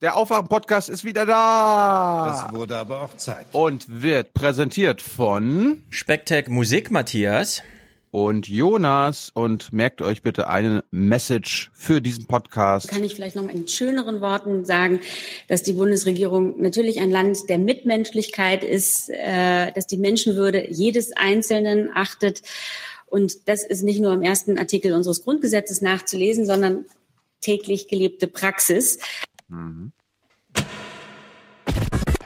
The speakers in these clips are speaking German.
Der Aufwachen-Podcast ist wieder da. Das wurde aber auch Zeit. Und wird präsentiert von Specktech Musik, Matthias. und Jonas. Und merkt euch bitte eine Message für diesen Podcast. kann ich vielleicht noch mal in schöneren Worten sagen, dass die Bundesregierung natürlich ein Land der Mitmenschlichkeit ist, äh, dass die Menschenwürde jedes Einzelnen achtet. Und das ist nicht nur im ersten Artikel unseres Grundgesetzes nachzulesen, sondern täglich gelebte Praxis.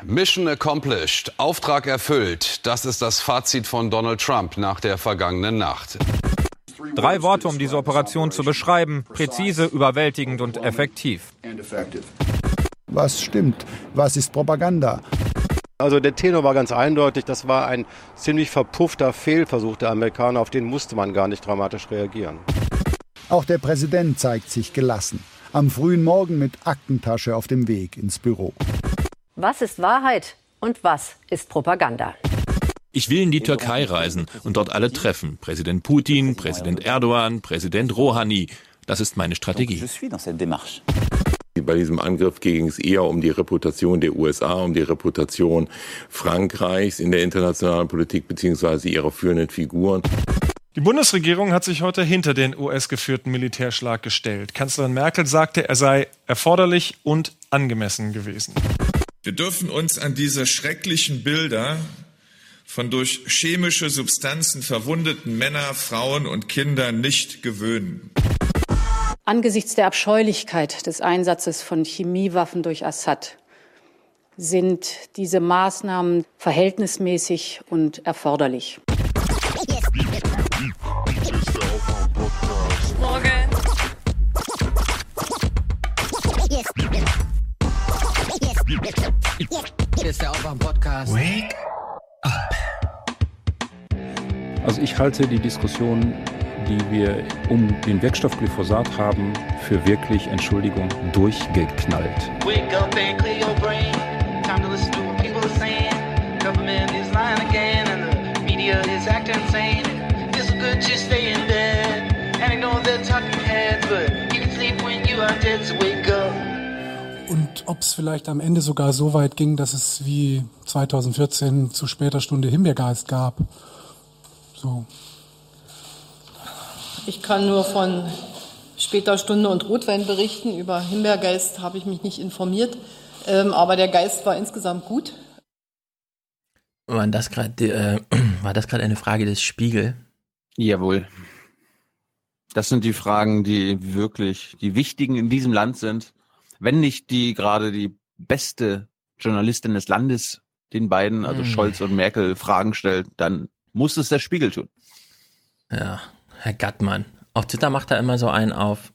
Mission accomplished. Auftrag erfüllt. Das ist das Fazit von Donald Trump nach der vergangenen Nacht. Drei Worte, um diese Operation zu beschreiben. Präzise, überwältigend und effektiv. Was stimmt? Was ist Propaganda? Also der Tenor war ganz eindeutig, das war ein ziemlich verpuffter Fehlversuch der Amerikaner, auf den musste man gar nicht dramatisch reagieren. Auch der Präsident zeigt sich gelassen. Am frühen Morgen mit Aktentasche auf dem Weg ins Büro. Was ist Wahrheit und was ist Propaganda? Ich will in die Türkei reisen und dort alle treffen. Präsident Putin, Präsident Erdogan, Präsident Rouhani. Das ist meine Strategie. Bei diesem Angriff ging es eher um die Reputation der USA, um die Reputation Frankreichs in der internationalen Politik beziehungsweise ihrer führenden Figuren. Die Bundesregierung hat sich heute hinter den US-geführten Militärschlag gestellt. Kanzlerin Merkel sagte, er sei erforderlich und angemessen gewesen. Wir dürfen uns an diese schrecklichen Bilder von durch chemische Substanzen verwundeten Männer, Frauen und Kindern nicht gewöhnen. Angesichts der Abscheulichkeit des Einsatzes von Chemiewaffen durch Assad sind diese Maßnahmen verhältnismäßig und erforderlich. Hier ist der Aufwach-Podcast. Wake Also ich halte die Diskussion, die wir um den Wirkstoff Glyphosat haben, für wirklich, Entschuldigung, durchgeknallt. Wake up and clear your brain. Time to listen to what people are saying. Government is lying again and the media is acting insane. It's good to stay in bed and ignore the talking heads, but you can sleep when you are dead, so wake up. Und ob es vielleicht am Ende sogar so weit ging, dass es wie 2014 zu später Stunde Himbeergeist gab. So. Ich kann nur von später Stunde und Rotwein berichten. Über Himbeergeist habe ich mich nicht informiert. Ähm, aber der Geist war insgesamt gut. War das gerade äh, war das gerade eine Frage des Spiegel? Jawohl. Das sind die Fragen, die wirklich die wichtigen in diesem Land sind. Wenn nicht die gerade die beste Journalistin des Landes den beiden, also Hm. Scholz und Merkel, Fragen stellt, dann muss es der Spiegel tun. Ja, Herr Gattmann. Auf Twitter macht er immer so einen auf.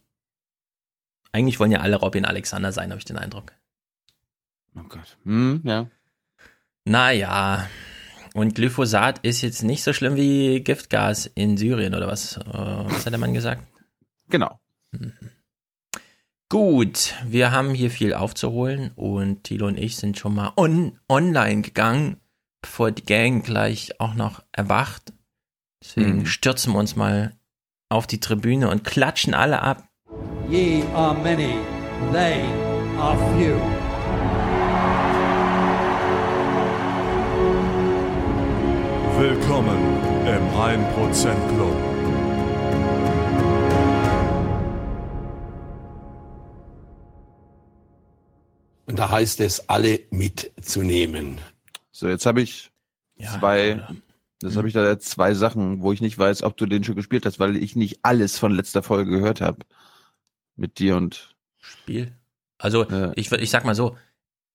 Eigentlich wollen ja alle Robin Alexander sein, habe ich den Eindruck. Oh Gott. Hm, ja. Naja. Und Glyphosat ist jetzt nicht so schlimm wie Giftgas in Syrien oder was? Äh, Was hat der Mann gesagt? Genau. Gut, wir haben hier viel aufzuholen und Thilo und ich sind schon mal on online gegangen, bevor die Gang gleich auch noch erwacht. Deswegen Mhm. stürzen wir uns mal auf die Tribüne und klatschen alle ab. Ye are many, they are few. Willkommen im 1% Club. Und da heißt es, alle mitzunehmen. So, jetzt habe ich zwei, das habe ich da zwei Sachen, wo ich nicht weiß, ob du den schon gespielt hast, weil ich nicht alles von letzter Folge gehört habe. Mit dir und Spiel. Also ich, würd- ich sag mal so,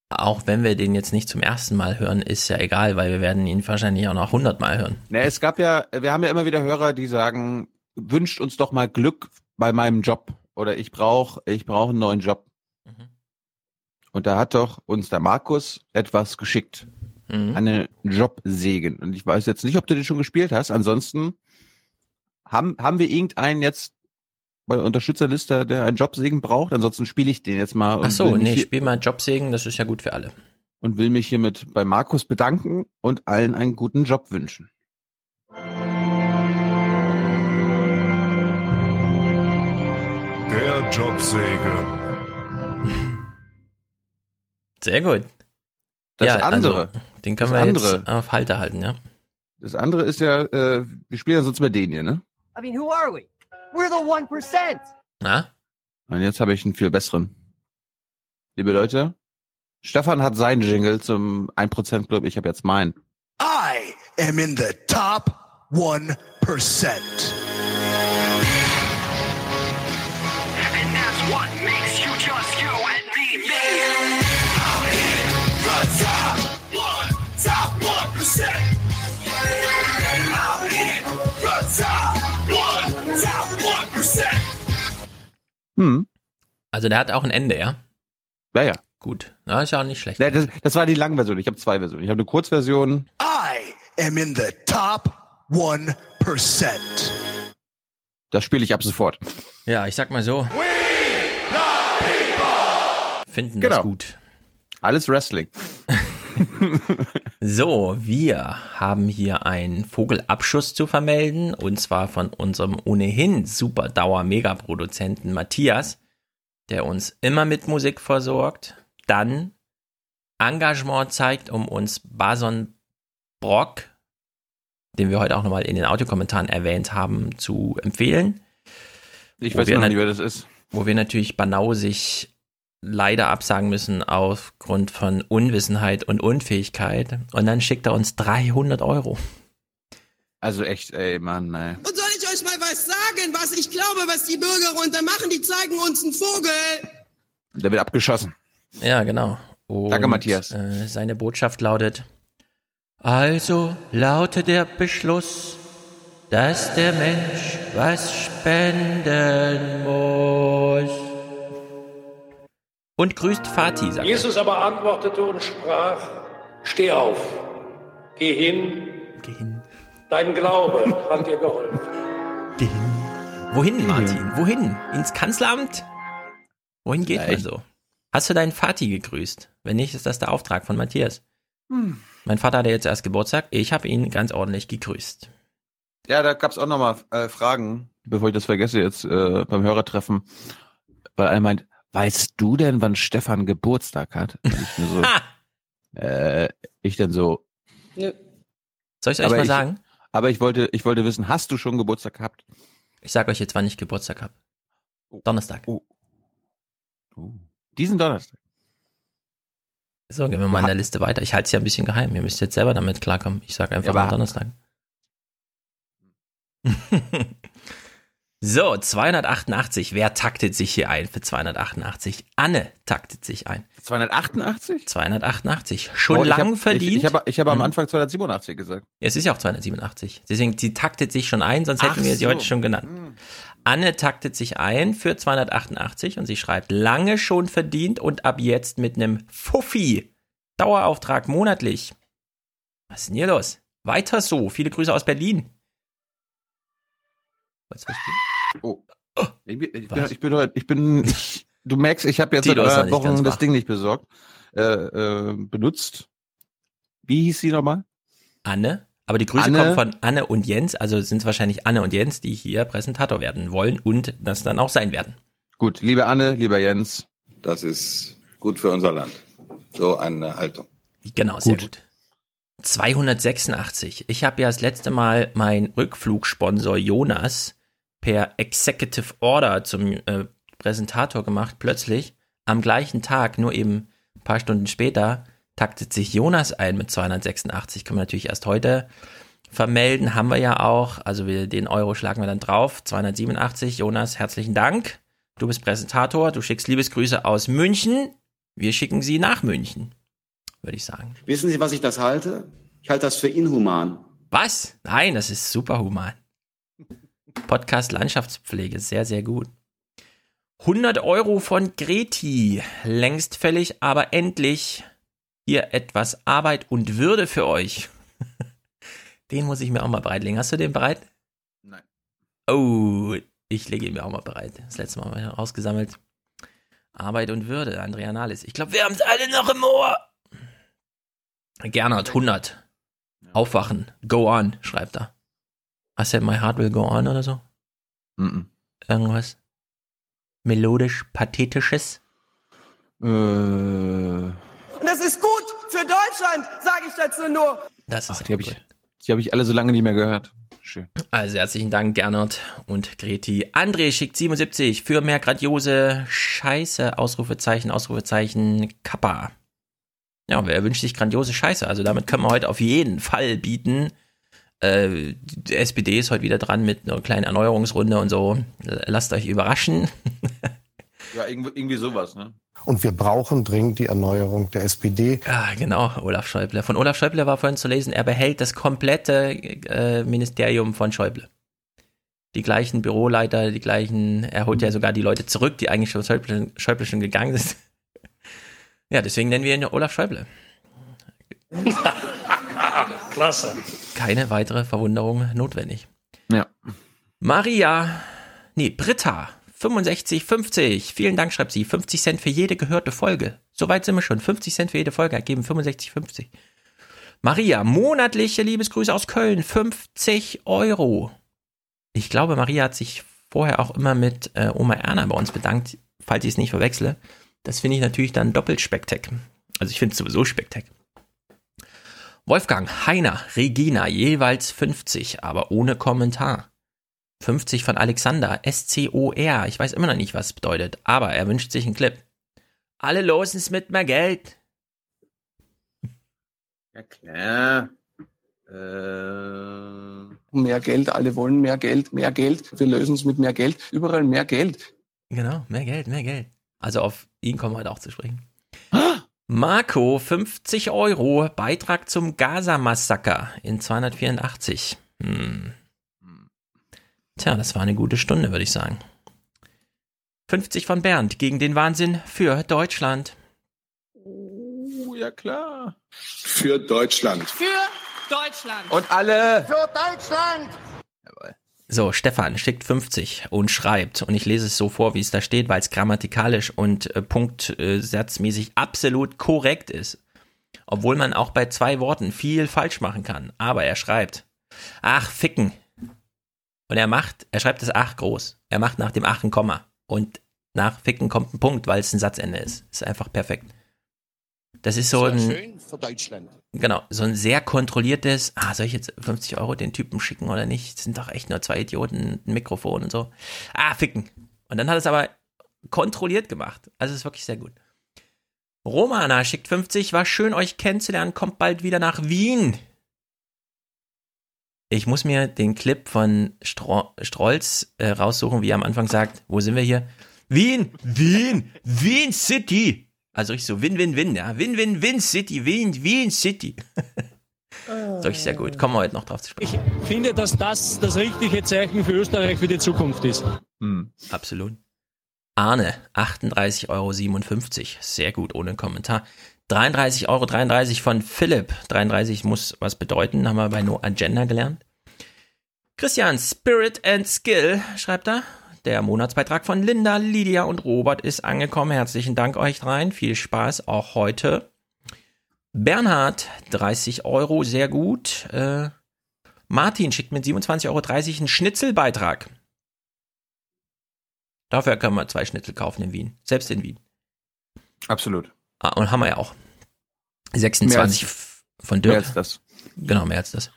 auch wenn wir den jetzt nicht zum ersten Mal hören, ist ja egal, weil wir werden ihn wahrscheinlich auch noch hundertmal hören. Na, es gab ja, wir haben ja immer wieder Hörer, die sagen, wünscht uns doch mal Glück bei meinem Job oder ich brauche ich brauche einen neuen Job. Und da hat doch uns der Markus etwas geschickt. Eine Jobsegen. Und ich weiß jetzt nicht, ob du den schon gespielt hast. Ansonsten haben, haben wir irgendeinen jetzt bei der Unterstützerliste, der einen Jobsegen braucht. Ansonsten spiele ich den jetzt mal. Ach so, nee, hier- spiel mal Jobsegen, das ist ja gut für alle. und will mich hiermit bei Markus bedanken und allen einen guten Job wünschen. Der Jobsegen. Sehr gut. Das ja, andere. Also, den können das wir andere. jetzt auf Halter halten, ja. Das andere ist ja, äh, wir spielen ja sonst bei denen hier, ne? I mean, who are we? We're the 1%. Na? Und jetzt habe ich einen viel besseren. Liebe Leute, Stefan hat seinen Jingle zum 1% Club, ich habe jetzt meinen. I am in the top 1%. And that's what Hm. Also der hat auch ein Ende, ja? Ja, ja. Gut. Na, ist ja auch nicht schlecht. Ja, das, das war die lange Version. Ich habe zwei Versionen. Ich habe eine Kurzversion. I am in the top 1%. Das spiele ich ab sofort. Ja, ich sag mal so. Finden Genau. das gut. Alles Wrestling. So, wir haben hier einen Vogelabschuss zu vermelden und zwar von unserem ohnehin super Dauer-Megaproduzenten Matthias, der uns immer mit Musik versorgt, dann Engagement zeigt, um uns Bason Brock, den wir heute auch nochmal in den Audiokommentaren erwähnt haben, zu empfehlen. Ich weiß noch nicht, wer das ist. Wo wir natürlich banaussig leider absagen müssen aufgrund von Unwissenheit und Unfähigkeit. Und dann schickt er uns 300 Euro. Also echt, ey, Mann, ey. Und soll ich euch mal was sagen, was ich glaube, was die Bürger runter machen? Die zeigen uns einen Vogel. Der wird abgeschossen. Ja, genau. Und, Danke, Matthias. Äh, seine Botschaft lautet, also lautet der Beschluss, dass der Mensch was spenden muss. Und grüßt Fatih, sagt er. Jesus aber antwortete und sprach, steh auf, geh hin, Geh hin. dein Glaube hat dir geholfen. Geh hin. Wohin, Martin? Wohin? Ins Kanzleramt? Wohin geht Ja, man so? Hast du deinen Vati gegrüßt? Wenn nicht, ist das der Auftrag von Matthias. Hm. Mein Vater hatte jetzt erst Geburtstag. Ich habe ihn ganz ordentlich gegrüßt. Ja, da gab's auch nochmal äh, Fragen, bevor ich das vergesse jetzt äh, beim Hörertreffen. Weil einer meint, weißt du denn, wann Stefan Geburtstag hat? Und ich, so, äh, ich dann so. Nö. Soll ich euch aber mal ich, sagen? Aber ich wollte, ich wollte wissen, hast du schon Geburtstag gehabt? Ich sage euch jetzt, wann ich Geburtstag habe. Donnerstag. Diesen Donnerstag. So, gehen wir mal in der Liste weiter. Ich halte es ja ein bisschen geheim. Ihr müsst jetzt selber damit klarkommen. Ich sage einfach Ja, mal Donnerstag. so, 288. Wer taktet sich hier ein für 288? Anne taktet sich ein. 288? 288. Schon Oh, lang hab- verdient. Ich, ich habe ich hab am Mhm. Anfang 287 gesagt. Ja, Es ist ja auch 287. Deswegen, sie taktet sich schon ein, sonst hätten Ach wir sie so. heute schon genannt. Anne taktet sich ein für 288 und sie schreibt, lange schon verdient und ab jetzt mit einem Fuffi. Dauerauftrag monatlich. Was ist denn hier los? Weiter so. Viele Grüße aus Berlin. Was was Oh. Ich bin, ich bin, ich bin, heute- ich bin ich, du merkst, ich habe jetzt seit drei Wochen das. Ding nicht besorgt, äh, äh, benutzt. Wie hieß sie nochmal? Anne. Aber die Grüße Anne. kommen von Anne und Jens. Also sind es wahrscheinlich Anne und Jens, die hier Präsentator werden wollen und das dann auch sein werden. Gut, liebe Anne, lieber Jens. Das ist gut für unser Land. So eine Haltung. Genau, sehr gut. 286. Ich habe ja das letzte Mal meinen Rückflugsponsor Jonas per Executive Order zum äh, Präsentator gemacht. Plötzlich am gleichen Tag, nur eben ein paar Stunden später, taktet sich Jonas ein mit 286. Können wir natürlich erst heute vermelden. Haben wir ja auch. Also wir, den Euro schlagen wir dann drauf. 287. Jonas, herzlichen Dank. Du bist Präsentator. Du schickst Liebesgrüße aus München. Wir schicken sie nach München, würde ich sagen. Wissen Sie, was ich das halte? Ich halte das für inhuman. Was? Nein, das ist super human. Podcast Landschaftspflege, sehr, sehr gut. 100 Euro von Greti. Längst fällig, aber endlich hier etwas Arbeit und Würde für euch. Den muss ich mir auch mal bereitlegen. Hast du den bereit? Nein. Oh, ich lege ihn mir auch mal bereit. Das letzte Mal mal rausgesammelt. Arbeit und Würde, Andrea Nahles. Ich glaube, wir haben es alle noch im Ohr. Gernot, 100. Aufwachen. Go on, schreibt er. I said my heart will go on oder so? Mhm. Irgendwas? Melodisch, pathetisches? Äh, das ist gut für Deutschland, sage ich dazu nur. Das ist Ach, die habe ich, die hab ich alle so lange nicht mehr gehört. Schön. Also herzlichen Dank, Gernot und Greti. André schickt 77 für mehr grandiose Scheiße, Ausrufezeichen, Ausrufezeichen, Kappa. Ja, wer wünscht sich grandiose Scheiße? Also damit können wir heute auf jeden Fall bieten. Äh, die SPD ist heute wieder dran mit einer kleinen Erneuerungsrunde und so. Lasst euch überraschen. Ja, irgendwie, irgendwie sowas, ne? Und wir brauchen dringend die Erneuerung der SPD. Ah, genau, Olaf Schäuble. Von Olaf Schäuble war vorhin zu lesen, er behält das komplette äh, Ministerium von Schäuble. Die gleichen Büroleiter, die gleichen, er holt ja sogar die Leute zurück, die eigentlich schon Schäuble, Schäuble schon gegangen sind. Ja, deswegen nennen wir ihn Olaf Schäuble. Klasse. Keine weitere Verwunderung notwendig. Ja. Maria, nee, Britta, 65,50. Vielen Dank, schreibt sie. 50 Cent für jede gehörte Folge. Soweit sind wir schon. 50 Cent für jede Folge ergeben 65,50. Maria, monatliche Liebesgrüße aus Köln. 50 Euro. Ich glaube, Maria hat sich vorher auch immer mit äh, Oma Erna bei uns bedankt, falls ich es nicht verwechsle. Das finde ich natürlich dann doppelt Spektak. Also ich finde es sowieso Spektak. Wolfgang, Heiner, Regina, jeweils 50, aber ohne Kommentar. 50 von Alexander, S-C-O-R. Ich weiß immer noch nicht, was es bedeutet, aber er wünscht sich einen Clip. Alle losen's mit mehr Geld. Ja, klar. Äh, Mehr Geld, alle wollen mehr Geld, mehr Geld. Wir lösen es mit mehr Geld. Überall mehr Geld. Genau, mehr Geld, mehr Geld. Also auf ihn kommen wir heute auch zu sprechen. Marco, 50 Euro, Beitrag zum Gaza-Massaker in 284. Hm. Tja, das war eine gute Stunde, würde ich sagen. 50 von Bernd gegen den Wahnsinn für Deutschland. oh, ja klar. Für Deutschland. Für Deutschland. Und alle. Für Deutschland. So, Stefan schickt 50 und schreibt, und ich lese es so vor, wie es da steht, weil es grammatikalisch und äh, punktsatzmäßig absolut korrekt ist. Obwohl man auch bei zwei Worten viel falsch machen kann. Aber er schreibt, ach, ficken. Und er macht, er schreibt das ach groß. Er macht nach dem ach ein Komma. Und nach ficken kommt ein Punkt, weil es ein Satzende ist. Ist einfach perfekt. Das ist so Sehr ein, schön für Deutschland. Genau, so ein sehr kontrolliertes, ah, soll ich jetzt 50 Euro den Typen schicken oder nicht? Das sind doch echt nur zwei Idioten, ein Mikrofon und so. Ah, ficken. Und dann hat es aber kontrolliert gemacht. Also es ist wirklich sehr gut. Romana schickt 50, war schön euch kennenzulernen, kommt bald wieder nach Wien. Ich muss mir den Clip von Stro Strolz äh, raussuchen, wie er am Anfang sagt, wo sind wir hier? Wien, Wien, Wien City. Also ich so Win-Win-Win, ja. Win-Win-Win City, Wien, Wien City. Das ist sehr gut. Kommen wir heute noch drauf zu sprechen. Ich finde, dass das das richtige Zeichen für Österreich für die Zukunft ist. Hm, absolut. Arne, 38,57 Euro. Sehr gut, ohne Kommentar. 33,33 Euro 33 von Philipp. 33 muss was bedeuten, haben wir bei No Agenda gelernt. Christian, Spirit and Skill, schreibt er. Der Monatsbeitrag von Linda, Lydia und Robert ist angekommen. Herzlichen Dank euch dreien. Viel Spaß auch heute. Bernhard, 30 Euro, sehr gut. Äh, Martin schickt mit 27,30 Euro einen Schnitzelbeitrag. Dafür können wir zwei Schnitzel kaufen in Wien. Selbst in Wien. Absolut. Ah, und haben wir ja auch. 26 Mehr als- von Dirk. mehr als das. Genau, mehr als das.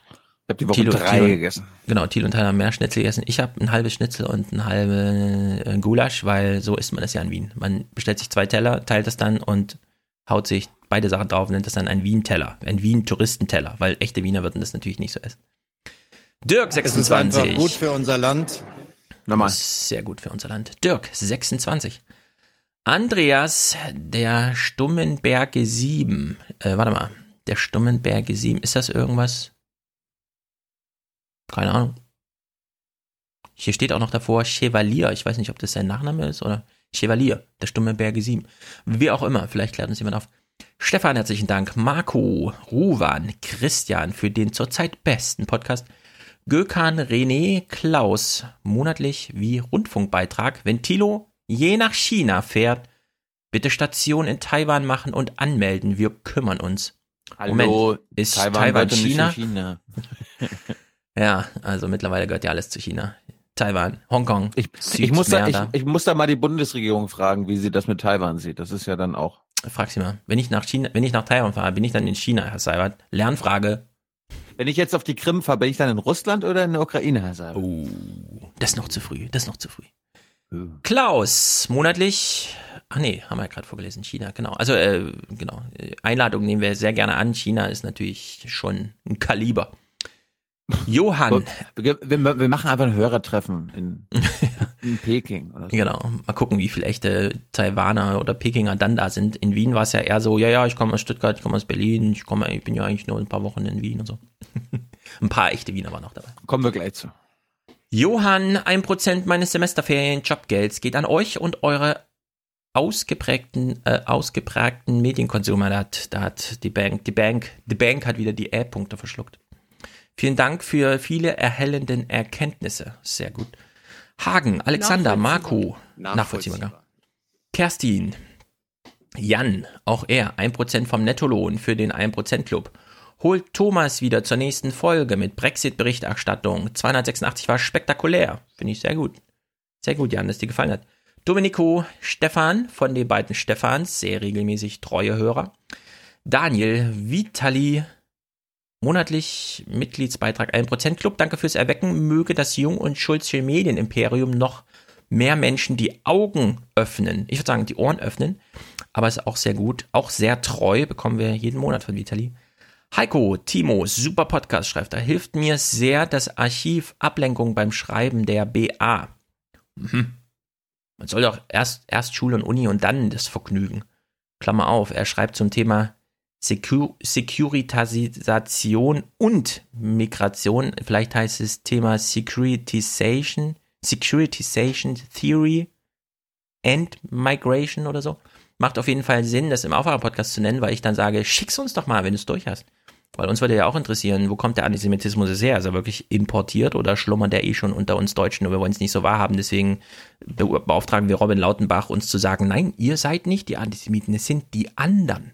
Ich habe die Woche drei gegessen. Genau, Thiel und Tyler haben mehr Schnitzel gegessen. Ich habe ein halbes Schnitzel und ein halbe äh, Gulasch, weil so isst man das ja in Wien. Man bestellt sich zwei Teller, teilt das dann und haut sich beide Sachen drauf und nennt das dann ein Wien-Teller. Ein Wien-Touristenteller, weil echte Wiener würden das natürlich nicht so essen. Dirk, Es ist 26. einfach gut für unser Land. Nochmal. Sehr gut für unser Land. Dirk, 26. Andreas, der Stummenberge 7. Äh, warte mal. Der Stummenberge 7. Ist das irgendwas? Keine Ahnung. Hier steht auch noch davor Chevalier. Ich weiß nicht, ob das sein Nachname ist oder Chevalier, der Stummenberge 7. Wie auch immer, vielleicht klärt uns jemand auf. Stefan, herzlichen Dank. Marco, Ruwan, Christian für den zurzeit besten Podcast. Gökhan, René, Klaus, monatlich wie Rundfunkbeitrag. Wenn Tilo je nach China fährt, bitte Station in Taiwan machen und anmelden. Wir kümmern uns. Moment, ist Taiwan, nicht China? China. Ja, also mittlerweile gehört ja alles zu China. Taiwan, Hongkong, Ich, ich, muss da, ich, ich muss da mal die Bundesregierung fragen, wie sie das mit Taiwan sieht. Das ist ja dann auch. Frag sie mal. Wenn ich nach China, wenn ich nach Taiwan fahre, bin ich dann in China, Herr Seibert? Lernfrage. Wenn ich jetzt auf die Krim fahre, bin ich dann in Russland oder in der Ukraine, Herr Seibert? Oh, das ist noch zu früh. Das ist noch zu früh. Klaus, monatlich. Ach nee, haben wir ja gerade vorgelesen. China, genau. Also, äh, genau. Einladung nehmen wir sehr gerne an. China ist natürlich schon ein Kaliber. Johann. Wir, wir, wir machen einfach ein Hörertreffen in, in Peking. Oder so. Genau. Mal gucken, wie viele echte Taiwaner oder Pekinger dann da sind. In Wien war es ja eher so, ja, ja, ich komme aus Stuttgart, ich komme aus Berlin, ich komme, ich bin ja eigentlich nur ein paar Wochen in Wien und so. ein paar echte Wiener waren noch dabei. Kommen wir gleich zu. Johann, ein Prozent meines Semesterferien Jobgelds geht an euch und eure ausgeprägten, äh, ausgeprägten Medienkonsumer. Da hat, da hat die Bank, die Bank, die Bank hat wieder die Ä-Punkte verschluckt. Vielen Dank für viele erhellenden Erkenntnisse. Sehr gut. Hagen, Alexander, Marco, nachvollziehbar. ja. Kerstin, Jan, auch er, 1% vom Nettolohn für den 1% Club. Holt Thomas wieder zur nächsten Folge mit Brexit-Berichterstattung. 286 war spektakulär. Finde ich sehr gut. Sehr gut, Jan, dass dir gefallen hat. Domenico, Stefan von den beiden Stefans, sehr regelmäßig treue Hörer. Daniel, Vitali, monatlich Mitgliedsbeitrag 1% Club. Danke fürs Erwecken. Möge das Jung- und Schulzsche Medienimperium noch mehr Menschen die Augen öffnen. Ich würde sagen, die Ohren öffnen. Aber ist auch sehr gut. Auch sehr treu bekommen wir jeden Monat von Vitali. Heiko, Timo, super Podcast schreibt er. Hilft mir sehr das Archiv Ablenkung beim Schreiben der BA. Mhm. Man soll doch erst, erst Schule und Uni und dann das Vergnügen. Klammer auf, er schreibt zum Thema Secu Securitasation und Migration. Vielleicht heißt es Thema Securitization, Securitization Theory and Migration oder so. Macht auf jeden Fall Sinn, das im Aufwacher-Podcast zu nennen, weil ich dann sage, schick's uns doch mal, wenn du es durch hast. Weil uns würde ja auch interessieren, wo kommt der Antisemitismus her? Ist er wirklich importiert oder schlummert der eh schon unter uns Deutschen und wir wollen es nicht so wahrhaben? Deswegen beauftragen wir Robin Lautenbach, uns zu sagen, nein, ihr seid nicht die Antisemiten, es sind die anderen.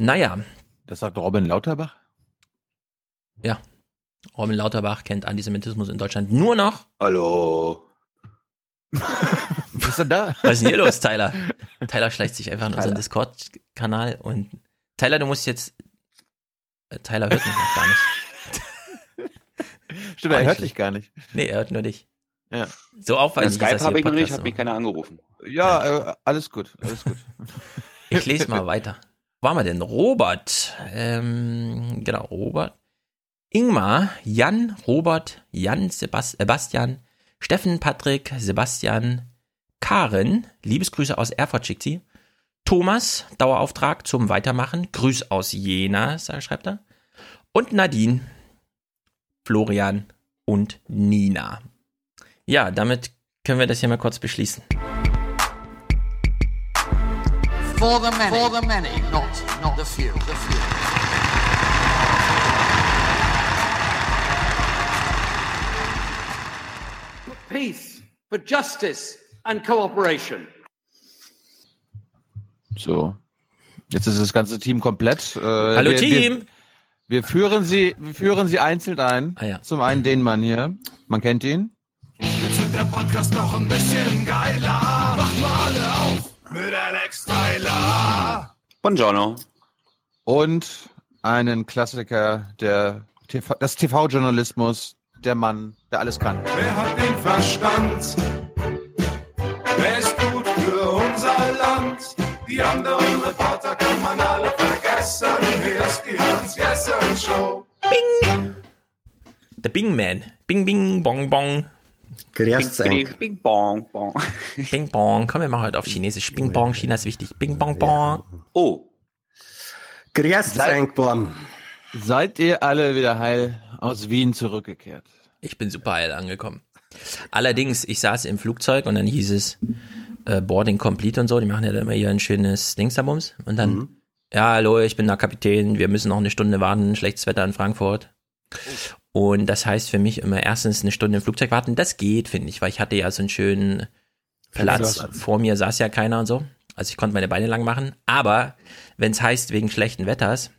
Naja. Das sagt Robin Lauterbach? Ja. Robin Lauterbach kennt Antisemitismus in Deutschland nur noch. Hallo. Was ist denn da? Was ist denn hier los, Tyler? Tyler schleicht sich einfach in unseren Discord-Kanal und Tyler, du musst jetzt. äh, Tyler hört mich noch gar nicht. Stimmt, er hört dich gar nicht. Nee, er hört nur dich. Ja. So auffallend. Skype ist das habe ich noch nicht, hat mich keiner angerufen. Ja, äh, alles gut, alles gut. Ich lese mal weiter. Wo haben wir denn? Robert. Ähm, genau, Robert. Ingmar, Jan, Robert, Jan, Sebast Sebastian, Steffen, Patrick, Sebastian, Karen, Liebesgrüße aus Erfurt schickt sie. Thomas, Dauerauftrag zum Weitermachen, Grüß aus Jena, schreibt er. Und Nadine, Florian und Nina. Ja, damit können wir das hier mal kurz beschließen. For the many. For the many, not, not the few. The few. Peace, for justice and cooperation. So. Jetzt ist das ganze Team komplett. Äh, Hallo wir, Team! Wir, wir führen sie, wir führen sie einzeln ein. Ah, ja. Zum einen den Mann hier. Man kennt ihn. Jetzt wird der Podcast noch ein bisschen geiler. Macht mit Alex Tyler. Buongiorno. Und einen Klassiker der TV, des TV-Journalismus. Der Mann, der alles kann. Wer hat den Verstand? Wer ist gut für unser Land? Die anderen Reporter kann man alle vergessen. Hier ist die Hans-Jessen-Show. Bing! Der Bing Man. Bing, bing, bong, bong. Grüß Bing, bing, bong, bong. Bing, bong. Komm, wir machen heute auf Chinesisch. Bing, bong. China ist wichtig. Bing, bong, bong. Oh, Grüß Frankborn. Seid ihr alle wieder heil aus Wien zurückgekehrt? Ich bin super heil angekommen. Allerdings, ich saß im Flugzeug und dann hieß es äh, Boarding Complete und so. Die machen ja dann immer hier ein schönes Dingsabums. Und dann, ja, hallo, ich bin der Kapitän. Wir müssen noch eine Stunde warten. Schlechtes Wetter in Frankfurt. Und das heißt für mich immer erstens eine Stunde im Flugzeug warten. Das geht, finde ich, weil ich hatte ja so einen schönen Platz. Vor mir saß ja keiner und so. Also ich konnte meine Beine lang machen. Aber wenn es heißt, wegen schlechten Wetters,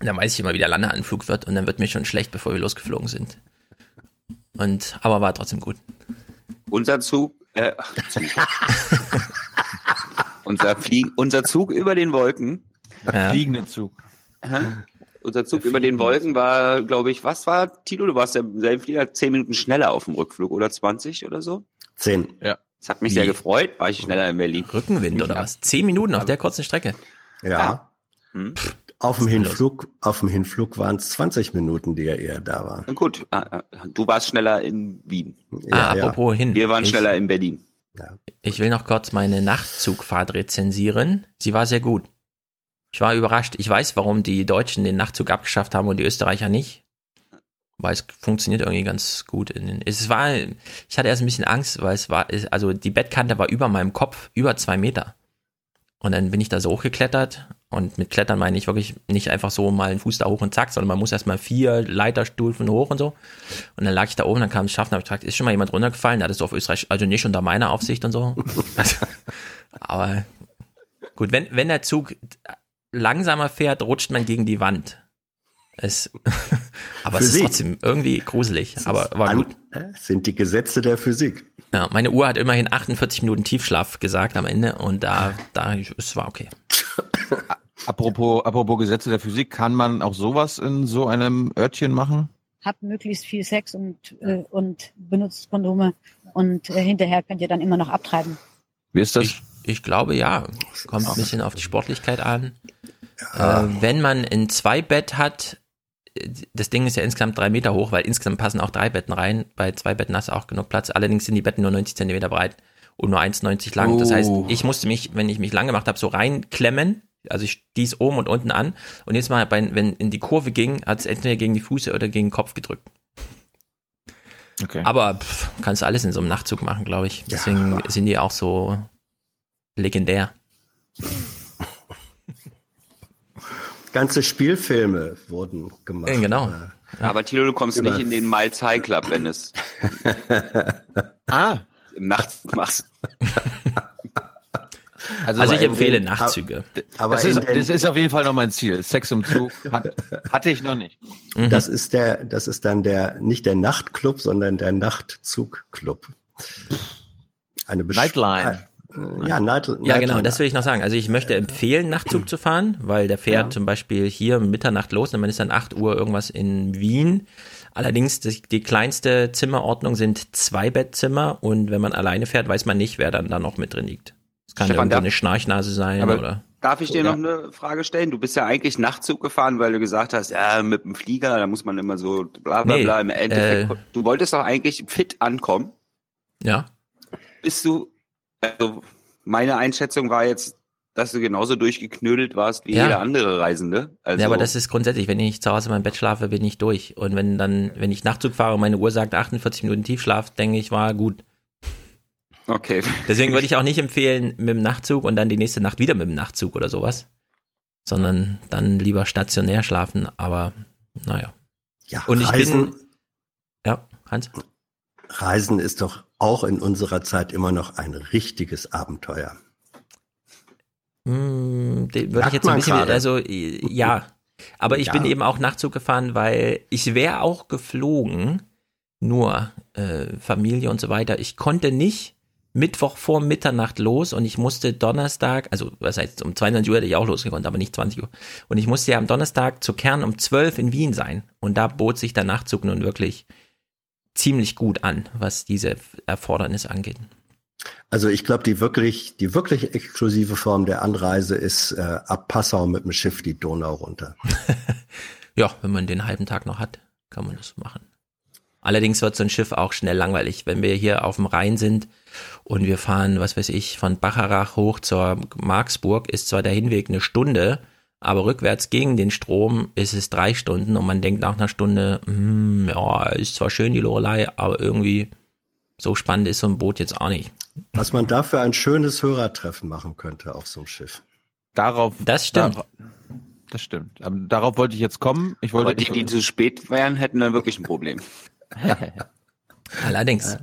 dann weiß ich immer, wie der Landeanflug wird und dann wird mir schon schlecht, bevor wir losgeflogen sind. Und, aber war trotzdem gut. unser Zug. Äh, Zug. Unser, Flieg unser Zug über den Wolken. Ja. Fliegenden Zug. Aha. Unser Zug über den Wolken war, glaube ich, was war, Tilo? Du warst ja im selben Flieger zehn Minuten schneller auf dem Rückflug oder 20 oder so? Zehn. Ja. Das hat mich Wie? sehr gefreut. War ich schneller in Berlin. Rückenwind oder was? Zehn Minuten auf der kurzen Strecke. Ja. Hm? Auf dem Hinflug, auf dem Hinflug waren es 20 Minuten, die er eher da war. Na Gut, ah, ah, du warst schneller in Wien. ah, apropos hin. Wir waren Ich- schneller in Berlin. Ich will noch kurz meine Nachtzugfahrt rezensieren. Sie war sehr gut. Ich war überrascht. Ich weiß, warum die Deutschen den Nachtzug abgeschafft haben und die Österreicher nicht. Weil es funktioniert irgendwie ganz gut. In den, es war, ich hatte erst ein bisschen Angst, weil es war, es- also die Bettkante war über meinem Kopf, über zwei Meter. Und dann bin ich da so hochgeklettert. Und mit Klettern meine ich wirklich nicht einfach so mal einen Fuß da hoch und zack, sondern man muss erstmal vier Leiterstufen hoch und so. Und dann lag ich da oben, dann kam es Schaffner, hab ich gefragt, ist schon mal jemand runtergefallen? Da hattest du auf Österreich, also nicht unter meiner Aufsicht und so. Also, aber gut, wenn, wenn der Zug langsamer fährt, rutscht man gegen die Wand. Es, aber es ist Physik. trotzdem irgendwie gruselig. Aber war gut. sind die Gesetze der Physik. Ja, meine Uhr hat immerhin 48 Minuten Tiefschlaf gesagt am Ende und da, da, es war okay. Apropos, apropos Gesetze der Physik, kann man auch sowas in so einem Örtchen machen? habt möglichst viel Sex und, äh, und benutzt Kondome und äh, hinterher könnt ihr dann immer noch abtreiben. Wie ist das? Ich, ich glaube ja. Kommt ein bisschen auf die Sportlichkeit an. Äh, wenn man ein Zweibett hat, das Ding ist ja insgesamt drei Meter hoch, weil insgesamt passen auch drei Betten rein. Bei zwei Betten hast du auch genug Platz. Allerdings sind die Betten nur 90 Zentimeter breit und nur 1,90 lang. Das heißt, Oh. ich musste mich, wenn ich mich lang gemacht habe, so reinklemmen. Also ich stieß oben und unten an. Und jetzt mal, bei, wenn in die Kurve ging, hat es entweder gegen die Füße oder gegen den Kopf gedrückt. Okay. Aber pff, kannst du alles in so einem Nachtzug machen, glaube ich. Deswegen sind die auch so legendär. Ganze Spielfilme wurden gemacht. Genau. Aber Tilo, du kommst Über- nicht in den Miles High Club, wenn es ah. nachts machst. Also ich äh, empfehle Nachtzüge. Aber das, ist, das ist auf jeden Fall noch mein Ziel. Sex im Zug hat, hatte ich noch nicht. Mhm. Das ist der, das ist dann der, nicht der Nachtclub, sondern der Nachtzugclub. Eine Besch- Nightline. Äh, Ja, Night, Ja, genau, das will ich noch sagen. Also ich möchte empfehlen, Nachtzug zu fahren, weil der fährt Ja. zum Beispiel hier um Mitternacht los und man ist dann 8 Uhr irgendwas in Wien. Allerdings, die, die kleinste Zimmerordnung sind zwei Bettzimmer und wenn man alleine fährt, weiß man nicht, wer dann da noch mit drin liegt. Es kann Stefan, irgendwie darf- eine Schnarchnase sein Aber oder. Darf ich dir Ja. noch eine Frage stellen? Du bist ja eigentlich Nachtzug gefahren, weil du gesagt hast, ja, mit dem Flieger, da muss man immer so bla bla Nee, bla. Im Endeffekt, äh, du wolltest doch eigentlich fit ankommen. Ja. Bist du, also meine Einschätzung war jetzt, dass du genauso durchgeknödelt warst wie Ja. jeder andere Reisende. Also, ja, aber das ist grundsätzlich, wenn ich zu Hause in meinem Bett schlafe, bin ich durch. Und wenn dann, wenn ich Nachtzug fahre und meine Uhr sagt 48 Minuten Tiefschlaf, denke ich, war gut. okay. Deswegen würde ich auch nicht empfehlen, mit dem Nachtzug und dann die nächste Nacht wieder mit dem Nachtzug oder sowas. Sondern dann lieber stationär schlafen, aber naja. Ja, Und ich Reisen, bin. Ja, Hans? Reisen ist doch auch in unserer Zeit immer noch ein richtiges Abenteuer. Hm, würde ich jetzt ein bisschen, gerade. also ja. Aber ich Ja. bin eben auch Nachtzug gefahren, weil ich wäre auch geflogen, nur äh, Familie und so weiter. Ich konnte nicht Mittwoch vor Mitternacht los und ich musste Donnerstag, also was heißt, um 22 Uhr hätte ich auch losgekonnt, aber nicht 20 Uhr. Und ich musste ja am Donnerstag zu Kern um 12 in Wien sein. Und da bot sich der Nachtzug nun wirklich ziemlich gut an, was diese Erfordernis angeht. Also ich glaube, die wirklich, die wirklich exklusive Form der Anreise ist äh, ab Passau mit dem Schiff die Donau runter. Ja, wenn man den halben Tag noch hat, kann man das machen. Allerdings wird so ein Schiff auch schnell langweilig. Wenn wir hier auf dem Rhein sind und wir fahren, was weiß ich, von Bacharach hoch zur Marksburg, ist zwar der Hinweg eine Stunde, aber rückwärts gegen den Strom ist es drei Stunden und man denkt nach einer Stunde, hm, ja, ist zwar schön die Lorelei, aber irgendwie so spannend ist so ein Boot jetzt auch nicht. Was man dafür ein schönes Hörertreffen machen könnte auf so einem Schiff. Darauf. Das stimmt. Darauf, das stimmt. Aber darauf wollte ich jetzt kommen. Ich wollte. Aber die, die zu spät wären, hätten dann wirklich ein Problem. Allerdings.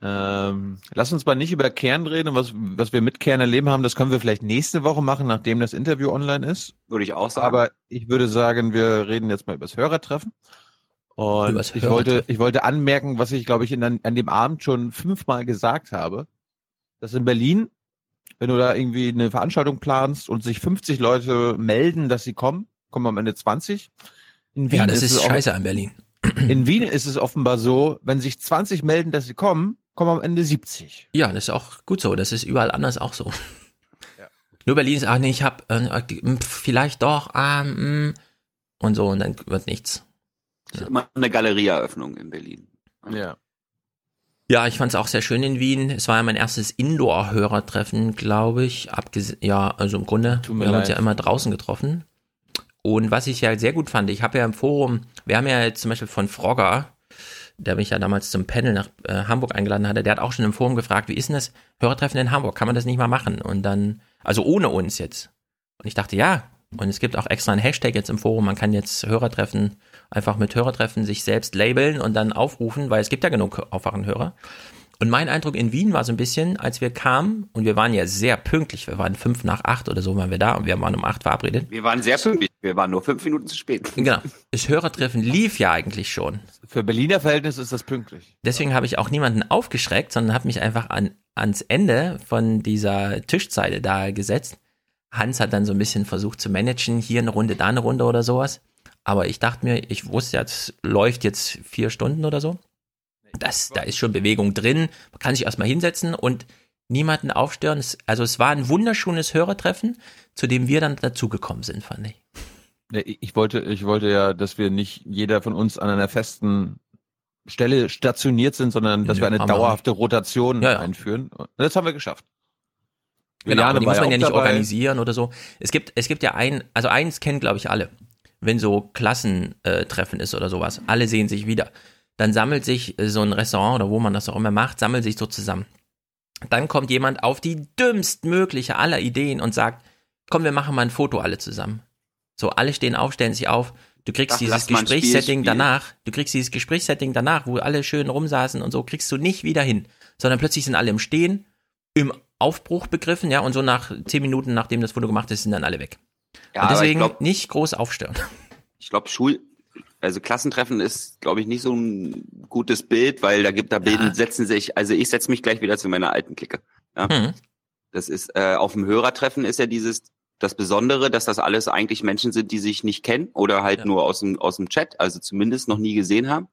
Ähm, lass uns mal nicht über Kern reden und was, was wir mit Kern erleben haben. Das können wir vielleicht nächste Woche machen, nachdem das Interview online ist. Würde ich auch sagen. Aber ich würde sagen, wir reden jetzt mal über das Hörertreffen. Und Übers ich wollte, Hörertreffen. ich wollte anmerken, was ich, glaube ich, in, an, dem Abend schon fünfmal gesagt habe, dass in Berlin wenn du da irgendwie eine Veranstaltung planst und sich 50 Leute melden, dass sie kommen, kommen am Ende 20. In Ja, das ist auch- scheiße an Berlin. In Wien ist es offenbar so, wenn sich 20 melden, dass sie kommen, kommen am Ende 70. Ja, das ist auch gut so. Das ist überall anders auch so. Nur Berlin ist, ach nee, ich hab äh, vielleicht doch, ah, hm, und so, und dann wird nichts. Das ist immer eine Galerieeröffnung in Berlin. Ja. Ja, ich fand es auch sehr schön in Wien. Es war ja mein erstes Indoor-Hörertreffen, glaube ich. Abgese ja, also im Grunde, wir haben uns leid. ja immer draußen getroffen. Und was ich ja sehr gut fand, ich habe ja im Forum, wir haben ja jetzt zum Beispiel von Frogger, der mich ja damals zum Panel nach äh, Hamburg eingeladen hatte, der hat auch schon im Forum gefragt, wie ist denn das Hörertreffen in Hamburg? Kann man das nicht mal machen? Und dann, also ohne uns jetzt. Und ich dachte, ja. Und es gibt auch extra einen Hashtag jetzt im Forum. Man kann jetzt Hörertreffen einfach mit Hörertreffen sich selbst labeln und dann aufrufen, weil es gibt ja genug Aufwachenhörer. Und mein Eindruck in Wien war so ein bisschen, als wir kamen, und wir waren ja sehr pünktlich, wir waren fünf nach acht oder so waren wir da und wir waren um acht verabredet. Wir waren sehr pünktlich. Wir waren nur fünf Minuten zu spät. Genau. Das Hörertreffen lief ja eigentlich schon. Für Berliner Verhältnis ist das pünktlich. Deswegen habe ich auch niemanden aufgeschreckt, sondern habe mich einfach an, ans Ende von dieser Tischzeile da gesetzt. Hans hat dann so ein bisschen versucht zu managen, hier eine Runde, da eine Runde oder sowas. Aber ich dachte mir, ich wusste, jetzt läuft jetzt vier Stunden oder so. Das, da ist schon Bewegung drin. Man kann sich erstmal hinsetzen und niemanden aufstören. Also es war ein wunderschönes Hörertreffen, zu dem wir dann dazugekommen sind, fand ich. Ich wollte, ich wollte ja, dass wir nicht jeder von uns an einer festen Stelle stationiert sind, sondern dass Nö, wir eine haben wir dauerhafte Rotation Ja, ja. einführen. Und das haben wir geschafft. Genau, Juliane aber die muss man ja nicht dabei. organisieren oder so. Es gibt, es gibt ja ein, also eins kennen, glaube ich, alle. Wenn so Klassentreffen ist oder sowas, alle sehen sich wieder. Dann sammelt sich äh, so ein Restaurant oder wo man das auch immer macht, sammelt sich so zusammen. Dann kommt jemand auf die dümmstmögliche aller Ideen und sagt, komm, wir machen mal ein Foto alle zusammen. So, alle stehen auf, stellen sich auf. Du kriegst Ach, dieses Gesprächssetting danach, du kriegst dieses Gesprächssetting danach, wo alle schön rumsaßen und so, kriegst du nicht wieder hin. Sondern plötzlich sind alle im Stehen, im Aufbruch begriffen, ja, und so nach zehn Minuten, nachdem das Foto gemacht ist, sind dann alle weg. Ja, und deswegen glaub- nicht groß aufstören. Ich glaube, Schul, also Klassentreffen ist, glaube ich, nicht so ein gutes Bild, weil da gibt, da bilden, setzen sich, also ich setze mich gleich wieder zu meiner alten Clique. Ja? Mhm. Das ist, äh, auf dem Hörertreffen ist ja dieses, das Besondere, dass das alles eigentlich Menschen sind, die sich nicht kennen oder halt nur aus dem, aus dem Chat, also zumindest noch nie gesehen haben.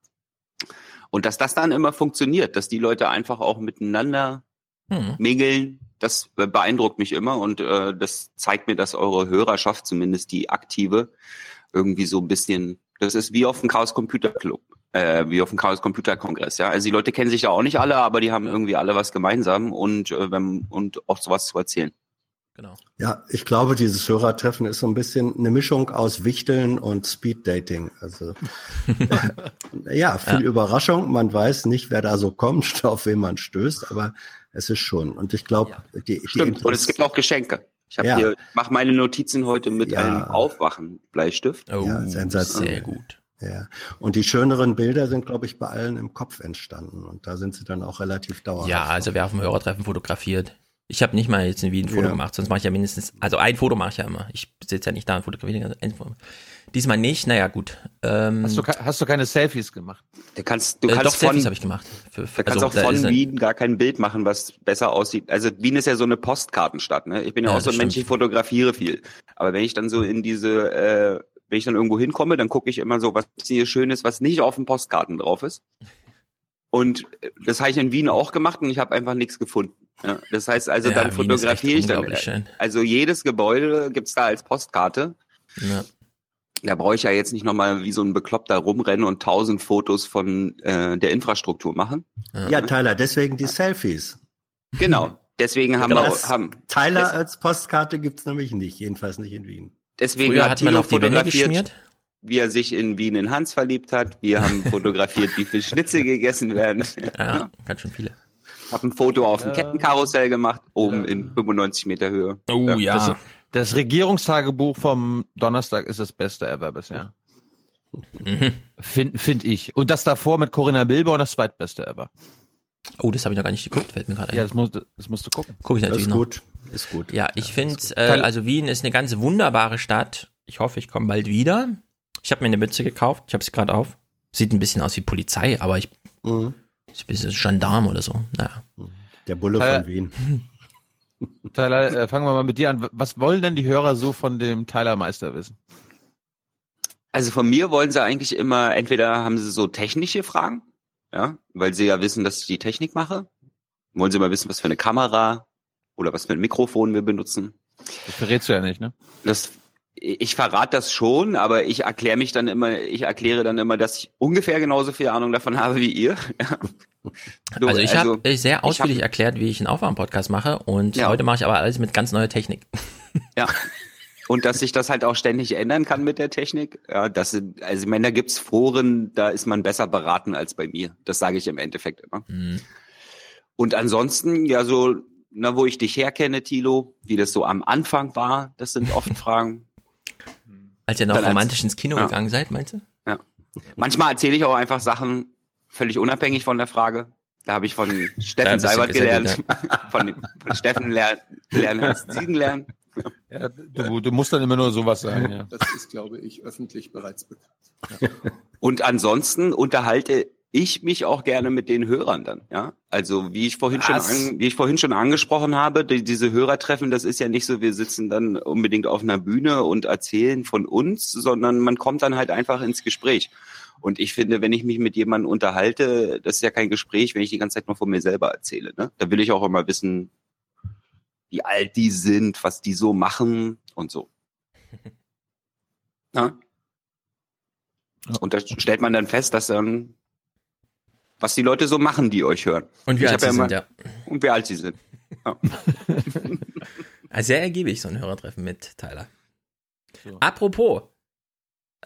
Und dass das dann immer funktioniert, dass die Leute einfach auch miteinander Mhm. mingeln, das beeindruckt mich immer und äh, das zeigt mir, dass eure Hörerschaft, zumindest die aktive, irgendwie so ein bisschen, das ist wie auf dem Chaos Computer Club, äh, wie auf dem Chaos Computer Kongress, ja. Also die Leute kennen sich ja auch nicht alle, aber die haben irgendwie alle was gemeinsam und äh, wenn, und auch sowas zu erzählen. Genau. Ja, ich glaube, dieses Hörertreffen ist so ein bisschen eine Mischung aus Wichteln und Speeddating. Also ja, viel Ja. Überraschung. Man weiß nicht, wer da so kommt, auf wen man stößt, aber es ist schon. Und ich glaube, die, die Stimmt. Und es gibt auch Geschenke. Ich habe Ja. hier, ich mache meine Notizen heute mit Ja. einem Aufwachen-Bleistift. Oh, Ja, sensationell. sehr gut. Ja. Und die schöneren Bilder sind, glaube ich, bei allen im Kopf entstanden. Und da sind sie dann auch relativ dauerhaft. Ja, also wer auf dem Hörertreffen fotografiert. Ich habe nicht mal jetzt in Wien ein Foto Ja. gemacht, sonst mache ich ja mindestens, also ein Foto mache ich ja immer. Ich sitze ja nicht da und fotografiere. Diesmal nicht, naja gut. Ähm, Hast du, hast du keine Selfies gemacht? Du kannst, du äh, kannst doch, Selfies von- habe ich gemacht. Für, für, Da kannst also, auch von Wien gar kein Bild machen, was besser aussieht. Also Wien ist ja so eine Postkartenstadt. Ne? Ich bin ja, Ja, auch so ein Mensch, ich fotografiere viel. Aber wenn ich dann so in diese, äh, wenn ich dann irgendwo hinkomme, dann gucke ich immer so, was hier schön ist, was nicht auf den Postkarten drauf ist. Und äh, das habe ich in Wien auch gemacht und ich habe einfach nichts gefunden. Ja? Das heißt also, Ja, dann fotografiere ich dann. Also jedes Gebäude gibt's da als Postkarte. Ja. Da brauche ich ja jetzt nicht nochmal wie so ein Bekloppter rumrennen und tausend Fotos von äh, der Infrastruktur machen. Ja, Tyler, deswegen die Selfies. Genau. Deswegen haben Genau. wir Das- haben Tyler als Postkarte gibt's nämlich nicht, jedenfalls nicht in Wien. deswegen Früher hat hat man auf die Wände fotografiert, geschmiert. wie er sich in Wien in Hans verliebt hat. Wir haben fotografiert, wie viel Schnitzel gegessen werden. Ja, ganz schön viele. Hab ein Foto auf dem Ja. Kettenkarussell gemacht, oben in 95 Meter Höhe. Oh ja. Das, das Regierungstagebuch vom Donnerstag ist das Beste ever bisher. Mhm. Finde find ich. Und das davor mit Corinna Bilbao das zweitbeste ever. Oh, das habe ich noch gar nicht geguckt, fällt mir gerade ein. Ja, das musst, du- das musst du gucken. Gucke ich Das natürlich ist noch. gut. Ist gut. Ja, ich finde, ist gut. äh, also Wien ist eine ganz wunderbare Stadt. Ich hoffe, ich komme bald wieder. Ich habe mir eine Mütze gekauft. Ich habe sie gerade auf. Sieht ein bisschen aus wie Polizei, aber ich Mhm. ist ein bisschen Gendarm oder so. Naja. Der Bulle Äh, von Wien. Tyler, äh, fangen wir mal mit dir an. Was wollen denn die Hörer so von dem Tyler Meister wissen? Also von mir wollen sie eigentlich immer, entweder haben sie so technische Fragen, ja, weil sie ja wissen, dass ich die Technik mache. Wollen sie mal wissen, was für eine Kamera oder was für ein Mikrofon wir benutzen. Das verrätst du ja nicht, ne? Das, ich verrate das schon, aber ich erkläre mich dann immer, ich erkläre dann immer, dass ich ungefähr genauso viel Ahnung davon habe wie ihr. Du, also ich also, habe sehr ich ausführlich hab- erklärt, wie ich einen Aufwärm-Podcast mache und Ja. heute mache ich aber alles mit ganz neuer Technik. Ja. Und dass sich das halt auch ständig ändern kann mit der Technik. Ja, das sind, also ich meine, da gibt's Foren, da ist man besser beraten als bei mir. Das sage ich im Endeffekt immer. Mhm. Und ansonsten, ja, so, na, wo ich dich herkenne, Tilo, wie das so am Anfang war, das sind oft Fragen. Als ihr noch Dann als- romantisch ins Kino Ja. gegangen seid, meinst du? Ja. Manchmal erzähle ich auch einfach Sachen völlig unabhängig von der Frage. Da habe ich von Steffen Seibert gelernt. von, von Steffen ler lernen als Ziegen lernen. Ja, du, du musst dann immer nur sowas sagen, ja. Das ist, glaube ich, öffentlich bereits bekannt. Und ansonsten unterhalte ich mich auch gerne mit den Hörern dann, ja. Also wie ich vorhin schon, an, wie ich vorhin schon angesprochen habe, die, diese Hörertreffen, das ist ja nicht so, wir sitzen dann unbedingt auf einer Bühne und erzählen von uns, sondern man kommt dann halt einfach ins Gespräch. Und ich finde, wenn ich mich mit jemandem unterhalte, das ist ja kein Gespräch, wenn ich die ganze Zeit nur von mir selber erzähle. Ne? Da will ich auch immer wissen, wie alt die sind, was die so machen und so. Ja? Und da stellt man dann fest, dass dann, was die Leute so machen, die euch hören. Und wie Ich alt sie immer- sind, ja. Und wie alt sie sind. Ja. Also sehr ergiebig, so ein Hörertreffen mit Tyler. Apropos, äh,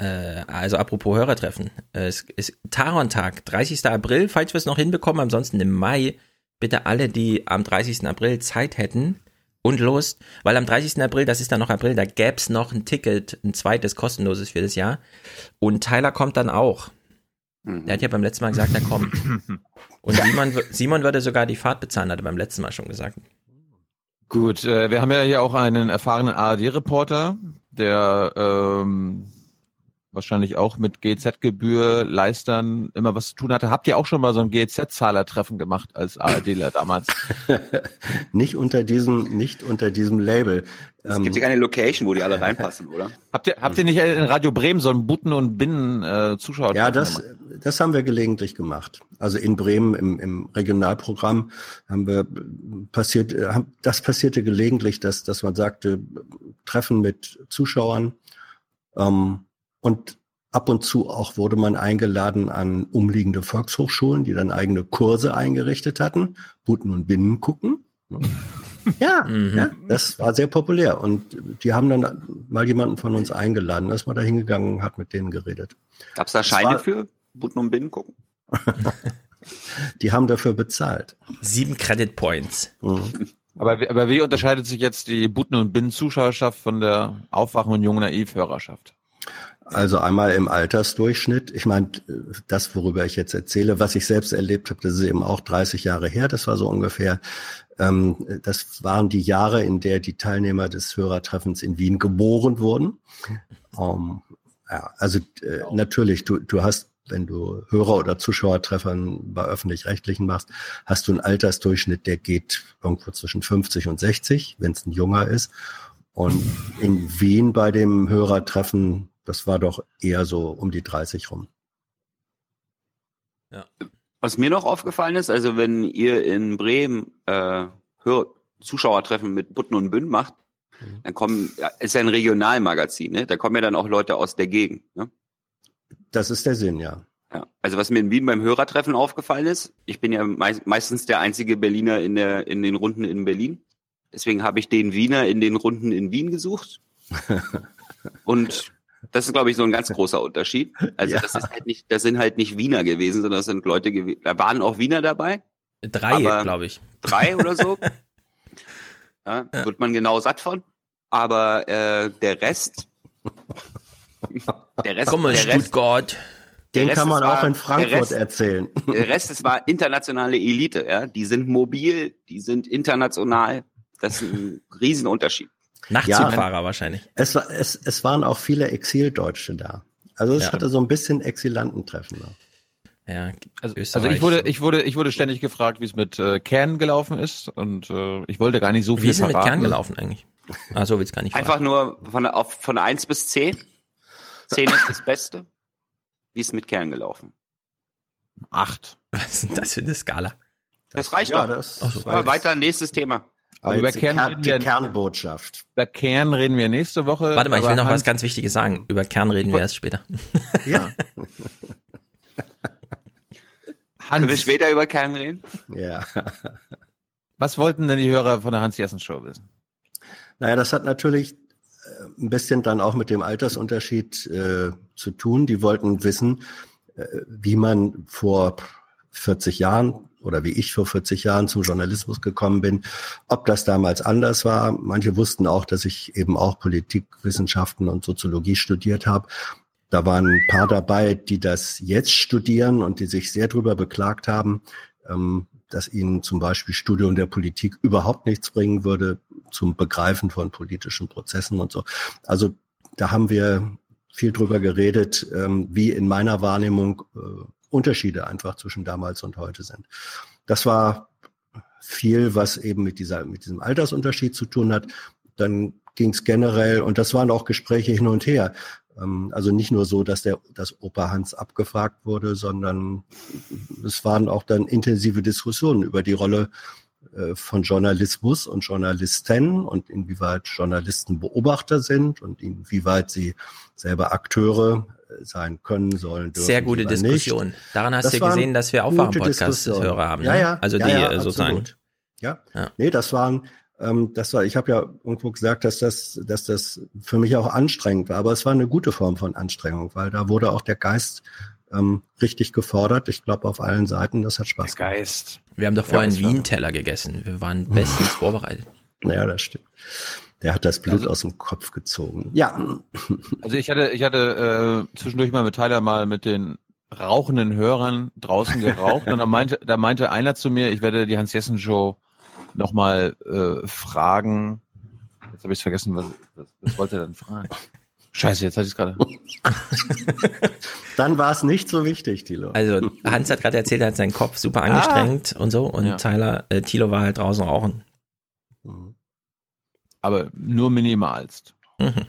also apropos Hörertreffen, äh, es ist Taron-Tag, 30. April, falls wir es noch hinbekommen, ansonsten im Mai, bitte alle, die am 30. April Zeit hätten und Lust, weil am 30. April, das ist dann noch April, da gäb's noch ein Ticket, ein zweites kostenloses für das Jahr und Tyler kommt dann auch. Der hat ja beim letzten Mal gesagt, er kommt. Und Simon, Simon würde sogar die Fahrt bezahlen, hat er beim letzten Mal schon gesagt. Gut, äh, wir haben ja hier auch einen erfahrenen ARD-Reporter, der ähm, wahrscheinlich auch mit GZ-Gebühr, Leistern immer was zu tun hatte. Habt ihr auch schon mal so ein GZ-Zahler-Treffen gemacht als ARDler damals? nicht unter diesem, nicht unter diesem Label. Es Ähm, gibt ja keine Location, wo die alle reinpassen, oder? Habt ihr, habt ihr nicht in Radio Bremen so ein Butten- und Binnen-Zuschauer? Ja, das, das haben wir gelegentlich gemacht. Also in Bremen im, im Regionalprogramm haben wir passiert, äh, haben- das passierte gelegentlich, dass, dass man sagte, Treffen mit Zuschauern. Ähm, und ab und zu auch wurde man eingeladen an umliegende Volkshochschulen, die dann eigene Kurse eingerichtet hatten. Butten und Binnen gucken. Ja, ja, das war sehr populär. Und die haben dann mal jemanden von uns eingeladen. Da ist man da hingegangen, hat mit denen geredet. Gab's da Das Scheine war- für? Butten und Binnen gucken? Die haben dafür bezahlt. Sieben Credit Points. Aber, wie- aber wie unterscheidet sich jetzt die Butten- und Binnen-Zuschauerschaft von der Aufwachen- und Jung-Naiv-Hörerschaft? Also einmal im Altersdurchschnitt. Ich meine, das, worüber ich jetzt erzähle, was ich selbst erlebt habe, das ist eben auch 30 Jahre her. Das war so ungefähr. Ähm, das waren die Jahre, in der die Teilnehmer des Hörertreffens in Wien geboren wurden. Ähm, ja, also äh, natürlich, du, du hast, wenn du Hörer- oder Zuschauertreffern bei öffentlich-rechtlichen machst, hast du einen Altersdurchschnitt, der geht irgendwo zwischen 50 und 60, wenn es ein junger ist. Und in Wien bei dem Hörertreffen, das war doch eher so um die 30 rum. Was mir noch aufgefallen ist, also wenn ihr in Bremen äh, Zuschauertreffen mit Butten und Bünn macht, dann kommen, ja, ist ja ein Regionalmagazin, ne? Da kommen ja dann auch Leute aus der Gegend. Ne? Das ist der Sinn, ja. Ja. Also was mir in Wien beim Hörertreffen aufgefallen ist, ich bin ja meist, meistens der einzige Berliner in der in den Runden in Berlin. Deswegen habe ich den Wiener in den Runden in Wien gesucht. Und das ist, glaube ich, so ein ganz großer Unterschied. Also Ja. das ist halt nicht, das sind halt nicht Wiener gewesen, sondern das sind Leute gewesen. Da waren auch Wiener dabei. Drei, glaube ich. Drei oder so. ja, wird man genau satt von. Aber äh, der Rest, der Rest, Komm mal, der Rest, Stuttgart. der Den Rest, kann man auch war- in der Frankfurt Rest, erzählen. Der Rest, es war internationale Elite, ja. Die sind mobil, die sind international. Das ist ein Riesenunterschied. Nachtzugfahrer wahrscheinlich. Es, war, es, es waren auch viele Exildeutsche da. Also es Ja. hatte so ein bisschen Exilantentreffen. Da. Ja, Also, also ich wurde, ich wurde, ich wurde ständig gefragt, wie es mit äh, Kern gelaufen ist und äh, ich wollte gar nicht so viel Wie ist mit verraten. Kern gelaufen eigentlich? Ah, so will's gar nicht Einfach nur von, auf, von 1 bis 10. 10 ist das Beste. Wie ist mit Kern gelaufen? Acht. Was ist denn das für eine Skala? Das reicht Ja, doch. das so. weiter, nächstes Thema. Aber über Kern Kern, wir- Kernbotschaft. Über Kern reden wir nächste Woche. Warte mal, ich will noch was Hans- ganz Wichtiges sagen. Über Kern reden wir erst später. Ja, Können wir Hans, später über Kern reden? ja. was wollten denn die Hörer von der Hans-Jessen-Show wissen? Naja, das hat natürlich äh, ein bisschen dann auch mit dem Altersunterschied äh, zu tun. Die wollten wissen, äh, wie man vor 40 Jahren oder wie ich vor 40 Jahren zum Journalismus gekommen bin, ob das damals anders war. Manche wussten auch, dass ich eben auch Politikwissenschaften und Soziologie studiert habe. Da waren ein paar dabei, die das jetzt studieren und die sich sehr drüber beklagt haben, ähm, dass ihnen zum Beispiel Studium der Politik überhaupt nichts bringen würde zum Begreifen von politischen Prozessen und so. Also da haben wir viel drüber geredet, ähm, wie in meiner Wahrnehmung äh, Unterschiede einfach zwischen damals und heute sind. Das war viel, was eben mit dieser, mit diesem Altersunterschied zu tun hat. Dann ging es generell, und das waren auch Gespräche hin und her. Ähm, Also nicht nur so, dass der, dass Opa Hans abgefragt wurde, sondern es waren auch dann intensive Diskussionen über die Rolle äh, von Journalismus und Journalisten und inwieweit Journalisten Beobachter sind und inwieweit sie selber Akteure sein können sollen. Dürfen, Sehr gute oder nicht. Diskussion. Daran hast Das du gesehen, dass wir gute Aufwachen-Podcast-Hörer haben. Ja, ne? ja. Also ja, die ja, äh, sozusagen. absolut. Ja. Ja. Nee, das waren, ähm, das war, ich habe ja irgendwo gesagt, dass das, dass das für mich auch anstrengend war, aber es war eine gute Form von Anstrengung, weil da wurde auch der Geist ähm, richtig gefordert. Ich glaube auf allen Seiten, das hat Spaß gemacht. Geist. Wir haben doch vorher Ja, Wien-Teller gegessen. Wir waren bestens vorbereitet. Ja, das stimmt. Der hat das Blut aus dem Kopf gezogen. Ja, Also ich hatte, ich hatte äh, zwischendurch mal mit Tyler mal mit den rauchenden Hörern draußen geraucht und da meinte, da meinte einer zu mir, ich werde die Hans-Jessen-Show nochmal äh, fragen. Jetzt habe ich vergessen, was, was, was wollte er denn fragen? Scheiße, jetzt hatte ich es gerade. dann war es nicht so wichtig, Thilo. Also Hans hat gerade erzählt, er hat seinen Kopf super angestrengt und so und Ja. Tyler, äh, Thilo war halt draußen rauchen. Aber nur minimalst. Mhm.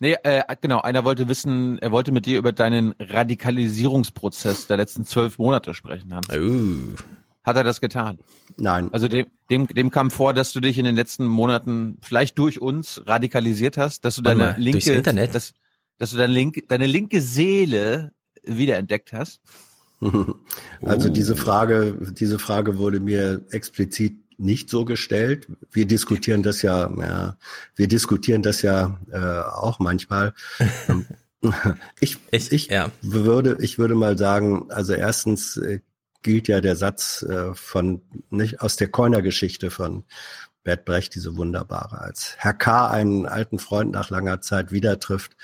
Nee, äh, genau, einer wollte wissen, er wollte mit dir über deinen Radikalisierungsprozess der letzten zwölf Monate sprechen, Hans. Uh. Hat er das getan? Nein. Also dem, dem, dem kam vor, dass du dich in den letzten Monaten vielleicht durch uns radikalisiert hast, dass du Warte deine mal, linke, durchs Internet? Dass, dass du deine linke, deine linke Seele wiederentdeckt hast. Also Oh. diese Frage, diese Frage wurde mir explizit nicht so gestellt. Wir diskutieren das ja, ja wir diskutieren das ja äh, auch manchmal. Ähm, ich, ich, ja. würde, ich würde mal sagen, also erstens äh, gilt ja der Satz äh, von nicht aus der Keuner-Geschichte von Bert Brecht, diese wunderbare, als Herr K. einen alten Freund nach langer Zeit wieder trifft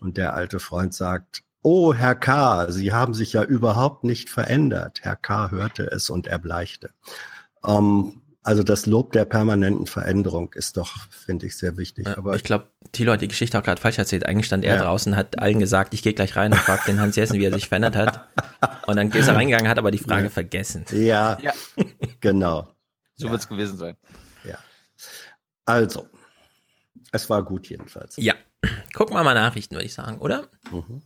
und der alte Freund sagt, Oh, Herr K., Sie haben sich ja überhaupt nicht verändert. Herr K. hörte es und erbleichte. Ähm, also das Lob der permanenten Veränderung ist doch, finde ich, sehr wichtig. Aber ich glaube, Thilo hat die Geschichte auch gerade falsch erzählt. Eigentlich stand er Ja. draußen, hat allen gesagt, ich gehe gleich rein und frage den Hans Jessen, wie er sich verändert hat. Und dann ist er reingegangen, hat aber die Frage vergessen. ja, Ja. genau. So wird's gewesen sein. Ja. Also, es war gut jedenfalls. Ja. Gucken wir mal Nachrichten, würde ich sagen, oder? Mhm.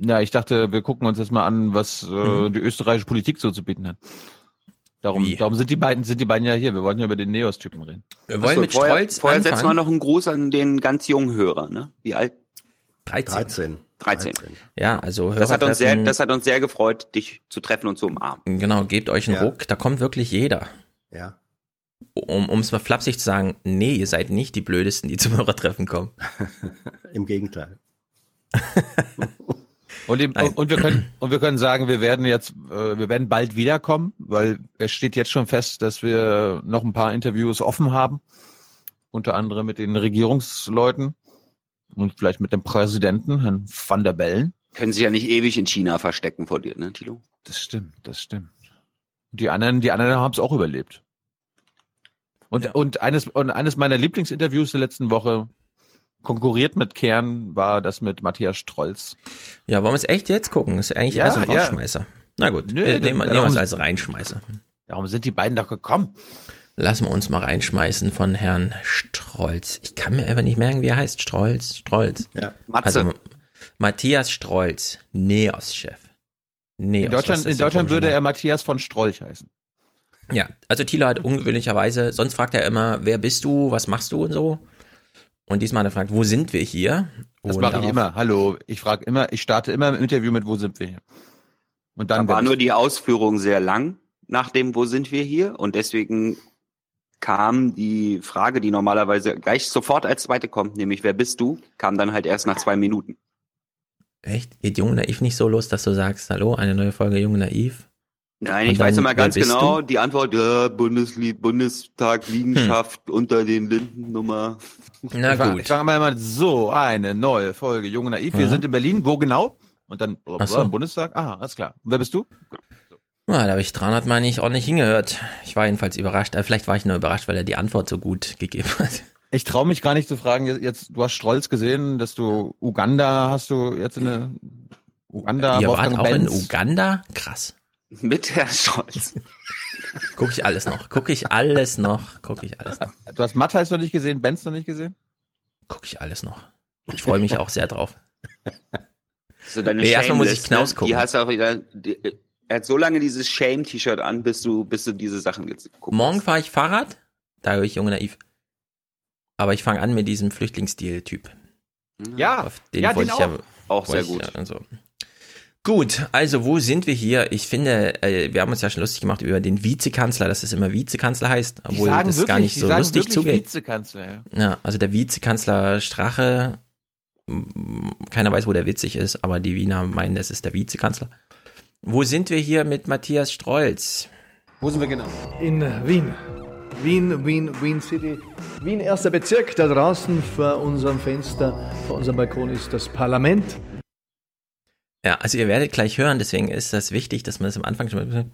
Ja, ich dachte, wir gucken uns jetzt mal an, was äh, Mhm. die österreichische Politik so zu bieten hat. Darum, Wie? darum sind die beiden, sind die beiden ja hier. Wir wollten ja über den Neos-Typen reden. Wir wollen Achso, mit vorher, Stolz Vorher setzen wir anfangen. noch einen Gruß an den ganz jungen Hörer. Ne? Wie alt? 13. 13. 13. Ja, also Das hat, uns sehr, das hat uns sehr gefreut, dich zu treffen und zu umarmen. Genau, gebt euch einen Ja. Ruck, da kommt wirklich jeder. Ja. Um um es mal flapsig zu sagen, nee, ihr seid nicht die Blödesten, die zum Hörertreffen kommen. Im Gegenteil. Und, Nein. und wir können und wir können sagen, wir werden jetzt, äh, wir werden bald wiederkommen, weil es steht jetzt schon fest, dass wir noch ein paar Interviews offen haben, unter anderem mit den Regierungsleuten und vielleicht mit dem Präsidenten Herrn Van der Bellen. Können sich ja nicht ewig in China verstecken vor dir, ne, Tilo? Das stimmt, das stimmt. Die anderen, die anderen haben es auch überlebt. Und, und eines und eines meiner Lieblingsinterviews der letzten Woche konkurriert mit Kern war das mit Matthias Strolz. Ja, wollen wir es echt jetzt gucken? Das ist eigentlich Ja, erst ein ja. Rausschmeißer. Na gut, Nö, äh, nehmen nehmen wir es als Reinschmeißer. Darum sind die beiden doch gekommen. Lassen wir uns mal reinschmeißen von Herrn Strolz. Ich kann mir einfach nicht merken, wie er heißt. Strolz, Strolz. Ja. Matze. Also Matthias Strolz, Neos-Chef. Neos, In Deutschland, in Deutschland würde er Matthias von Strolch heißen. Ja, also Thilo hat ungewöhnlicherweise, sonst fragt er immer, wer bist du, was machst du und so. Und diesmal hat er gefragt, wo sind wir hier? Das Und mache ich immer. Hallo, ich frage immer, ich starte immer im Interview mit, wo sind wir hier? Und dann Da war nur die Ausführung sehr lang nach dem, wo sind wir hier? Und deswegen kam die Frage, die normalerweise gleich sofort als zweite kommt, nämlich wer bist du, kam dann halt erst nach zwei Minuten. Echt? Geht Jung und Naiv nicht so los, dass du sagst, hallo, eine neue Folge Jung und Naiv? Nein, ich weiß dann, immer ganz genau, du? die Antwort, ja, Bundeslied, Bundestag, Liegenschaft unter den Linden Nummer. Na ich, gut. Ich sage mal immer so, eine neue Folge Junge Naiv. Wir Ja. sind in Berlin. Wo genau? Und dann Ach so. im Bundestag. Aha, alles klar. Und wer bist du? Ja, da habe ich 300 Mal nicht ordentlich hingehört. Ich war jedenfalls überrascht. Äh, vielleicht war ich nur überrascht, weil er die Antwort so gut gegeben hat. Ich traue mich gar nicht zu fragen. Jetzt, du hast Strolz gesehen, dass du Uganda hast du jetzt eine Uganda. Ihr wart auch in Benz. Uganda? Krass. Mit Herrn Scholz. Guck ich alles noch. Guck ich alles noch. Guck ich alles noch. Du hast Matthijs noch nicht gesehen, Benz noch nicht gesehen? Guck ich alles noch. Ich freue mich auch sehr drauf. So deine Nee, erstmal muss ich Knaus gucken. Die hast auch wieder, die, er hat so lange dieses Shame-T-Shirt an, bis du, bis du diese Sachen jetzt guckst. Morgen fahre ich Fahrrad. Da höre ich Junge Naiv. Aber ich fange an mit diesem Flüchtlingsstil-Typ. Ja, Auf den ja, wollte den ich auch. ja. Auch sehr gut. Ja, also. Gut, also wo sind wir hier? Ich finde, äh, wir haben uns ja schon lustig gemacht über den Vizekanzler, dass es immer Vizekanzler heißt, obwohl das wirklich, gar nicht so sagen lustig zugeht. Vizekanzler, ja. Also der Vizekanzler Strache, m, keiner weiß, wo der witzig ist, aber die Wiener meinen, das ist der Vizekanzler. Wo sind wir hier mit Matthias Strolz? Wo sind wir genau? In Wien. Wien, Wien, Wien City. Wien, erster Bezirk. Da draußen vor unserem Fenster, vor unserem Balkon ist das Parlament. Ja, also ihr werdet gleich hören, deswegen ist das wichtig, dass man das am Anfang schon mal.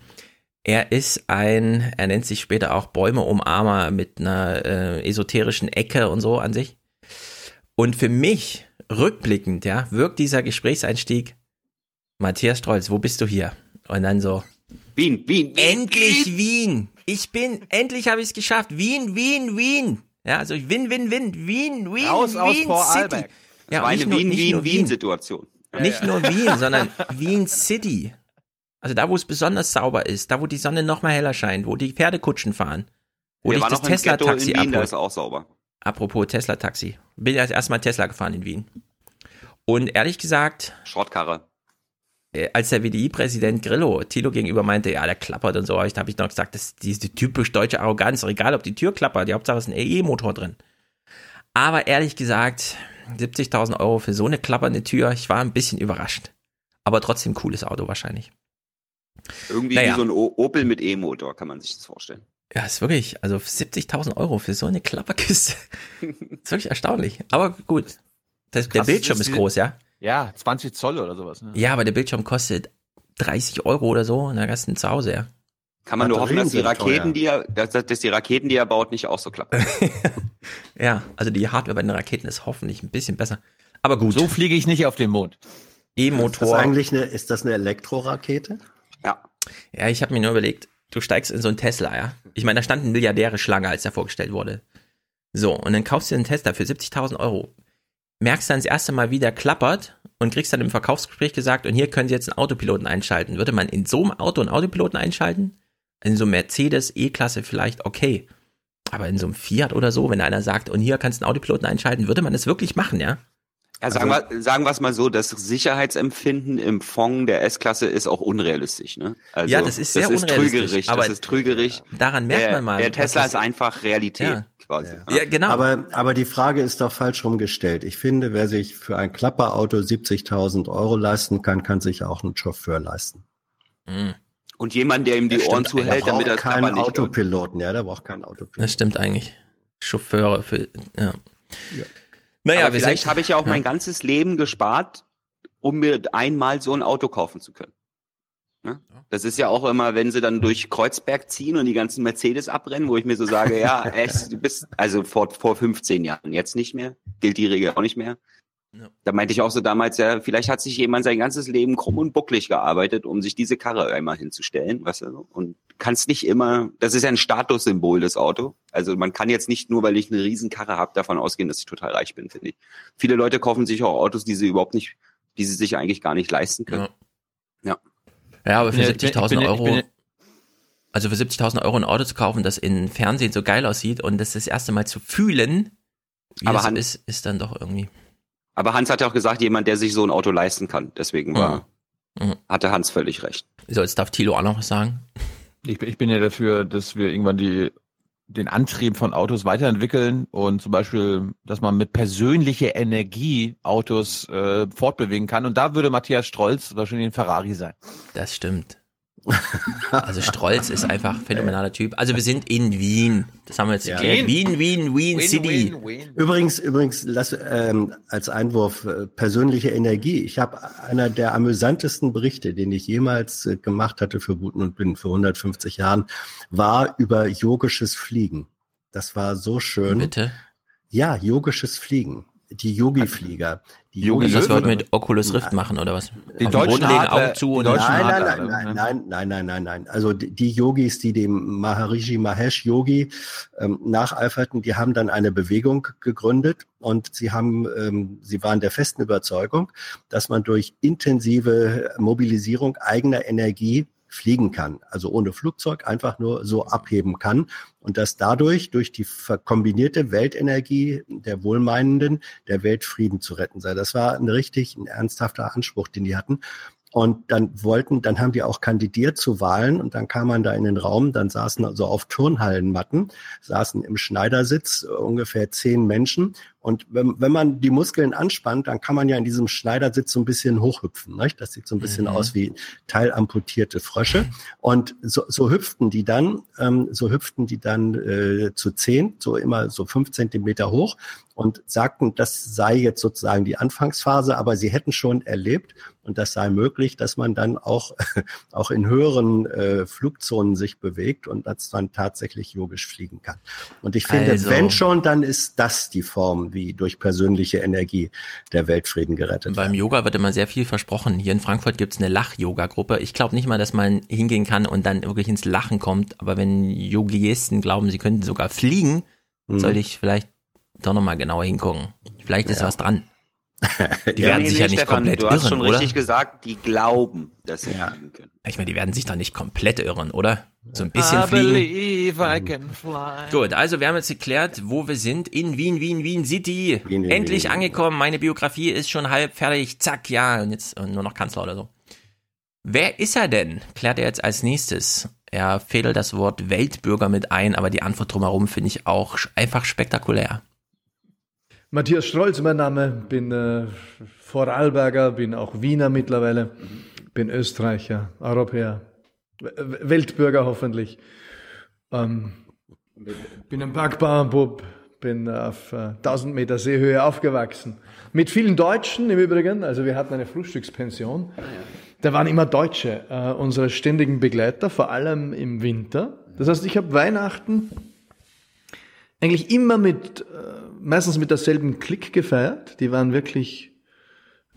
Er ist ein, er nennt sich später auch Bäumeumarmer mit einer äh, esoterischen Ecke und so an sich. Und für mich, rückblickend, ja, wirkt dieser Gesprächseinstieg, Matthias Strolz, wo bist du hier? Und dann so, Wien, Wien, Wien. endlich Wien! Ich bin, endlich habe ich es geschafft. Wien, Wien, Wien! Ja, also Win, Win, Win, Wien, Wien, Raus aus Wien City. Vorarlberg. Das Ja, war eine nicht Wien, nicht Wien, nur Wien sondern Wien City. Also da, wo es besonders sauber ist, da, wo die Sonne noch mal heller scheint, wo die Pferdekutschen fahren, wo waren das Tesla-Taxi Wien, da ist auch sauber. Apropos Tesla-Taxi. Bin ja erstmal Tesla gefahren in Wien. Und ehrlich gesagt, Schrottkarre. äh, als der WDI-Präsident Grillo Tilo gegenüber meinte, ja, der klappert und so, da habe ich noch gesagt, das ist diese typisch deutsche Arroganz, egal ob die Tür klappert, die Hauptsache ist ein E-Motor drin. Aber ehrlich gesagt, 70.000 Euro für so eine klappernde Tür, ich war ein bisschen überrascht. Aber trotzdem cooles Auto wahrscheinlich. Irgendwie Naja. wie so ein Opel mit E-Motor, kann man sich das vorstellen. Ja, ist wirklich, also 70.000 Euro für so eine Klapperkiste. ist wirklich erstaunlich. Aber gut, das, der Bildschirm ist ist groß, ja? Ja, 20 Zoll oder sowas. Ne? Ja, aber der Bildschirm kostet 30 Euro oder so und dann hast du ihn zu Hause, ja. Kann man nur hoffen, dass die Raketen, die er, dass, dass die Raketen, die er baut, nicht auch so klappen. Ja, also die Hardware bei den Raketen ist hoffentlich ein bisschen besser. Aber gut, So fliege ich nicht auf den Mond. Ist das E-Motor. eigentlich eine, ist das eine Elektrorakete? Ja. Ja, ich habe mir nur überlegt, du steigst in so einen Tesla, ja. Ich meine, da stand eine Milliardäre Schlange, als der vorgestellt wurde. So, und dann kaufst du einen Tesla für 70.000 Euro. Merkst dann das erste Mal, wie der klappert und kriegst dann im Verkaufsgespräch gesagt, und hier können Sie jetzt einen Autopiloten einschalten. Würde man in so einem Auto einen Autopiloten einschalten? In so einem Mercedes E-Klasse vielleicht okay. Aber in so einem Fiat oder so, wenn einer sagt, und hier kannst du einen Autopiloten einschalten, würde man das wirklich machen, ja? Ja, sagen, wir, sagen wir es mal so, das Sicherheitsempfinden im Fond der S-Klasse ist auch unrealistisch. Ne? Also, Ja, das ist sehr das ist unrealistisch, Trügerisch, aber das ist trügerisch. Daran merkt der, man mal. Der Tesla ist das- einfach Realität Ja. quasi. Ja, genau. Aber, aber die Frage ist doch falsch rumgestellt. Ich finde, wer sich für ein Klapperauto 70.000 Euro leisten kann, kann sich auch einen Chauffeur leisten. Mhm. Und jemand, der ihm die Das Ohren stimmt zuhält, damit er keinen nicht hört. Autopiloten. Ja, der braucht keinen Autopiloten. Das stimmt eigentlich. Chauffeure für, ja. Naja, Aber vielleicht habe ich ja auch ja. mein ganzes Leben gespart, um mir einmal so ein Auto kaufen zu können. Ne? Das ist ja auch immer, wenn sie dann durch Kreuzberg ziehen und die ganzen Mercedes abrennen, wo ich mir so sage, ja, echt, du bist, also vor, vor 15 Jahren, jetzt nicht mehr, gilt die Regel auch nicht mehr. Da meinte ich auch so damals, ja, vielleicht hat sich jemand sein ganzes Leben krumm und bucklig gearbeitet, um sich diese Karre einmal hinzustellen, weißt du, so. und kannst nicht immer, das ist ja ein Statussymbol, das Auto. Also man kann jetzt nicht nur, weil ich eine Riesenkarre habe, davon ausgehen, dass ich total reich bin, finde ich. Viele Leute kaufen sich auch Autos, die sie überhaupt nicht, die sie sich eigentlich gar nicht leisten können. Ja. Ja, aber für Ja, ich bin- 70.000 ich bin- ich Euro, also für 70.000 Euro ein Auto zu kaufen, das in Fernsehen so geil aussieht und das das erste Mal zu fühlen, wie Aber das Han- ist, ist dann doch irgendwie. Aber Hans hat ja auch gesagt, jemand, der sich so ein Auto leisten kann. Deswegen war, Mhm. hatte Hans völlig recht. So, jetzt darf Thilo auch noch was sagen. Ich, bin- ich bin ja dafür, dass wir irgendwann die, den Antrieb von Autos weiterentwickeln und zum Beispiel, dass man mit persönlicher Energie Autos äh, fortbewegen kann. Und da würde Matthias Strolz wahrscheinlich ein Ferrari sein. Das stimmt. Also Strolz ist einfach ein phänomenaler Typ. Also wir sind in Wien. Das haben wir jetzt Ja. geklärt. Wien, Wien, Wien City. Übrigens, übrigens, lass ähm, als Einwurf äh, persönliche Energie. Ich habe einer der amüsantesten Berichte, den ich jemals äh, gemacht hatte für Guten und Bin vor 150 Jahren, war über yogisches Fliegen. Das war so schön. Bitte? Ja, yogisches Fliegen. Die Yogi-Flieger. Die Yogi, das Yogi- wollten wir mit Oculus Rift machen oder was? Die deutschen Boden legen, Augen zu und Nein, nein, nein, nein, ne? nein, nein, nein, nein, nein. Also die, die Yogis, die dem Maharishi Mahesh Yogi ähm, nacheiferten, die haben dann eine Bewegung gegründet und sie haben, ähm, sie waren der festen Überzeugung, dass man durch intensive Mobilisierung eigener Energie fliegen kann, also ohne Flugzeug einfach nur so abheben kann und dass dadurch durch die kombinierte Weltenergie der Wohlmeinenden der Weltfrieden zu retten sei. Das war ein richtig ein ernsthafter Anspruch, den die hatten. Und dann wollten, dann haben die auch kandidiert zu Wahlen und dann kam man da in den Raum, dann saßen also auf Turnhallenmatten, saßen im Schneidersitz äh, ungefähr zehn Menschen. Und wenn, wenn man die Muskeln anspannt, dann kann man ja in diesem Schneidersitz so ein bisschen hochhüpfen. Nicht? Das sieht so ein bisschen Mhm. aus wie teilamputierte Frösche. Und so, so hüpften die dann, ähm, so hüpften die dann äh, zu zehn, so immer so fünf Zentimeter hoch und sagten, das sei jetzt sozusagen die Anfangsphase, aber sie hätten schon erlebt und das sei möglich, dass man dann auch, auch in höheren äh, Flugzonen sich bewegt und dass man tatsächlich yogisch fliegen kann. Und ich finde, Also- wenn schon, dann ist das die Form, wie durch persönliche Energie der Weltfrieden gerettet Beim. Yoga wird immer sehr viel versprochen. Hier in Frankfurt gibt's eine Lach-Yoga-Gruppe. Ich glaube nicht mal, dass man hingehen kann und dann wirklich ins Lachen kommt. Aber wenn Yogisten glauben, sie könnten sogar fliegen, Mhm. sollte ich vielleicht doch nochmal genauer hingucken. Vielleicht ist Ja. was dran. Die Ja, werden nee, sich nee, ja nicht Stefan, komplett du hast irren, schon oder? richtig gesagt, die glauben, dass sie fliegen können. Ich meine, die werden sich doch nicht komplett irren, oder? So ein bisschen I fliegen. believe I can fly. Gut, also wir haben jetzt geklärt, wo wir sind. In Wien, Wien, Wien City. Wien, Wien, Endlich Wien. angekommen. Meine Biografie ist schon halb fertig. Zack, ja. Und jetzt nur noch Kanzler oder so. Wer ist er denn? Klärt er jetzt als nächstes. Er fädelt das Wort Weltbürger mit ein, aber die Antwort drumherum finde ich auch einfach spektakulär. Matthias Strolz, mein Name, bin äh, Vorarlberger, bin auch Wiener mittlerweile, bin Österreicher, Europäer, Weltbürger hoffentlich. Ähm, bin ein Bergbauernbub, bin auf äh, 1000 Meter Seehöhe aufgewachsen. Mit vielen Deutschen im Übrigen, also wir hatten eine Frühstückspension. Da waren immer Deutsche, äh, unsere ständigen Begleiter, vor allem im Winter. Das heißt, ich habe Weihnachten eigentlich immer mit, äh, meistens mit derselben Klick gefeiert. Die waren wirklich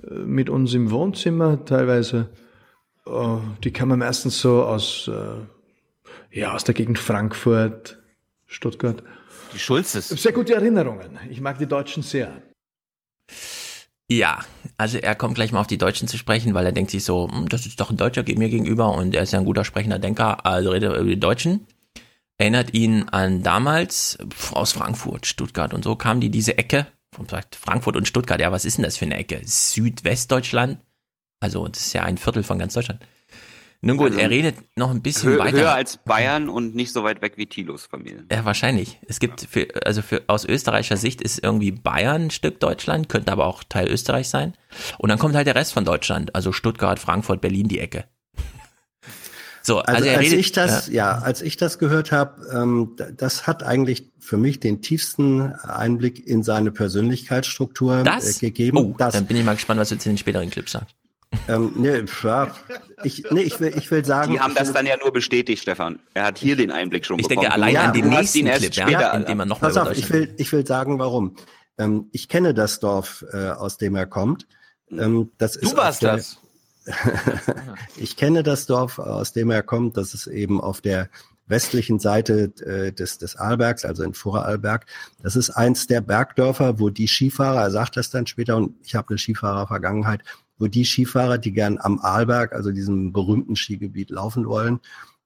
äh, mit uns im Wohnzimmer, teilweise, äh, die kamen meistens so aus, ja, aus der Gegend Frankfurt, Stuttgart. Die Schulzes. Sehr gute Erinnerungen. Ich mag die Deutschen sehr. Ja, also er kommt gleich mal auf die Deutschen zu sprechen, weil er denkt sich so, hm, das ist doch ein Deutscher mir gegenüber und er ist ja ein guter sprechender Denker, also redet er über die Deutschen. Erinnert ihn an damals aus Frankfurt, Stuttgart und so kam die diese Ecke, Frankfurt und Stuttgart, ja, was ist denn das für eine Ecke? Südwestdeutschland? Also, das ist ja ein Viertel von ganz Deutschland. Nun gut, Also, er redet noch ein bisschen Hö weiter. höher als Bayern und nicht so weit weg wie Thilos Familie. Ja, wahrscheinlich. Es gibt für, also für, aus österreichischer Sicht ist irgendwie Bayern ein Stück Deutschland, könnte aber auch Teil Österreich sein. Und dann kommt halt der Rest von Deutschland, also Stuttgart, Frankfurt, Berlin, die Ecke. So, also, Also, er als redet, ich das, ja. als ich das gehört habe, ähm, das hat eigentlich für mich den tiefsten Einblick in seine Persönlichkeitsstruktur das äh, gegeben. Oh, das, dann bin ich mal gespannt, was du jetzt in den späteren Clips sagst. Ähm, nee, ja, ich, nee, ich, will, ich will sagen. Die haben ich das dann ja nur bestätigt, Stefan. Er hat hier den Einblick schon Ich bekommen. denke allein Du- an den nächsten Clip, ja, später in dem er nochmal Pass auf, ich will, ich will sagen, warum. Ähm, ich kenne das Dorf, äh, aus dem er kommt. Ähm, das Du ist warst der- das. ich kenne das Dorf, aus dem er kommt. Das ist eben auf der westlichen Seite äh, des, des Arlbergs, also in Vorarlberg. Das ist eins der Bergdörfer, wo die Skifahrer, er sagt das dann später, und ich habe eine Skifahrer-Vergangenheit, wo die Skifahrer, die gern am Arlberg, also diesem berühmten Skigebiet, laufen wollen,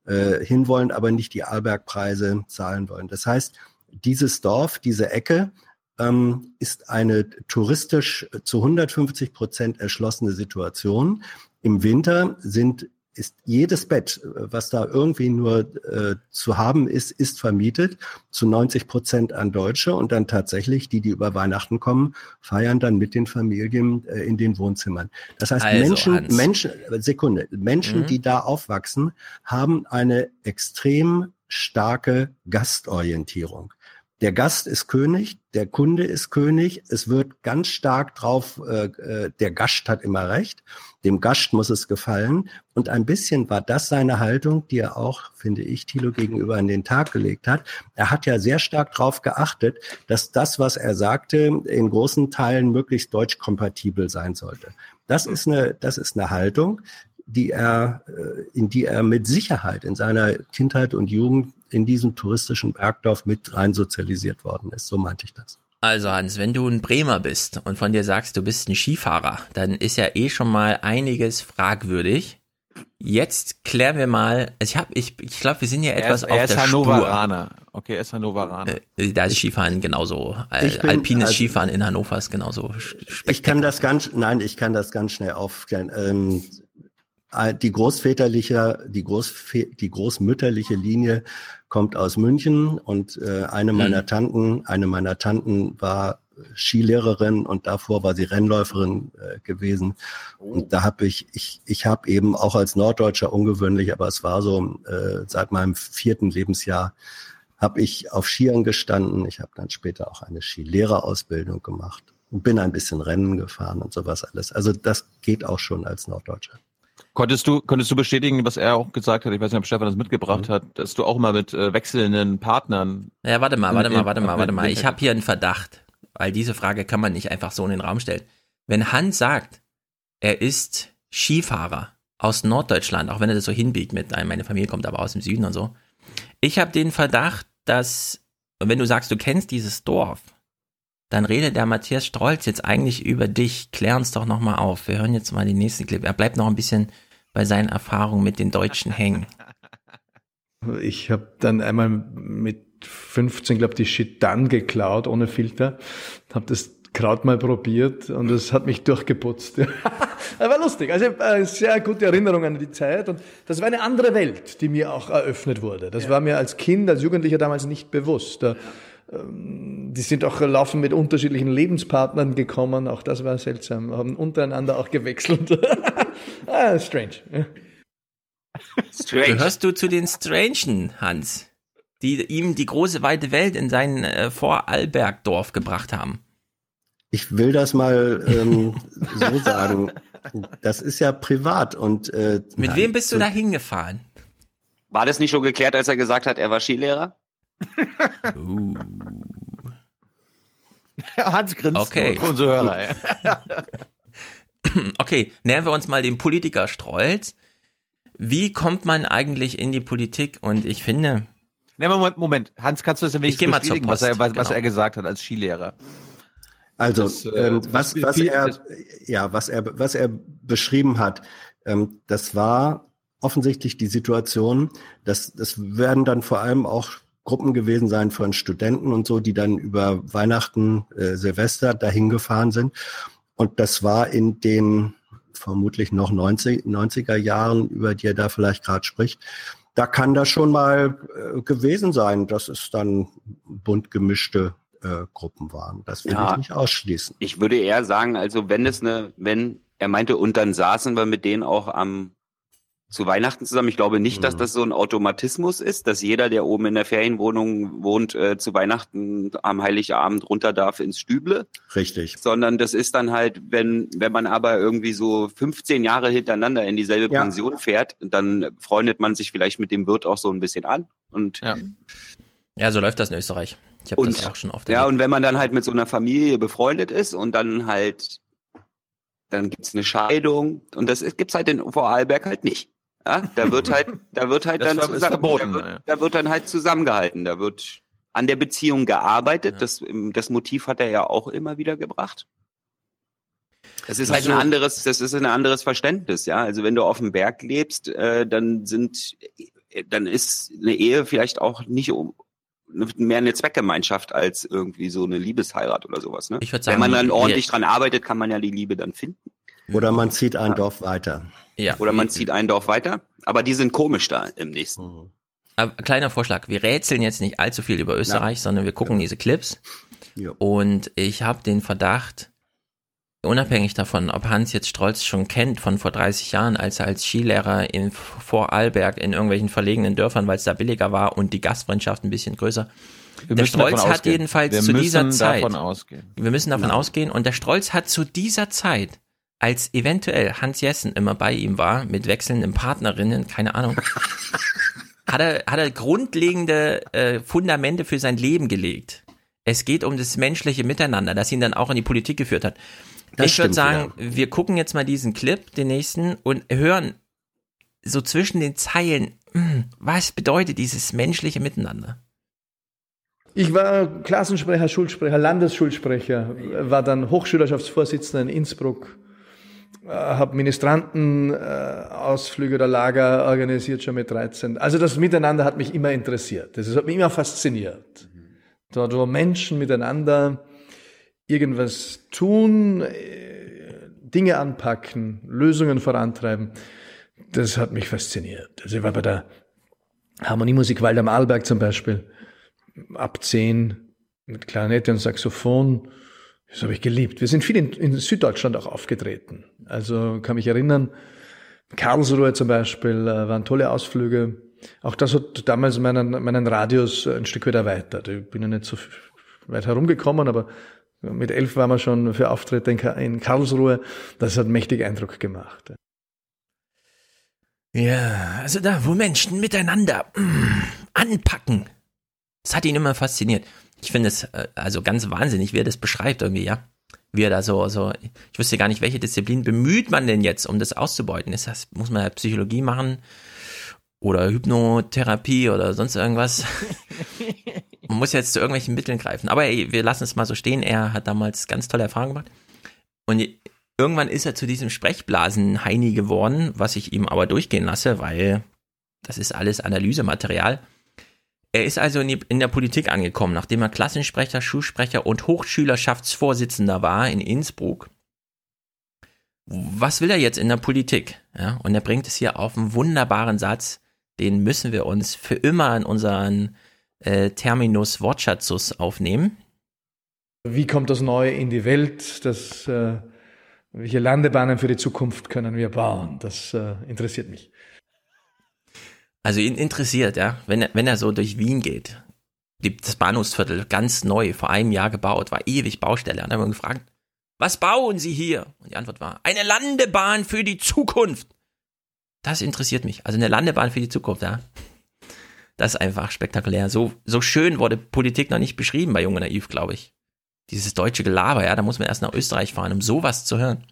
äh, hinwollen, aber nicht die Arlbergpreise zahlen wollen. Das heißt, dieses Dorf, diese Ecke, ähm, ist eine touristisch zu 150 Prozent erschlossene Situation. Im Winter sind ist jedes Bett, was da irgendwie nur äh, zu haben ist, ist vermietet zu 90 Prozent an Deutsche und dann tatsächlich die, die über Weihnachten kommen, feiern dann mit den Familien äh, in den Wohnzimmern. Das heißt, Also, Menschen, Hans. Menschen, Sekunde, Menschen, Mhm. die da aufwachsen, haben eine extrem starke Gastorientierung. Der Gast ist König, der Kunde ist König. Es wird ganz stark drauf, äh, äh, der Gast hat immer recht. Dem Gast muss es gefallen. Und ein bisschen war das seine Haltung, die er auch, finde ich, Thilo gegenüber an den Tag gelegt hat. Er hat ja sehr stark darauf geachtet, dass das, was er sagte, in großen Teilen möglichst deutsch-kompatibel sein sollte. Das ist eine, das ist eine Haltung, die er, äh, in die er mit Sicherheit in seiner Kindheit und Jugend in diesem touristischen Bergdorf mit rein sozialisiert worden ist. So meinte ich das. Also Hans, wenn du ein Bremer bist und von dir sagst, du bist ein Skifahrer, dann ist ja eh schon mal einiges fragwürdig. Jetzt klären wir mal, ich habe, ich, ich glaube, wir sind ja Er etwas ist, auf er ist der Hannoveraner. Okay, er ist Hannoveraner. Spur. Äh, Da ist Skifahren genauso, äh, bin- alpines also- Skifahren in Hannover ist genauso. Ich kann das ganz, nein, ich kann das ganz schnell aufklären. Ähm, äh, die großväterliche, die, Großvä die großmütterliche Linie kommt aus München und äh, eine meiner Tanten, eine meiner Tanten war Skilehrerin und davor war sie Rennläuferin äh, gewesen. Und da habe ich, ich, ich habe eben auch als Norddeutscher ungewöhnlich, aber es war so äh, seit meinem vierten Lebensjahr habe ich auf Skiern gestanden. Ich habe dann später auch eine Skilehrerausbildung gemacht und bin ein bisschen Rennen gefahren und sowas alles. Also das geht auch schon als Norddeutscher. Konntest du, konntest du bestätigen, was er auch gesagt hat, ich weiß nicht, ob Stefan das mitgebracht Mhm. hat, dass du auch mal mit äh, wechselnden Partnern. Ja, warte mal, warte mal, warte mal, warte mal. Ich habe hier einen Verdacht, weil diese Frage kann man nicht einfach so in den Raum stellen. Wenn Hans sagt, er ist Skifahrer aus Norddeutschland, auch wenn er das so hinbiegt mit, äh, meine Familie kommt aber aus dem Süden und so. Ich habe den Verdacht, dass, wenn du sagst, du kennst dieses Dorf, dann redet der Matthias Strolz jetzt eigentlich über dich. Klär uns doch nochmal auf. Wir hören jetzt mal den nächsten Clip. Er bleibt noch ein bisschen bei seinen Erfahrungen mit den Deutschen hängen. Ich habe dann einmal mit 15, glaube die Shit dann geklaut, ohne Filter. Habe das Kraut mal probiert und es hat mich durchgeputzt. Ja. war lustig. Also äh, sehr gute Erinnerung an die Zeit. Und das war eine andere Welt, die mir auch eröffnet wurde. Das war mir als Kind, als Jugendlicher damals nicht bewusst. Da, Die sind auch laufen mit unterschiedlichen Lebenspartnern gekommen. Auch das war seltsam. Haben untereinander auch gewechselt. ah, strange. Ja. Gehörst du zu den Strangen, Hans, die ihm die große weite Welt in sein äh, Vorarlbergdorf gebracht haben? Ich will das mal ähm, so sagen. Das ist ja privat und äh, Mit nein, wem bist du da hingefahren? War das nicht schon geklärt, als er gesagt hat, er war Skilehrer? Uh. Hans grinst Okay. für unsere Hörer. Ja. Okay, nähern wir uns mal dem Politiker Strolz. Wie kommt man eigentlich in die Politik? Und ich finde, Moment, Moment. Hans, kannst du das ein wenig Ich geh mal zur bestätigen, was er, was, was genau. er gesagt hat als Skilehrer? Also Das, äh, ähm, was was, was er ja was er was er beschrieben hat, ähm, das war offensichtlich die Situation, dass das werden dann vor allem auch Gruppen gewesen sein von Studenten und so, die dann über Weihnachten, äh, Silvester dahin gefahren sind. Und das war in den vermutlich noch 90, 90er Jahren, über die er da vielleicht gerade spricht. Da kann das schon mal äh, gewesen sein, dass es dann bunt gemischte äh, Gruppen waren. Das will Ja. ich nicht ausschließen. Ich würde eher sagen, also wenn es eine, wenn, er meinte, und dann saßen wir mit denen auch am zu Weihnachten zusammen. Ich glaube nicht, dass Mhm. das so ein Automatismus ist, dass jeder, der oben in der Ferienwohnung wohnt, äh, zu Weihnachten am Heiligabend runter darf ins Stüble, Richtig. sondern das ist dann halt, wenn, wenn man aber irgendwie so 15 Jahre hintereinander in dieselbe Ja. Pension fährt, dann freundet man sich vielleicht mit dem Wirt auch so ein bisschen an und Ja. Ja, so läuft das in Österreich. Ich habe das auch schon oft Ja, erlebt. und wenn man dann halt mit so einer Familie befreundet ist und dann halt, dann gibt's eine Scheidung und das gibt's halt in Vorarlberg halt nicht. Ja, da wird halt, da wird halt Das dann zusammen, verboten, da, wird, ja. da wird dann halt zusammengehalten, da wird an der Beziehung gearbeitet. Das, das Motiv hat er ja auch immer wieder gebracht. Das ist halt ein anderes, das ist ein anderes Verständnis, ja. Also wenn du auf dem Berg lebst, äh, dann sind, dann ist eine Ehe vielleicht auch nicht um, mehr eine Zweckgemeinschaft als irgendwie so eine Liebesheirat oder sowas. Ne? Ich würd Wenn man sagen, dann ordentlich dran arbeitet, kann man ja die Liebe dann finden. Oder man zieht ein Dorf weiter. Ja. Oder man zieht ein Dorf weiter. Aber die sind komisch da im nächsten. Aber kleiner Vorschlag, wir rätseln jetzt nicht allzu viel über Österreich, sondern wir gucken diese Clips. Ja. Und ich habe den Verdacht, unabhängig davon, ob Hans jetzt Strolz schon kennt von vor 30 Jahren, als er als Skilehrer in Vorarlberg in irgendwelchen verlegenen Dörfern, weil es da billiger war und die Gastfreundschaft ein bisschen größer. Wir der müssen davon Strolz hat ausgehen. jedenfalls Wir zu müssen dieser Zeit, davon ausgehen. wir müssen davon Ja. ausgehen, und der Strolz hat zu dieser Zeit, als eventuell Hans Jessen immer bei ihm war, mit wechselnden Partnerinnen, keine Ahnung, hat er, hat er grundlegende äh, Fundamente für sein Leben gelegt. Es geht um das menschliche Miteinander, das ihn dann auch in die Politik geführt hat. Das ich würde sagen, wir gucken jetzt mal diesen Clip, den nächsten, und hören so zwischen den Zeilen, hm, was bedeutet dieses menschliche Miteinander? Ich war Klassensprecher, Schulsprecher, Landesschulsprecher, war dann Hochschülerschaftsvorsitzender in Innsbruck, habe Ministrantenausflüge oder Lager organisiert schon mit 13. Also das Miteinander hat mich immer interessiert. Das hat mich immer fasziniert. Dort, wo Menschen miteinander irgendwas tun, äh, Dinge anpacken, Lösungen vorantreiben, das hat mich fasziniert. Also ich war bei der Harmoniemusik Waldam Arlberg zum Beispiel, ab 10 mit Klarinette und Saxophon. Das habe ich geliebt. Wir sind viel in, in Süddeutschland auch aufgetreten. Also kann mich erinnern, Karlsruhe zum Beispiel äh, waren tolle Ausflüge. Auch das hat damals meinen, meinen Radius ein Stück weit erweitert. Ich bin ja nicht so weit herumgekommen, aber mit elf waren wir schon für Auftritte in, in Karlsruhe. Das hat mächtig Eindruck gemacht. Ja, also da, wo Menschen miteinander mm, anpacken. Das hat ihn immer fasziniert. Ich finde es äh, also ganz wahnsinnig, wie er das beschreibt irgendwie, ja. Wie er da so, so, ich wüsste gar nicht, welche Disziplin bemüht man denn jetzt, um das auszubeuten? Ist das, muss man ja Psychologie machen? Oder Hypnotherapie oder sonst irgendwas? man muss jetzt zu irgendwelchen Mitteln greifen. Aber ey, wir lassen es mal so stehen. Er hat damals ganz tolle Erfahrungen gemacht. Und irgendwann ist er zu diesem Sprechblasen-Heini geworden, was ich ihm aber durchgehen lasse, weil das ist alles Analysematerial. Er ist also in, die, in der Politik angekommen, nachdem er Klassensprecher, Schulsprecher und Hochschülerschaftsvorsitzender war in Innsbruck. Was will er jetzt in der Politik? Ja, und er bringt es hier auf einen wunderbaren Satz, den müssen wir uns für immer in unseren äh, Terminus Wortschatzus aufnehmen. Wie kommt das Neue in die Welt? Das, äh, welche Landebahnen für die Zukunft können wir bauen? Das äh, interessiert mich. Also ihn interessiert, ja, wenn er, wenn er so durch Wien geht. Die, das Bahnhofsviertel, ganz neu, vor einem Jahr gebaut, war ewig Baustelle. Und dann haben wir gefragt, was bauen Sie hier? Und die Antwort war, eine Landebahn für die Zukunft. Das interessiert mich. Also eine Landebahn für die Zukunft, ja. Das ist einfach spektakulär. So, so schön wurde Politik noch nicht beschrieben bei Junge Naiv, glaube ich. Dieses deutsche Gelaber, ja, da muss man erst nach Österreich fahren, um sowas zu hören.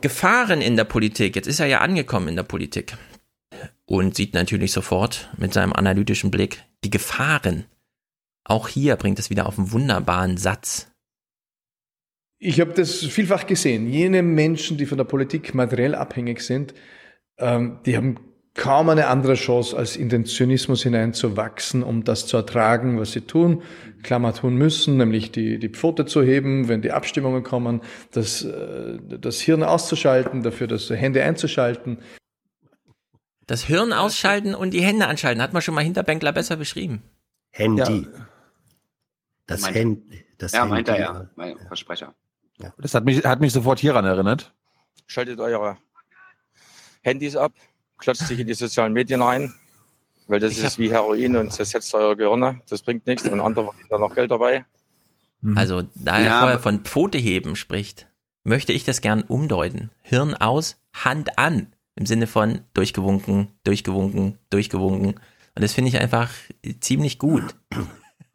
Gefahren in der Politik. Jetzt ist er ja angekommen in der Politik und sieht natürlich sofort mit seinem analytischen Blick die Gefahren. Auch hier bringt es wieder auf einen wunderbaren Satz. Ich habe das vielfach gesehen. Jene Menschen, die von der Politik materiell abhängig sind, ähm, die haben kaum eine andere Chance, als in den Zynismus hineinzuwachsen, um das zu ertragen, was sie tun, Klammer tun müssen, nämlich die, die Pfote zu heben, wenn die Abstimmungen kommen, das, äh, das Hirn auszuschalten, dafür das Hände einzuschalten. Das Hirn ausschalten und die Hände anschalten, hat man schon mal Hinterbänkler besser beschrieben. Handy. Das Meint- Handy. Das ja, Handy. meint er ja, mein Versprecher. Das hat mich, hat mich sofort hieran erinnert. Schaltet eure Handys ab, klotzt sich in die sozialen Medien rein, weil das ist wie Heroin und zersetzt eure Gehirne. Das bringt nichts und andere verdienen da noch Geld dabei. Also, da er Ja, vorher von Pfoteheben spricht, möchte ich das gern umdeuten. Hirn aus, Hand an. Im Sinne von durchgewunken, durchgewunken, durchgewunken. Und das finde ich einfach ziemlich gut.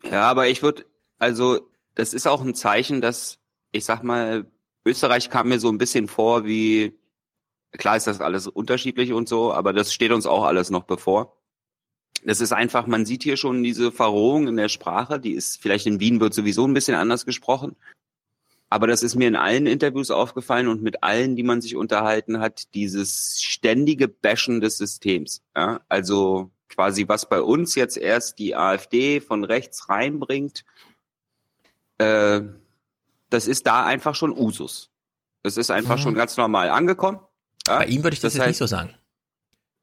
Ja, aber ich würde, also das ist auch ein Zeichen, dass, ich sag mal, Österreich kam mir so ein bisschen vor wie, klar ist das alles unterschiedlich und so, aber das steht uns auch alles noch bevor. Das ist einfach, man sieht hier schon diese Verrohung in der Sprache, die ist, vielleicht in Wien wird sowieso ein bisschen anders gesprochen. Aber das ist mir in allen Interviews aufgefallen und mit allen, die man sich unterhalten hat, dieses ständige Bashen des Systems. Ja? Also quasi, was bei uns jetzt erst die AfD von rechts reinbringt, äh, das ist da einfach schon Usus. Das ist einfach Mhm. schon ganz normal angekommen. Ja? Bei ihm würde ich das, jetzt heißt- nicht so sagen.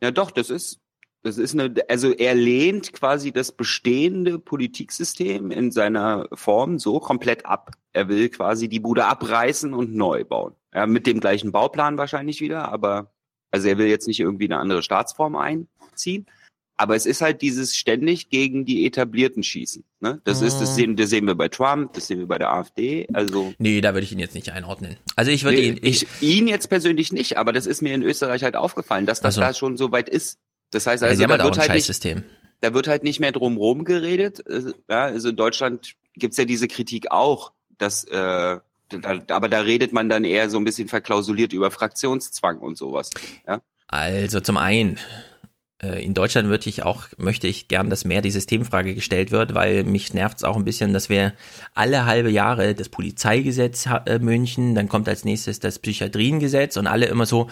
ja, doch, das ist, das ist eine, also er lehnt quasi das bestehende Politiksystem in seiner Form so komplett ab. Er will quasi die Bude abreißen und neu bauen. Ja, mit dem gleichen Bauplan wahrscheinlich wieder, aber, also er will jetzt nicht irgendwie eine andere Staatsform einziehen. Aber es ist halt dieses ständig gegen die Etablierten schießen. Ne? Das ist, das Mhm. sehen, das sehen wir bei Trump, das sehen wir bei der AfD. Also Nee, da würde ich ihn jetzt nicht einordnen. Also ich würde Nee, ihn, ich, ich, ihn jetzt persönlich nicht, aber das ist mir in Österreich halt aufgefallen, dass das Ach so. da schon so weit ist. Das heißt Ja, also, haben da halt wird halt nicht, da wird halt nicht mehr drum rum geredet. Äh, Ja, also in Deutschland gibt's ja diese Kritik auch, dass äh, aber da redet man dann eher so ein bisschen verklausuliert über Fraktionszwang und sowas. Ja? Also zum einen, in Deutschland würde ich auch, möchte ich gern, dass mehr die Systemfrage gestellt wird, weil mich nervt es auch ein bisschen, dass wir alle halbe Jahre das Polizeigesetz äh, München, dann kommt als nächstes das Psychiatriengesetz und alle immer so,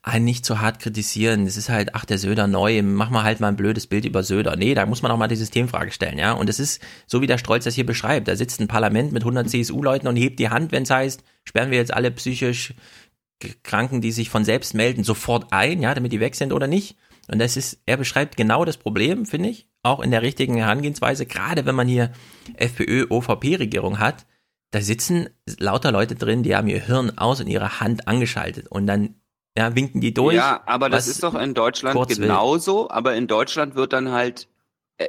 ah, nicht zu hart kritisieren, das ist halt, ach, der Söder neu, mach mal halt mal ein blödes Bild über Söder. Nee, da muss man auch mal die Systemfrage stellen, ja. Und es ist, so wie der Strolz das hier beschreibt, da sitzt ein Parlament mit 100 CSU-Leuten und hebt die Hand, wenn es heißt, sperren wir jetzt alle psychisch Kranken, die sich von selbst melden, sofort ein, ja, damit die weg sind oder nicht. Und das ist, er beschreibt genau das Problem, finde ich, auch in der richtigen Herangehensweise, gerade wenn man hier FPÖ-OVP-Regierung hat, da sitzen lauter Leute drin, die haben ihr Hirn aus und ihre Hand angeschaltet und dann ja, winken die durch. Ja, aber das ist doch in Deutschland kurz will. genauso, aber in Deutschland wird dann halt äh,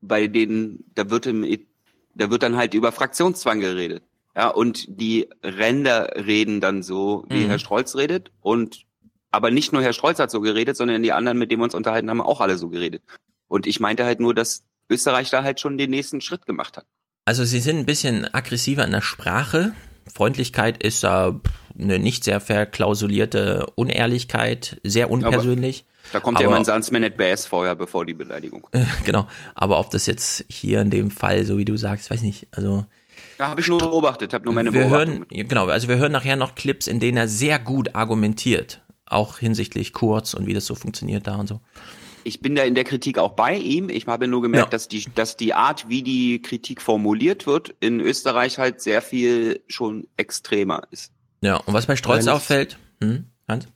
bei den, da wird im, da wird dann halt über Fraktionszwang geredet. Ja, und die Ränder reden dann so, wie Mhm. Herr Strolz redet. Und aber nicht nur Herr Strolz hat so geredet, sondern die anderen, mit denen wir uns unterhalten haben, auch alle so geredet. Und ich meinte halt nur, dass Österreich da halt schon den nächsten Schritt gemacht hat. Also sie sind ein bisschen aggressiver in der Sprache. Freundlichkeit ist da eine nicht sehr verklausulierte Unehrlichkeit, sehr unpersönlich. Da kommt ja Aber- immer ein Sansmanet Bass vorher, bevor die Beleidigung. genau. Aber ob das jetzt hier in dem Fall, so wie du sagst, weiß nicht. Also Da habe ich nur beobachtet, habe nur meine wir hören, genau, also wir hören nachher noch Clips, in denen er sehr gut argumentiert, auch hinsichtlich Kurz und wie das so funktioniert da und so. ich bin da in der Kritik auch bei ihm. Ich habe nur gemerkt, Ja. dass die, dass die Art, wie die Kritik formuliert wird, in Österreich halt sehr viel schon extremer ist. Ja, und was bei Strolz Nein, auffällt, hm, Hans?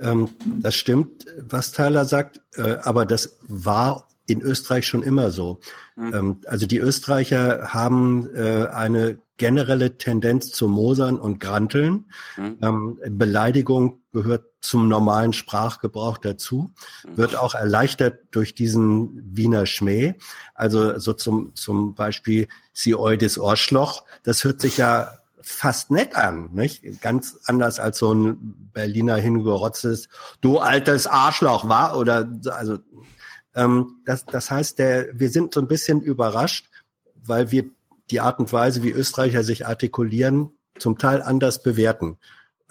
Ähm, das stimmt, was Tyler sagt, äh, aber das war in Österreich schon immer so. Ähm, also die Österreicher haben äh, eine generelle Tendenz zu Mosern und Granteln. Ähm, Beleidigung gehört zum normalen Sprachgebrauch dazu, wird auch erleichtert durch diesen Wiener Schmäh. Also so zum, zum Beispiel Sie eudis Ohrschloch. Das hört sich ja fast nett an, nicht? Ganz anders als so ein Berliner hingerotztes, du altes Arschloch, war? Oder, so, also, ähm, das, das heißt, der, wir sind so ein bisschen überrascht, weil wir die Art und Weise, wie Österreicher sich artikulieren, zum Teil anders bewerten.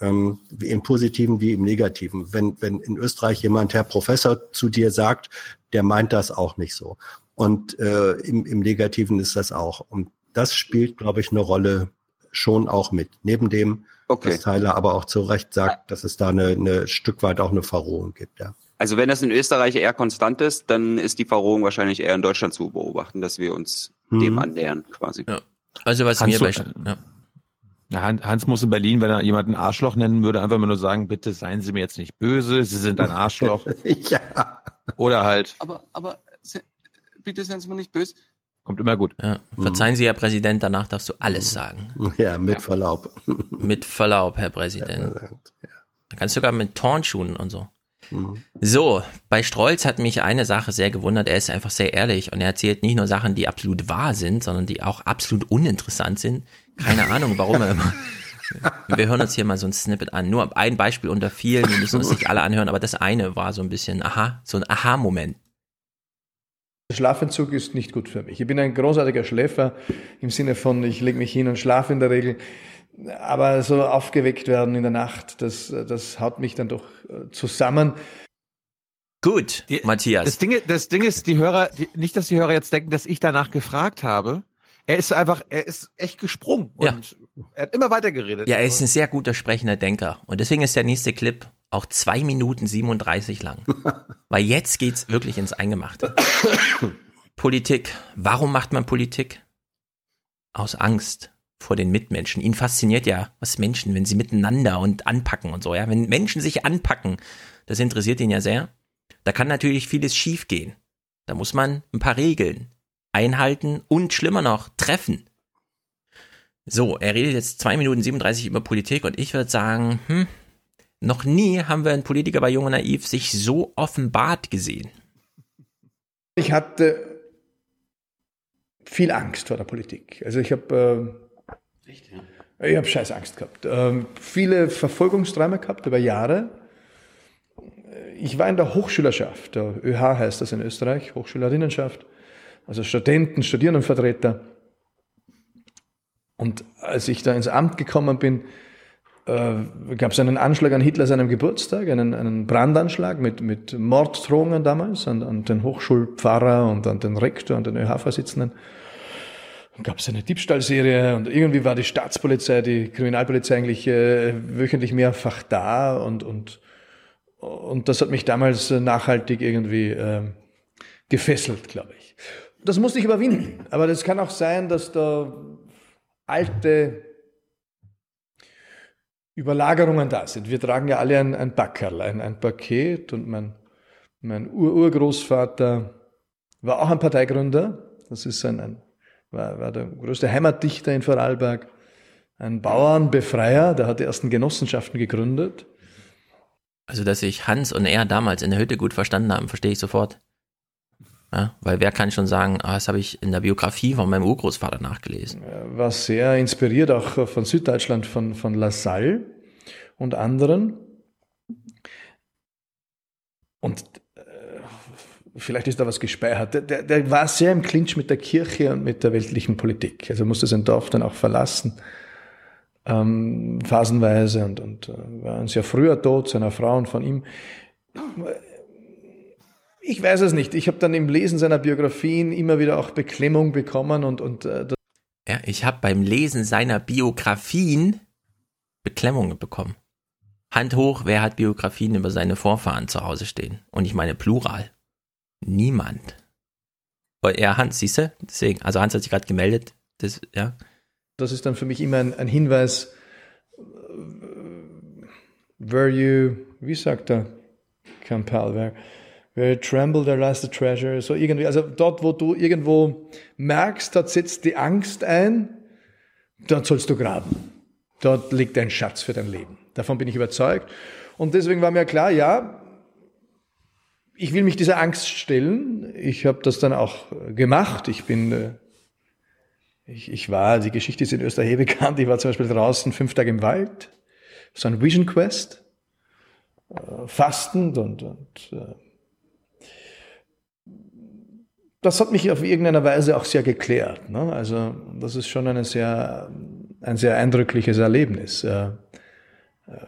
Ähm, wie im Positiven wie im Negativen. Wenn, wenn in Österreich jemand, Herr Professor, zu dir sagt, der meint das auch nicht so. Und äh, im, im Negativen ist das auch. Und das spielt, glaube ich, eine Rolle schon auch mit. Neben dem, Okay. was Tyler aber auch zu Recht sagt, dass es da eine, eine Stück weit auch eine Verrohung gibt. Ja. Also wenn das in Österreich eher konstant ist, dann ist die Verrohung wahrscheinlich eher in Deutschland zu beobachten, dass wir uns Mhm. dem annähern quasi. Ja. Also was Hans, mir bei, ja. Ja, Han- Hans muss in Berlin, wenn er jemanden Arschloch nennen würde, einfach mal nur sagen, bitte seien Sie mir jetzt nicht böse, Sie sind ein Arschloch. ja. Oder halt, Aber, aber se- bitte seien Sie mir nicht böse. kommt immer gut. Ja. Verzeihen Sie, Herr Präsident, danach darfst du alles sagen. Ja, mit Verlaub. Mit Verlaub, Herr Präsident. Da kannst du sogar mit Turnschuhen und so. So, bei Strolz hat mich eine Sache sehr gewundert. Er ist einfach sehr ehrlich und er erzählt nicht nur Sachen, die absolut wahr sind, sondern die auch absolut uninteressant sind. Keine Ahnung, warum er immer. Wir hören uns hier mal so ein Snippet an. Nur ein Beispiel unter vielen. Wir müssen uns nicht alle anhören, aber das eine war so ein bisschen, aha, so ein Aha-Moment. Schlafentzug ist nicht gut für mich. Ich bin ein großartiger Schläfer im Sinne von, ich lege mich hin und schlafe in der Regel. Aber so aufgeweckt werden in der Nacht, das, das haut mich dann doch äh, zusammen. Gut, Matthias. Das Ding, das Ding ist, die Hörer, die, nicht, dass die Hörer jetzt denken, dass ich danach gefragt habe. Er ist einfach, er ist echt gesprungen und Ja. er hat immer weiter geredet. Ja, er ist ein sehr guter sprechender Denker. Und deswegen ist der nächste Clip auch zwei Minuten 37 lang. Weil jetzt geht's wirklich ins Eingemachte. Politik. Warum macht man Politik? Aus Angst vor den Mitmenschen. Ihn fasziniert ja, was Menschen, wenn sie miteinander und anpacken und so, ja. Wenn Menschen sich anpacken, das interessiert ihn ja sehr. Da kann natürlich vieles schiefgehen. Da muss man ein paar Regeln einhalten und schlimmer noch, treffen. So, er redet jetzt zwei Minuten 37 über Politik und ich würde sagen, hm, noch nie haben wir einen Politiker bei Jung und Naiv sich so offenbart gesehen. Ich hatte viel Angst vor der Politik. Also ich habe äh, ich habe scheiß Angst gehabt. Ähm, viele Verfolgungsträume gehabt über Jahre. Ich war in der Hochschülerschaft, der ÖH heißt das in Österreich, Hochschülerinnenschaft, also Studenten, Studierendenvertreter. Und als ich da ins Amt gekommen bin, äh, gab es einen Anschlag an Hitler seinem Geburtstag, einen, einen Brandanschlag mit, mit Morddrohungen damals an, an den Hochschulpfarrer und an den Rektor und den ÖH-Vorsitzenden. Gab es eine Diebstahlserie und irgendwie war die Staatspolizei, die Kriminalpolizei eigentlich äh, wöchentlich mehrfach da und, und, und das hat mich damals äh, nachhaltig irgendwie äh, gefesselt, glaube ich. Das musste ich überwinden. Aber das kann auch sein, dass da alte Überlagerungen da sind. Wir tragen ja alle ein, ein Backerl, ein, ein Paket und mein, mein Ur-Urgroßvater war auch ein Parteigründer. Das ist ein, ein war, war der größte Heimatdichter in Vorarlberg, ein Bauernbefreier, der hat die ersten Genossenschaften gegründet. Also, dass sich Hans und er damals in der Hütte gut verstanden haben, verstehe ich sofort. Ja, weil wer kann schon sagen, ah, das habe ich in der Biografie von meinem Urgroßvater nachgelesen. Er war sehr inspiriert auch von Süddeutschland, von, von Lassalle und anderen. Und vielleicht ist da was gespeichert. Der, der, der war sehr im Clinch mit der Kirche und mit der weltlichen Politik. Also musste sein Dorf dann auch verlassen, ähm, phasenweise und, und äh, war ein sehr früher Tod seiner Frau und von ihm. Ich weiß es nicht. Ich habe dann im Lesen seiner Biografien immer wieder auch Beklemmung bekommen und, und äh, Ja, ich habe beim Lesen seiner Biografien Beklemmungen bekommen. Hand hoch, wer hat Biografien über seine Vorfahren zu Hause stehen? Und ich meine Plural. Niemand. Ja, Hans, siehst du? Deswegen, also Hans hat sich gerade gemeldet. Das, ja. das ist dann für mich immer ein, ein Hinweis, äh, where you, wie sagt er, Campbell, where, where you tremble, there lies the treasure, so irgendwie, also dort, wo du irgendwo merkst, dort setzt die Angst ein, dort sollst du graben. Dort liegt ein Schatz für dein Leben. Davon bin ich überzeugt. Und deswegen war mir klar, ja, ich will mich dieser Angst stellen. Ich habe das dann auch gemacht. Ich bin, äh, ich, ich war, die Geschichte ist in Österreich eh bekannt, ich war zum Beispiel draußen fünf Tage im Wald, so ein Vision Quest, äh, fastend und, und äh, das hat mich auf irgendeine Weise auch sehr geklärt. Ne? Also das ist schon eine sehr, ein sehr eindrückliches Erlebnis. Äh, äh,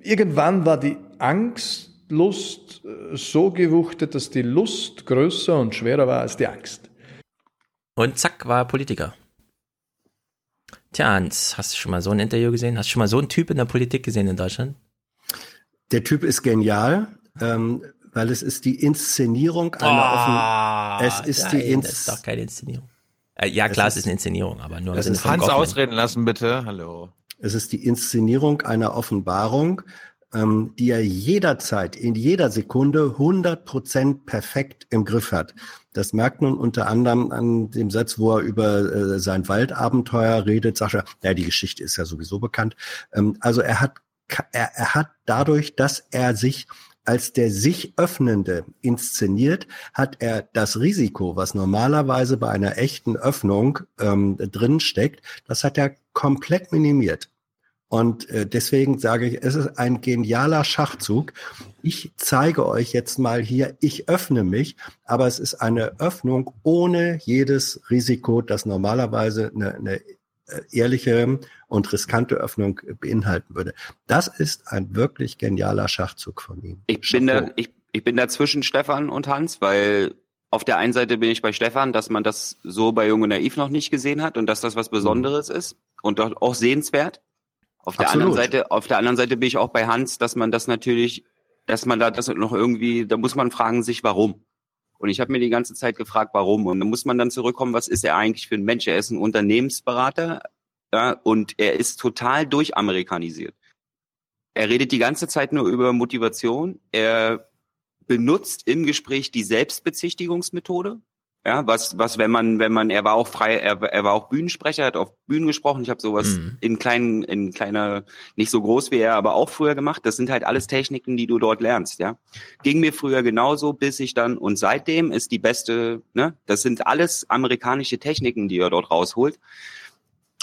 irgendwann war die Angstlust äh, so gewuchtet, dass die Lust größer und schwerer war als die Angst. Und zack, war er Politiker. Tja, Hans, hast du schon mal so ein Interview gesehen? Hast du schon mal so einen Typ in der Politik gesehen in Deutschland? Der Typ ist genial, ähm, weil es ist die Inszenierung einer Ah, offen. Es ist nein, die das ist Ins doch keine Inszenierung. Äh, ja, klar, es ist eine Inszenierung, aber nur Es ist Hans ausreden lassen, bitte. Hallo. Es ist die Inszenierung einer Offenbarung, ähm, die er jederzeit, in jeder Sekunde 100 Prozent perfekt im Griff hat. Das merkt man unter anderem an dem Satz, wo er über äh, sein Waldabenteuer redet. Sagt er, ja, die Geschichte ist ja sowieso bekannt. Ähm, also er hat er, er hat dadurch, dass er sich als der sich Öffnende inszeniert, hat er das Risiko, was normalerweise bei einer echten Öffnung ähm, drin steckt, das hat er komplett minimiert. Und äh, deswegen sage ich, es ist ein genialer Schachzug. Ich zeige euch jetzt mal hier, ich öffne mich, aber es ist eine Öffnung ohne jedes Risiko, das normalerweise eine, eine äh, ehrliche und riskante Öffnung beinhalten würde. Das ist ein wirklich genialer Schachzug von ihm. Ich bin, da, ich, ich bin da zwischen Stefan und Hans, weil auf der einen Seite bin ich bei Stefan, dass man das so bei Jung und Naiv noch nicht gesehen hat und dass das was Besonderes ist und auch sehenswert. Auf der Absolut. anderen Seite, auf der anderen Seite bin ich auch bei Hans, dass man das natürlich, dass man da das noch irgendwie, da muss man fragen sich, warum. Und ich habe mir die ganze Zeit gefragt, warum. Und dann muss man dann zurückkommen, was ist er eigentlich für ein Mensch? Er ist ein Unternehmensberater ja, und er ist total durchamerikanisiert. Er redet die ganze Zeit nur über Motivation. Er benutzt im Gespräch die Selbstbezichtigungsmethode. Ja, was, was, wenn man, wenn man, er war auch frei, er, er war auch Bühnensprecher, hat auf Bühnen gesprochen. Ich habe sowas Mhm. in kleinen, in kleiner, nicht so groß wie er, aber auch früher gemacht. Das sind halt alles Techniken, die du dort lernst, ja. Ging mir früher genauso, bis ich dann, und seitdem ist die beste, ne, das sind alles amerikanische Techniken, die er dort rausholt.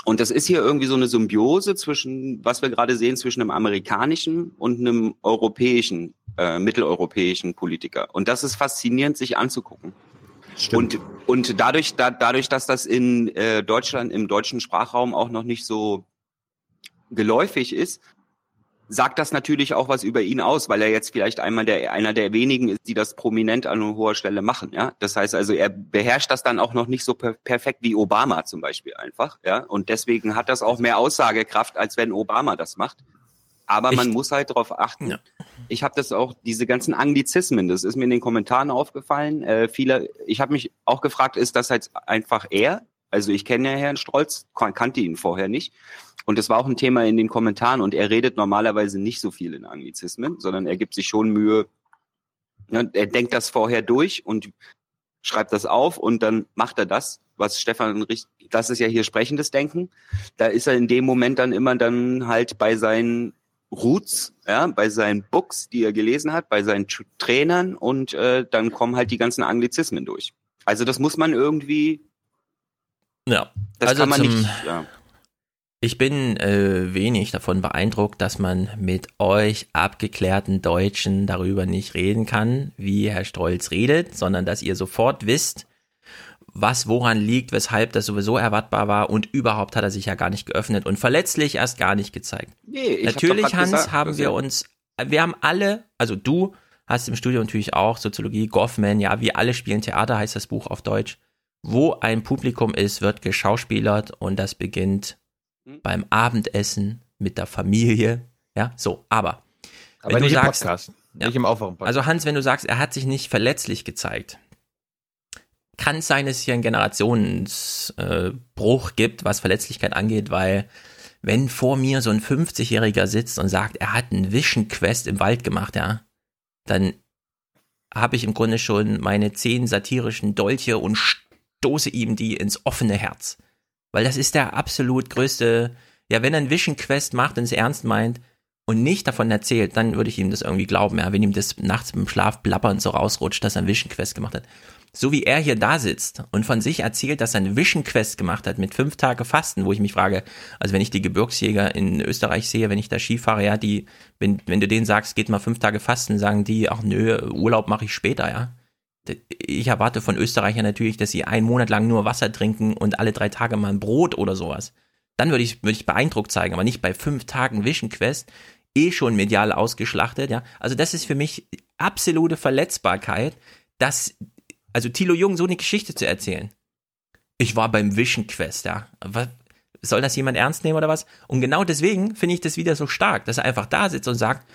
Und das ist hier irgendwie so eine Symbiose zwischen, was wir gerade sehen, zwischen einem amerikanischen und einem europäischen, äh, mitteleuropäischen Politiker. Und das ist faszinierend, sich anzugucken. Und, und dadurch, da, dadurch, dass das in äh, Deutschland, im deutschen Sprachraum auch noch nicht so geläufig ist, sagt das natürlich auch was über ihn aus, weil er jetzt vielleicht einmal der, einer der wenigen ist, die das prominent an hoher Stelle machen. Ja, das heißt also, er beherrscht das dann auch noch nicht so per perfekt wie Obama zum Beispiel einfach. Ja, und deswegen hat das auch mehr Aussagekraft, als wenn Obama das macht. Aber man Ich- muss halt darauf achten. Ich habe das auch, diese ganzen Anglizismen, das ist mir in den Kommentaren aufgefallen. Äh, viele, ich habe mich auch gefragt, ist das jetzt einfach er? Also ich kenne ja Herrn Strolz, kan- kannte ihn vorher nicht. Und das war auch ein Thema in den Kommentaren und er redet normalerweise nicht so viel in Anglizismen, sondern er gibt sich schon Mühe. Ja, er denkt das vorher durch und schreibt das auf und dann macht er das, was Stefan richt- das ist ja hier sprechendes Denken. Da ist er in dem Moment dann immer dann halt bei seinen Roots, ja, bei seinen Books, die er gelesen hat, bei seinen Tr- Trainern und äh, dann kommen halt die ganzen Anglizismen durch. Also das muss man irgendwie, Ja, das also kann man zum, nicht, ja. Ich bin äh, wenig davon beeindruckt, dass man mit euch abgeklärten Deutschen darüber nicht reden kann, wie Herr Strolz redet, sondern dass ihr sofort wisst, was woran liegt, weshalb das sowieso erwartbar war und überhaupt hat er sich ja gar nicht geöffnet und verletzlich erst gar nicht gezeigt. Nee, ich hab natürlich, grad Hans, gesagt, haben wir er- uns, wir haben alle, also du hast im Studio natürlich auch Soziologie, Goffman, ja, wir alle spielen Theater, heißt das Buch auf Deutsch. Wo ein Publikum ist, wird geschauspielert und das beginnt Hm? beim Abendessen mit der Familie. Ja, so, aber. Aber nicht im Podcast, nicht im Aufwachen-Podcast. Also Hans, wenn du sagst, er hat sich nicht verletzlich gezeigt, kann sein, dass es hier einen Generationsbruch gibt, was Verletzlichkeit angeht, weil wenn vor mir so ein 50-Jähriger sitzt und sagt, er hat einen Vision Quest im Wald gemacht, ja, dann habe ich im Grunde schon meine zehn satirischen Dolche und stoße ihm die ins offene Herz. Weil das ist der absolut größte, ja, wenn er ein Vision Quest macht und es ernst meint und nicht davon erzählt, dann würde ich ihm das irgendwie glauben, ja, wenn ihm das nachts im Schlaf blabbernd so rausrutscht, dass er ein Vision Quest gemacht hat. So wie er hier da sitzt und von sich erzählt, dass er eine Vision Quest gemacht hat mit fünf Tage Fasten, wo ich mich frage, also wenn ich die Gebirgsjäger in Österreich sehe, wenn ich da Ski fahre, ja, die, wenn, wenn du denen sagst, geht mal fünf Tage Fasten, sagen die, ach nö, Urlaub mache ich später, ja. Ich erwarte von Österreichern natürlich, dass sie einen Monat lang nur Wasser trinken und alle drei Tage mal ein Brot oder sowas. Dann würde ich, würde ich beeindruckt zeigen, aber nicht bei fünf Tagen Vision Quest, eh schon medial ausgeschlachtet, ja. Also das ist für mich absolute Verletzbarkeit, dass, also Thilo Jung so eine Geschichte zu erzählen. Ich war beim Vision Quest, ja. Was, soll das jemand ernst nehmen oder was? Und genau deswegen finde ich das wieder so stark, dass er einfach da sitzt und sagt,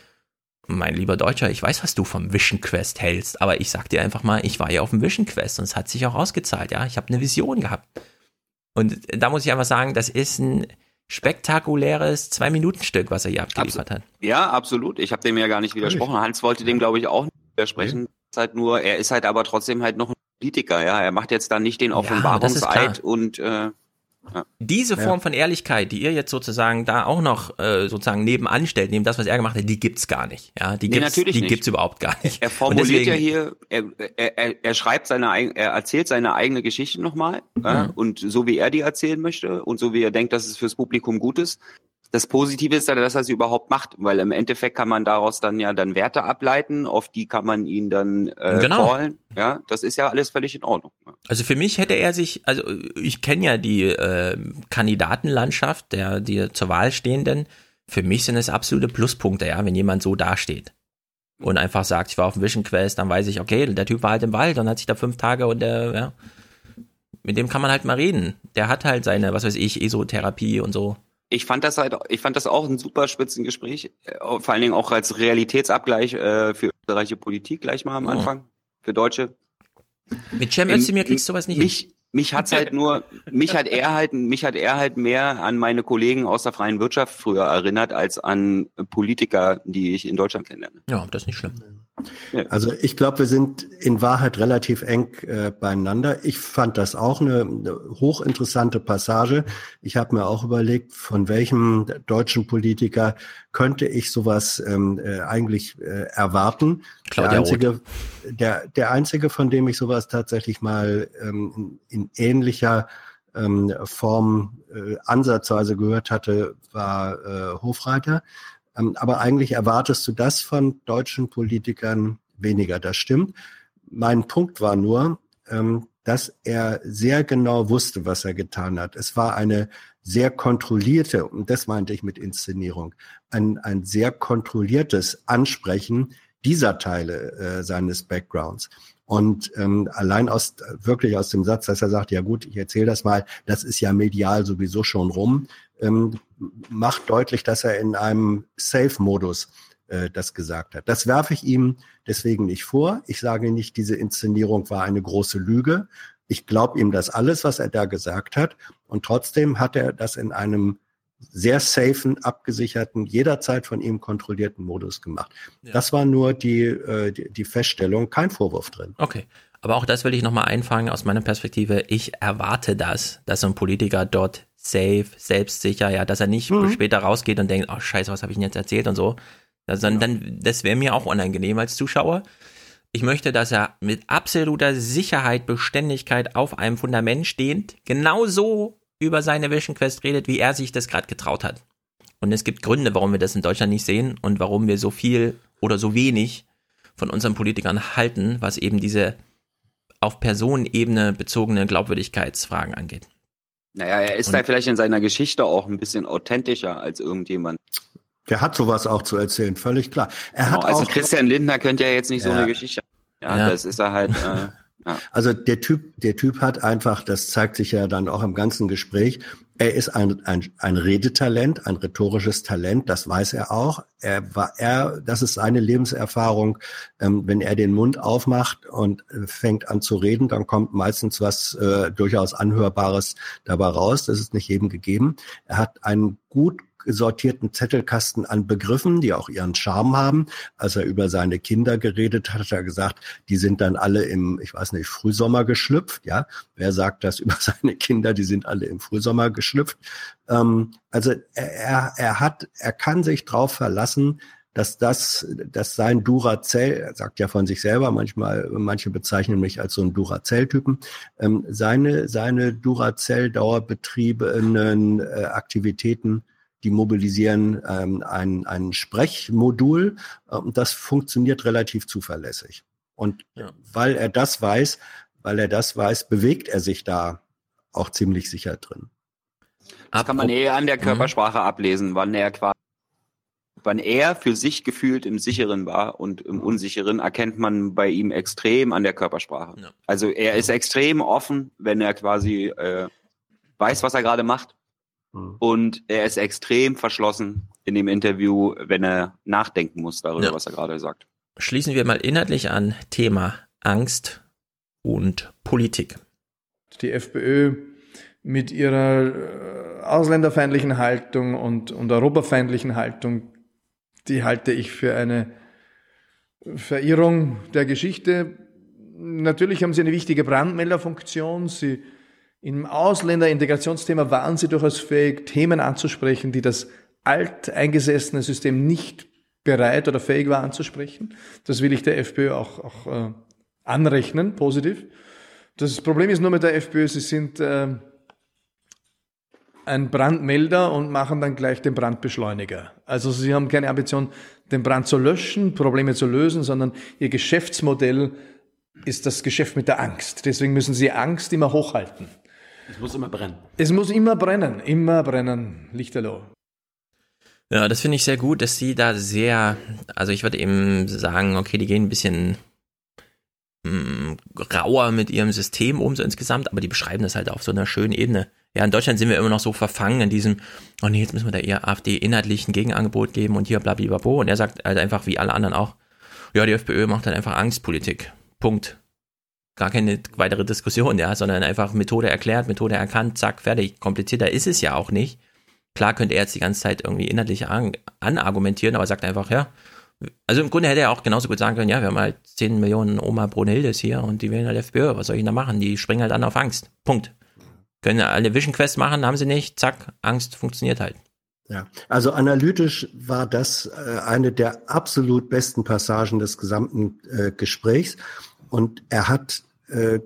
mein lieber Deutscher, ich weiß, was du vom Vision Quest hältst, aber ich sag dir einfach mal, ich war ja auf dem Vision Quest und es hat sich auch ausgezahlt, ja. Ich habe eine Vision gehabt. Und da muss ich einfach sagen, das ist ein spektakuläres Zwei-Minuten-Stück, was er hier abgeliefert hat. Ja, absolut. Ich habe dem ja gar nicht widersprochen. Hans wollte dem, glaube ich, auch nicht widersprechen. Ist halt nur, er ist halt aber trotzdem halt noch ein Politiker, ja. Er macht jetzt dann nicht den Offenbarungseid klar. und äh, Diese Ja. Form von Ehrlichkeit, die ihr jetzt sozusagen da auch noch äh, sozusagen nebenan stellt, neben das, was er gemacht hat, die gibt's gar nicht. Ja, die Nee, gibt's, natürlich die nicht. gibt's überhaupt gar nicht. Er formuliert deswegen- ja hier, er, er, er, schreibt seine, er erzählt seine eigene Geschichte nochmal ja, Mhm. und so wie er die erzählen möchte und so wie er denkt, dass es fürs Publikum gut ist. Das Positive ist ja, dass er sie überhaupt macht, weil im Endeffekt kann man daraus dann ja dann Werte ableiten, auf die kann man ihn dann äh, Genau. callen. Ja, das ist ja alles völlig in Ordnung. Also für mich hätte er sich, also ich kenne ja die äh, Kandidatenlandschaft der die zur Wahl stehenden. Für mich sind es absolute Pluspunkte, ja, wenn jemand so dasteht und einfach sagt, ich war auf dem Vision Quest, dann weiß ich, okay, der Typ war halt im Wald und hat sich da fünf Tage und der, ja, mit dem kann man halt mal reden. Der hat halt seine, was weiß ich, Esotherapie und so. Ich fand das halt, ich fand das auch ein super Spitzengespräch, äh, vor allen Dingen auch als Realitätsabgleich äh, für österreichische Politik gleich mal am Oh. Anfang, für Deutsche. Mit Cem Ähm, Özdemir kriegst du sowas nicht mich, mich hat's halt nur, mich hat er halt, mich hat er halt mehr an meine Kollegen aus der freien Wirtschaft früher erinnert, als an Politiker, die ich in Deutschland kennenlerne. Ja, das ist nicht schlimm. Also ich glaube, wir sind in Wahrheit relativ eng äh, beieinander. Ich fand das auch eine, eine hochinteressante Passage. Ich habe mir auch überlegt, von welchem deutschen Politiker könnte ich sowas ähm, äh, eigentlich äh, erwarten. Claudia der Roth. einzige, der, der einzige, von dem ich sowas tatsächlich mal ähm, in, in ähnlicher ähm, Form äh, ansatzweise gehört hatte, war äh, Hofreiter. Ähm, aber eigentlich erwartest du das von deutschen Politikern weniger. Das stimmt. Mein Punkt war nur, ähm, dass er sehr genau wusste, was er getan hat. Es war eine sehr kontrollierte, und das meinte ich mit Inszenierung, ein, ein sehr kontrolliertes Ansprechen dieser Teile äh, seines Backgrounds. Und ähm, allein aus wirklich aus dem Satz, dass er sagt, ja gut, ich erzähle das mal, das ist ja medial sowieso schon rum, ähm, macht deutlich, dass er in einem Safe-Modus äh, das gesagt hat. Das werfe ich ihm deswegen nicht vor. Ich sage nicht, diese Inszenierung war eine große Lüge. Ich glaube ihm das alles, was er da gesagt hat. Und trotzdem hat er das in einem sehr safen, abgesicherten, jederzeit von ihm kontrollierten Modus gemacht. Das war nur die, äh, die, die Feststellung, kein Vorwurf drin. Okay. Aber auch das will ich nochmal einfangen aus meiner Perspektive. Ich erwarte das, dass so ein Politiker dort safe, selbstsicher, ja, dass er nicht Mhm. später rausgeht und denkt, oh scheiße, was habe ich denn jetzt erzählt und so. Das, dann, dann, das wäre mir auch unangenehm als Zuschauer. Ich möchte, dass er mit absoluter Sicherheit, Beständigkeit auf einem Fundament stehend, genauso über seine Vision Quest redet, wie er sich das gerade getraut hat. Und es gibt Gründe, warum wir das in Deutschland nicht sehen und warum wir so viel oder so wenig von unseren Politikern halten, was eben diese auf Personenebene bezogene Glaubwürdigkeitsfragen angeht. Naja, er ist Und- da vielleicht in seiner Geschichte auch ein bisschen authentischer als irgendjemand. Der hat sowas auch zu erzählen, völlig klar. Er Genau, hat also auch, Christian Lindner könnte ja jetzt nicht so Ja. eine Geschichte haben. Ja, Ja. das ist er halt. Äh, ja. Also der Typ, der Typ hat einfach, das zeigt sich ja dann auch im ganzen Gespräch, er ist ein, ein, ein Redetalent, ein rhetorisches Talent, das weiß er auch. Er war, er, das ist seine Lebenserfahrung. Ähm, wenn er den Mund aufmacht und äh, fängt an zu reden, dann kommt meistens was äh, durchaus Anhörbares dabei raus. Das ist nicht jedem gegeben. Er hat einen gut sortierten Zettelkasten an Begriffen, die auch ihren Charme haben. Als er über seine Kinder geredet hat, hat er gesagt, die sind dann alle im, ich weiß nicht, Frühsommer geschlüpft. Ja, wer sagt das über seine Kinder? Die sind alle im Frühsommer geschlüpft. Ähm, also er, er, hat, er kann sich darauf verlassen, dass das, dass sein Duracell, er sagt ja von sich selber manchmal, manche bezeichnen mich als so einen Duracell-Typen, ähm, seine, seine Duracell-dauerbetriebenen äh, Aktivitäten die mobilisieren ähm, ein, ein Sprechmodul äh, und das funktioniert relativ zuverlässig. Und Ja. weil er das weiß, weil er das weiß, bewegt er sich da auch ziemlich sicher drin. Das kann man eher an der Körpersprache ablesen, wann er quasi, wann er für sich gefühlt im Sicheren war und im Unsicheren, erkennt man bei ihm extrem an der Körpersprache. Ja. Also er ist extrem offen, wenn er quasi äh, weiß, was er gerade macht. Mhm. Und er ist extrem verschlossen in dem Interview, wenn er nachdenken muss darüber, Ja. was er gerade sagt. Schließen wir mal inhaltlich an Thema Angst und Politik. Die FPÖ mit ihrer äh, ausländerfeindlichen Haltung und, und europafeindlichen Haltung, die halte ich für eine Verirrung der Geschichte. Natürlich haben sie eine wichtige Brandmelderfunktion. Sie Im Ausländerintegrationsthema waren sie durchaus fähig, Themen anzusprechen, die das alteingesessene System nicht bereit oder fähig war anzusprechen. Das will ich der FPÖ auch, auch äh, anrechnen, positiv. Das Problem ist nur mit der FPÖ, sie sind äh, ein Brandmelder und machen dann gleich den Brandbeschleuniger. Also sie haben keine Ambition, den Brand zu löschen, Probleme zu lösen, sondern ihr Geschäftsmodell ist das Geschäft mit der Angst. Deswegen müssen sie Angst immer hochhalten. Es muss immer brennen. Es muss immer brennen, immer brennen, Lichterloh. Ja, das finde ich sehr gut, dass sie da sehr, also ich würde eben sagen, okay, die gehen ein bisschen mh, rauer mit ihrem System um so insgesamt, aber die beschreiben das halt auf so einer schönen Ebene. Ja, in Deutschland sind wir immer noch so verfangen in diesem, oh nee, jetzt müssen wir da eher AfD inhaltlich ein Gegenangebot geben und hier blablabla. Und er sagt halt einfach wie alle anderen auch, ja, die FPÖ macht halt einfach Angstpolitik. Punkt. Gar keine weitere Diskussion, ja, sondern einfach Methode erklärt, Methode erkannt, zack, fertig. Komplizierter ist es ja auch nicht. Klar könnte er jetzt die ganze Zeit irgendwie inhaltlich an, anargumentieren, aber sagt einfach, ja, also im Grunde hätte er auch genauso gut sagen können, ja, wir haben halt 10 Millionen Oma Brunhildes hier und die wählen halt FPÖ, was soll ich da machen? Die springen halt an auf Angst. Punkt. Können alle Vision Quest machen, haben sie nicht, zack, Angst funktioniert halt. Ja, also analytisch war das äh, eine der absolut besten Passagen des gesamten äh, Gesprächs. Und er hat,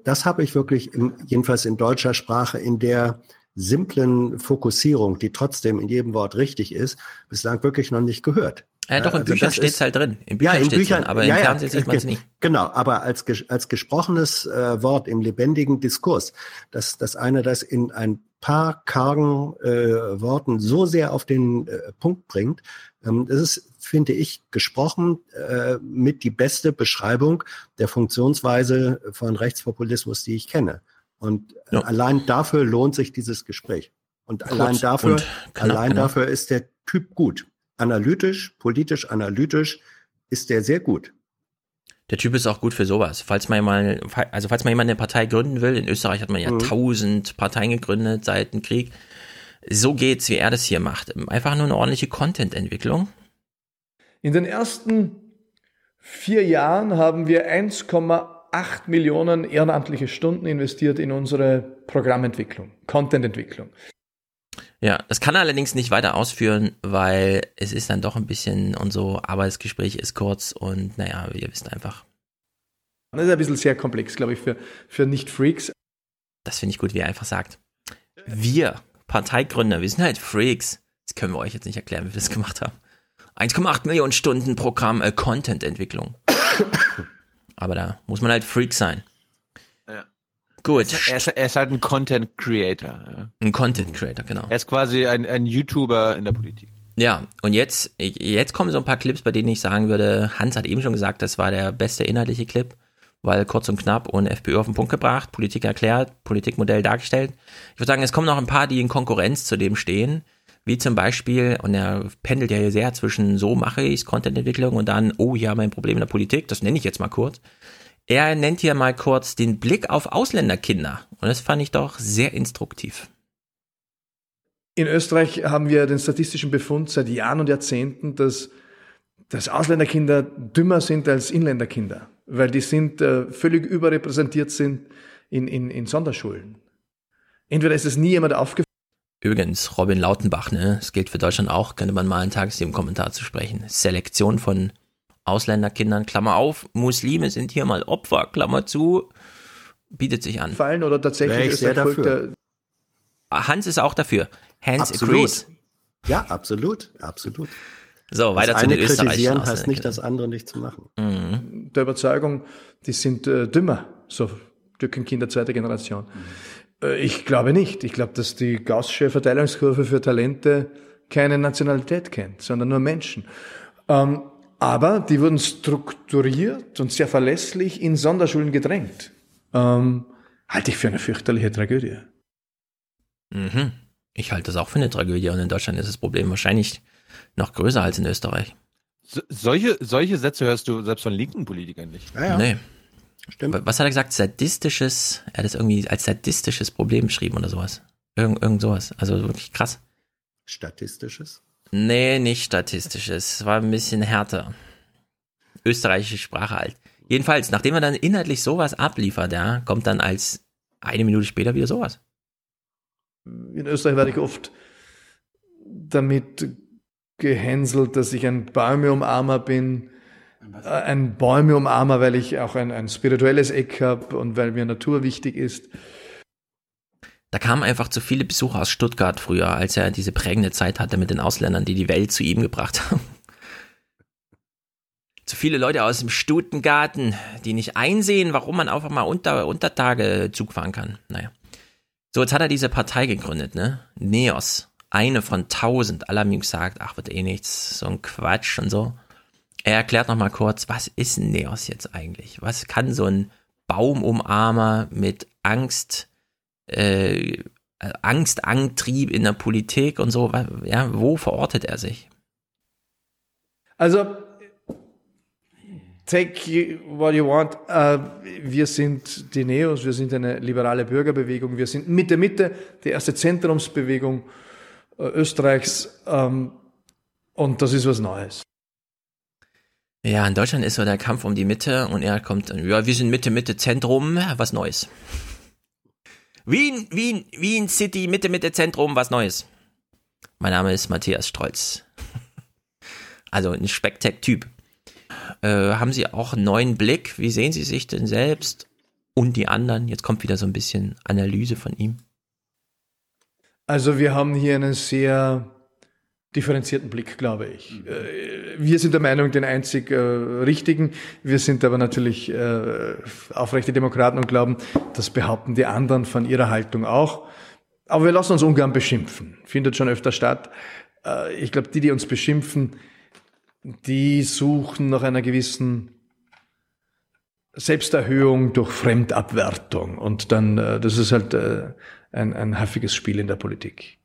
das habe ich wirklich, im, jedenfalls in deutscher Sprache, in der simplen Fokussierung, die trotzdem in jedem Wort richtig ist, bislang wirklich noch nicht gehört. Ja, doch, in Also Büchern das steht's ist- halt drin. In Büchern ja, in steht's Büchern, drin, aber ja, im ja, Fernsehen sieht man es nicht. Genau, aber als, als gesprochenes äh, Wort im lebendigen Diskurs, dass, dass einer das in ein paar kargen äh, Worten so sehr auf den äh, Punkt bringt, ähm, das ist, finde ich, gesprochen äh, mit die beste Beschreibung der Funktionsweise von Rechtspopulismus, die ich kenne. Und äh, allein dafür lohnt sich dieses Gespräch. Und Kurz allein dafür, und knapp, allein genau. dafür ist der Typ gut. Analytisch, politisch, analytisch ist der sehr gut. Der Typ ist auch gut für sowas. Falls man mal, also falls man jemand eine Partei gründen will, in Österreich hat man ja Mhm. tausend Parteien gegründet seit dem Krieg. So geht's, wie er das hier macht. Einfach nur eine ordentliche Content-Entwicklung. In den ersten vier Jahren haben wir 1,8 Millionen ehrenamtliche Stunden investiert in unsere Programmentwicklung, Contententwicklung. Ja, das kann er allerdings nicht weiter ausführen, weil es ist dann doch ein bisschen und so, aber das Gespräch ist kurz und naja, ihr wisst einfach. Das ist ein bisschen sehr komplex, glaube ich, für, für Nicht-Freaks. Das finde ich gut, wie er einfach sagt. Wir, Parteigründer, wir sind halt Freaks. Das können wir euch jetzt nicht erklären, wie wir das gemacht haben. 1,8 Millionen Stunden Programm äh, Content-Entwicklung. Aber da muss man halt Freak sein. Ja. Gut. Er ist, er ist halt ein Content Creator. Ja. Ein Content Creator, genau. Er ist quasi ein, ein YouTuber in der Politik. Ja, und jetzt, jetzt kommen so ein paar Clips, bei denen ich sagen würde, Hans hat eben schon gesagt, das war der beste inhaltliche Clip, weil kurz und knapp und FPÖ auf den Punkt gebracht, Politik erklärt, Politikmodell dargestellt. Ich würde sagen, es kommen noch ein paar, die in Konkurrenz zu dem stehen, wie zum Beispiel, und er pendelt ja hier sehr zwischen so mache ich's, Contententwicklung und dann, oh ja, mein Problem in der Politik, das nenne ich jetzt mal kurz. Er nennt hier mal kurz den Blick auf Ausländerkinder und das fand ich doch sehr instruktiv. In Österreich haben wir den statistischen Befund seit Jahren und Jahrzehnten, dass, dass Ausländerkinder dümmer sind als Inländerkinder, weil die sind äh, völlig überrepräsentiert sind in, in, in Sonderschulen. Entweder ist es nie jemand aufgefallen, Übrigens, Robin Lautenbach, ne, es gilt für Deutschland auch, könnte man mal einen Tagesthemen-Kommentar zu sprechen. Selektion von Ausländerkindern, Klammer auf, Muslime sind hier mal Opfer, Klammer zu, bietet sich an. fallen oder tatsächlich Österreich folgt dafür. der, Hans ist auch dafür. Hans Absolut. agrees. Ja, absolut, absolut. So, weiter das zu eine den kritisieren heißt nicht, das andere nicht zu machen. Mhm. der Überzeugung, die sind äh, dümmer, so Türkenkinder zweiter Generation. Äh, ich glaube nicht. Ich glaube, dass die Gaußsche Verteilungskurve für Talente keine Nationalität kennt, sondern nur Menschen. Ähm, aber die wurden strukturiert und sehr verlässlich in Sonderschulen gedrängt. Ähm, halte ich für eine fürchterliche Tragödie. Mhm. Ich halte das auch für eine Tragödie und in Deutschland ist das Problem wahrscheinlich noch größer als in Österreich. So, solche, solche Sätze hörst du selbst von linken Politikern nicht. Ja, ja. Nee. Stimmt. Was hat er gesagt? Sadistisches, er hat es irgendwie als sadistisches Problem beschrieben oder sowas. Irgend, irgend sowas. Also wirklich krass. Statistisches. Nee, nicht statistisches. Es war ein bisschen härter. Österreichische Sprache halt. Jedenfalls, nachdem er dann inhaltlich sowas abliefert, ja, kommt dann als eine Minute später wieder sowas. In Österreich werde ich oft damit gehänselt, dass ich ein Bäumeumarmer bin. Äh, Ein Bäumeumarmer, weil ich auch ein, ein spirituelles Eck habe und weil mir Natur wichtig ist. Da kamen einfach zu viele Besucher aus Stuttgart früher, als er diese prägende Zeit hatte mit den Ausländern, die die Welt zu ihm gebracht haben. zu viele Leute aus dem Stutengarten, die nicht einsehen, warum man einfach mal unter, unter Tage Zug fahren kann. Naja. So, jetzt hat er diese Partei gegründet, ne? Neos. Eine von tausend. Alle haben ihm gesagt, ach, wird eh nichts, so ein Quatsch und so. Er erklärt nochmal kurz, was ist ein Neos jetzt eigentlich? Was kann so ein Baumumarmer mit Angst, äh, Angstantrieb in der Politik und so, ja, wo verortet er sich? Also, take what you want. Äh, wir sind die Neos, wir sind eine liberale Bürgerbewegung, wir sind Mitte Mitte, die erste Zentrumsbewegung äh, Österreichs ähm, und das ist was Neues. Ja, in Deutschland ist so der Kampf um die Mitte und er kommt, ja, wir sind Mitte, Mitte, Zentrum, was Neues. Wien, Wien, Wien City, Mitte, Mitte, Zentrum, was Neues. Mein Name ist Matthias Strolz. Also ein Spektak-Typ. Äh, haben Sie auch einen neuen Blick? Wie sehen Sie sich denn selbst und die anderen? Jetzt kommt wieder so ein bisschen Analyse von ihm. Also wir haben hier einen sehr differenzierten Blick, glaube ich. Äh, Wir sind der Meinung, den einzig äh, richtigen. Wir sind aber natürlich äh, aufrechte Demokraten und glauben, das behaupten die anderen von ihrer Haltung auch. Aber wir lassen uns ungern beschimpfen. Findet schon öfter statt. Äh, ich glaube, die, die uns beschimpfen, die suchen nach einer gewissen Selbsterhöhung durch Fremdabwertung. Und dann, äh, das ist halt äh, ein, ein häufiges Spiel in der Politik.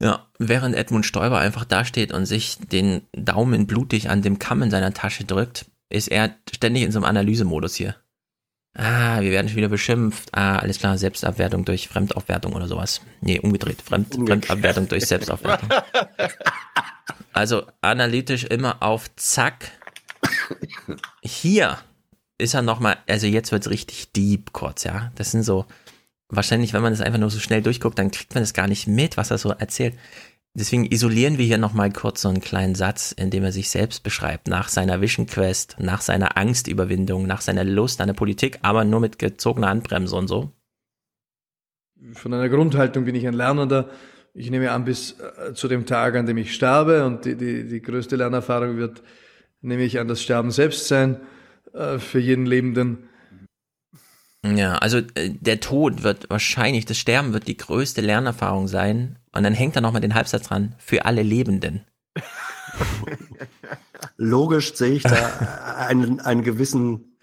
Ja, während Edmund Stoiber einfach dasteht und sich den Daumen blutig an dem Kamm in seiner Tasche drückt, ist er ständig in so einem Analysemodus hier. Ah, wir werden schon wieder beschimpft. Ah, alles klar, Selbstabwertung durch Fremdaufwertung oder sowas. Nee, umgedreht. Fremd, Fremdabwertung durch Selbstaufwertung. Also analytisch immer auf Zack. Hier ist er nochmal, also jetzt wird's richtig deep kurz, ja. Das sind so, wahrscheinlich, wenn man das einfach nur so schnell durchguckt, dann kriegt man das gar nicht mit, was er so erzählt. Deswegen isolieren wir hier nochmal kurz so einen kleinen Satz, in dem er sich selbst beschreibt, nach seiner Vision Quest, nach seiner Angstüberwindung, nach seiner Lust an der Politik, aber nur mit gezogener Handbremse und so. Von einer Grundhaltung bin ich ein Lernender. Ich nehme an, bis äh, zu dem Tag, an dem ich sterbe, und die, die, die größte Lernerfahrung wird, nehme ich an, das Sterben selbst sein, äh, für jeden Lebenden. Ja, also äh, der Tod wird wahrscheinlich, das Sterben wird die größte Lernerfahrung sein. Und dann hängt da nochmal den Halbsatz dran, für alle Lebenden. Logisch sehe ich da einen, einen gewissen,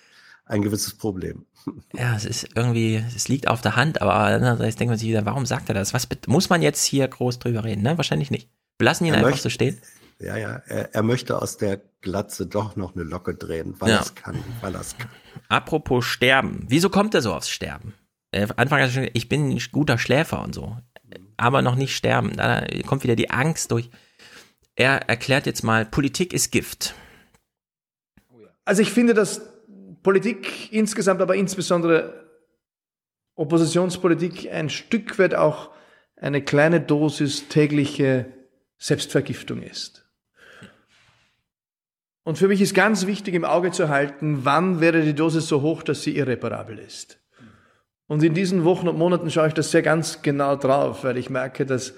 ein gewisses Problem. Ja, es ist irgendwie, es liegt auf der Hand, aber andererseits denkt man sich wieder, warum sagt er das? Was muss man jetzt hier groß drüber reden? Ne? Wahrscheinlich nicht. Wir lassen ihn Er einfach möchte- so stehen. Ja, ja, er, er möchte aus der Glatze doch noch eine Locke drehen, weil Ja. er es kann, weil er kann. Apropos Sterben. Wieso kommt er so aufs Sterben? Äh, Anfang hat er schon, gesagt, ich bin ein guter Schläfer und so. Aber noch nicht sterben. Da kommt wieder die Angst durch. Er erklärt jetzt mal, Politik ist Gift. Also ich finde, dass Politik insgesamt, aber insbesondere Oppositionspolitik ein Stück weit auch eine kleine Dosis tägliche Selbstvergiftung ist. Und für mich ist ganz wichtig im Auge zu halten, wann wäre die Dosis so hoch, dass sie irreparabel ist. Und in diesen Wochen und Monaten schaue ich das sehr ganz genau drauf, weil ich merke, dass,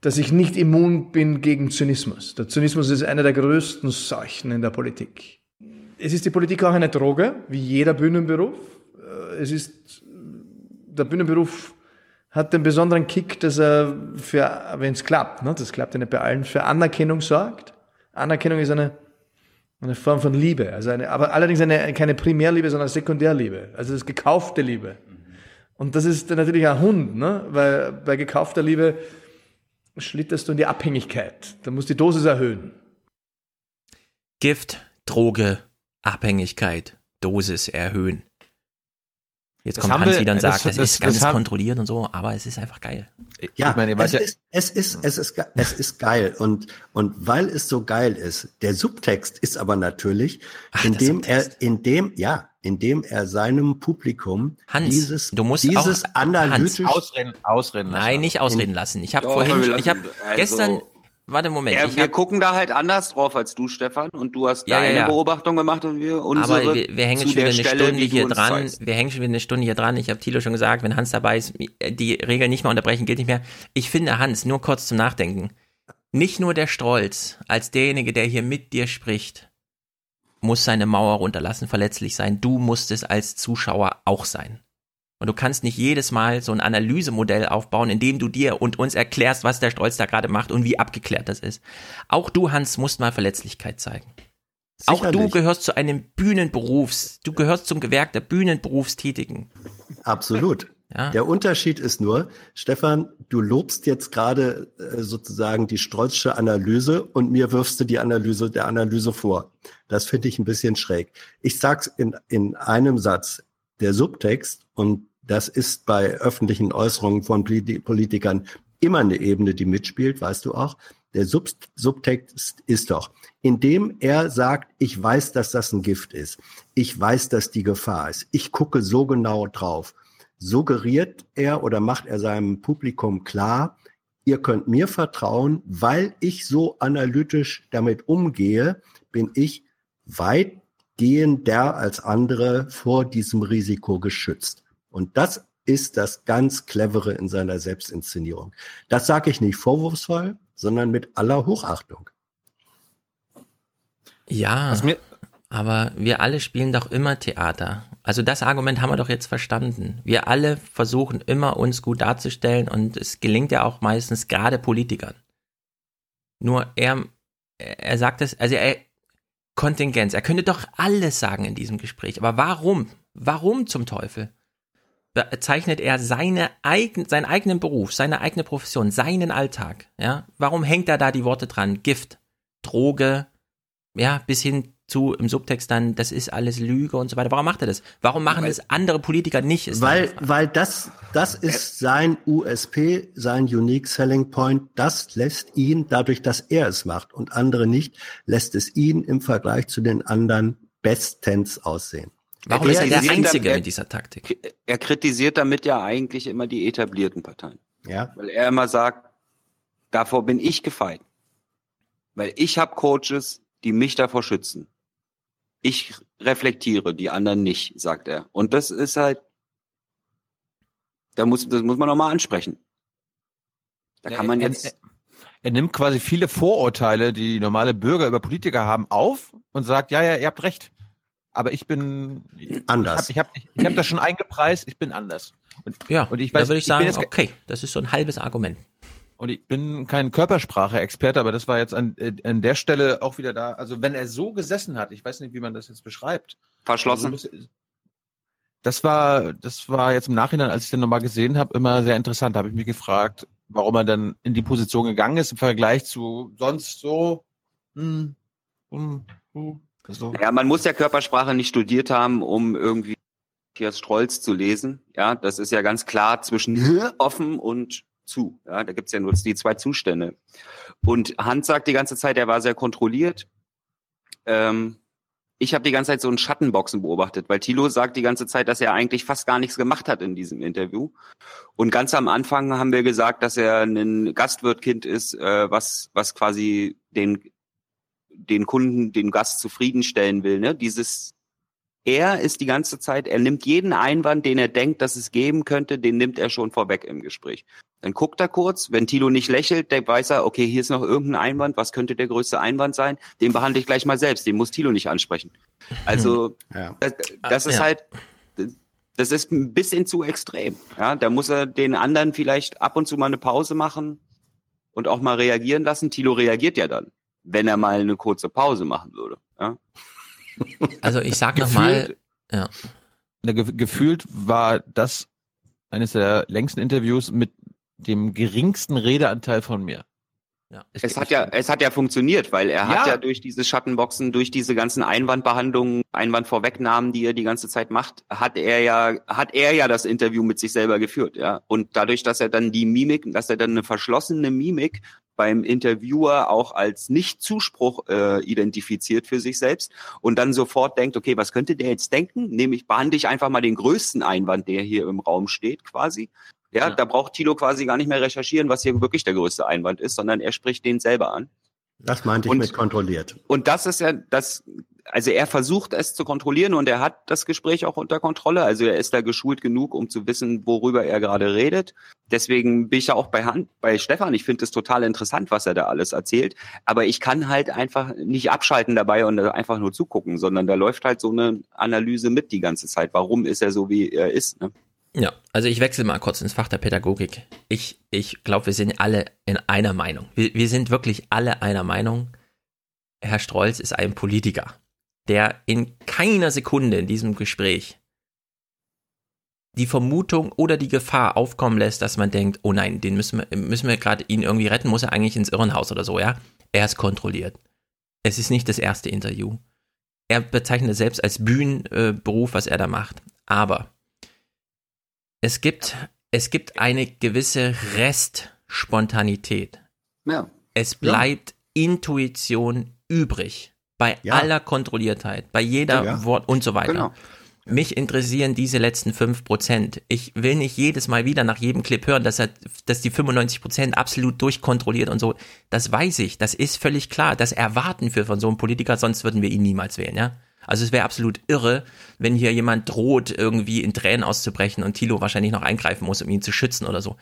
dass ich nicht immun bin gegen Zynismus. Der Zynismus ist eine der größten Seuchen in der Politik. Es ist die Politik auch eine Droge, wie jeder Bühnenberuf. Äh, Es ist, der Bühnenberuf hat den besonderen Kick, dass er für, wenn es klappt, ne, das klappt ja nicht bei allen, für Anerkennung sorgt. Anerkennung ist eine, eine Form von Liebe, also eine, aber allerdings eine, keine Primärliebe, sondern Sekundärliebe, also das gekaufte Liebe. Und das ist natürlich ein Hund, ne? weil bei gekaufter Liebe schlitterst du in die Abhängigkeit. Da musst du die Dosis erhöhen. Gift, Droge, Abhängigkeit, Dosis erhöhen. Jetzt Das kommt haben Hans wir- wieder und das- sagt, das, das- ist ganz kontrolliert und so, aber es ist einfach geil. Ja, ich meine, es, ja- ist, es ist, es ist, es ist geil und und weil es so geil ist, der Subtext ist aber natürlich, indem er, indem ja, indem er seinem Publikum Hans, dieses, du musst dieses auch, analytisch Hans, ausreden, ausreden Nein, nicht ausreden lassen. Ich habe vorhin, ich habe lassen- also- gestern, warte Moment, Ja, wir hab, gucken da halt anders drauf als du, Stefan, und du hast Ja, deine ja. Beobachtung gemacht und wir unsere aber wir, wir hängen schon wieder der eine Stelle, Stunde hier dran. zeigst. Wir hängen schon wieder eine Stunde hier dran. Ich habe Thilo schon gesagt, wenn Hans dabei ist, die Regel nicht mehr unterbrechen gilt nicht mehr. Ich finde Hans, nur kurz zum Nachdenken, nicht nur der Strolz als derjenige, der hier mit dir spricht, muss seine Mauer runterlassen, verletzlich sein. Du musst es als Zuschauer auch sein. Und du kannst nicht jedes Mal so ein Analysemodell aufbauen, in dem du dir und uns erklärst, was der Stolz da gerade macht und wie abgeklärt das ist. Auch du, Hans, musst mal Verletzlichkeit zeigen. Auch du Sicherlich. gehörst zu einem Bühnenberufs, du gehörst zum Gewerk der Bühnenberufstätigen. Absolut. Ja. Der Unterschied ist nur, Stefan, du lobst jetzt gerade äh, sozusagen die Strolzsche Analyse und mir wirfst du die Analyse der Analyse vor. Das finde ich ein bisschen schräg. Ich sag's in, in einem Satz. Der Subtext, und das ist bei öffentlichen Äußerungen von Politi- Politikern immer eine Ebene, die mitspielt, weißt du auch. Der Sub Subtext ist doch, indem er sagt, ich weiß, dass das ein Gift ist. Ich weiß, dass die Gefahr ist. Ich gucke so genau drauf suggeriert er oder macht er seinem Publikum klar, ihr könnt mir vertrauen, weil ich so analytisch damit umgehe, bin ich weitgehender als andere vor diesem Risiko geschützt. Und das ist das ganz Clevere in seiner Selbstinszenierung. Das sage ich nicht vorwurfsvoll, sondern mit aller Hochachtung. Ja, aber wir alle spielen doch immer Theater. Also das Argument haben wir doch jetzt verstanden. Wir alle versuchen immer uns gut darzustellen und es gelingt ja auch meistens gerade Politikern. Nur er, er sagt es, also er, Kontingenz, er könnte doch alles sagen in diesem Gespräch. Aber warum? Warum zum Teufel? Zeichnet er seine eigen, seinen eigenen Beruf, seine eigene Profession, seinen Alltag, ja? Warum hängt er da die Worte dran? Gift, Droge, ja, bis hin zu im Subtext dann, das ist alles Lüge und so weiter. Warum macht er das? Warum machen Weil- das andere Politiker nicht? Ist Weil, weil das, das ist sein USP, sein Unique Selling Point. Das lässt ihn, dadurch, dass er es macht und andere nicht, lässt es ihn im Vergleich zu den anderen bestens aussehen. Warum ist er der kritisiert Einzige damit- mit dieser Taktik? Er kritisiert damit ja eigentlich immer die etablierten Parteien. Ja. Weil er immer sagt, davor bin ich gefeit. Weil ich habe Coaches, die mich davor schützen. Ich reflektiere, die anderen nicht, sagt er. Und das ist halt, da muss, das muss man nochmal ansprechen. Da kann man jetzt, Er, er nimmt quasi viele Vorurteile, die normale Bürger über Politiker haben, auf und sagt, ja, ja, ihr habt recht. Aber ich bin Anders. Ich habe ich hab, ich hab das schon eingepreist, ich bin anders. Und, Ja, und ich da weiß, würde ich bin sagen, jetzt, okay, das ist so ein halbes Argument. Und ich bin kein Körpersprache-Experte, aber das war jetzt an, äh, an der Stelle auch wieder da. Also wenn er so gesessen hat, ich weiß nicht, wie man das jetzt beschreibt. verschlossen. Also, das war, das war jetzt im Nachhinein, als ich den nochmal gesehen habe, immer sehr interessant. Da habe ich mich gefragt, warum er dann in die Position gegangen ist im Vergleich zu sonst so. Hm, hm, hm, so. Ja, man muss ja Körpersprache nicht studiert haben, um irgendwie Matthias Strolz zu lesen. Ja, das ist ja ganz klar zwischen offen und zu. Ja, da gibt's ja nur die zwei Zustände. Und Hans sagt die ganze Zeit, er war sehr kontrolliert. Ähm, ich habe die ganze Zeit so ein Schattenboxen beobachtet, weil Thilo sagt die ganze Zeit, dass er eigentlich fast gar nichts gemacht hat in diesem Interview. Und ganz am Anfang haben wir gesagt, dass er ein Gastwirtkind ist, äh, was, was quasi den, den Kunden, den Gast zufriedenstellen will. Ne? Dieses er ist die ganze Zeit, er nimmt jeden Einwand, den er denkt, dass es geben könnte, den nimmt er schon vorweg im Gespräch. Dann guckt er kurz, wenn Tilo nicht lächelt, dann weiß er, okay, hier ist noch irgendein Einwand, was könnte der größte Einwand sein? Den behandle ich gleich mal selbst, den muss Tilo nicht ansprechen. Also, Ja. das, das ist Ja. halt, das ist ein bisschen zu extrem. Ja, da muss er den anderen vielleicht ab und zu mal eine Pause machen und auch mal reagieren lassen. Tilo reagiert ja dann, wenn er mal eine kurze Pause machen würde. Ja. Also ich sag nochmal, Gefühlt- ja. Gefühlt war das eines der längsten Interviews mit dem geringsten Redeanteil von mir. Ja, Es hat ja, es hat ja funktioniert, weil er hat Ja. ja durch diese Schattenboxen, durch diese ganzen Einwandbehandlungen, Einwandvorwegnahmen, die er die ganze Zeit macht, hat er ja, hat er ja das Interview mit sich selber geführt, ja. Und dadurch, dass er dann die Mimik, dass er dann eine verschlossene Mimik beim Interviewer auch als Nicht-Zuspruch äh, identifiziert für sich selbst und dann sofort denkt, okay, was könnte der jetzt denken? Nämlich behandle ich einfach mal den größten Einwand, der hier im Raum steht, quasi. Ja, da braucht Thilo quasi gar nicht mehr recherchieren, was hier wirklich der größte Einwand ist, sondern er spricht den selber an. Das meinte ich Und- mit kontrolliert. Und das ist ja das, also er versucht es zu kontrollieren und er hat das Gespräch auch unter Kontrolle. Also er ist da geschult genug, um zu wissen, worüber er gerade redet. Deswegen bin ich ja auch bei, Han, bei Stefan. Ich finde es total interessant, was er da alles erzählt. Aber ich kann halt einfach nicht abschalten dabei und einfach nur zugucken, sondern da läuft halt so eine Analyse mit die ganze Zeit. Warum ist er so, wie er ist? Ne? Ja, also ich wechsle mal kurz ins Fach der Pädagogik. Ich, ich glaube, wir sind alle in einer Meinung. Wir, wir sind wirklich alle einer Meinung. Herr Strolz ist ein Politiker, der in keiner Sekunde in diesem Gespräch die Vermutung oder die Gefahr aufkommen lässt, dass man denkt, oh nein, den müssen wir, müssen wir gerade ihn irgendwie retten, muss er eigentlich ins Irrenhaus oder so, ja? Er ist kontrolliert. Es ist nicht das erste Interview. Er bezeichnet es selbst als Bühnenberuf, was er da macht. Aber es gibt, es gibt eine gewisse Restspontanität. Ja. Es bleibt Intuition übrig. Bei Ja. aller Kontrolliertheit, bei jeder Ja. Wort und so weiter. Genau. Mich interessieren diese letzten 5%. Ich will nicht jedes Mal wieder nach jedem Clip hören, dass er, dass die 95% absolut durchkontrolliert und so. Das weiß ich. Das ist völlig klar. Das erwarten wir von so einem Politiker, sonst würden wir ihn niemals wählen, ja? Also es wäre absolut irre, wenn hier jemand droht, irgendwie in Tränen auszubrechen und Thilo wahrscheinlich noch eingreifen muss, um ihn zu schützen oder so.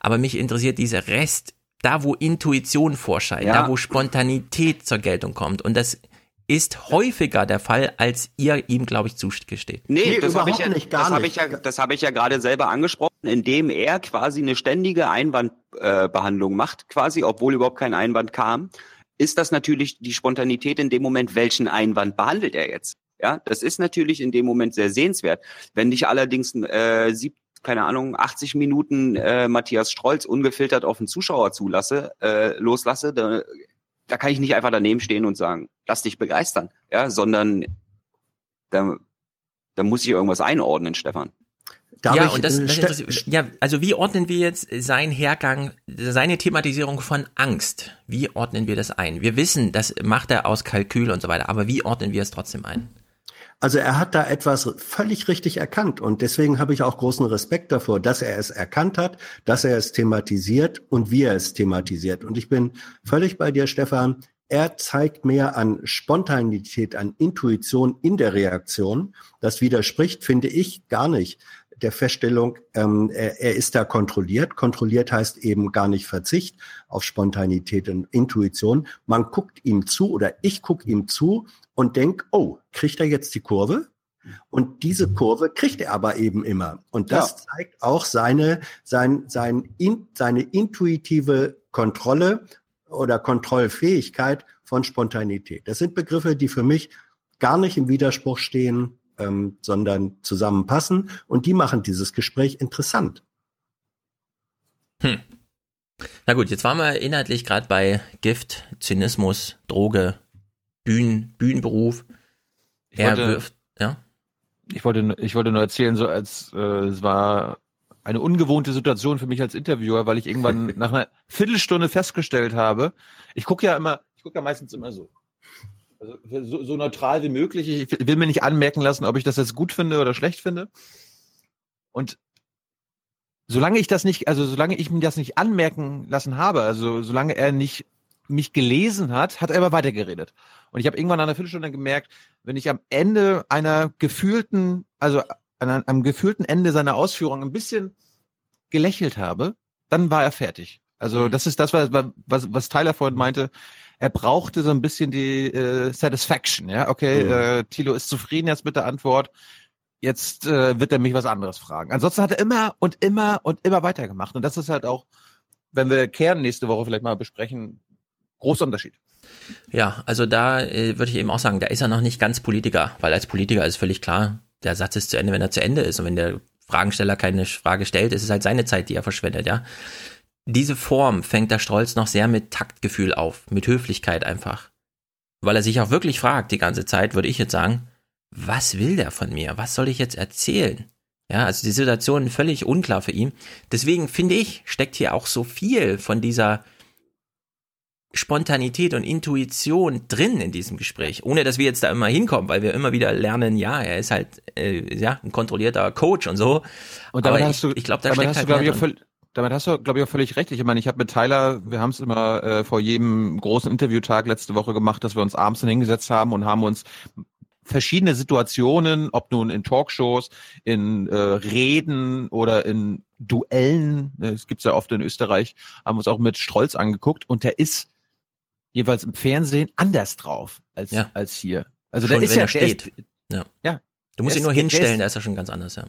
Aber mich interessiert dieser Rest, da wo Intuition vorscheint, Ja. da wo Spontanität zur Geltung kommt. Und das ist häufiger der Fall, als ihr ihm, glaube ich, zugesteht. Nee, Nee, das habe ich, überhaupt ja, nicht, gar das hab nicht. ich ja, das habe ich ja gerade selber angesprochen, indem er quasi eine ständige Einwandbehandlung äh, macht, quasi, obwohl überhaupt kein Einwand kam, ist das natürlich die Spontanität in dem Moment, welchen Einwand behandelt er jetzt. Ja, das ist natürlich in dem Moment sehr sehenswert. Wenn ich allerdings äh, sieb, keine Ahnung, 80 Minuten äh, Matthias Strolz ungefiltert auf den Zuschauer zulasse, äh, loslasse, da, da kann ich nicht einfach daneben stehen und sagen, lass dich begeistern, ja, sondern da, da muss ich irgendwas einordnen, Stefan. Darf ja, ich, und das, äh, das Ste- ja, also wie ordnen wir jetzt seinen Hergang, seine Thematisierung von Angst? Wie ordnen wir das ein? Wir wissen, das macht er aus Kalkül und so weiter, aber wie ordnen wir es trotzdem ein? Also er hat da etwas völlig richtig erkannt und deswegen habe ich auch großen Respekt davor, dass er es erkannt hat, dass er es thematisiert und wie er es thematisiert. Und ich bin völlig bei dir, Stefan. Er zeigt mehr an Spontanität, an Intuition in der Reaktion. Das widerspricht, finde ich, gar nicht der Feststellung, ähm, er, er ist da kontrolliert. Kontrolliert heißt eben gar nicht Verzicht auf Spontanität und Intuition. Man guckt ihm zu oder ich gucke ihm zu und denk, oh, kriegt er jetzt die Kurve? Und diese Kurve kriegt er aber eben immer. Und das Ja. zeigt auch seine, sein, sein, in, seine intuitive Kontrolle oder Kontrollfähigkeit von Spontanität. Das sind Begriffe, die für mich gar nicht im Widerspruch stehen, ähm, sondern zusammenpassen. Und die machen dieses Gespräch interessant. Hm. Na gut, jetzt waren wir inhaltlich gerade bei Gift, Zynismus, Droge, Bühnen, Bühnenberuf. Ich Er wollte- wirft, ja. Ich wollte, ich wollte nur erzählen, so als äh, es war eine ungewohnte Situation für mich als Interviewer, weil ich irgendwann nach einer Viertelstunde festgestellt habe, ich gucke ja immer, ich gucke ja meistens immer so. Also so, so neutral wie möglich. Ich will mir nicht anmerken lassen, ob ich das jetzt gut finde oder schlecht finde. Und solange ich das nicht, also solange ich mir das nicht anmerken lassen habe, also solange er nicht mich gelesen hat, hat er aber weitergeredet. Und ich habe irgendwann nach einer Viertelstunde gemerkt, wenn ich am Ende einer gefühlten, also an einem, am gefühlten Ende seiner Ausführung ein bisschen gelächelt habe, dann war er fertig. Also das ist das, was, was, was Tyler vorhin meinte. Er brauchte so ein bisschen die äh, Satisfaction, ja. Okay, Mhm. äh, Thilo ist zufrieden jetzt mit der Antwort. Jetzt äh, wird er mich was anderes fragen. Ansonsten hat er immer und immer und immer weitergemacht. Und das ist halt auch, wenn wir Kern nächste Woche vielleicht mal besprechen, großer Unterschied. Ja, also da äh, würde ich eben auch sagen, da ist er noch nicht ganz Politiker, weil als Politiker ist völlig klar, der Satz ist zu Ende, wenn er zu Ende ist. Und wenn der Fragensteller keine Frage stellt, ist es halt seine Zeit, die er verschwendet, ja. diese Form fängt der Strolz noch sehr mit Taktgefühl auf, mit Höflichkeit einfach. Weil er sich auch wirklich fragt, die ganze Zeit, würde ich jetzt sagen, was will der von mir? Was soll ich jetzt erzählen? Ja, also die Situation völlig unklar für ihn. Deswegen finde ich, steckt hier auch so viel von dieser Spontanität und Intuition drin in diesem Gespräch, ohne dass wir jetzt da immer hinkommen, weil wir immer wieder lernen, ja, er ist halt äh, ja ein kontrollierter Coach und so. Und damit Aber hast ich, du, ich glaube, da damit steckt hast halt du, glaube mehr damit hast du, glaube ich, auch völlig recht. Ich meine, ich habe mit Tyler, wir haben es immer äh, vor jedem großen Interviewtag letzte Woche gemacht, dass wir uns abends dann hingesetzt haben und haben uns verschiedene Situationen, ob nun in Talkshows, in äh, Reden oder in Duellen, äh, es gibt's ja oft in Österreich, haben uns auch mit Strolz angeguckt und der ist jeweils im Fernsehen anders drauf als, Ja. als hier. Also Schon, der ist wenn ja, er steht. Ist, Ja. ja. Du musst ihn nur ist- hinstellen, ist- da ist er schon ganz anders, ja.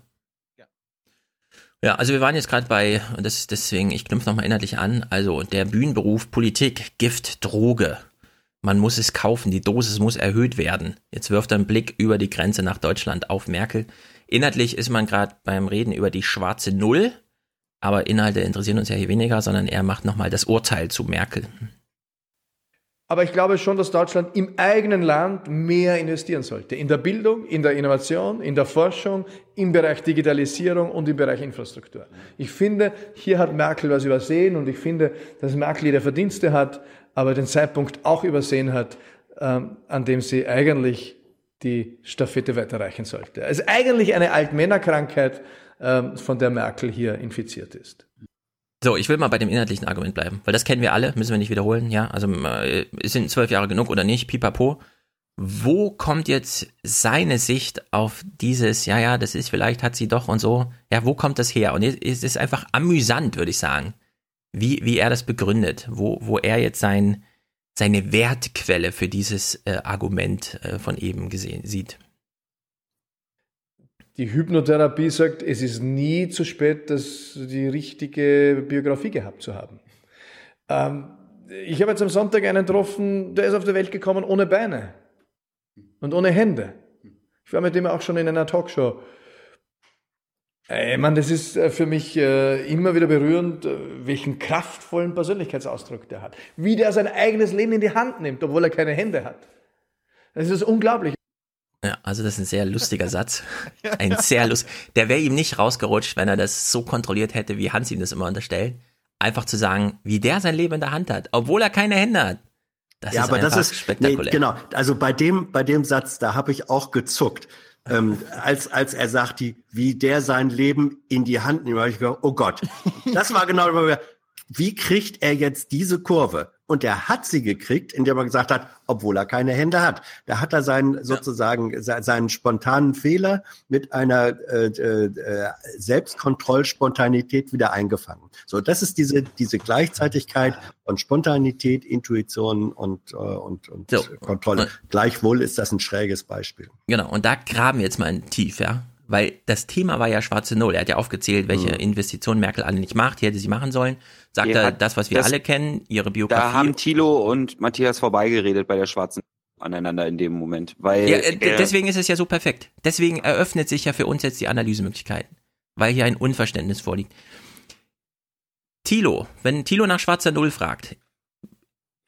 Ja, also wir waren jetzt gerade bei, und das deswegen, ich knüpfe nochmal inhaltlich an, also der Bühnenberuf Politik, Gift, Droge. Man muss es kaufen, die Dosis muss erhöht werden. Jetzt wirft er einen Blick über die Grenze nach Deutschland auf Merkel. Inhaltlich ist man gerade beim Reden über die schwarze Null, aber Inhalte interessieren uns ja hier weniger, sondern er macht nochmal das Urteil zu Merkel. Aber ich glaube schon, dass Deutschland im eigenen Land mehr investieren sollte. In der Bildung, in der Innovation, in der Forschung, im Bereich Digitalisierung und im Bereich Infrastruktur. Ich finde, hier hat Merkel was übersehen und ich finde, dass Merkel ihre Verdienste hat, aber den Zeitpunkt auch übersehen hat, ähm, an dem sie eigentlich die Stafette weiterreichen sollte. Es ist eigentlich eine Altmännerkrankheit, ähm, von der Merkel hier infiziert ist. So, ich will mal bei dem inhaltlichen Argument bleiben, weil das kennen wir alle, müssen wir nicht wiederholen, ja. Also äh, sind zwölf Jahre genug oder nicht, pipapo. Wo kommt jetzt seine Sicht auf dieses, ja, ja, das ist vielleicht hat sie doch und so, ja, wo kommt das her? Und es ist einfach amüsant, würde ich sagen, wie, wie er das begründet, wo, wo er jetzt sein, seine Wertquelle für dieses äh, Argument äh, von eben gesehen sieht. Die Hypnotherapie sagt, es ist nie zu spät, das, die richtige Biografie gehabt zu haben. Ähm, ich habe jetzt am Sonntag einen getroffen, der ist auf die Welt gekommen ohne Beine und ohne Hände. Ich war mit dem auch schon in einer Talkshow. Ey, Mann, das ist äh, für mich äh, immer wieder berührend, äh, welchen kraftvollen Persönlichkeitsausdruck der hat. Wie der sein eigenes Leben in die Hand nimmt, obwohl er keine Hände hat. Das ist unglaublich. Ja, also das ist ein sehr lustiger Satz. Ein sehr lust. Der wäre ihm nicht rausgerutscht, wenn er das so kontrolliert hätte, wie Hans ihm das immer unterstellt. Einfach zu sagen, wie der sein Leben in der Hand hat, obwohl er keine Hände hat. Das ja, ist aber das ist spektakulär. Nee, genau. Also bei dem, bei dem Satz, da habe ich auch gezuckt. Ähm, als, als er sagt, die, wie der sein Leben in die Hand nimmt, habe ich gedacht, oh Gott. Das war genau, wie kriegt er jetzt diese Kurve? Und er hat sie gekriegt, indem er gesagt hat, obwohl er keine Hände hat. Da hat er seinen sozusagen se- seinen spontanen Fehler mit einer äh, äh, Selbstkontrollspontanität wieder eingefangen. So, das ist diese diese Gleichzeitigkeit von Spontanität, Intuition und äh, und, und So. Kontrolle. Gleichwohl ist das ein schräges Beispiel. Genau, und da graben wir jetzt mal in tief, ja. Weil das Thema war ja schwarze Null. Er hat ja aufgezählt, welche Mhm. Investitionen Merkel alle nicht macht. Die hätte sie machen sollen. Sagt Er er, das, was wir das- alle kennen, ihre Da Biografie. haben Thilo und Matthias vorbeigeredet bei der Schwarzen aneinander in dem Moment. Weil ja, äh, deswegen ist es ja so perfekt. Deswegen eröffnet sich ja für uns jetzt die Analysemöglichkeiten. Weil hier ein Unverständnis vorliegt. Thilo, wenn Thilo nach schwarzer Null fragt,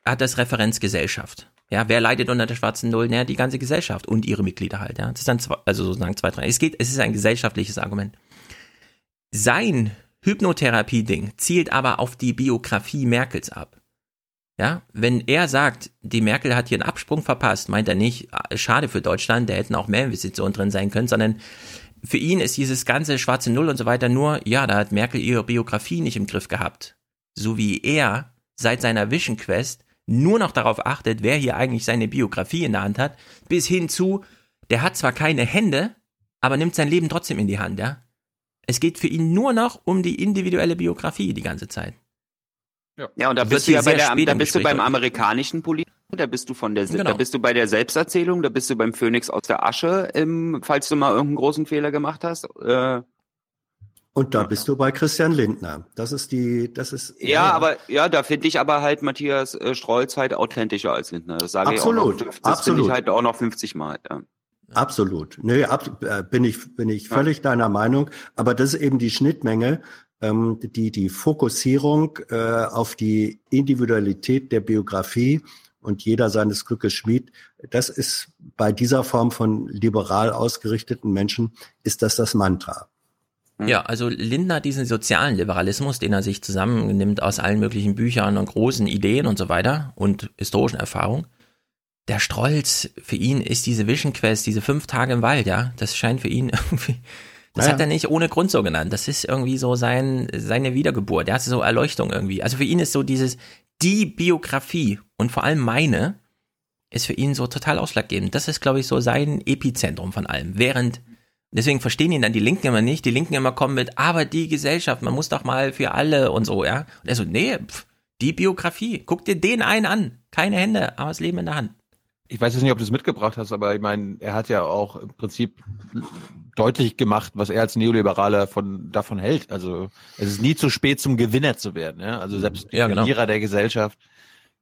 hat das Referenzgesellschaft. Ja, wer leidet unter der schwarzen Null? Naja, die ganze Gesellschaft und ihre Mitglieder halt. Ja, das ist dann zwei, also sozusagen zwei, drei. Es geht, es ist ein gesellschaftliches Argument. Sein Hypnotherapie-Ding zielt aber auf die Biografie Merkels ab. Ja, wenn er sagt, die Merkel hat hier einen Absprung verpasst, meint er nicht, ah, schade für Deutschland, da hätten auch mehr Investitionen drin sein können, sondern für ihn ist dieses ganze schwarze Null und so weiter nur, ja, da hat Merkel ihre Biografie nicht im Griff gehabt. So wie er seit seiner Vision Quest nur noch darauf achtet, wer hier eigentlich seine Biografie in der Hand hat, bis hin zu, der hat zwar keine Hände, aber nimmt sein Leben trotzdem in die Hand, ja. Es geht für ihn nur noch um die individuelle Biografie die ganze Zeit. Ja, und da bist du ja bei der, da bist du beim amerikanischen Politiker, da bist du von der, Genau. da bist du bei der Selbsterzählung, da bist du beim Phönix aus der Asche, im, falls du mal irgendeinen großen Fehler gemacht hast. Äh, Und da bist du bei Christian Lindner. Das ist die, das ist ja, aber ja, da finde ich aber halt Matthias äh, Strolz halt authentischer als Lindner. Das sage Absolut, ich auch noch. Das finde absolut. ich halt auch noch 50 Mal. Ja. Absolut. Nee, ab, äh, bin ich, bin ich völlig deiner Meinung. Aber das ist eben die Schnittmenge. ähm, die, die Fokussierung äh, auf die Individualität der Biografie und jeder seines Glückes Schmied, das ist bei dieser Form von liberal ausgerichteten Menschen, ist das das Mantra. Ja, also Lindner diesen sozialen Liberalismus, den er sich zusammennimmt aus allen möglichen Büchern und großen Ideen und so weiter und historischen Erfahrungen. Der Strolz, für ihn ist diese Vision Quest, diese fünf Tage im Wald, ja, das scheint für ihn irgendwie, das Ja, hat er nicht ohne Grund so genannt. Das ist irgendwie so sein, seine Wiedergeburt. Der hat so Erleuchtung irgendwie. Also für ihn ist so dieses, die Biografie und vor allem meine, ist für ihn so total ausschlaggebend. Das ist, glaube ich, so sein Epizentrum von allem. Während, deswegen verstehen ihn dann die Linken immer nicht. Die Linken immer kommen mit, aber die Gesellschaft, man muss doch mal für alle und so, ja. Und er so, nee, pf, die Biografie, guck dir den einen an. Keine Hände, aber das Leben in der Hand. Ich weiß jetzt nicht, ob du es mitgebracht hast, aber ich meine, er hat ja auch im Prinzip deutlich gemacht, was er als Neoliberaler von, davon hält. Also es ist nie zu spät, zum Gewinner zu werden. Ja? Also selbst die Ja, genau. Verlierer der Gesellschaft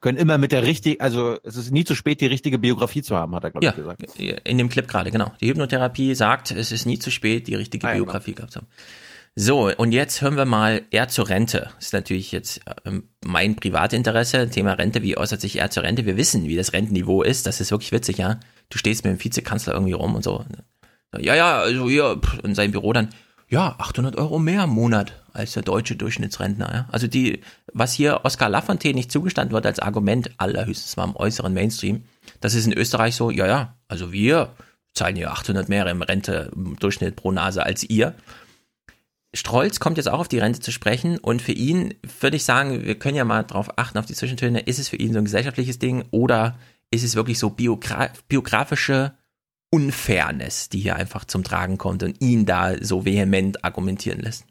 können immer mit der richtigen, also es ist nie zu spät, die richtige Biografie zu haben, hat er, glaube Ja, ich, gesagt. in dem Clip gerade, genau. Die Hypnotherapie sagt, es ist nie zu spät, die richtige Ah, ja, Biografie gehabt zu haben. So, und jetzt hören wir mal er zur Rente. Das ist natürlich jetzt ähm, mein Privatinteresse. Thema Rente, wie äußert sich er zur Rente? Wir wissen, wie das Rentenniveau ist. Das ist wirklich witzig, ja. Du stehst mit dem Vizekanzler irgendwie rum und so. Ja, ja, also hier in seinem Büro dann, ja, 800 Euro mehr im Monat als der deutsche Durchschnittsrentner. Ja? Also die, was hier Oskar Lafontaine nicht zugestanden wird als Argument, allerhöchstens mal im äußeren Mainstream, das ist in Österreich so, ja, ja, also wir zahlen hier 800 mehr im Rente im Durchschnitt pro Nase als ihr. Strolz kommt jetzt auch auf die Rente zu sprechen und für ihn würde ich sagen, wir können ja mal drauf achten, auf die Zwischentöne, ist es für ihn so ein gesellschaftliches Ding oder ist es wirklich so biogra biografische Unfairness, die hier einfach zum Tragen kommt und ihn da so vehement argumentieren lässt?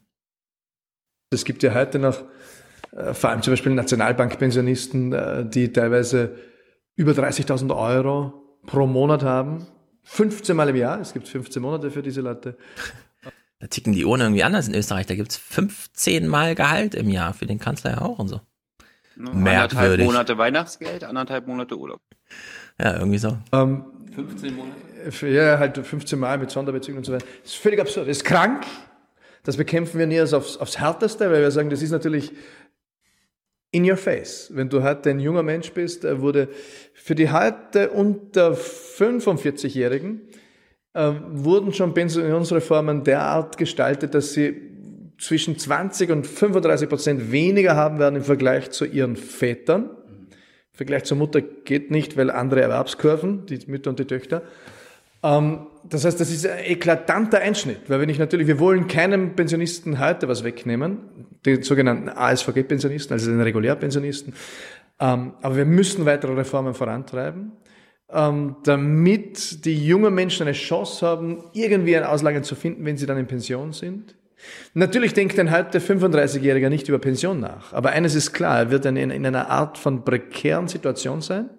Es gibt ja heute noch äh, vor allem zum Beispiel Nationalbankpensionisten, äh, die teilweise über 30.000 Euro pro Monat haben. 15 Mal im Jahr. Es gibt 15 Monate für diese Leute. Da ticken die Uhren irgendwie anders in Österreich. Da gibt's 15 Mal Gehalt im Jahr für den Kanzler ja auch und so. Anderthalb Merkwürdig. Monate Weihnachtsgeld, anderthalb Monate Urlaub. Ja, irgendwie so. Ähm, 15 Monate? Ja, halt 15 Mal mit Sonderbezügen und so weiter. Das ist völlig absurd. Das ist krank. Das bekämpfen wir nie als aufs, aufs Härteste, weil wir sagen, das ist natürlich in your face. Wenn du heute ein junger Mensch bist, wurde für die heute unter 45-Jährigen äh, wurden schon Pensionsreformen derart gestaltet, dass sie zwischen 20 und 35 Prozent weniger haben werden im Vergleich zu ihren Vätern. Vergleich zur Mutter geht nicht, weil andere Erwerbskurven, die Mütter und die Töchter. Ähm, das heißt, das ist ein eklatanter Einschnitt, weil wenn ich natürlich, wir wollen keinem Pensionisten heute was wegnehmen, den sogenannten ASVG-Pensionisten, also den Regulärpensionisten, ähm, aber wir müssen weitere Reformen vorantreiben, ähm, damit die jungen Menschen eine Chance haben, irgendwie ein Auslagen zu finden, wenn sie dann in Pension sind. Natürlich denkt ein heute 35-Jähriger nicht über Pension nach, aber eines ist klar, er wird in, in einer Art von prekären Situation sein.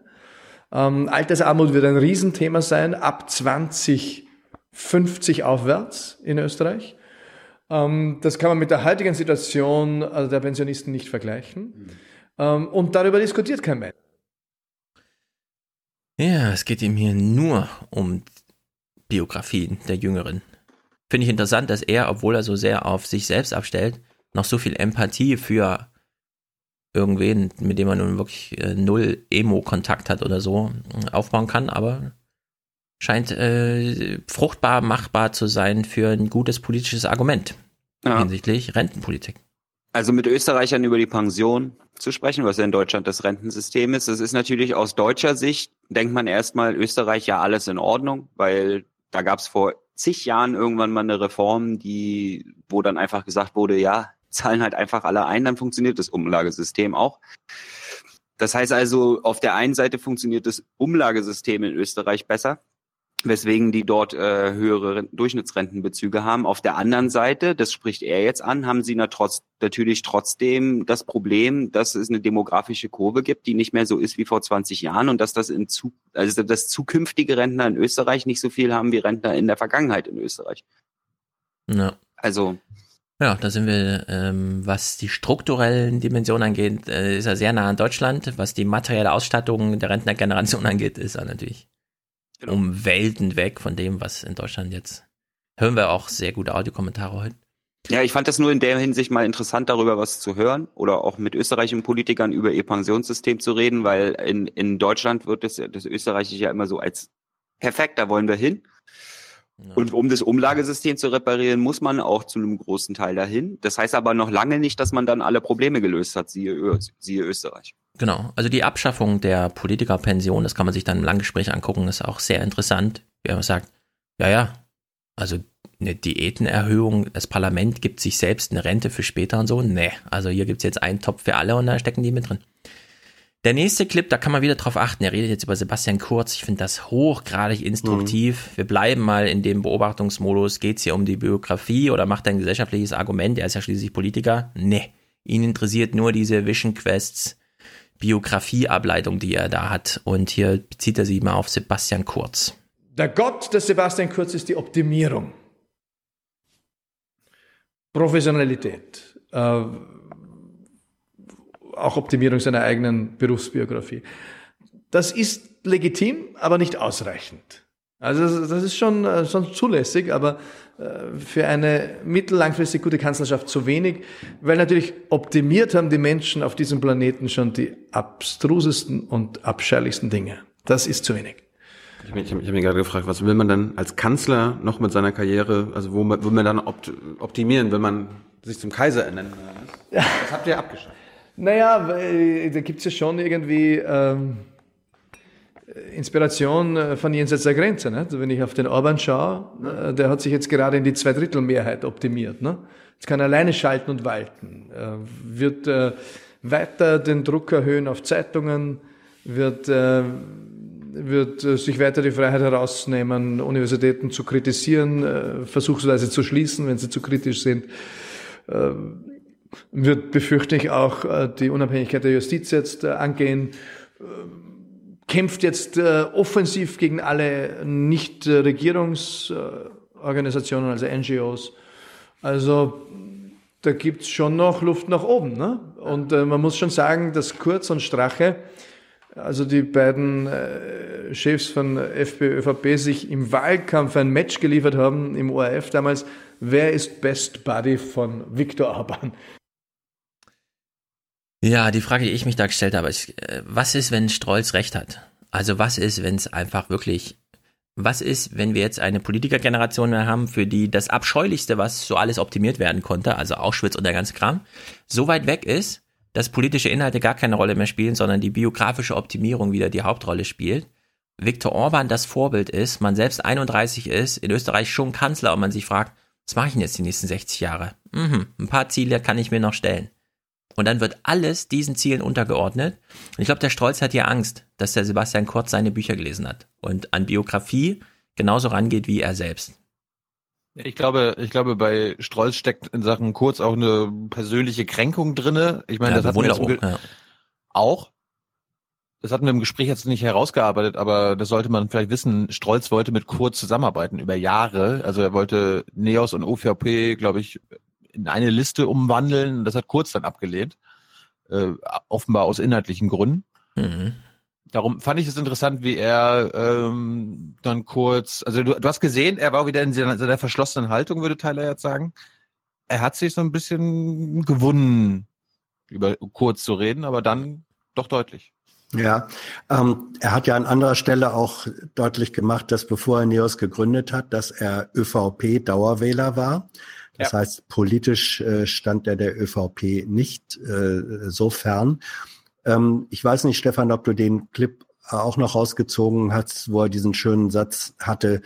Ähm, Altersarmut wird ein Riesenthema sein, ab 2050 aufwärts in Österreich. Ähm, das kann man mit der heutigen Situation also der Pensionisten nicht vergleichen. Ähm, und darüber diskutiert kein Mensch. Ja, es geht ihm hier nur um Biografien der Jüngeren. Finde ich interessant, dass er, obwohl er so sehr auf sich selbst abstellt, noch so viel Empathie für irgendwen, mit dem man nun wirklich äh, null Emo-Kontakt hat oder so, aufbauen kann, aber scheint äh, fruchtbar machbar zu sein für ein gutes politisches Argument Ja. hinsichtlich Rentenpolitik. Also mit Österreichern über die Pension zu sprechen, was ja in Deutschland das Rentensystem ist, das ist natürlich aus deutscher Sicht, denkt man erstmal, Österreich ja alles in Ordnung, weil da gab es vor zig Jahren irgendwann mal eine Reform, die, wo dann einfach gesagt wurde, ja, zahlen halt einfach alle ein, dann funktioniert das Umlagesystem auch. Das heißt also, auf der einen Seite funktioniert das Umlagesystem in Österreich besser, weswegen die dort äh, höhere Ren- Durchschnittsrentenbezüge haben. Auf der anderen Seite, das spricht er jetzt an, haben sie na trotz, natürlich trotzdem das Problem, dass es eine demografische Kurve gibt, die nicht mehr so ist wie vor 20 Jahren und dass das in zu, also dass zukünftige Rentner in Österreich nicht so viel haben wie Rentner in der Vergangenheit in Österreich. Ja. Also Ja, da sind wir, ähm, was die strukturellen Dimensionen angeht, äh, ist er sehr nah an Deutschland. Was die materielle Ausstattung der Rentnergeneration angeht, ist er natürlich um Welten weg von dem, was in Deutschland jetzt. Hören wir auch sehr gute Audiokommentare heute. Ja, ich fand das nur in der Hinsicht mal interessant, darüber was zu hören oder auch mit österreichischen Politikern über ihr Pensionssystem zu reden, weil in, in Deutschland wird das, das österreichische ja immer so als perfekt, da wollen wir hin. Und um das Umlagesystem zu reparieren, muss man auch zu einem großen Teil dahin. Das heißt aber noch lange nicht, dass man dann alle Probleme gelöst hat, siehe, Ö siehe Österreich. Genau, also die Abschaffung der Politikerpension, das kann man sich dann im Langgespräch angucken, ist auch sehr interessant, wie man sagt, ja, ja, also eine Diätenerhöhung, das Parlament gibt sich selbst eine Rente für später und so. Nee, also hier gibt's jetzt einen Topf für alle und da stecken die mit drin. Der nächste Clip, da kann man wieder drauf achten. Er redet jetzt über Sebastian Kurz. Ich finde das hochgradig instruktiv. Mhm. Wir bleiben mal in dem Beobachtungsmodus. Geht's hier um die Biografie oder macht er ein gesellschaftliches Argument? Er ist ja schließlich Politiker. Nee, ihn interessiert nur diese Vision Quests Biografieableitung, die er da hat. Und hier bezieht er sie mal auf Sebastian Kurz. Der Gott des Sebastian Kurz ist die Optimierung. Professionalität. Äh, auch Optimierung seiner eigenen Berufsbiografie. Das ist legitim, aber nicht ausreichend. Also das ist schon, äh, schon zulässig, aber äh, für eine mittellangfristig gute Kanzlerschaft zu wenig, weil natürlich optimiert haben die Menschen auf diesem Planeten schon die abstrusesten und abscheulichsten Dinge. Das ist zu wenig. Ich habe hab, hab mich gerade gefragt, was will man dann als Kanzler noch mit seiner Karriere, also wo will man dann opt optimieren, wenn man sich zum Kaiser ernennen will? Das habt ihr abgeschafft. Naja, da gibt's ja schon irgendwie ähm, Inspiration äh, von jenseits der Grenze. Ne? Wenn ich auf den Orban schaue, äh, der hat sich jetzt gerade in die Zweidrittelmehrheit optimiert. Ne? Jetzt kann er alleine schalten und walten. Er wird äh, weiter den Druck erhöhen auf Zeitungen, wird, äh, wird äh, sich weiter die Freiheit herausnehmen, Universitäten zu kritisieren, äh, versuchsweise zu schließen, wenn sie zu kritisch sind. Ähm, wird, befürchte ich, auch äh, die Unabhängigkeit der Justiz jetzt äh, angehen, äh, kämpft jetzt offensiv gegen alle Nichtregierungsorganisationen, also NGOs. Also da gibt's schon noch Luft nach oben. Ne? Und man muss schon sagen, dass Kurz und Strache, also die beiden Chefs von FPÖ, ÖVP, sich im Wahlkampf ein Match geliefert haben im ORF damals. Wer ist Best Buddy von Viktor Orban? Ja, die Frage, die ich mich da gestellt habe, ist, äh, was ist, wenn Strolz recht hat? Also was ist, wenn es einfach wirklich, was ist, wenn wir jetzt eine Politikergeneration haben, für die das Abscheulichste, was so alles optimiert werden konnte, also Auschwitz und der ganze Kram, so weit weg ist, dass politische Inhalte gar keine Rolle mehr spielen, sondern die biografische Optimierung wieder die Hauptrolle spielt. Viktor Orban das Vorbild ist, man selbst 31 ist, in Österreich schon Kanzler und man sich fragt, was mache ich denn jetzt die nächsten 60 Jahre? Mhm, ein paar Ziele kann ich mir noch stellen. Und dann wird alles diesen Zielen untergeordnet. Und ich glaube, der Strolz hat ja Angst, dass der Sebastian Kurz seine Bücher gelesen hat und an Biografie genauso rangeht wie er selbst. Ich glaube, ich glaube, bei Strolz steckt in Sachen Kurz auch eine persönliche Kränkung drinne. Ich meine, ja, das hat Ge ja. auch. Das hatten wir im Gespräch jetzt nicht herausgearbeitet, aber das sollte man vielleicht wissen. Strolz wollte mit Kurz zusammenarbeiten über Jahre. Also er wollte Neos und OVP, glaube ich, in eine Liste umwandeln. Das hat Kurz dann abgelehnt. Äh, offenbar aus inhaltlichen Gründen. Mhm. Darum fand ich es interessant, wie er ähm, dann kurz, also du, du hast gesehen, er war wieder in seiner, seiner verschlossenen Haltung, würde Tyler jetzt sagen. Er hat sich so ein bisschen gewunden, über kurz zu reden, aber dann doch deutlich. Ja, ähm, er hat ja an anderer Stelle auch deutlich gemacht, dass bevor er NEOS gegründet hat, dass er ÖVP-Dauerwähler war. Das ja. heißt, politisch äh, stand er der ÖVP nicht äh, so fern. Ähm, ich weiß nicht, Stefan, ob du den Clip auch noch rausgezogen hast, wo er diesen schönen Satz hatte,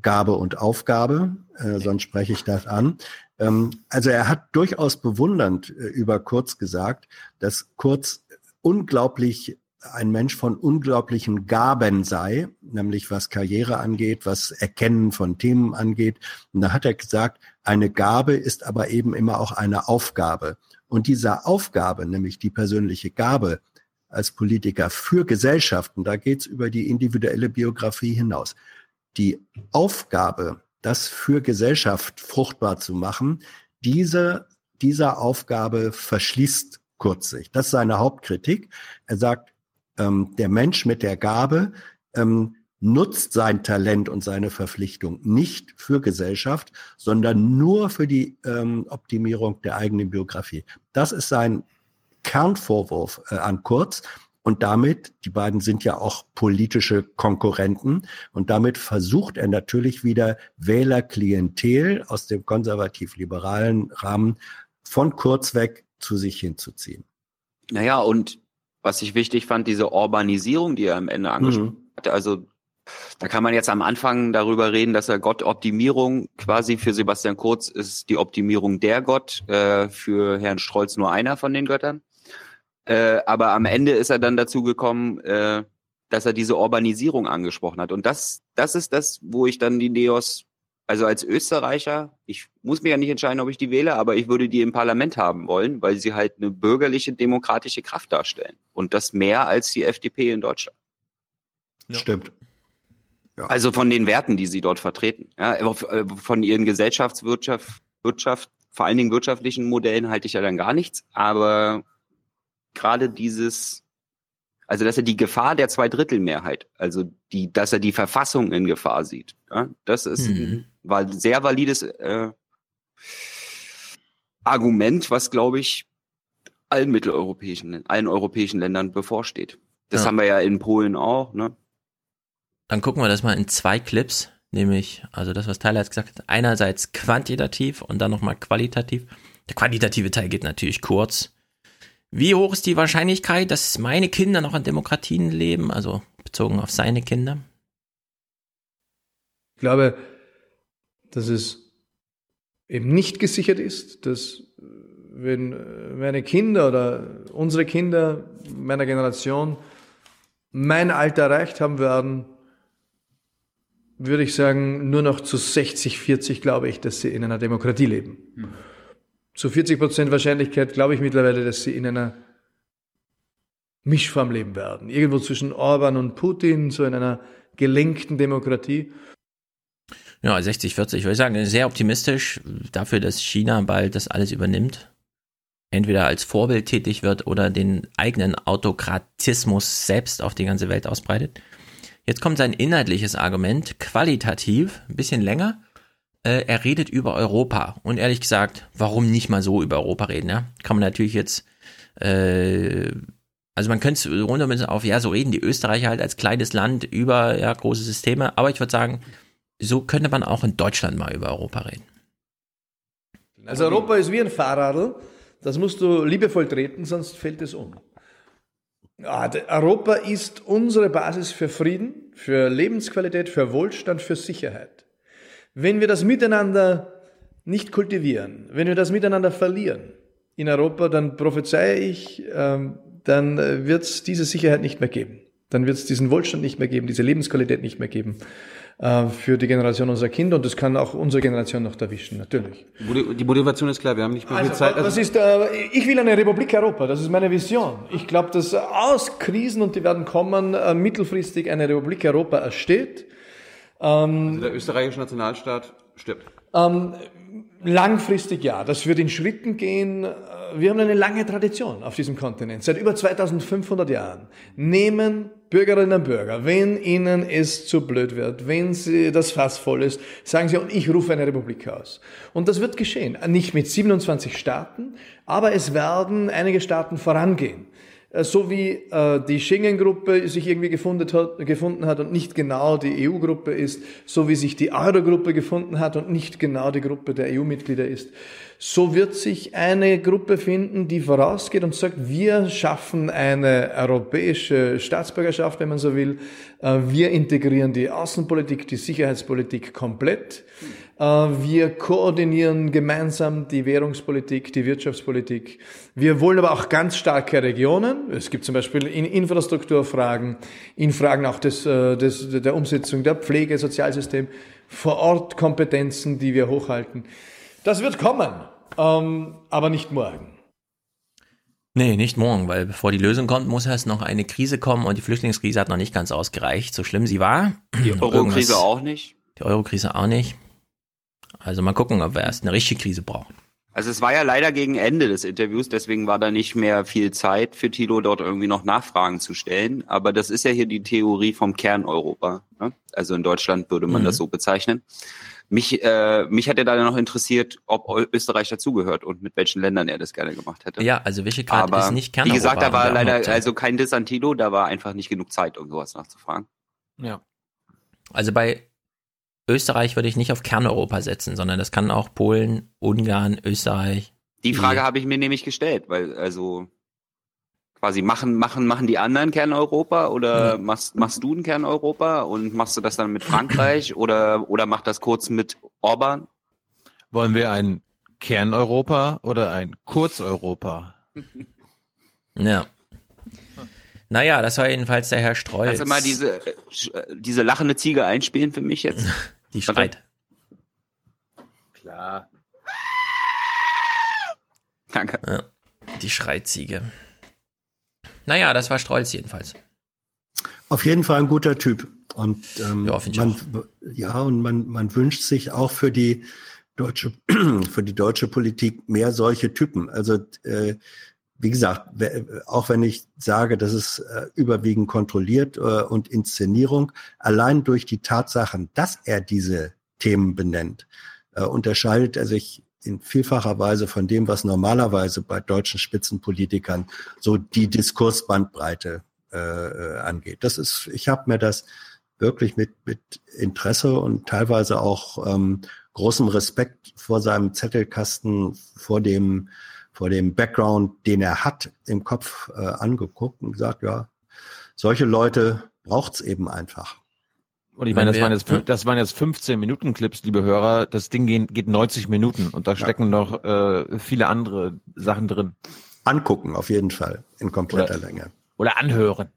Gabe und Aufgabe, äh, sonst spreche ich das an. Ähm, also er hat durchaus bewundernd äh, über Kurz gesagt, dass Kurz unglaublich ein Mensch von unglaublichen Gaben sei, nämlich was Karriere angeht, was Erkennen von Themen angeht. Und da hat er gesagt, eine Gabe ist aber eben immer auch eine Aufgabe. Und dieser Aufgabe, nämlich die persönliche Gabe als Politiker für Gesellschaften, da geht's über die individuelle Biografie hinaus. Die Aufgabe, das für Gesellschaft fruchtbar zu machen, diese, dieser Aufgabe verschließt kurz sich. Das ist seine Hauptkritik. Er sagt, ähm, der Mensch mit der Gabe, ähm, nutzt sein Talent und seine Verpflichtung nicht für Gesellschaft, sondern nur für die ähm, Optimierung der eigenen Biografie. Das ist sein Kernvorwurf äh, an Kurz. Und damit, die beiden sind ja auch politische Konkurrenten, und damit versucht er natürlich wieder Wählerklientel aus dem konservativ-liberalen Rahmen von Kurz weg zu sich hinzuziehen. Naja, und was ich wichtig fand, diese Urbanisierung, die er am Ende angesprochen Mhm. hatte, also da kann man jetzt am Anfang darüber reden, dass er Gott Optimierung quasi für Sebastian Kurz ist die Optimierung der Gott, äh, für Herrn Strolz nur einer von den Göttern. Äh, aber am Ende ist er dann dazu gekommen, äh, dass er diese Urbanisierung angesprochen hat. Und das, das ist das, wo ich dann die Neos, also als Österreicher, ich muss mir ja nicht entscheiden, ob ich die wähle, aber ich würde die im Parlament haben wollen, weil sie halt eine bürgerliche, demokratische Kraft darstellen. Und das mehr als die FDP in Deutschland. Stimmt. Also von den Werten, die sie dort vertreten. Ja, aber äh, von ihren Gesellschaftswirtschaft, Wirtschaft, vor allen Dingen wirtschaftlichen Modellen halte ich ja dann gar nichts. Aber gerade dieses, also dass er die Gefahr der Zweidrittelmehrheit, also die, dass er die Verfassung in Gefahr sieht, ja, das ist Mhm. ein sehr valides äh, Argument, was glaube ich allen mitteleuropäischen, allen europäischen Ländern bevorsteht. Das Ja. haben wir ja in Polen auch, ne? Dann gucken wir das mal in zwei Clips, nämlich, also das, was Tyler jetzt gesagt hat, einerseits quantitativ und dann nochmal qualitativ. Der qualitative Teil geht natürlich kurz. Wie hoch ist die Wahrscheinlichkeit, dass meine Kinder noch in Demokratien leben, also bezogen auf seine Kinder? Ich glaube, dass es eben nicht gesichert ist, dass äh, wenn äh, meine Kinder oder unsere Kinder meiner Generation mein Alter erreicht haben werden, würde ich sagen, nur noch zu 60, 40 glaube ich, dass sie in einer Demokratie leben. Zu 40 Prozent Wahrscheinlichkeit glaube ich mittlerweile, dass sie in einer Mischform leben werden. Irgendwo zwischen Orban und Putin, so in einer gelenkten Demokratie. Ja, 60, 40, würde ich sagen, sehr optimistisch dafür, dass China bald das alles übernimmt. Entweder als Vorbild tätig wird oder den eigenen Autokratismus selbst auf die ganze Welt ausbreitet. Jetzt kommt sein inhaltliches Argument, qualitativ, ein bisschen länger. Äh, er redet über Europa. Und ehrlich gesagt, warum nicht mal so über Europa reden? Ja? Kann man natürlich jetzt, äh, also man könnte es runter auf, ja, so reden die Österreicher halt als kleines Land über ja, große Systeme. Aber ich würde sagen, so könnte man auch in Deutschland mal über Europa reden. Also Europa ist wie ein Fahrradl, das musst du liebevoll treten, sonst fällt es um. Ja, de- Europa ist unsere Basis für Frieden, für Lebensqualität, für Wohlstand, für Sicherheit. Wenn wir das miteinander nicht kultivieren, wenn wir das miteinander verlieren in Europa, dann prophezeie ich, ähm, dann wird es diese Sicherheit nicht mehr geben. Dann wird es diesen Wohlstand nicht mehr geben, diese Lebensqualität nicht mehr geben äh, für die Generation unserer Kinder und das kann auch unsere Generation noch erwischen, natürlich. Die Motiv- Die Motivation ist klar, wir haben nicht mehr viel Also, Zeit. was ist, äh, ich will eine Republik Europa, das ist meine Vision. Ich glaube, dass aus Krisen, und die werden kommen, äh, mittelfristig eine Republik Europa ersteht. Ähm, Also der österreichische Nationalstaat stirbt. ähm, langfristig ja, das wird in Schritten gehen. Wir haben eine lange Tradition auf diesem Kontinent. Seit über 2500 Jahren nehmen Bürgerinnen und Bürger, wenn ihnen es zu blöd wird, wenn sie das Fass voll ist, sagen sie, und ich rufe eine Republik aus. Und das wird geschehen. Nicht mit 27 Staaten, aber es werden einige Staaten vorangehen. Äh, So wie äh, die Schengen-Gruppe sich irgendwie gefunden hat, und nicht genau die EU-Gruppe ist, so wie sich die Euro-Gruppe gefunden hat und nicht genau die Gruppe der EU-Mitglieder ist, so wird sich eine Gruppe finden, die vorausgeht und sagt, wir schaffen eine europäische Staatsbürgerschaft, wenn man so will. Äh, Wir integrieren die Außenpolitik, die Sicherheitspolitik komplett. Äh, Wir koordinieren gemeinsam die Währungspolitik, die Wirtschaftspolitik. Wir wollen aber auch ganz starke Regionen. Es gibt zum Beispiel in Infrastrukturfragen, in Fragen auch des, äh, des, der Umsetzung der Pflege, Sozialsystem, vor Ort Kompetenzen, die wir hochhalten. Das wird kommen, ähm, aber nicht morgen. Nee, nicht morgen, weil bevor die Lösung kommt, muss erst noch eine Krise kommen und die Flüchtlingskrise hat noch nicht ganz ausgereicht, so schlimm sie war. Die Euro-Krise auch nicht. Die Euro-Krise auch nicht. Also mal gucken, ob wir erst eine richtige Krise brauchen. Also es war ja leider gegen Ende des Interviews, deswegen war da nicht mehr viel Zeit für Thilo dort irgendwie noch Nachfragen zu stellen. Aber das ist ja hier die Theorie vom Kerneuropa. Ne? Also in Deutschland würde man Mhm. das so bezeichnen. Mich, äh, mich hätte da noch interessiert, ob Österreich dazugehört und mit welchen Ländern er das gerne gemacht hätte. Ja, also Visegrad Aber ist nicht wie gesagt, da Kerneuropa, war leider also kein Diss an Thilo, da war einfach nicht genug Zeit, um sowas nachzufragen. Ja. Also bei Österreich würde ich nicht auf Kerneuropa setzen, sondern das kann auch Polen, Ungarn, Österreich. Die Frage habe ich mir nämlich gestellt, weil also quasi machen machen machen die anderen Kerneuropa oder machst machst du ein Kerneuropa und machst du das dann mit Frankreich oder oder macht das kurz mit Orban? Wollen wir ein Kerneuropa oder ein Kurzeuropa? Ja. Naja, das war jedenfalls der Herr Strolz. Kannst du mal diese äh, diese lachende Ziege einspielen für mich jetzt? Die schreit. Klar. Danke. Ja, die Schreiziege. Naja, das war Strolz jedenfalls. Auf jeden Fall ein guter Typ. Und ähm, Ja, man, ja, und man, man wünscht sich auch für die deutsche, für die deutsche Politik mehr solche Typen. Also äh, wie gesagt, auch wenn ich sage, das ist äh, überwiegend kontrolliert äh, und Inszenierung, allein durch die Tatsachen, dass er diese Themen benennt, äh, unterscheidet er sich in vielfacher Weise von dem, was normalerweise bei deutschen Spitzenpolitikern so die Diskursbandbreite äh, angeht. Das ist, ich habe mir das wirklich mit, mit Interesse und teilweise auch ähm, großem Respekt vor seinem Zettelkasten, vor dem, vor dem Background, den er hat, im Kopf äh, angeguckt und gesagt, ja, solche Leute braucht's eben einfach. Und ich meine, das Wenn wir- waren jetzt, fün- das waren jetzt 15 Minuten Clips, liebe Hörer. Das Ding geht, geht 90 Minuten und da stecken noch äh, viele andere Sachen drin. Angucken, auf jeden Fall, in kompletter Oder- Länge. Oder anhören.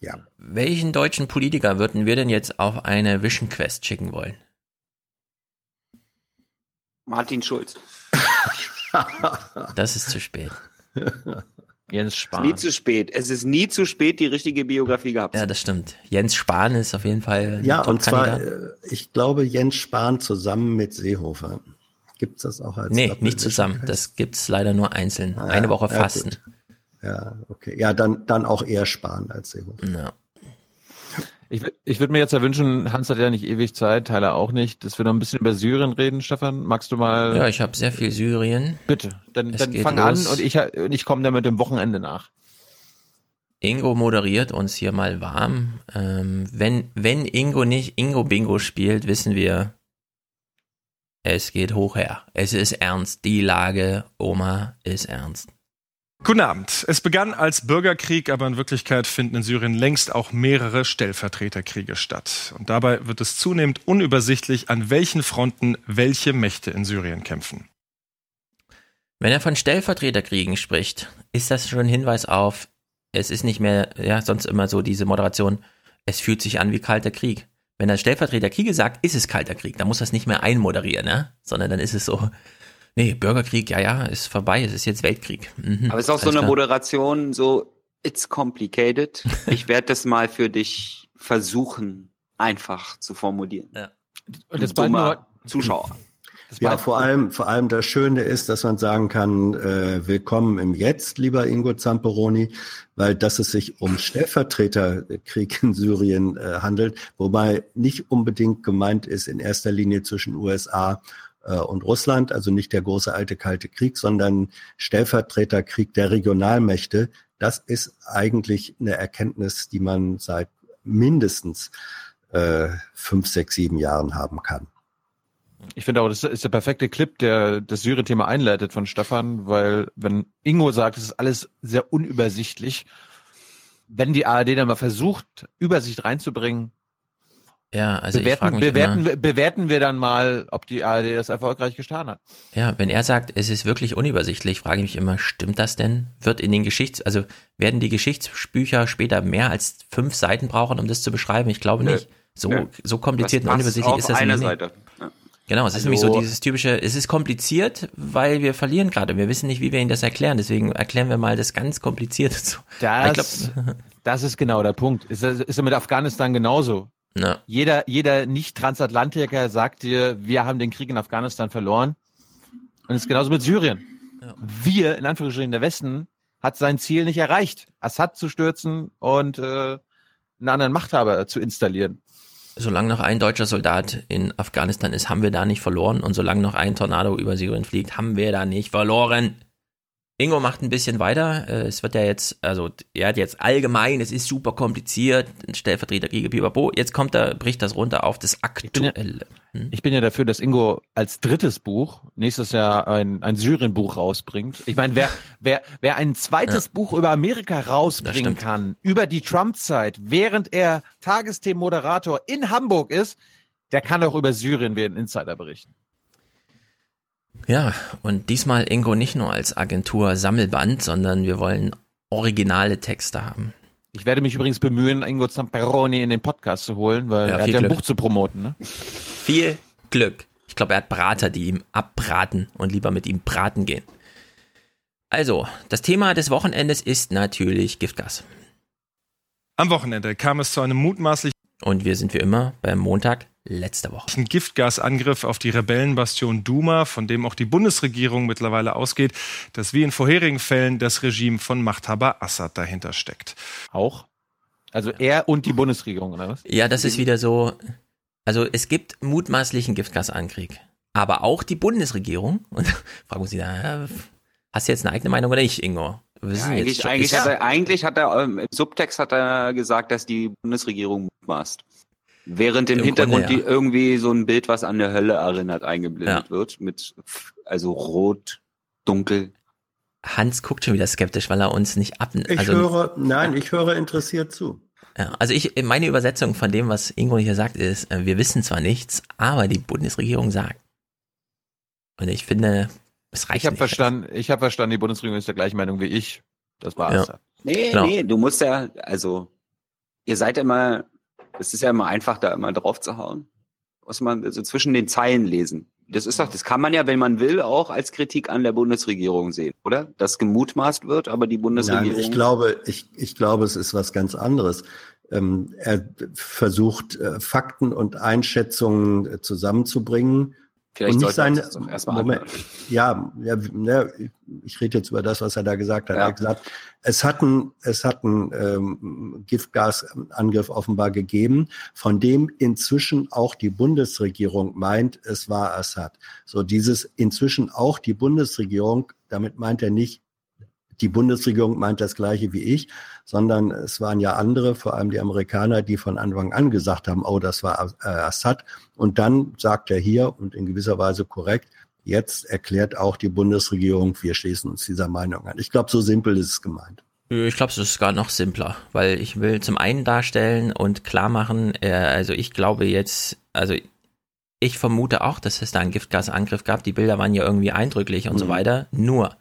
Ja. Welchen deutschen Politiker würden wir denn jetzt auf eine Vision Quest schicken wollen? Martin Schulz. Das ist zu spät. Jens Spahn. nie zu spät. Es ist nie zu spät, die richtige Biografie gehabt. Ja, das stimmt. Jens Spahn ist auf jeden Fall ein Ja, und zwar, äh, ich glaube, Jens Spahn zusammen mit Seehofer. Gibt's das auch als Nee, nicht zusammen. Das gibt's leider nur einzeln. Ah, Eine Woche ja, Fasten. gut. Ja, okay. Ja, dann, dann auch eher Spahn als Seehofer. Ja. Ich, ich würde mir jetzt ja wünschen, Hans hat ja nicht ewig Zeit, Tyler auch nicht, dass wir noch ein bisschen über Syrien reden. Stefan, magst du mal? ja, ich habe sehr viel Syrien. Bitte, dann, Es dann fang los. an und ich, und ich komme dann mit dem Wochenende nach. Ingo moderiert uns hier mal warm. Ähm, wenn, wenn Ingo nicht Ingo Bingo spielt, wissen wir, es geht hoch her. Es ist ernst. Die Lage, Oma, ist ernst. Guten Abend. Es begann als Bürgerkrieg, aber in Wirklichkeit finden in Syrien längst auch mehrere Stellvertreterkriege statt. Und dabei wird es zunehmend unübersichtlich, an welchen Fronten welche Mächte in Syrien kämpfen. Wenn er von Stellvertreterkriegen spricht, ist das schon ein Hinweis auf, es ist nicht mehr, ja, sonst immer so diese Moderation, es fühlt sich an wie kalter Krieg. Wenn er Stellvertreterkriege sagt, ist es kalter Krieg. Da muss das nicht mehr einmoderieren, ne? Sondern dann ist es so, nee, Bürgerkrieg, ja, ja, ist vorbei, es ist jetzt Weltkrieg. Mhm, Aber es ist auch so eine klar. Moderation, so, it's complicated. Ich werde das mal für dich versuchen, einfach zu formulieren. Ja. Und das nur- Zuschauer. Ja, vor allem, vor allem das Schöne ist, dass man sagen kann, äh, willkommen im Jetzt, lieber Ingo Zamperoni, weil dass es sich um Stellvertreterkrieg in Syrien äh, handelt, wobei nicht unbedingt gemeint ist in erster Linie zwischen USA und Russland, also nicht der große alte kalte Krieg, sondern Stellvertreterkrieg der Regionalmächte. Das ist eigentlich eine Erkenntnis, die man seit mindestens äh, fünf, sechs, sieben Jahren haben kann. Ich finde auch, das ist der perfekte Clip, der das Syrien-Thema einleitet von Stefan, weil wenn Ingo sagt, es ist alles sehr unübersichtlich, wenn die ARD dann mal versucht, Übersicht reinzubringen, Ja, also ich frage bewerten, mich bewerten, immer, wir- bewerten wir dann mal, ob die ARD das erfolgreich getan hat. ja, wenn er sagt, es ist wirklich unübersichtlich, frage ich mich immer, stimmt das denn? Wird in den Geschichts-, also werden die Geschichtsbücher später mehr als fünf Seiten brauchen, um das zu beschreiben? Ich glaube Nö. nicht. So, Nö. so kompliziert und Das passt unübersichtlich ist das eine nicht. Seite. Ja. Genau, es ist Also- nämlich so dieses typische, es ist kompliziert, weil wir verlieren gerade. Wir wissen nicht, wie wir Ihnen das erklären. Deswegen erklären wir mal das ganz Komplizierte. So. Das, Ich glaub- das ist genau der Punkt. Ist, ist mit Afghanistan genauso. Ja. Jeder, jeder Nicht-Transatlantiker sagt dir, wir haben den Krieg in Afghanistan verloren. Und es ist genauso mit Syrien. Wir, in Anführungsstrichen, der Westen, hat sein Ziel nicht erreicht, Assad zu stürzen und äh, einen anderen Machthaber zu installieren. Solange noch ein deutscher Soldat in Afghanistan ist, haben wir da nicht verloren. Und solange noch ein Tornado über Syrien fliegt, haben wir da nicht verloren. Ingo macht ein bisschen weiter. Äh, Es wird ja jetzt, also er hat jetzt allgemein, es ist super kompliziert, ein Stellvertreter gegen Bibabo. Jetzt kommt er, bricht das runter auf das Aktuelle. Hm? Ich bin ja dafür, dass Ingo als drittes Buch nächstes Jahr ein, ein Syrien-Buch rausbringt. Ich meine, wer, wer, wer ein zweites Ja. Buch über Amerika rausbringen kann, über die Trump-Zeit, während er Tagesthemen-Moderator in Hamburg ist, der kann auch über Syrien wie ein Insider berichten. Ja, und diesmal Ingo nicht nur als Agentur Sammelband, sondern wir wollen originale Texte haben. Ich werde mich übrigens bemühen, Ingo Zamperoni in den Podcast zu holen, weil Ja, er hat viel ja ein Glück. Buch zu promoten. Ne? Viel Glück. Ich glaube, er hat Brater, die ihm abbraten und lieber mit ihm braten gehen. Also, das Thema des Wochenendes ist natürlich Giftgas. Am Wochenende kam es zu einem mutmaßlichen Und wir sind wie immer beim Montag letzter Woche. Giftgasangriff auf die Rebellenbastion Duma, von dem auch die Bundesregierung mittlerweile ausgeht, dass wie in vorherigen Fällen das Regime von Machthaber Assad dahinter steckt. Auch? Also er und die Bundesregierung, oder was? Ja, das ist wieder so. Also es gibt mutmaßlichen Giftgasangriff, aber auch die Bundesregierung. Und fragen Sie da, hast du jetzt eine eigene Meinung oder nicht, Ingo? Ja, eigentlich, schon- eigentlich, ist- hat er, eigentlich hat er ähm, im Subtext hat er gesagt, dass die Bundesregierung mutmaßt. Während im, Im Hintergrund Grunde, ja. die irgendwie so ein Bild, was an der Hölle erinnert, eingeblendet Ja. wird. Mit also rot, dunkel. Hans guckt schon wieder skeptisch, weil er uns nicht ab. Ich also, höre, nein, ich höre interessiert zu. Ja, also ich, meine Übersetzung von dem, was Ingo hier sagt, ist, äh, wir wissen zwar nichts, aber die Bundesregierung sagt. Und ich finde, es reicht Ich habe nicht. verstanden, ich habe verstanden, die Bundesregierung ist der gleichen Meinung wie ich. Das war Ja. Nee, Genau. nee, du musst ja, also, ihr seid immer, es ist ja immer einfach, da immer drauf zu hauen. Was man, also zwischen den Zeilen lesen. Das ist doch, das kann man ja, wenn man will, auch als Kritik an der Bundesregierung sehen, oder? Dass gemutmaßt wird, aber die Bundesregierung. Nein, ich glaube, ich, ich glaube, es ist was ganz anderes. Ähm, er versucht, äh, Fakten und Einschätzungen äh, zusammenzubringen. Vielleicht und nicht seine, erstmal Moment, ja, ja, ne, ich rede jetzt über das, was er da gesagt hat. Ja. Er hat gesagt, es hat einen, es hat einen ähm, Giftgasangriff offenbar gegeben, von dem inzwischen auch die Bundesregierung meint, es war Assad. So dieses inzwischen auch die Bundesregierung, damit meint er nicht, die Bundesregierung meint das Gleiche wie ich, sondern es waren ja andere, vor allem die Amerikaner, die von Anfang an gesagt haben, oh, das war äh, Assad. Und dann sagt er hier und in gewisser Weise korrekt, jetzt erklärt auch die Bundesregierung, wir schließen uns dieser Meinung an. Ich glaube, so simpel ist es gemeint. Ich glaube, es ist gar noch simpler, weil ich will zum einen darstellen und klar machen, äh, also ich glaube jetzt, also ich vermute auch, dass es da einen Giftgasangriff gab. Die Bilder waren ja irgendwie eindrücklich und so Mhm. weiter. Nur,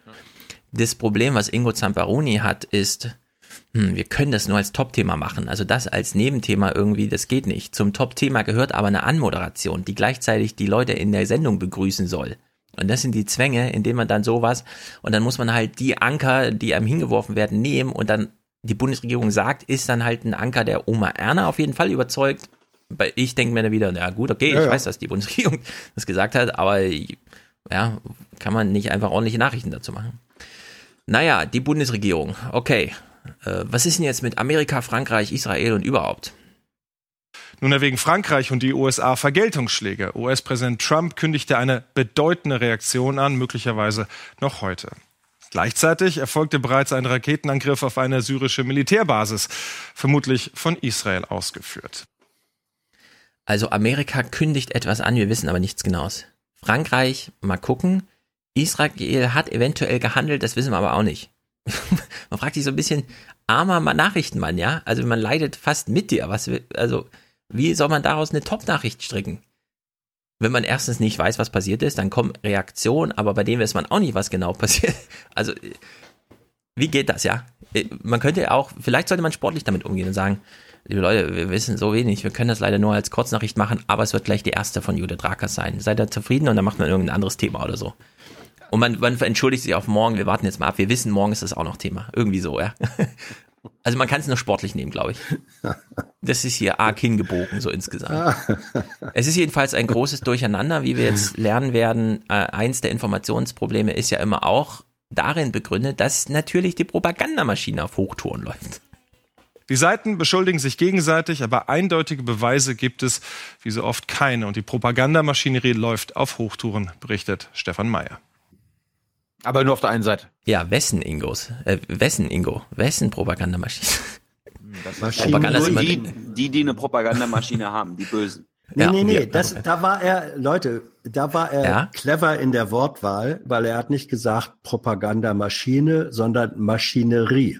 das Problem, was Ingo Zamperoni hat, ist, hm, wir können das nur als Top-Thema machen. Also das als Nebenthema irgendwie, das geht nicht. Zum Top-Thema gehört aber eine Anmoderation, die gleichzeitig die Leute in der Sendung begrüßen soll. Und das sind die Zwänge, in denen man dann sowas, und dann muss man halt die Anker, die einem hingeworfen werden, nehmen und dann die Bundesregierung sagt, ist dann halt ein Anker, der Oma Erna auf jeden Fall überzeugt. Weil Ich denke mir dann wieder, na gut, okay, Ja, ich ja. weiß, dass die Bundesregierung das gesagt hat, aber ja, kann man nicht einfach ordentliche Nachrichten dazu machen. Naja, die Bundesregierung, okay. Äh, was ist denn jetzt mit Amerika, Frankreich, Israel und überhaupt? Nun erwägen Frankreich und die USA Vergeltungsschläge. US-Präsident Trump kündigte eine bedeutende Reaktion an, möglicherweise noch heute. Gleichzeitig erfolgte bereits ein Raketenangriff auf eine syrische Militärbasis, vermutlich von Israel ausgeführt. Also Amerika kündigt etwas an, wir wissen aber nichts Genaues. Frankreich, mal gucken. Israel hat eventuell gehandelt, das wissen wir aber auch nicht. man fragt sich so ein bisschen, armer Nachrichtenmann, ja? Also man leidet fast mit dir. Was, also, wie soll man daraus eine Top-Nachricht stricken? Wenn man erstens nicht weiß, was passiert ist, dann kommen Reaktionen, aber bei denen weiß man auch nicht, was genau passiert. Also, wie geht das, ja? Äh, Man könnte auch, vielleicht sollte man sportlich damit umgehen und sagen, liebe Leute, wir wissen so wenig, wir können das leider nur als Kurznachricht machen, aber es wird gleich die erste von Jude Drakas sein. Seid ihr zufrieden und dann macht man irgendein anderes Thema oder so. Und man, man entschuldigt sich auf morgen, wir warten jetzt mal ab, wir wissen, morgen ist das auch noch Thema. Irgendwie so, ja. Also man kann es nur sportlich nehmen, glaube ich. Das ist hier arg hingebogen, so insgesamt. Es ist jedenfalls ein großes Durcheinander, wie wir jetzt lernen werden. Äh, eins der Informationsprobleme ist ja immer auch darin begründet, dass natürlich die Propagandamaschine auf Hochtouren läuft. Die Seiten beschuldigen sich gegenseitig, aber eindeutige Beweise gibt es wie so oft keine. Und die Propagandamaschinerie läuft auf Hochtouren, berichtet Stefan Mayer. Aber nur auf der einen Seite. Ja, wessen Ingos? Äh, wessen Ingo? Wessen Propagandamaschine? Maschinen, Propaganda ist immer, die, die, die eine Propagandamaschine haben, die Bösen. Nee, Ja, nee, nee, das, da war er, Leute, da war er Ja? clever in der Wortwahl, weil er hat nicht gesagt Propagandamaschine, sondern Maschinerie.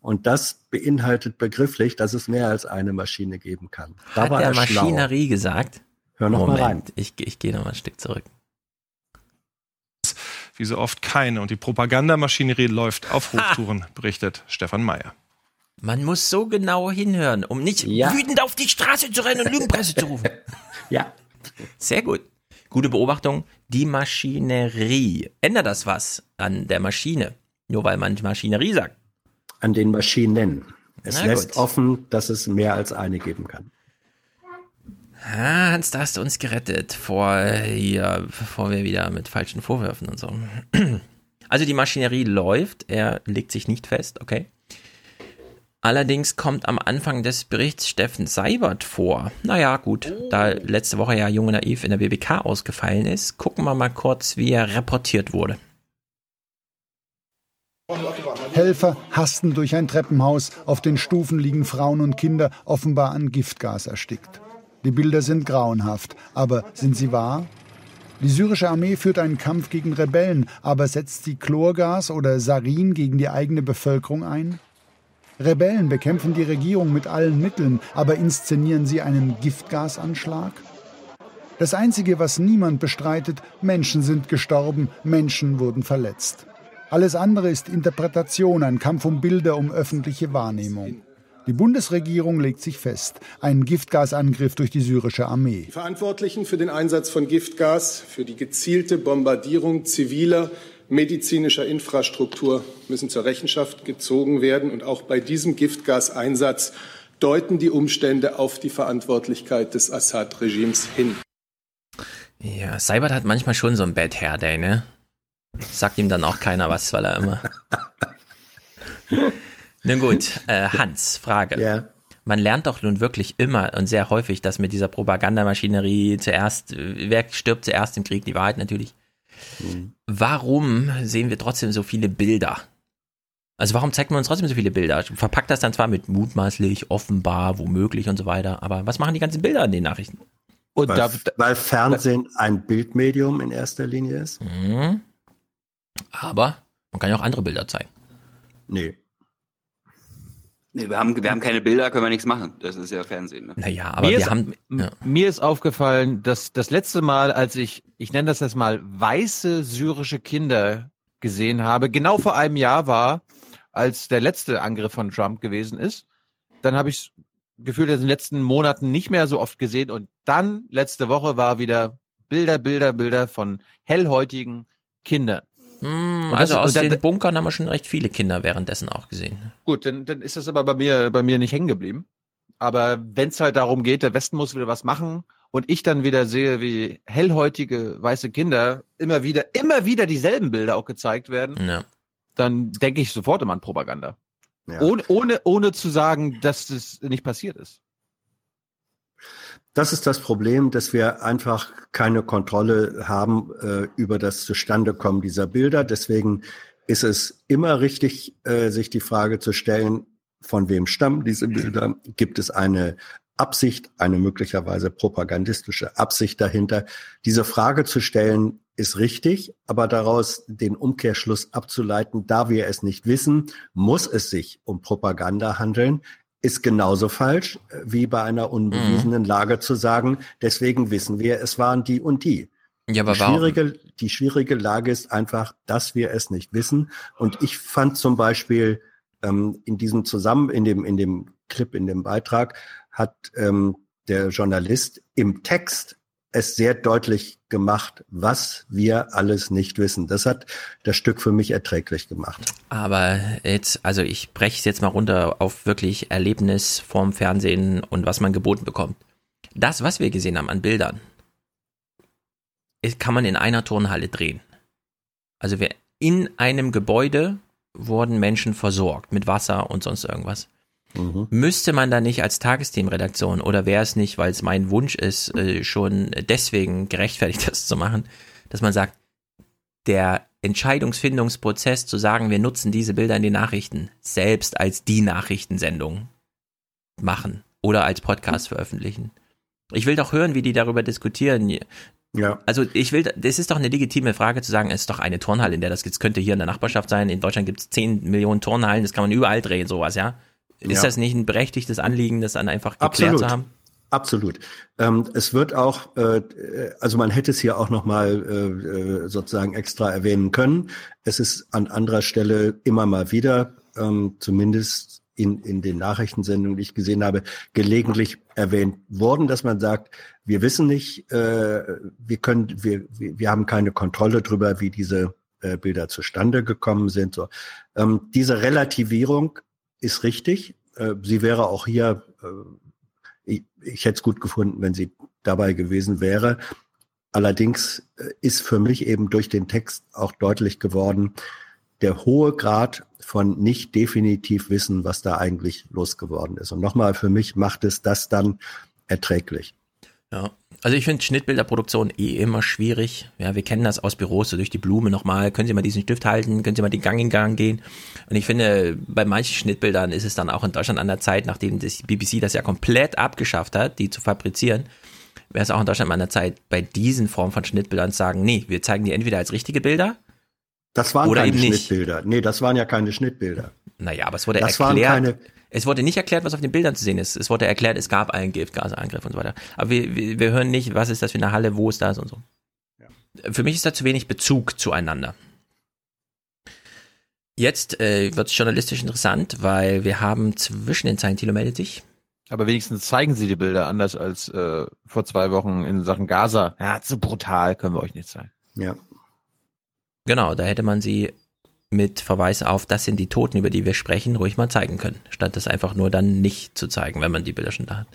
Und das beinhaltet begrifflich, dass es mehr als eine Maschine geben kann. Da hat war er schlau. Maschinerie gesagt? Hör noch mal rein. Ich, ich gehe noch mal ein Stück zurück. Wie so oft keine. Und die Propagandamaschinerie läuft auf Hochtouren, berichtet Stefan Mayer. Man muss so genau hinhören, um nicht Ja. wütend auf die Straße zu rennen und Lügenpresse zu rufen. Ja. Sehr gut. Gute Beobachtung. Die Maschinerie. Ändert das was an der Maschine? Nur weil man Maschinerie sagt. An den Maschinen. Es Na lässt gut. offen, dass es mehr als eine geben kann. Hans, da hast du uns gerettet vor, hier, bevor wir wieder mit falschen Vorwürfen und so. Also die Maschinerie läuft, er legt sich nicht fest, okay. Allerdings kommt am Anfang des Berichts Steffen Seibert vor. Naja, gut, da letzte Woche ja Junge Naiv in der BBK ausgefallen ist, gucken wir mal kurz, wie er reportiert wurde. Helfer hasten durch ein Treppenhaus. Auf den Stufen liegen Frauen und Kinder, offenbar an Giftgas erstickt. Die Bilder sind grauenhaft. Aber sind sie wahr? Die syrische Armee führt einen Kampf gegen Rebellen, aber setzt sie Chlorgas oder Sarin gegen die eigene Bevölkerung ein? Rebellen bekämpfen die Regierung mit allen Mitteln, aber inszenieren sie einen Giftgasanschlag? Das Einzige, was niemand bestreitet, Menschen sind gestorben, Menschen wurden verletzt. Alles andere ist Interpretation, ein Kampf um Bilder, um öffentliche Wahrnehmung. Die Bundesregierung legt sich fest, ein Giftgasangriff durch die syrische Armee. Die Verantwortlichen für den Einsatz von Giftgas, für die gezielte Bombardierung ziviler medizinischer Infrastruktur müssen zur Rechenschaft gezogen werden. Und auch bei diesem Giftgaseinsatz deuten die Umstände auf die Verantwortlichkeit des Assad-Regimes hin. Ja, Seibert hat manchmal schon so ein Bad Hair Day, ne? Sagt ihm dann auch keiner was, weil er immer. Nun gut, äh, Hans, Frage. Man lernt doch nun wirklich immer und sehr häufig, dass mit dieser Propagandamaschinerie zuerst, äh, wer stirbt zuerst im Krieg, die Wahrheit natürlich. Warum sehen wir trotzdem so viele Bilder? Also warum zeigt man uns trotzdem so viele Bilder? Verpackt das dann zwar mit mutmaßlich, offenbar, womöglich und so weiter, aber was machen die ganzen Bilder in den Nachrichten? Und weil, da, weil Fernsehen ein Bildmedium in erster Linie ist? Mhm. Aber man kann ja auch andere Bilder zeigen. Nee. Nee, wir haben, wir haben keine Bilder, können wir nichts machen. Das ist ja Fernsehen. Ne? Naja, aber mir wir ist, haben. m- Mir ist aufgefallen, dass das letzte Mal, als ich, ich nenne das jetzt mal, weiße syrische Kinder gesehen habe, genau vor einem Jahr war, als der letzte Angriff von Trump gewesen ist. Dann habe ich gefühlt in den letzten Monaten nicht mehr so oft gesehen. Und dann, letzte Woche, war wieder Bilder, Bilder, Bilder von hellhäutigen Kindern. Und also das- aus und da- den Bunkern haben wir schon recht viele Kinder währenddessen auch gesehen. Gut, dann, dann ist das aber bei mir, bei mir nicht hängen geblieben. Aber wenn es halt darum geht, der Westen muss wieder was machen und ich dann wieder sehe, wie hellhäutige weiße Kinder immer wieder, immer wieder dieselben Bilder auch gezeigt werden, Ja. dann denke ich sofort immer an Propaganda. Ja. Ohne, ohne, ohne zu sagen, dass das nicht passiert ist. Das ist das Problem, dass wir einfach keine Kontrolle haben äh, über das Zustandekommen dieser Bilder. Deswegen ist es immer richtig, äh, sich die Frage zu stellen, von wem stammen diese Bilder? Gibt es eine Absicht, eine möglicherweise propagandistische Absicht dahinter? Diese Frage zu stellen ist richtig, aber daraus den Umkehrschluss abzuleiten, da wir es nicht wissen, muss es sich um Propaganda handeln, ist genauso falsch äh, wie bei einer unbewiesenen Lage zu sagen, deswegen wissen wir, es waren die und die. Ja, aber die, warum? schwierige, die schwierige Lage ist einfach, dass wir es nicht wissen. Und ich fand zum Beispiel ähm, in diesem Zusammen, in dem, in dem Clip, in dem Beitrag, hat ähm, der Journalist im Text es sehr deutlich gemacht, was wir alles nicht wissen. Das hat das Stück für mich erträglich gemacht. Aber jetzt, also ich breche es jetzt mal runter auf wirklich Erlebnis vorm Fernsehen und was man geboten bekommt. Das, was wir gesehen haben an Bildern, kann man in einer Turnhalle drehen. Also wir in einem Gebäude wurden Menschen versorgt mit Wasser und sonst irgendwas. Mhm. Müsste man da nicht als Tagesthemenredaktion oder wäre es nicht, weil es mein Wunsch ist, äh, schon deswegen gerechtfertigt, das zu machen, dass man sagt, der Entscheidungsfindungsprozess zu sagen, wir nutzen diese Bilder in den Nachrichten, selbst als die Nachrichtensendung machen oder als Podcast veröffentlichen. Ich will doch hören, wie die darüber diskutieren. Ja. Also ich will, das ist doch eine legitime Frage zu sagen, es ist doch eine Turnhalle, in der das jetzt könnte hier in der Nachbarschaft sein. In Deutschland gibt es 10 Millionen Turnhallen, das kann man überall drehen, sowas, ja. Ist ja. das nicht ein berechtigtes Anliegen, das dann einfach geklärt Absolut. zu haben? Absolut. Ähm, es wird auch, äh, also man hätte es hier auch nochmal äh, äh, sozusagen extra erwähnen können. Es ist an anderer Stelle immer mal wieder, ähm, zumindest in, in den Nachrichtensendungen, die ich gesehen habe, gelegentlich erwähnt worden, dass man sagt, wir wissen nicht, äh, wir können, wir, wir haben keine Kontrolle darüber, wie diese äh, Bilder zustande gekommen sind. So. Ähm, diese Relativierung ist richtig. Äh, sie wäre auch hier, äh, ich, ich hätte es gut gefunden, wenn sie dabei gewesen wäre. Allerdings äh, ist für mich eben durch den Text auch deutlich geworden, der hohe Grad von nicht definitiv wissen, was da eigentlich losgeworden ist. Und nochmal, für mich macht es das dann erträglich. Ja, also ich finde Schnittbilderproduktion eh immer schwierig. Ja, wir kennen das aus Büros, so durch die Blume nochmal. Können Sie mal diesen Stift halten? Können Sie mal den Gang in Gang gehen? Und ich finde, bei manchen Schnittbildern ist es dann auch in Deutschland an der Zeit, nachdem das BBC das ja komplett abgeschafft hat, die zu fabrizieren, wäre es auch in Deutschland mal an der Zeit, bei diesen Formen von Schnittbildern zu sagen, nee, wir zeigen die entweder als richtige Bilder. Das waren oder keine eben nicht. Schnittbilder. Nee, das waren ja keine Schnittbilder. Naja, aber es wurde Das waren erklärt. keine- es wurde nicht erklärt, was auf den Bildern zu sehen ist. Es wurde erklärt, es gab einen Giftgasangriff und so weiter. Aber wir, wir, wir hören nicht, was ist das für eine Halle, wo ist das und so. Für mich ist da zu wenig Bezug zueinander. Jetzt äh, wird es journalistisch interessant, weil wir haben zwischen den Zeilen, Thilo meldet sich. Aber wenigstens zeigen sie die Bilder anders als äh, vor zwei Wochen in Sachen Gaza. Ja, so brutal können wir euch nicht zeigen. Ja. Genau, da hätte man sie mit Verweis auf, das sind die Toten, über die wir sprechen, ruhig mal zeigen können, statt das einfach nur dann nicht zu zeigen, wenn man die Bilder schon da hat.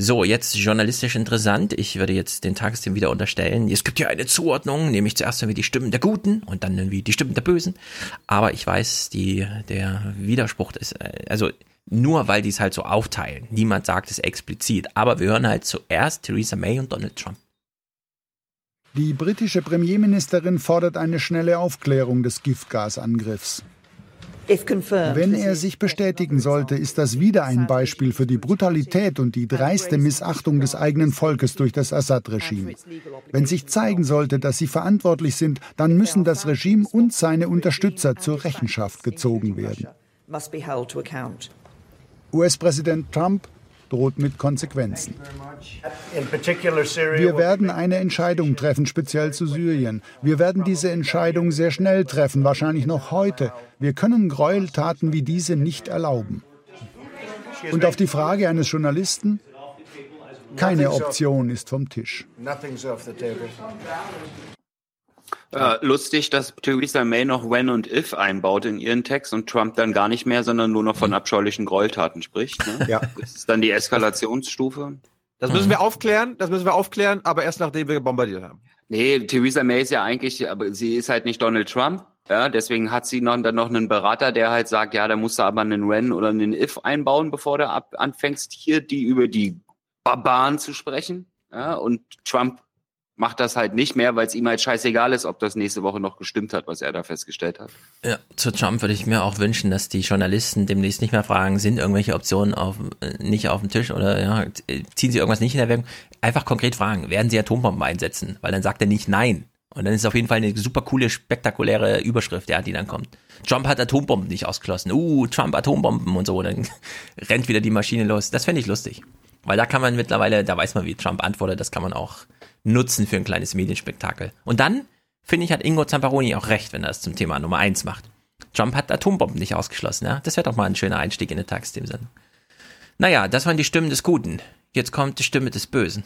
So, jetzt journalistisch interessant. Ich würde jetzt den Tagesthemen wieder unterstellen. Es gibt ja eine Zuordnung, nämlich zuerst irgendwie die Stimmen der Guten und dann irgendwie die Stimmen der Bösen. Aber ich weiß, die, der Widerspruch ist, äh, also nur weil die es halt so aufteilen. Niemand sagt es explizit. Aber wir hören halt zuerst Theresa May und Donald Trump. Die britische Premierministerin fordert eine schnelle Aufklärung des Giftgasangriffs. Wenn er sich bestätigen sollte, ist das wieder ein Beispiel für die Brutalität und die dreiste Missachtung des eigenen Volkes durch das Assad-Regime. Wenn sich zeigen sollte, dass sie verantwortlich sind, dann müssen das Regime und seine Unterstützer zur Rechenschaft gezogen werden. US-Präsident Trump droht mit Konsequenzen. Wir werden eine Entscheidung treffen, speziell zu Syrien. Wir werden diese Entscheidung sehr schnell treffen, wahrscheinlich noch heute. Wir können Gräueltaten wie diese nicht erlauben. Und auf die Frage eines Journalisten, keine Option ist vom Tisch. Äh, lustig, dass Theresa May noch when und if einbaut in ihren Text und Trump dann gar nicht mehr, sondern nur noch von abscheulichen Gräueltaten spricht. Ne? Ja. Das ist dann die Eskalationsstufe. Das müssen wir aufklären, das müssen wir aufklären, aber erst nachdem wir bombardiert haben. Nee, Theresa May ist ja eigentlich, aber sie ist halt nicht Donald Trump. Ja, deswegen hat sie noch, dann noch einen Berater, der halt sagt, ja, da musst du aber einen when oder einen if einbauen, bevor du ab, anfängst, hier die über die Barbaren zu sprechen. Ja, und Trump macht das halt nicht mehr, weil es ihm halt scheißegal ist, ob das nächste Woche noch gestimmt hat, was er da festgestellt hat. Ja, zu Trump würde ich mir auch wünschen, dass die Journalisten demnächst nicht mehr fragen, sind irgendwelche Optionen auf, äh, nicht auf dem Tisch oder ja, ziehen sie irgendwas nicht in Erwägung. Einfach konkret fragen, werden sie Atombomben einsetzen? Weil dann sagt er nicht nein. Und dann ist es auf jeden Fall eine super coole, spektakuläre Überschrift, ja, die dann kommt. Trump hat Atombomben nicht ausgeschlossen. Uh, Trump Atombomben und so. Dann rennt wieder die Maschine los. Das fände ich lustig. Weil da kann man mittlerweile, da weiß man, wie Trump antwortet, das kann man auch nutzen für ein kleines Medienspektakel. Und dann, finde ich, hat Ingo Zamparoni auch recht, wenn er es zum Thema Nummer eins macht. Trump hat Atombomben nicht ausgeschlossen, ja. Das wäre doch mal ein schöner Einstieg in eine Tagessendung. Naja, das waren die Stimmen des Guten. Jetzt kommt die Stimme des Bösen.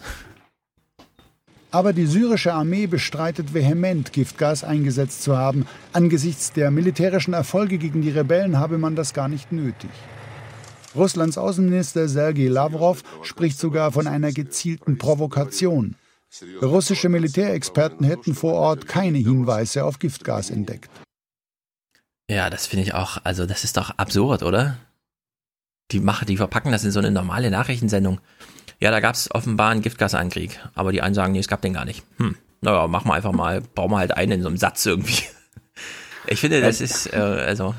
Aber die syrische Armee bestreitet vehement, Giftgas eingesetzt zu haben. Angesichts der militärischen Erfolge gegen die Rebellen habe man das gar nicht nötig. Russlands Außenminister Sergei Lavrov spricht sogar von einer gezielten Provokation. Russische Militärexperten hätten vor Ort keine Hinweise auf Giftgas entdeckt. Ja, das finde ich auch, also das ist doch absurd, oder? Die machen, die verpacken das in so eine normale Nachrichtensendung. Ja, da gab es offenbar einen Giftgasankrieg, aber die einen sagen, nee, es gab den gar nicht. Hm, naja, machen wir einfach mal, bauen wir halt einen in so einem Satz irgendwie. Ich finde, das ist, äh, also.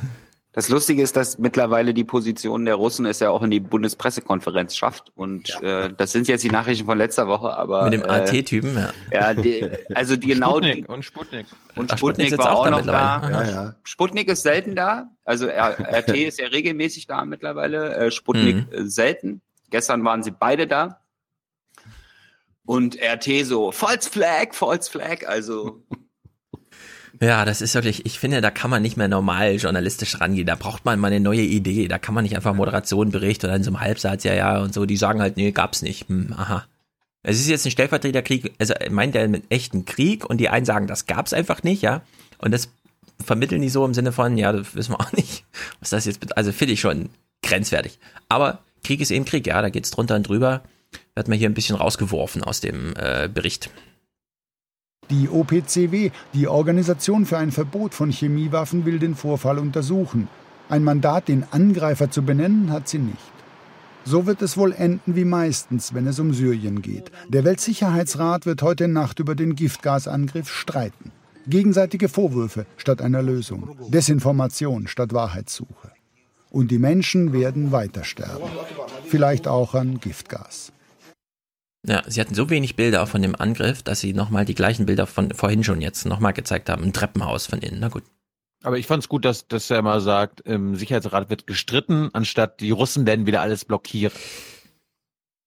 Das Lustige ist, dass mittlerweile die Position der Russen es ja auch in die Bundespressekonferenz schafft. Und ja. äh, das sind jetzt die Nachrichten von letzter Woche, aber. Mit dem AT-Typen, ja. Ja, die, also die genau. Sputnik und Sputnik. Und Ach, Sputnik, Sputnik war auch, noch da. Ja, ja. Sputnik ist selten da. Also RT ist ja regelmäßig da mittlerweile. Äh, Sputnik mhm. selten. Gestern waren sie beide da. Und RT so, False Flag, False Flag, also. Ja, das ist wirklich, ich finde, da kann man nicht mehr normal journalistisch rangehen. Da braucht man mal eine neue Idee. Da kann man nicht einfach Moderation berichten oder in so einem Halbsatz, ja, ja, und so. Die sagen halt, nee, gab's nicht. Hm, aha. Es ist jetzt ein Stellvertreterkrieg, also meint er mit echten Krieg und die einen sagen, das gab's einfach nicht, ja. Und das vermitteln die so im Sinne von, ja, das wissen wir auch nicht, was das jetzt. Also finde ich schon grenzwertig. Aber Krieg ist eben Krieg, ja, da geht's drunter und drüber. Wird man hier ein bisschen rausgeworfen aus dem äh, Bericht. Die OPCW, die Organisation für ein Verbot von Chemiewaffen, will den Vorfall untersuchen. Ein Mandat, den Angreifer zu benennen, hat sie nicht. So wird es wohl enden wie meistens, wenn es um Syrien geht. Der Weltsicherheitsrat wird heute Nacht über den Giftgasangriff streiten. Gegenseitige Vorwürfe statt einer Lösung. Desinformation statt Wahrheitssuche. Und die Menschen werden weiter sterben. Vielleicht auch an Giftgas. Ja, sie hatten so wenig Bilder von dem Angriff, dass sie nochmal die gleichen Bilder von vorhin schon jetzt nochmal gezeigt haben. Ein Treppenhaus von innen. Na gut. Aber ich fand es gut, dass, dass er mal sagt, im Sicherheitsrat wird gestritten, anstatt die Russen werden wieder alles blockieren.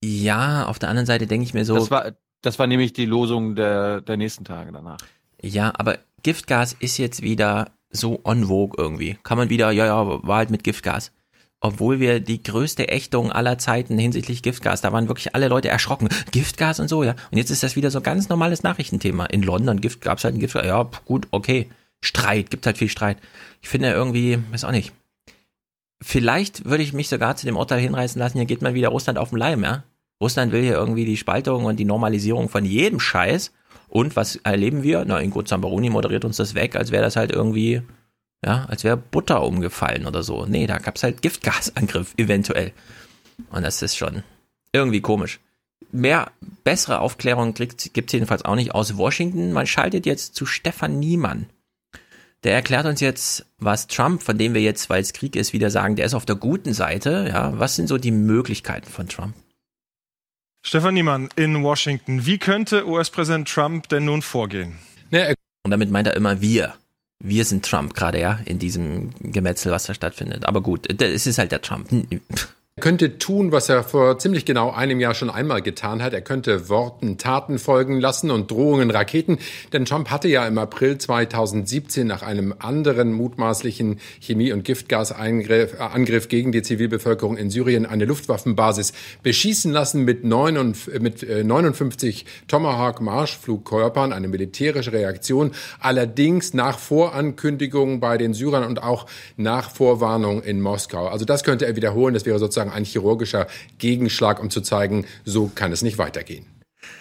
Ja, auf der anderen Seite denke ich mir so. Das war, das war nämlich die Losung der, der nächsten Tage danach. Ja, aber Giftgas ist jetzt wieder so on vogue irgendwie. Kann man wieder, ja, ja, war halt mit Giftgas. Obwohl wir die größte Ächtung aller Zeiten hinsichtlich Giftgas, da waren wirklich alle Leute erschrocken. Giftgas und so, ja. Und jetzt ist das wieder so ganz normales Nachrichtenthema. In London Gift, gab es halt ein Giftgas. Ja, gut, okay. Streit, gibt halt viel Streit. Ich finde irgendwie, weiß auch nicht. Vielleicht würde ich mich sogar zu dem Urteil hinreißen lassen, hier geht mal wieder Russland auf den Leim, ja. Russland will hier irgendwie die Spaltung und die Normalisierung von jedem Scheiß. Und was erleben wir? Na, Ingo Zambaroni moderiert uns das weg, als wäre das halt irgendwie ja, als wäre Butter umgefallen oder so. Nee, da gab es halt Giftgasangriff, eventuell. Und das ist schon irgendwie komisch. Mehr bessere Aufklärung gibt es jedenfalls auch nicht aus Washington. Man schaltet jetzt zu Stefan Niemann. Der erklärt uns jetzt, was Trump, von dem wir jetzt, weil es Krieg ist, wieder sagen, der ist auf der guten Seite. Ja, was sind so die Möglichkeiten von Trump? Stefan Niemann in Washington. Wie könnte US-Präsident Trump denn nun vorgehen? Und damit meint er immer wir wir sind Trump gerade, ja, in diesem Gemetzel, was da stattfindet. Aber gut, es ist halt der Trump. Er könnte tun, was er vor ziemlich genau einem Jahr schon einmal getan hat. Er könnte Worten Taten folgen lassen und Drohungen Raketen. Denn Trump hatte ja im April 2017 nach einem anderen mutmaßlichen Chemie- und Giftgasangriff äh, gegen die Zivilbevölkerung in Syrien eine Luftwaffenbasis beschießen lassen mit, 59, mit 59 äh, Tomahawk-Marschflugkörpern, eine militärische Reaktion. Allerdings nach Vorankündigungen bei den Syrern und auch nach Vorwarnung in Moskau. Also das könnte er wiederholen. Das wäre sozusagen sozusagen ein chirurgischer Gegenschlag, um zu zeigen, so kann es nicht weitergehen.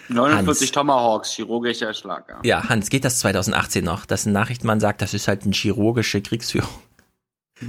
49 Hans. Tomahawks, chirurgischer Schlag. Ja. ja, Hans, geht das 2018 noch, dass ein Nachrichtenmann sagt, das ist halt eine chirurgische Kriegsführung?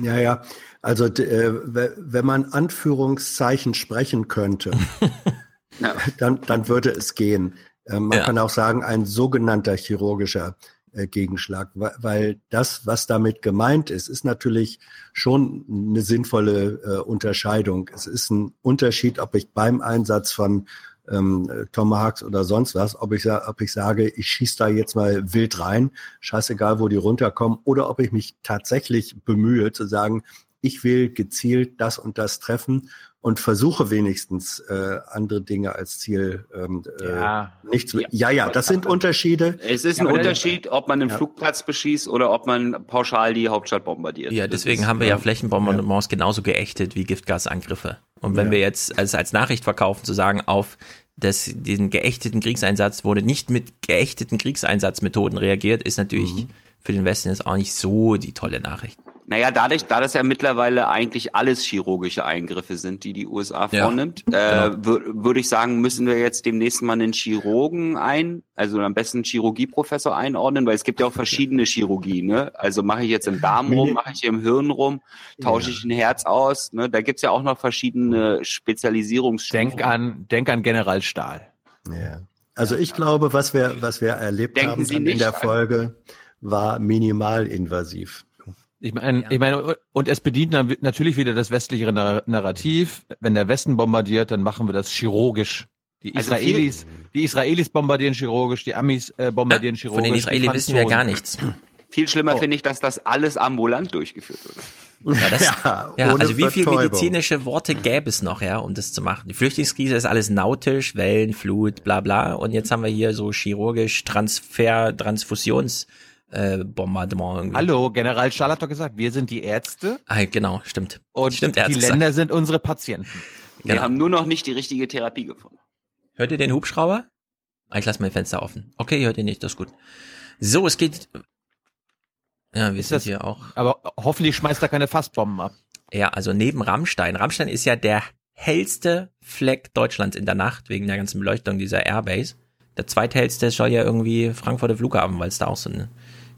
Ja, ja. Also äh, wenn man Anführungszeichen sprechen könnte, ja. dann, dann würde es gehen. Äh, man ja. kann auch sagen, ein sogenannter chirurgischer äh, Gegenschlag, weil das, was damit gemeint ist, ist natürlich schon eine sinnvolle äh, Unterscheidung. Es ist ein Unterschied, ob ich beim Einsatz von ähm, Tomahawks oder sonst was, ob ich, ob ich sage, ich schieße da jetzt mal wild rein, scheißegal, wo die runterkommen, oder ob ich mich tatsächlich bemühe zu sagen, ich will gezielt das und das treffen und versuche wenigstens äh, andere Dinge als Ziel ähm, äh, ja. nicht zu. Ja, ja, das sind Unterschiede. Es ist ein ja, Unterschied, ob man einen ja. Flugplatz beschießt oder ob man pauschal die Hauptstadt bombardiert. Ja, deswegen ist, haben wir ja Flächenbombardements genauso geächtet wie Giftgasangriffe. Und wenn wir jetzt als, als Nachricht verkaufen, zu sagen, auf das, diesen geächteten Kriegseinsatz wurde nicht mit geächteten Kriegseinsatzmethoden reagiert, ist natürlich mhm. für den Westen jetzt auch nicht so die tolle Nachricht. Naja, dadurch, da das ja mittlerweile eigentlich alles chirurgische Eingriffe sind, die die USA Ja, vornimmt, genau. äh, wür- würde ich sagen, müssen wir jetzt demnächst mal einen Chirurgen ein, also am besten einen Chirurgieprofessor einordnen, weil es gibt ja auch verschiedene Chirurgie, ne? Also mache ich jetzt im Darm rum, mache ich im Hirn rum, tausche ich ein Herz aus, ne? Da gibt's ja auch noch verschiedene Spezialisierungsstufen. Denk an, denk an General Stahl. Ja. Also ich glaube, was wir, was wir erlebt Denken haben Sie in der Folge, war minimalinvasiv. Ich meine, ich meine, und es bedient na- natürlich wieder das westliche Nar- Narrativ. Wenn der Westen bombardiert, dann machen wir das chirurgisch. Die Also viel- Israelis, die Israelis bombardieren chirurgisch, die Amis äh, bombardieren chirurgisch. Von den Israelis wissen wir gar nichts. Viel schlimmer Oh. finde ich, dass das alles ambulant durchgeführt wird. Ja, das, Ja, ja also wie viele medizinische Worte gäbe es noch, ja, um das zu machen? Die Flüchtlingskrise ist alles nautisch, Wellen, Flut, bla bla. Und jetzt haben wir hier so chirurgisch Transfer, Transfusions äh, Bombardement. irgendwie. Hallo, General Stahl hat doch gesagt, wir sind die Ärzte Ah, genau, stimmt. und Stimmt, die gesagt. Länder sind unsere Patienten. Wir Genau. haben nur noch nicht die richtige Therapie gefunden. Hört ihr den Hubschrauber? Ah, Ich lasse mein Fenster offen. Okay, hört ihr nicht, das ist gut. So, es geht. Ja, wir Ist sind das- hier auch. Aber hoffentlich schmeißt er keine Fassbomben ab. Ja, also neben Rammstein. Rammstein ist ja der hellste Fleck Deutschlands in der Nacht wegen der ganzen Beleuchtung dieser Airbase. Der zweithellste soll ja irgendwie Frankfurter Flughafen, weil es da auch so eine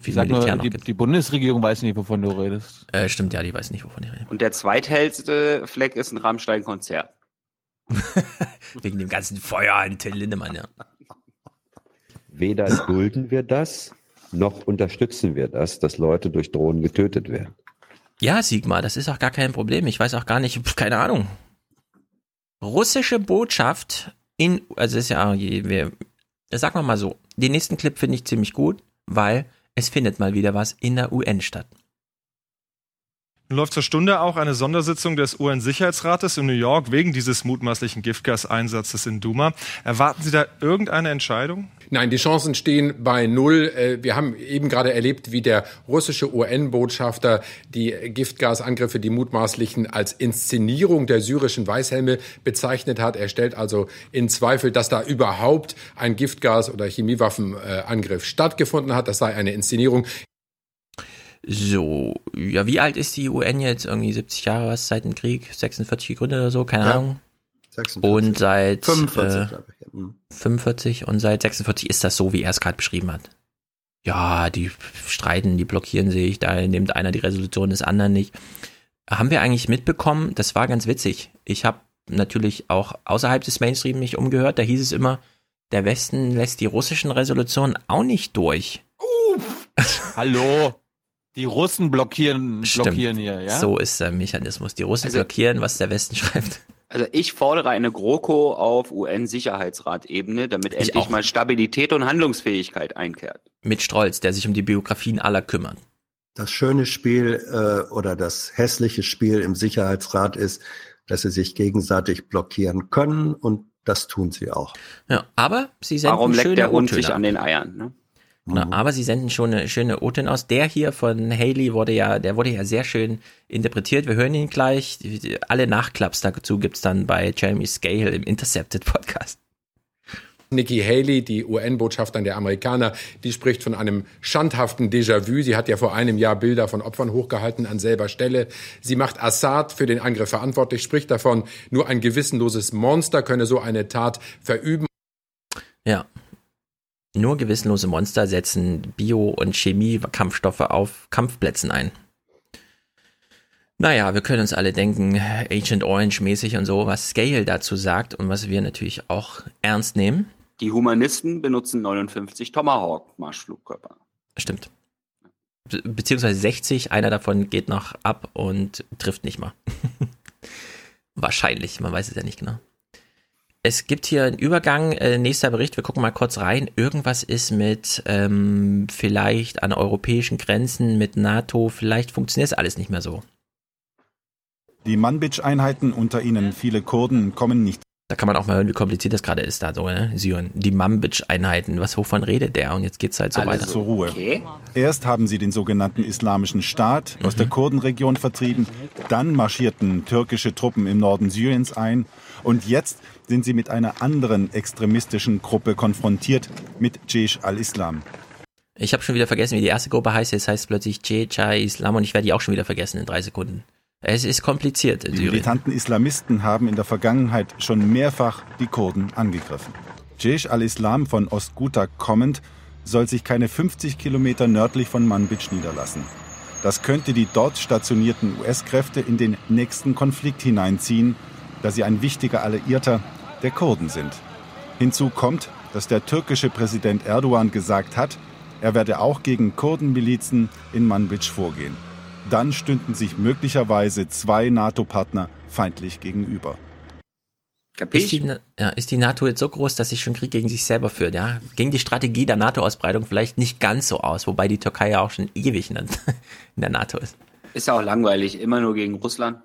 viel sag Militär nur, noch die, gibt. die Bundesregierung weiß nicht, wovon du redest. Äh, stimmt, ja, die weiß nicht, wovon ich rede. Und der zweithellste Fleck ist ein Rammstein-Konzert. Wegen dem ganzen Feuer an Till Lindemann, ja. Weder dulden wir das, noch unterstützen wir das, dass Leute durch Drohnen getötet werden. Ja, Sigmar, das ist auch gar kein Problem. Ich weiß auch gar nicht, pf, keine Ahnung. Russische Botschaft in, also ist ja, wir, sag mal mal so, den nächsten Clip finde ich ziemlich gut, weil es findet mal wieder was in der UN statt. Läuft zur Stunde auch eine Sondersitzung des UN-Sicherheitsrates in New York wegen dieses mutmaßlichen Giftgaseinsatzes in Duma. Erwarten Sie da irgendeine Entscheidung? Nein, die Chancen stehen bei null. Äh, Wir haben eben gerade erlebt, wie der russische UN-Botschafter die Giftgasangriffe, die mutmaßlichen, als Inszenierung der syrischen Weißhelme bezeichnet hat. Er stellt also in Zweifel, dass da überhaupt ein Giftgas- oder Chemiewaffenangriff stattgefunden hat. Das sei eine Inszenierung. So, ja, wie alt ist die UN jetzt? Irgendwie 70 Jahre was seit dem Krieg? 46 gegründet oder so? Keine Ja, Ahnung. 46. Und seit 45, äh, glaube ich. Mhm. 45 und seit 46 ist das so, wie er es gerade beschrieben hat. Ja, die streiten, die blockieren sich, da nimmt einer die Resolution des anderen nicht. Haben wir eigentlich mitbekommen, das war ganz witzig. Ich habe natürlich auch außerhalb des Mainstream mich umgehört, da hieß es immer, der Westen lässt die russischen Resolutionen auch nicht durch. Hallo, die Russen blockieren, blockieren hier, ja? So ist der Mechanismus. Die Russen Also- blockieren, was der Westen schreibt. Also ich fordere eine GroKo auf UN-Sicherheitsratebene, damit Ich endlich auch. mal Stabilität und Handlungsfähigkeit einkehrt. Mit Strolz, der sich um die Biografien aller kümmert. Das schöne Spiel äh, oder das hässliche Spiel im Sicherheitsrat ist, dass sie sich gegenseitig blockieren können und das tun sie auch. Ja, aber sie senden Warum schöne leckt der Hund sich an den Eiern? Ne? Genau, aber sie senden schon eine schöne O-Töne aus. Der hier von Haley wurde ja, der wurde ja sehr schön interpretiert. Wir hören ihn gleich. Alle Nachklaps dazu gibt's dann bei Jeremy Scale im Intercepted Podcast. Nikki Haley, die UN-Botschafterin der Amerikaner, die spricht von einem schandhaften Déjà-vu. Sie hat ja vor einem Jahr Bilder von Opfern hochgehalten an selber Stelle. Sie macht Assad für den Angriff verantwortlich, spricht davon, nur ein gewissenloses Monster könne so eine Tat verüben. Ja. Nur gewissenlose Monster setzen Bio- und Chemie-Kampfstoffe auf Kampfplätzen ein. Naja, wir können uns alle denken, Agent Orange mäßig und so, was Scale dazu sagt und was wir natürlich auch ernst nehmen. Die Humanisten benutzen 59 Tomahawk-Marschflugkörper. Stimmt. Be beziehungsweise 60, einer davon geht noch ab und trifft nicht mal. Wahrscheinlich, man weiß es ja nicht genau. Es gibt hier einen Übergang, äh, nächster Bericht, wir gucken mal kurz rein. Irgendwas ist mit ähm, vielleicht an europäischen Grenzen, mit NATO, vielleicht funktioniert es alles nicht mehr so. Die Manbij-Einheiten, unter ihnen viele Kurden, kommen nicht Da kann man auch mal hören, wie kompliziert das gerade ist da so, ne? Syrien. Die Manbij-Einheiten, was wovon redet der? Und jetzt geht's halt so Alles weiter. zur Ruhe. Erst haben sie den sogenannten Islamischen Staat aus der Kurdenregion vertrieben, dann marschierten türkische Truppen im Norden Syriens ein und jetzt sind sie mit einer anderen extremistischen Gruppe konfrontiert, mit Jaish al-Islam. Ich habe schon wieder vergessen, wie die erste Gruppe heißt. Jetzt heißt es plötzlich Chechai Islam und ich werde die auch schon wieder vergessen in drei Sekunden. Es ist kompliziert in Die militanten Islamisten haben in der Vergangenheit schon mehrfach die Kurden angegriffen. Jaish al-Islam von Ostguta kommend soll sich keine 50 Kilometer nördlich von Manbij niederlassen. Das könnte die dort stationierten US-Kräfte in den nächsten Konflikt hineinziehen, da sie ein wichtiger Alliierter der Kurden sind. Hinzu kommt, dass der türkische Präsident Erdogan gesagt hat, er werde auch gegen Kurdenmilizen in Manbij vorgehen. Dann stünden sich möglicherweise zwei NATO-Partner feindlich gegenüber. Ist die, ja, ist die NATO jetzt so groß, dass sie schon Krieg gegen sich selber führt? Ja, ging die Strategie der NATO-Ausbreitung vielleicht nicht ganz so aus, wobei die Türkei ja auch schon ewig in der, in der NATO ist. Ist ja auch langweilig, immer nur gegen Russland.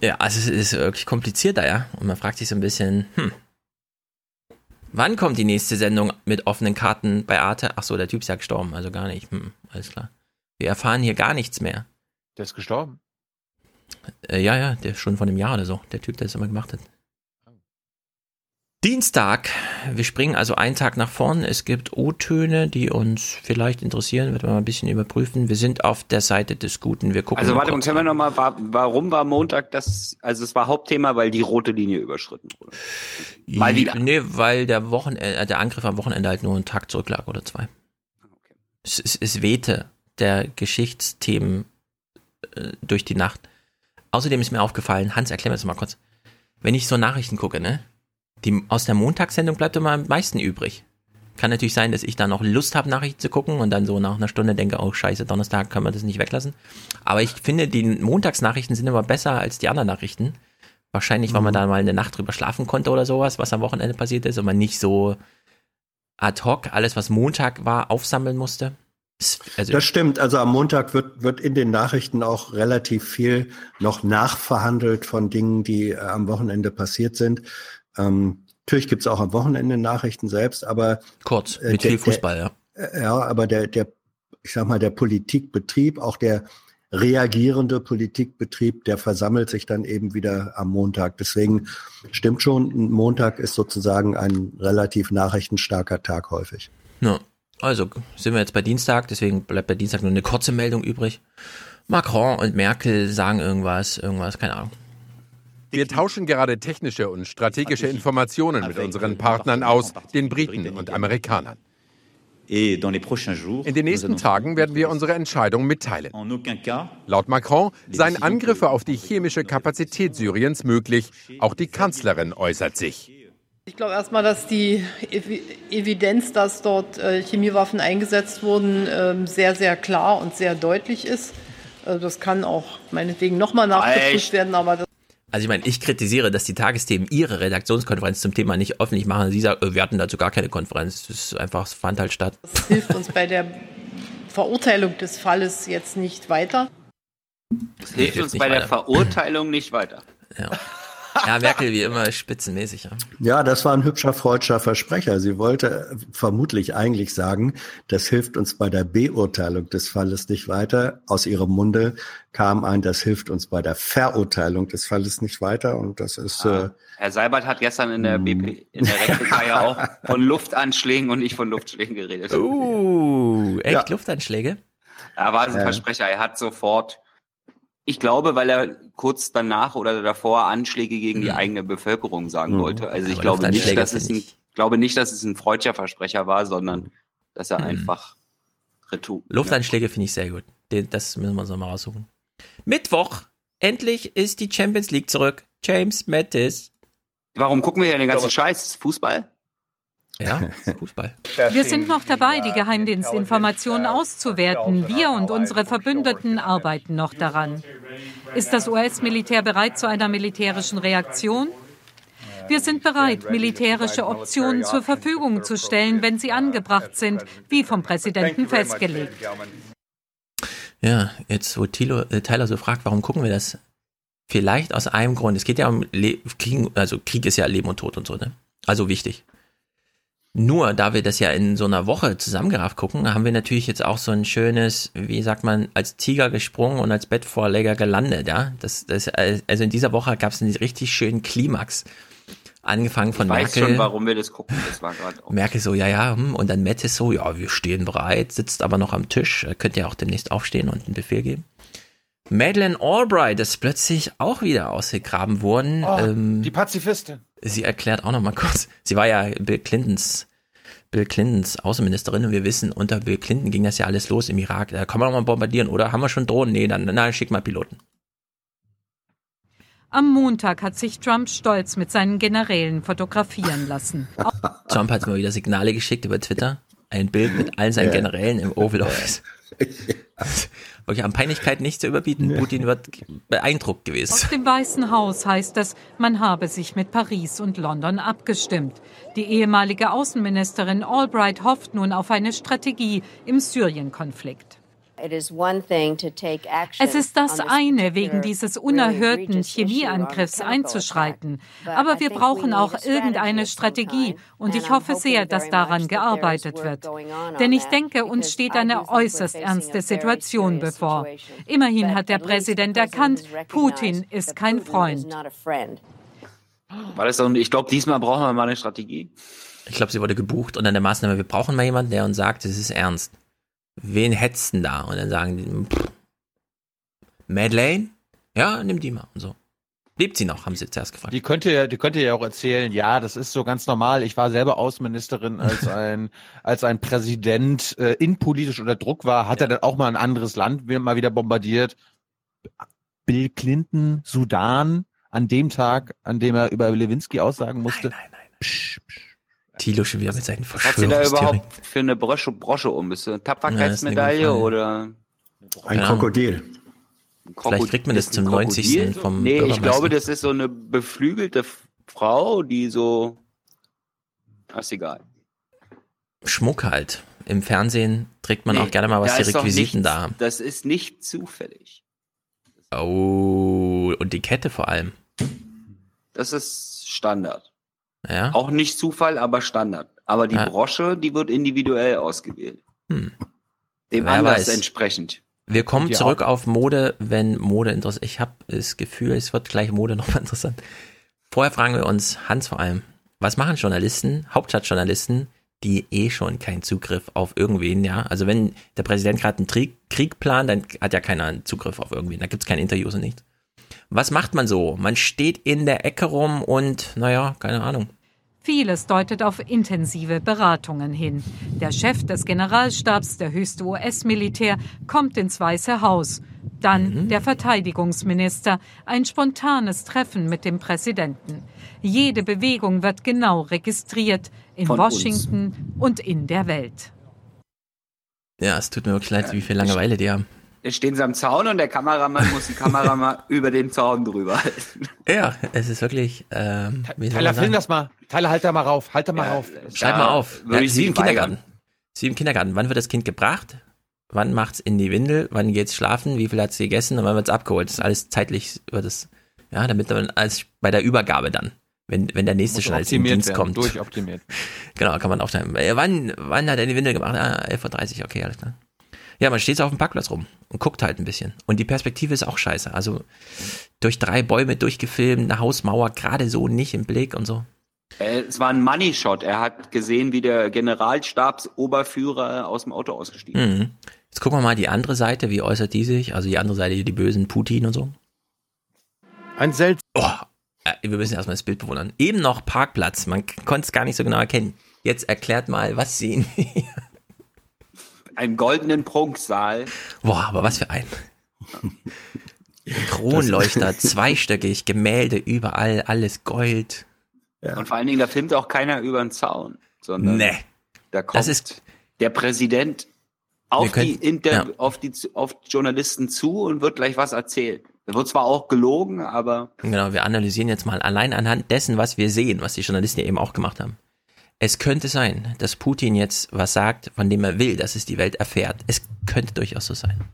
Ja, also es ist wirklich komplizierter, ja. Und man fragt sich so ein bisschen, hm, wann kommt die nächste Sendung mit offenen Karten bei Arte? Ach so, der Typ ist ja gestorben, also gar nicht. Hm, alles klar. Wir erfahren hier gar nichts mehr. Der ist gestorben. Äh, ja, ja, der ist schon von einem Jahr oder so. Der Typ, der das immer gemacht hat. Dienstag. Wir springen also einen Tag nach vorn. Es gibt O-Töne, die uns vielleicht interessieren. Werden wir mal ein bisschen überprüfen. Wir sind auf der Seite des Guten. Wir gucken Also warte, uns hören wir nochmal, war, warum war Montag das, also es war Hauptthema, weil die rote Linie überschritten wurde. Mal wieder. Nee, weil der, Wochenende, äh, der Angriff am Wochenende halt nur einen Tag zurücklag oder zwei. Es, es, es wehte der Geschichtsthemen äh, durch die Nacht. Außerdem ist mir aufgefallen, Hans, erklär mir das mal kurz. Wenn ich so Nachrichten gucke, ne? Die, aus der Montagssendung bleibt immer am meisten übrig. Kann natürlich sein, dass ich da noch Lust habe, Nachrichten zu gucken und dann so nach einer Stunde denke, oh scheiße, Donnerstag können wir das nicht weglassen. Aber ich finde, die Montagsnachrichten sind immer besser als die anderen Nachrichten. Wahrscheinlich, weil man da mal eine Nacht drüber schlafen konnte oder sowas, was am Wochenende passiert ist und man nicht so ad hoc alles, was Montag war, aufsammeln musste. Also, Das stimmt. Also am Montag wird, wird in den Nachrichten auch relativ viel noch nachverhandelt von Dingen, die äh, am Wochenende passiert sind. Ähm, natürlich gibt's auch am Wochenende Nachrichten selbst, aber kurz, äh, mit der- viel Fußball, ja. Der, ja, aber der, der, ich sag mal, der Politikbetrieb, auch der reagierende Politikbetrieb, der versammelt sich dann eben wieder am Montag. Deswegen stimmt schon, Montag ist sozusagen ein relativ nachrichtenstarker Tag häufig. Ja. Also sind wir jetzt bei Dienstag, deswegen bleibt bei Dienstag nur eine kurze Meldung übrig. Macron und Merkel sagen irgendwas, irgendwas, keine Ahnung. Wir tauschen gerade technische und strategische Informationen mit unseren Partnern aus, den Briten und Amerikanern. In den nächsten Tagen werden wir unsere Entscheidung mitteilen. Laut Macron seien Angriffe auf die chemische Kapazität Syriens möglich. Auch die Kanzlerin äußert sich. Ich glaube erstmal, dass die Evi- Evidenz, dass dort äh, Chemiewaffen eingesetzt wurden, ähm, sehr, sehr klar und sehr deutlich ist. Äh, Das kann auch meinetwegen nochmal nachgeprüft werden, aber das Also ich meine, ich kritisiere, dass die Tagesthemen ihre Redaktionskonferenz zum Thema nicht öffentlich machen. Sie sagen, äh, wir hatten dazu gar keine Konferenz. Das ist einfach, es fand halt statt. hilft uns bei der Verurteilung des Falles jetzt nicht weiter. Das hilft uns bei der. Verurteilung nicht weiter. Ja. Ja, Merkel wie immer spitzenmäßig. Ja. Ja, das war ein hübscher freudscher Versprecher. Sie wollte äh, vermutlich eigentlich sagen, das hilft uns bei der Beurteilung des Falles nicht weiter. Aus ihrem Munde kam ein, das hilft uns bei der Verurteilung des Falles nicht weiter. Und das ist äh, Herr Seibert hat gestern in der BP, in der ja auch von Luftanschlägen und nicht von Luftschlägen geredet. Uh, echt Ja. Lufteinschläge? Er war ein Ja. Versprecher. Er hat sofort, ich glaube, weil er kurz danach oder davor Anschläge gegen die eigene Bevölkerung sagen Mhm. wollte. Also ich glaube nicht, Luftanschläge dass es ein, glaube nicht, dass es ein freudscher Versprecher war, sondern dass er einfach Retour. Lufteinschläge finde ich sehr gut. Den, das müssen wir uns nochmal raussuchen. Mittwoch. Endlich ist die Champions League zurück. James Mattis. Warum gucken wir hier den ganzen Scheiß? Fußball? Ja, Fußball. Wir sind noch dabei, die Geheimdienstinformationen auszuwerten. Wir und unsere Verbündeten arbeiten noch daran. Ist das US-Militär bereit zu einer militärischen Reaktion? Wir sind bereit, militärische Optionen zur Verfügung zu stellen, wenn sie angebracht sind, wie vom Präsidenten festgelegt. Ja, jetzt wo Thilo, äh, Tyler so fragt, warum gucken wir das? Vielleicht aus einem Grund. Es geht ja um Le Krieg, also Krieg ist ja Leben und Tod und so, ne? Also wichtig. Nur, da wir das ja in so einer Woche zusammengerafft gucken, haben wir natürlich jetzt auch so ein schönes, wie sagt man, als Tiger gesprungen und als Bettvorleger gelandet, ja. Das, das, also in dieser Woche gab es einen richtig schönen Klimax. Angefangen von ich weiß Merkel. schon, warum wir das gucken. Das war gerade auch. Merkel so, ja, ja, hm, und dann Mette so, ja, wir stehen bereit, sitzt aber noch am Tisch, Äh, könnt ihr auch demnächst aufstehen und einen Befehl geben. Madeleine Albright ist plötzlich auch wieder ausgegraben worden. Oh, ähm, die Pazifistin. Sie erklärt auch noch mal kurz. Sie war ja Bill Clintons, Bill Clintons Außenministerin und wir wissen, unter Bill Clinton ging das ja alles los im Irak. Da kann man noch mal bombardieren, oder? Haben wir schon Drohnen? Nee, dann, na, schick mal Piloten. Am Montag hat sich Trump stolz mit seinen Generälen fotografieren lassen. Trump hat mal wieder Signale geschickt über Twitter. Ein Bild mit all seinen. Generälen im Oval Office. Wirklich an Peinlichkeit nicht zu überbieten. Putin wird beeindruckt gewesen. Aus dem Weißen Haus heißt es, man habe sich mit Paris und London abgestimmt. Die ehemalige Außenministerin Albright hofft nun auf eine Strategie im Syrien-Konflikt. Es ist das eine, wegen dieses unerhörten Chemieangriffs einzuschreiten. Aber wir brauchen auch irgendeine Strategie und ich hoffe sehr, dass daran gearbeitet wird. Denn ich denke, uns steht eine äußerst ernste Situation bevor. Immerhin hat der Präsident erkannt, Putin ist kein Freund. War das doch, ich glaube, diesmal brauchen wir mal eine Strategie. Ich glaube, sie wurde gebucht und an der Maßnahme, wir brauchen mal jemanden, der uns sagt, es ist ernst. Wen hetzt denn da? Und dann sagen die, pff, Madeleine? Ja, nimm die mal und so. Lebt sie noch, haben sie zuerst gefragt. Die könnte ja, die könnte ja auch erzählen, ja, das ist so ganz normal. Ich war selber Außenministerin, als ein, als ein Präsident äh, innenpolitisch unter Druck war, hat er dann auch mal ein anderes Land mal wieder bombardiert. Bill Clinton, Sudan, an dem Tag, an dem er über Lewinsky aussagen musste. Nein, nein, nein. Thilo schon wieder mit seinen Was hat sie da Verschwörungstheorien. überhaupt für eine Brosche, Brosche um? Ist eine Tapferkeitsmedaille oder? Ein Ja. Krokodil. Vielleicht kriegt man das zum ein 90. Krokodil? vom Nee, ich glaube, das ist so eine beflügelte Frau, die so. Ist egal. Schmuck halt. Im Fernsehen trägt man auch gerne mal, was die Requisiten nichts- da haben. Das ist nicht zufällig. Oh, und die Kette vor allem. Das ist Standard. Ja. Auch nicht Zufall, aber Standard. Aber die Ja. Brosche, die wird individuell ausgewählt. Hm. Dem Wer Anlass weiß. entsprechend. Wir kommen zurück auf Mode, wenn Mode interessant Ich habe das Gefühl, es wird gleich Mode nochmal interessant. Vorher fragen wir uns, Hans vor allem, was machen Journalisten, Hauptstadtjournalisten, die eh schon keinen Zugriff auf irgendwen, ja? Also wenn der Präsident gerade einen Krieg, Krieg plant, dann hat ja keiner einen Zugriff auf irgendwen. Da gibt's keine Interviews und nichts. Was macht man so? Man steht in der Ecke rum und, naja, keine Ahnung. Vieles deutet auf intensive Beratungen hin. Der Chef des Generalstabs, der höchste US-Militär, kommt ins Weiße Haus. Dann der Verteidigungsminister, ein spontanes Treffen mit dem Präsidenten. Jede Bewegung wird genau registriert in Von uns. Washington und in der Welt. Ja, es tut mir wirklich leid, wie viel Langeweile die haben. Jetzt stehen sie am Zaun und der Kameramann muss die Kamera mal über den Zaun drüber halten. Ja, es ist wirklich, ähm, Tyler, film das mal. Tyler, halt da mal rauf. Halt da mal Ja, rauf. Schreib mal auf. Ja, ich mich im Kindergarten. wie im Kindergarten. Wann wird das Kind gebracht? Wann macht's in die Windel? Wann geht's schlafen? Wie viel hat's gegessen? Und wann wird's abgeholt? Das ist alles zeitlich, wird es, ja, damit man als bei der Übergabe dann, wenn, wenn der nächste schon als optimiert Dienst werden, kommt. durchoptimiert. Genau, kann man sagen. Äh, wann, wann hat er die Windel gemacht? Ah, 11.30 Uhr, okay, alles klar. Ja, man steht so auf dem Parkplatz rum und guckt halt ein bisschen. Und die Perspektive ist auch scheiße. Also durch drei Bäume durchgefilmt, eine Hausmauer gerade so nicht im Blick und so. Äh, Es war ein Money Shot. Er hat gesehen, wie der Generalstabsoberführer aus dem Auto ausgestiegen ist. Mhm. Jetzt gucken wir mal die andere Seite, wie äußert die sich? Also die andere Seite, die bösen Putin und so. Ein seltsames. Oh, äh, wir müssen erstmal das Bild bewundern. Eben noch Parkplatz, man konnte es gar nicht so genau erkennen. Jetzt erklärt mal, was sehen wir. Einen goldenen Prunksaal. Boah, aber was für ein. Kronleuchter, zweistöckig, Gemälde überall, alles Gold. Und vor allen Dingen, da filmt auch keiner über den Zaun, sondern Nee. da kommt Das ist- der Präsident auf, Wir die können- Inter ja. auf, die, auf die Journalisten zu und wird gleich was erzählen. Da wird zwar auch gelogen, aber Genau, wir analysieren jetzt mal allein anhand dessen, was wir sehen, was die Journalisten ja eben auch gemacht haben. Es könnte sein, dass Putin jetzt was sagt, von dem er will, dass es die Welt erfährt. Es könnte durchaus so sein.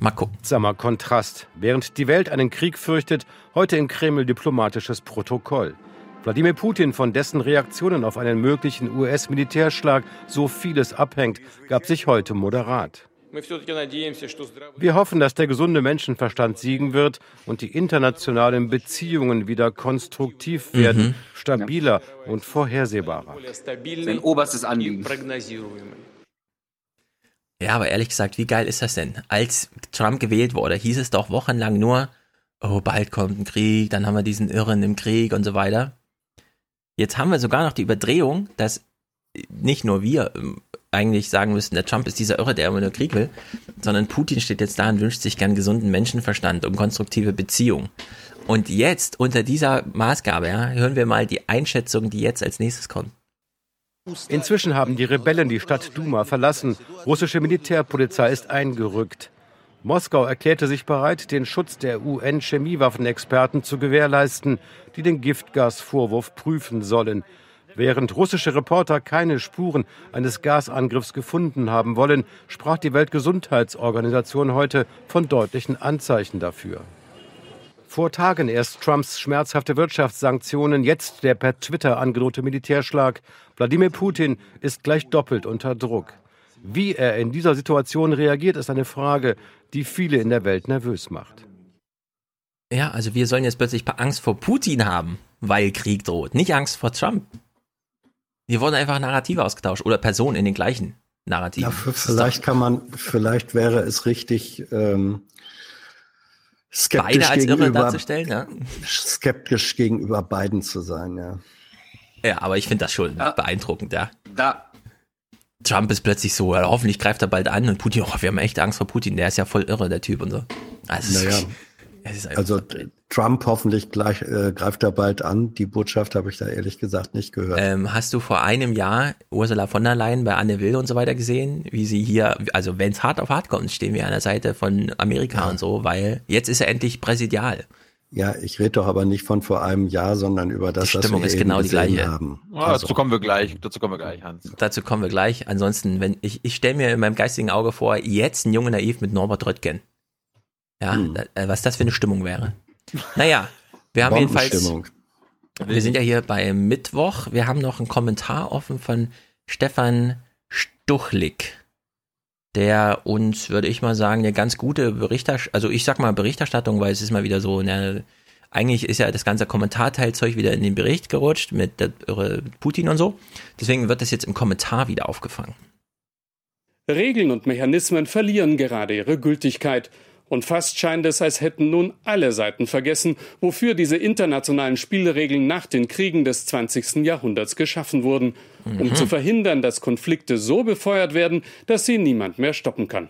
Mal gucken. Sammer Kontrast. Während die Welt einen Krieg fürchtet, heute in Kreml diplomatisches Protokoll. Wladimir Putin, von dessen Reaktionen auf einen möglichen US-Militärschlag so vieles abhängt, gab sich heute moderat. Wir hoffen, dass der gesunde Menschenverstand siegen wird und die internationalen Beziehungen wieder konstruktiv werden, Mhm. stabiler und vorhersehbarer. Sein oberstes Anliegen. Ja, aber ehrlich gesagt, wie geil ist das denn? Als Trump gewählt wurde, hieß es doch wochenlang nur, oh, bald kommt ein Krieg, dann haben wir diesen Irren im Krieg und so weiter. Jetzt haben wir sogar noch die Überdrehung, dass nicht nur wir ähm, eigentlich sagen müssten, der Trump ist dieser Irre, der immer nur Krieg will, sondern Putin steht jetzt da und wünscht sich gern gesunden Menschenverstand und konstruktive Beziehungen. Und jetzt, unter dieser Maßgabe, ja, hören wir mal die Einschätzung, die jetzt als nächstes kommt. Inzwischen haben die Rebellen die Stadt Duma verlassen. Russische Militärpolizei ist eingerückt. Moskau erklärte sich bereit, den Schutz der UN-Chemiewaffenexperten zu gewährleisten, die den Giftgasvorwurf prüfen sollen. Während russische Reporter keine Spuren eines Gasangriffs gefunden haben wollen, sprach die Weltgesundheitsorganisation heute von deutlichen Anzeichen dafür. Vor Tagen erst Trumps schmerzhafte Wirtschaftssanktionen, jetzt der per Twitter angedrohte Militärschlag. Wladimir Putin ist gleich doppelt unter Druck. Wie er in dieser Situation reagiert, ist eine Frage, die viele in der Welt nervös macht. Ja, also wir sollen jetzt plötzlich Angst vor Putin haben, weil Krieg droht. Nicht Angst vor Trump. Hier wurden einfach Narrative ausgetauscht oder Personen in den gleichen Narrativen. Ja, vielleicht kann man, vielleicht wäre es richtig, ähm, skeptisch Beide als irre gegenüber, darzustellen, ja. skeptisch gegenüber beiden zu sein, ja. Ja, aber ich finde das schon beeindruckend, ja. Da. Trump ist plötzlich so, ja, hoffentlich greift er bald an und Putin, oh, wir haben echt Angst vor Putin, der ist ja voll irre, der Typ und so. Also, Naja, es ist einfach also Trump hoffentlich gleich äh, greift er bald an. Die Botschaft habe ich da ehrlich gesagt nicht gehört. Ähm, hast du vor einem Jahr Ursula von der Leyen bei Anne Will und so weiter gesehen, wie sie hier, also wenn es hart auf hart kommt, stehen wir an der Seite von Amerika und so, weil jetzt ist er endlich präsidial. Ja, ich rede doch aber nicht von vor einem Jahr, sondern über das, Die was Stimmung wir ist genau die gleiche. haben. Ah, dazu kommen wir gleich. Dazu kommen wir gleich, Hans. Dazu kommen wir gleich. Ansonsten, wenn ich, ich stelle mir in meinem geistigen Auge vor, jetzt ein Junge naiv mit Norbert Röttgen. Ja, Hm. da, äh, was das für eine Stimmung wäre. Naja, wir haben jedenfalls, wir sind ja hier bei Mittwoch. Wir haben noch einen Kommentar offen von Stefan Stuchlik, der uns, würde ich mal sagen, eine ganz gute Berichterstattung, also ich sag mal Berichterstattung, weil es ist mal wieder so, ne, eigentlich ist ja das ganze Kommentarteilzeug wieder in den Bericht gerutscht mit der irre Putin und so. Deswegen wird das jetzt im Kommentar wieder aufgefangen. Regeln und Mechanismen verlieren gerade ihre Gültigkeit. Und fast scheint es, als hätten nun alle Seiten vergessen, wofür diese internationalen Spielregeln nach den Kriegen des 20. Jahrhunderts geschaffen wurden, um Mhm. zu verhindern, dass Konflikte so befeuert werden, dass sie niemand mehr stoppen kann.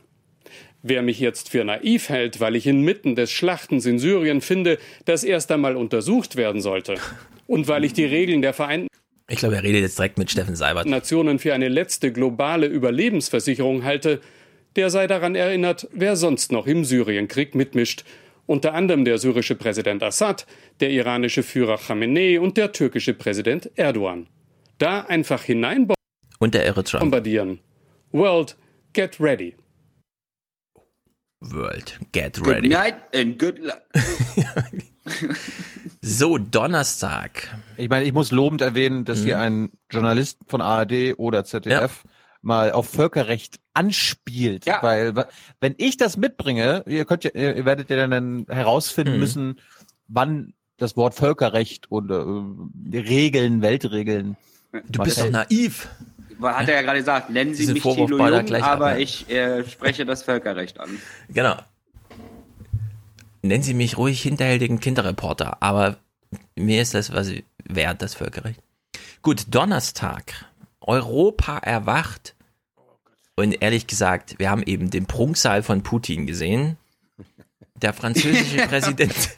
Wer mich jetzt für naiv hält, weil ich inmitten des Schlachtens in Syrien finde, das erst einmal untersucht werden sollte, und weil ich die Regeln der Vereinten Ich glaube, er redet jetzt direkt mit Steffen Seibert. Nationen für eine letzte globale Überlebensversicherung halte, der sei daran erinnert, wer sonst noch im Syrienkrieg mitmischt. Unter anderem der syrische Präsident Assad, der iranische Führer Khamenei und der türkische Präsident Erdogan. Da einfach hinein Und der irre Trump. bombardieren. World, get ready. World, get Good ready. night and good luck. So, Donnerstag. Ich meine, ich muss lobend erwähnen, dass hier ein Journalist von ARD oder ZDF mal auf Völkerrecht anspielt, weil wa- wenn ich das mitbringe, ihr könnt ja, ihr werdet ja dann herausfinden Mhm. müssen, wann das Wort Völkerrecht und äh, Regeln, Weltregeln. Du bist doch naiv. Hat er ja gerade gesagt, nennen Sie Diesen mich Vorwurf Thilo Jung, gleich ab, aber ja. ich äh, spreche das Völkerrecht an. Genau. Nennen Sie mich ruhig hinterhältigen Kinderreporter, aber mir ist das was wert, das Völkerrecht. Gut, Donnerstag. Europa erwacht. Und ehrlich gesagt, wir haben eben den Prunksaal von Putin gesehen. Der französische Präsident.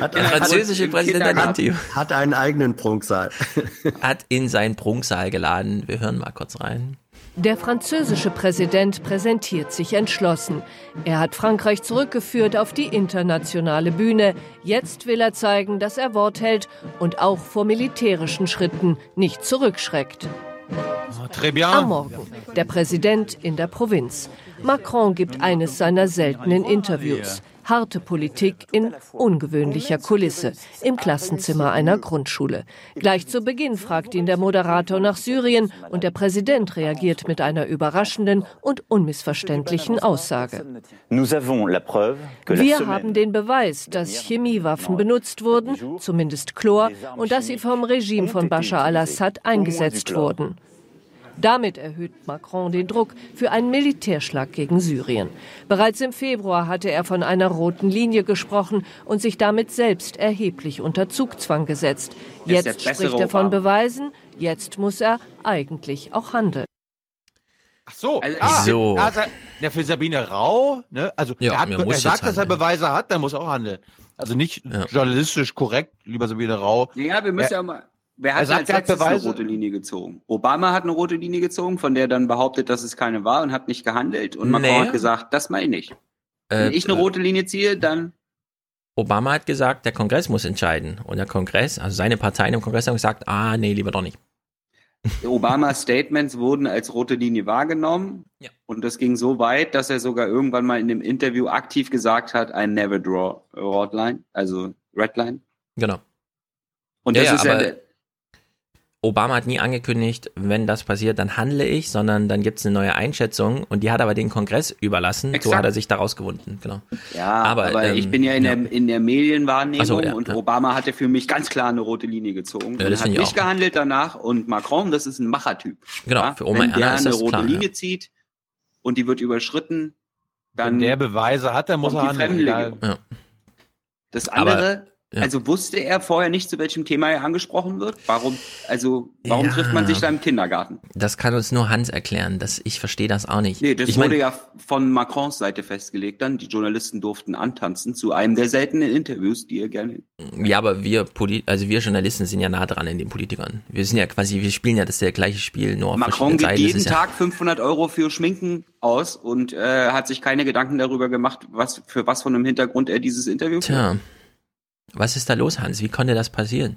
Hat, der französische Präsident ihn. hat einen eigenen Prunksaal. hat in seinen Prunksaal geladen. Wir hören mal kurz rein. Der französische Präsident präsentiert sich entschlossen. Er hat Frankreich zurückgeführt auf die internationale Bühne. Jetzt will er zeigen, dass er Wort hält und auch vor militärischen Schritten nicht zurückschreckt. Am Morgen. Der Präsident in der Provinz. Macron gibt eines seiner seltenen Interviews. Harte Politik in ungewöhnlicher Kulisse im Klassenzimmer einer Grundschule. Gleich zu Beginn fragt ihn der Moderator nach Syrien und der Präsident reagiert mit einer überraschenden und unmissverständlichen Aussage. Wir haben den Beweis, dass Chemiewaffen benutzt wurden, zumindest Chlor, und dass sie vom Regime von Bashar al-Assad eingesetzt wurden. Damit erhöht Macron den Druck für einen Militärschlag gegen Syrien. Bereits im Februar hatte er von einer roten Linie gesprochen und sich damit selbst erheblich unter Zugzwang gesetzt. Jetzt spricht er von Beweisen, jetzt muss er eigentlich auch handeln. Ach so, Also, ah, so. Also, ja, für Sabine Rau, ne? Also Ja, er, hat, er sagt, dass er. Beweise hat, dann muss er auch handeln. Also nicht journalistisch korrekt, lieber Sabine Rau. Ja, wir müssen Er- ja mal. Wer er hat sagt, als er hat letztes eine rote Linie gezogen? Obama hat eine rote Linie gezogen, von der dann behauptet, dass es keine war und hat nicht gehandelt. Und Macron Nee. hat gesagt, das meine ich nicht. Äh, Wenn ich eine äh, rote Linie ziehe, dann Obama hat gesagt, der Kongress muss entscheiden. Und der Kongress, also seine Parteien im Kongress haben gesagt, ah, nee, lieber doch nicht. Obamas Statements wurden als rote Linie wahrgenommen. Und das ging so weit, dass er sogar irgendwann mal in dem Interview aktiv gesagt hat, I never draw a red line, also red line. Genau. Und Ja, das ja, ist ja, Obama hat nie angekündigt, wenn das passiert, dann handle ich, sondern dann gibt es eine neue Einschätzung und die hat aber den Kongress überlassen. So Exakt. hat er sich daraus gewunden. Genau. Ja, Aber, aber, ähm, ich bin ja in, ja. Der, in der Medienwahrnehmung so, ja, und ja. Obama hat ja für mich ganz klar eine rote Linie gezogen Ja, hat nicht gehandelt danach und Macron, das ist ein Machertyp. Genau, für Oma Wenn der ist eine das rote klar, Linie ja. zieht und die wird überschritten, dann Wenn der Beweise hat, dann muss er handeln. Das Aber, andere, ja. also wusste er vorher nicht, zu welchem Thema er angesprochen wird? Warum, also, warum Ja. trifft man sich da im Kindergarten? Das kann uns nur Hans erklären. Das, ich verstehe das auch nicht. Nee, das ich wurde mein, ja von Macrons Seite festgelegt dann. Die Journalisten durften antanzen zu einem der seltenen Interviews, die er gerne Ja, aber wir, Poli also wir Journalisten sind ja nah dran in den Politikern. Wir sind ja quasi, wir spielen ja das der gleiche Spiel, nur auf Macron gibt Seiten. Jeden ist ja- Tag 500 Euro für Schminken aus und äh, hat sich keine Gedanken darüber gemacht, was für was von einem Hintergrund er dieses Interview. Tja, was ist da los, Hans? Wie konnte das passieren?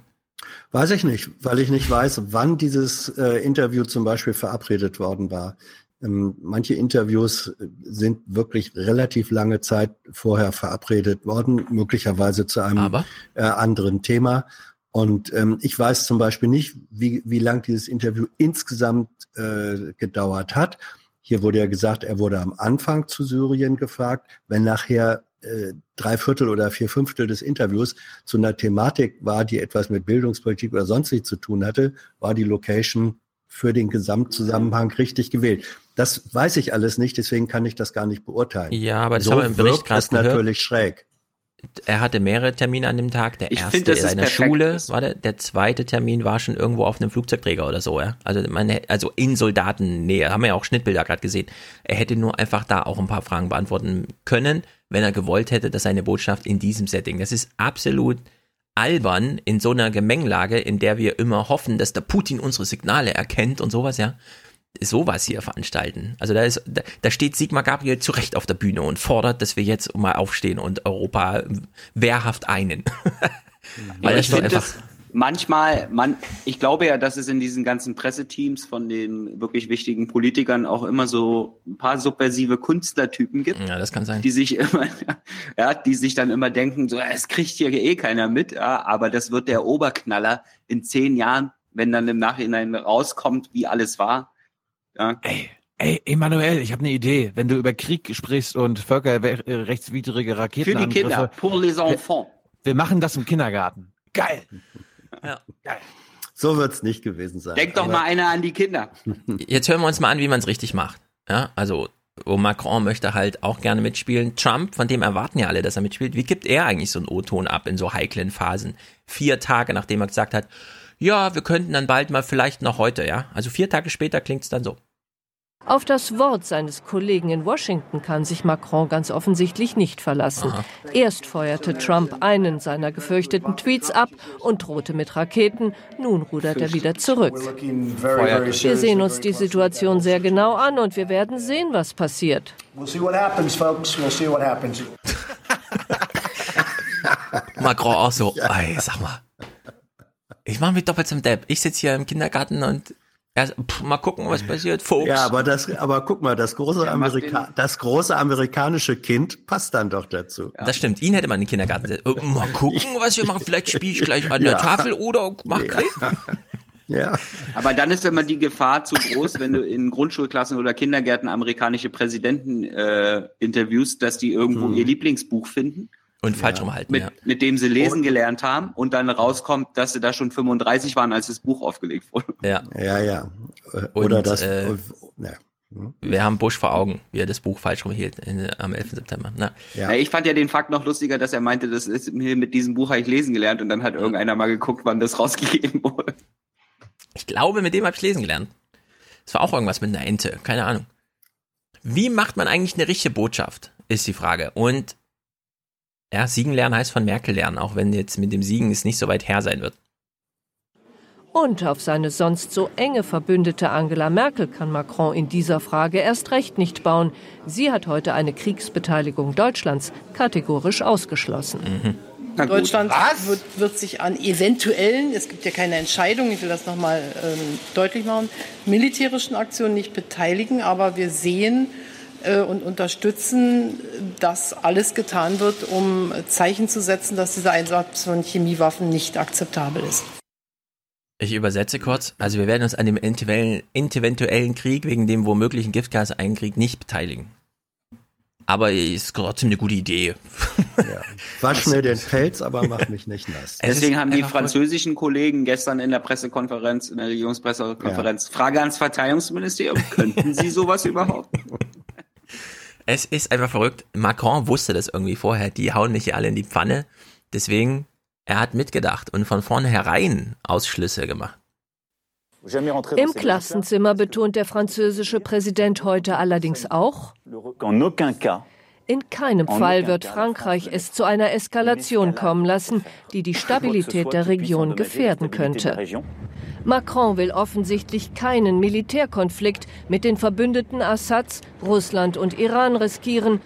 Weiß ich nicht, weil ich nicht weiß, wann dieses äh, Interview zum Beispiel verabredet worden war. Ähm, manche Interviews äh, sind wirklich relativ lange Zeit vorher verabredet worden, möglicherweise zu einem äh, anderen Thema. Und ähm, ich weiß zum Beispiel nicht, wie, wie lang dieses Interview insgesamt äh, gedauert hat. Hier wurde ja gesagt, er wurde am Anfang zu Syrien gefragt. Wenn nachher äh, drei Viertel oder vier Fünftel des Interviews zu einer Thematik war, die etwas mit Bildungspolitik oder sonstig zu tun hatte, war die Location für den Gesamtzusammenhang richtig gewählt. Das weiß ich alles nicht, deswegen kann ich das gar nicht beurteilen. Ja, aber das so haben wir im Bericht wirkt gerade gehört. natürlich schräg. Er hatte mehrere Termine an dem Tag. Der Ich erste find, in ist seiner perfekt. Schule, warte, der zweite Termin war schon irgendwo auf einem Flugzeugträger oder so, ja. Also man, also in Soldatennähe, haben wir ja auch Schnittbilder gerade gesehen. Er hätte nur einfach da auch ein paar Fragen beantworten können, wenn er gewollt hätte, dass seine Botschaft in diesem Setting. Das ist absolut albern in so einer Gemengelage, in der wir immer hoffen, dass der Putin unsere Signale erkennt und sowas, ja. Sowas hier veranstalten. Also da ist, da, da steht Sigmar Gabriel zu Recht auf der Bühne und fordert, dass wir jetzt mal aufstehen und Europa wehrhaft einen. Weil Ja, das ich finde einfach, das manchmal, man, ich glaube ja, dass es in diesen ganzen Presseteams von den wirklich wichtigen Politikern auch immer so ein paar subversive Künstlertypen gibt. Ja, das kann sein. Die sich immer, ja, die sich dann immer denken, so, es kriegt hier eh keiner mit, ja, aber das wird der Oberknaller in zehn Jahren, wenn dann im Nachhinein rauskommt, wie alles war. Ja. Ey, ey, Emanuel, ich habe eine Idee. Wenn du über Krieg sprichst und völkerrechtswidrige Für Raketenangriffe. die Kinder, pour les enfants. Wir machen das im Kindergarten. Geil. So wird's nicht gewesen sein. Denk doch mal einer an die Kinder. Jetzt hören wir uns mal an, wie man es richtig macht. Ja, also wo Macron möchte halt auch gerne mitspielen. Trump, von dem erwarten ja alle, dass er mitspielt. Wie gibt er eigentlich so einen O-Ton ab in so heiklen Phasen? Vier Tage, nachdem er gesagt hat, ja, wir könnten dann bald mal vielleicht noch heute, ja. Also vier Tage später klingt es dann so. Auf das Wort seines Kollegen in Washington kann sich Macron ganz offensichtlich nicht verlassen. Erst feuerte Trump einen seiner gefürchteten Tweets ab und drohte mit Raketen. Nun rudert er wieder zurück. Wir sehen uns die Situation sehr genau an und wir werden sehen, was passiert. We'll see what happens, folks. We'll see what happens. Macron auch so, ey, sag mal. Ich mache mich doppelt zum Depp. Ich sitze hier im Kindergarten und Erst, pff, mal gucken, was passiert, Folks. Ja, aber das, aber guck mal, das große, Amerika das große amerikanische Kind passt dann doch dazu. Das stimmt. Ihn hätte man in den Kindergarten. Äh, Mal gucken, was wir machen. Vielleicht spiele ich gleich an der Ja. Tafel oder mach Krieg. Ja. Aber dann ist immer die Gefahr zu groß, wenn du in Grundschulklassen oder Kindergärten amerikanische Präsidenten äh, interviewst, dass die irgendwo ihr Lieblingsbuch finden. Und falsch rumhalten, mit, ja. mit dem sie lesen gelernt haben und dann rauskommt, dass sie da schon 35 waren, als das Buch aufgelegt wurde. Ja. Ja, ja. Oder Und, das. äh, ja. Wir haben Bush vor Augen, wie er das Buch falsch rumhielt in, am 11. September. Na, Ja. ich fand ja den Fakt noch lustiger, dass er meinte, das ist mir mit diesem Buch habe ich lesen gelernt und dann hat irgendeiner mal geguckt, wann das rausgegeben wurde. Ich glaube, mit dem habe ich lesen gelernt. Es war auch irgendwas mit einer Ente, keine Ahnung. Wie macht man eigentlich eine richtige Botschaft, ist die Frage. Und ja, Siegen lernen heißt von Merkel lernen, auch wenn jetzt mit dem Siegen es nicht so weit her sein wird. Und auf seine sonst so enge Verbündete Angela Merkel kann Macron in dieser Frage erst recht nicht bauen. Sie hat heute eine Kriegsbeteiligung Deutschlands kategorisch ausgeschlossen. Deutschland wird, wird sich an eventuellen, es gibt ja keine Entscheidung, ich will das nochmal ähm, deutlich machen, militärischen Aktionen nicht beteiligen, aber wir sehen und unterstützen, dass alles getan wird, um Zeichen zu setzen, dass dieser Einsatz von Chemiewaffen nicht akzeptabel ist. Ich übersetze kurz. Also wir werden uns an dem eventuellen, Krieg wegen dem womöglichen Giftgaseinkrieg nicht beteiligen. Aber ist trotzdem eine gute Idee. Wasch mir den Pelz, aber mach mich nicht nass. Deswegen haben die französischen Kollegen gestern in der Pressekonferenz, in der Regierungspressekonferenz, Frage ans Verteidigungsministerium, könnten Sie sowas überhaupt? Es ist einfach verrückt. Macron wusste das irgendwie vorher. Die hauen mich hier alle in die Pfanne. Deswegen, er hat mitgedacht und von vornherein Ausschlüsse gemacht. Im Klassenzimmer betont der französische Präsident heute allerdings auch, in keinem Fall wird Frankreich es zu einer Eskalation kommen lassen, die die Stabilität der Region gefährden könnte. Macron will offensichtlich keinen Militärkonflikt mit den Verbündeten Assads, Russland und Iran riskieren,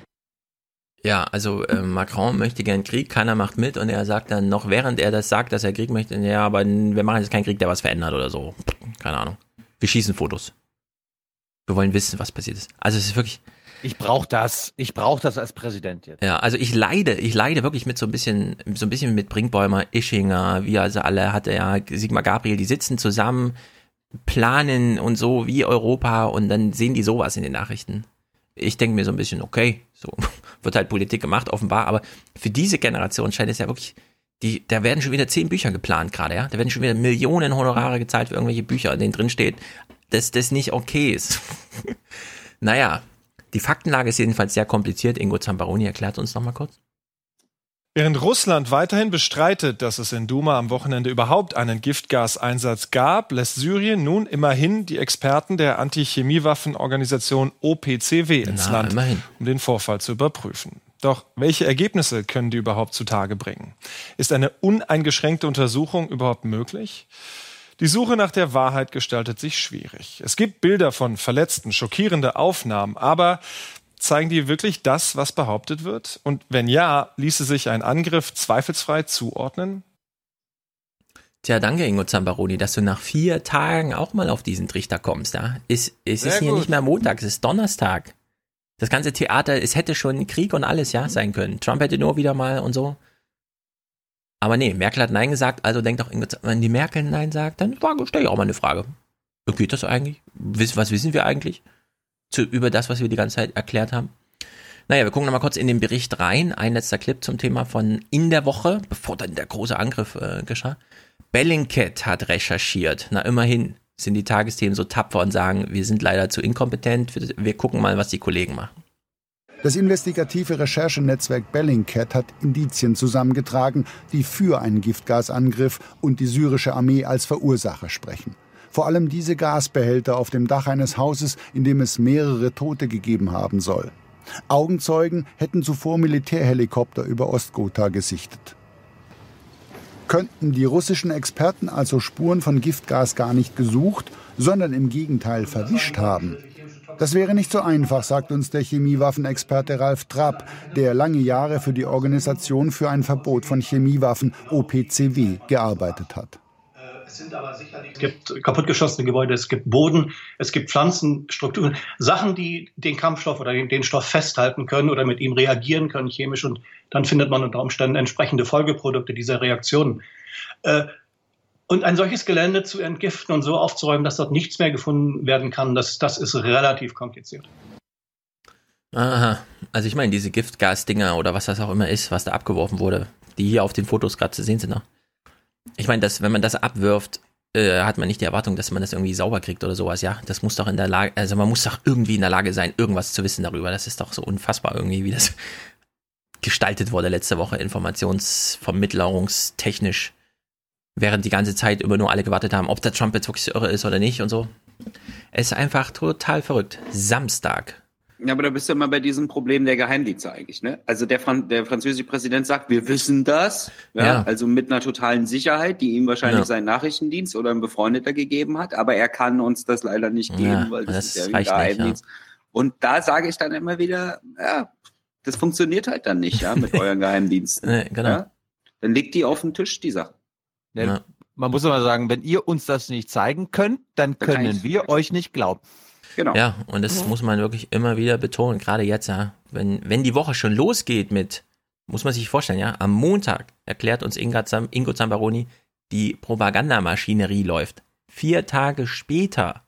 Ja, also äh, Macron möchte gern Krieg, keiner macht mit und er sagt dann noch, während er das sagt, dass er Krieg möchte, ja, aber wir machen jetzt keinen Krieg, der was verändert oder so. Keine Ahnung. Wir schießen Fotos. Wir wollen wissen, was passiert ist. Also es ist wirklich, Ich brauche das. Ich brauche das als Präsident jetzt. Ja, also ich leide, ich leide wirklich mit so ein bisschen, so ein bisschen mit Brinkbäumer, Ischinger, wie also alle hatte ja Sigmar Gabriel, die sitzen zusammen, planen und so wie Europa und dann sehen die sowas in den Nachrichten. Ich denke mir so ein bisschen, okay, so wird halt Politik gemacht, offenbar, aber für diese Generation scheint es ja wirklich, die, da werden schon wieder zehn Bücher geplant gerade, ja. Da werden schon wieder Millionen Honorare gezahlt für irgendwelche Bücher, in denen drin steht, dass das nicht okay ist. naja, die Faktenlage ist jedenfalls sehr kompliziert. Ingo Zambaroni erklärt uns nochmal kurz. Während Russland weiterhin bestreitet, dass es in Duma am Wochenende überhaupt einen Giftgaseinsatz gab, lässt Syrien nun immerhin die Experten der Antichemiewaffenorganisation OPCW ins Na, Land, immerhin. um den Vorfall zu überprüfen. Doch welche Ergebnisse können die überhaupt zutage bringen? Ist eine uneingeschränkte Untersuchung überhaupt möglich? Die Suche nach der Wahrheit gestaltet sich schwierig. Es gibt Bilder von Verletzten, schockierende Aufnahmen, aber zeigen die wirklich das, was behauptet wird? Und wenn ja, ließe sich ein Angriff zweifelsfrei zuordnen? Tja, danke Ingo Zambaroni, dass du nach vier Tagen auch mal auf diesen Trichter kommst. Ja? Es, es ist hier nicht mehr Montag, es ist Donnerstag. Das ganze Theater, es hätte schon Krieg und alles, ja, sein können. Trump hätte nur wieder mal und so. Aber nee, Merkel hat Nein gesagt, also denkt Zam- wenn die Merkel Nein sagt, dann stelle ich auch mal eine Frage. Geht das eigentlich? Was wissen wir eigentlich zu, über das, was wir die ganze Zeit erklärt haben? Naja, wir gucken nochmal kurz in den Bericht rein. Ein letzter Clip zum Thema von in der Woche, bevor dann der große Angriff äh, geschah. Bellingcat hat recherchiert. Na, immerhin sind die Tagesthemen so tapfer und sagen, wir sind leider zu inkompetent. Wir gucken mal, was die Kollegen machen. Das investigative Recherchenetzwerk Bellingcat hat Indizien zusammengetragen, die für einen Giftgasangriff und die syrische Armee als Verursacher sprechen. Vor allem diese Gasbehälter auf dem Dach eines Hauses, in dem es mehrere Tote gegeben haben soll. Augenzeugen hätten zuvor Militärhelikopter über Ostghouta gesichtet. Könnten die russischen Experten also Spuren von Giftgas gar nicht gesucht, sondern im Gegenteil verwischt haben? Das wäre nicht so einfach, sagt uns der Chemiewaffenexperte Ralf Trapp, der lange Jahre für die Organisation für ein Verbot von Chemiewaffen OPCW gearbeitet hat. Es gibt kaputtgeschossene Gebäude, es gibt Boden, es gibt Pflanzenstrukturen, Sachen, die den Kampfstoff oder den, den Stoff festhalten können oder mit ihm reagieren können chemisch und dann findet man unter Umständen entsprechende Folgeprodukte dieser Reaktionen. Äh, und ein solches Gelände zu entgiften und so aufzuräumen, dass dort nichts mehr gefunden werden kann, das, das ist relativ kompliziert. Aha, also ich meine, diese Giftgasdinger oder was das auch immer ist, was da abgeworfen wurde, die hier auf den Fotos gerade zu sehen sind. Ne? Ich meine, dass, wenn man das abwirft, äh, hat man nicht die Erwartung, dass man das irgendwie sauber kriegt oder sowas, ja. Das muss doch in der Lage, also man muss doch irgendwie in der Lage sein, irgendwas zu wissen darüber. Das ist doch so unfassbar irgendwie, wie das gestaltet wurde letzte Woche, informationsvermittlerungstechnisch während die ganze Zeit immer nur alle gewartet haben, ob der Trump jetzt wirklich irre ist oder nicht und so. Es ist einfach total verrückt. Samstag. Ja, aber da bist du immer bei diesem Problem der Geheimdienste eigentlich, ne? Also der, Fran der französische Präsident sagt, wir wissen das, ja? ja. also mit einer totalen Sicherheit, die ihm wahrscheinlich ja. sein Nachrichtendienst oder ein Befreundeter gegeben hat, aber er kann uns das leider nicht geben, ja, weil das, das, ist ja ein Geheimdienst. Nicht, und da sage ich dann immer wieder, ja, das funktioniert halt dann nicht, ja, mit euren Geheimdiensten. Nee, genau. Dann legt die auf den Tisch, die Sache. Ja, ja. Man muss aber sagen, wenn ihr uns das nicht zeigen könnt, dann können wir euch nicht glauben. Genau. Ja, und das muss man wirklich immer wieder betonen, gerade jetzt, ja, wenn, wenn die Woche schon losgeht mit, muss man sich vorstellen, ja, am Montag erklärt uns Ingo, Zam, Ingo Zambaroni, die Propagandamaschinerie läuft. Vier Tage später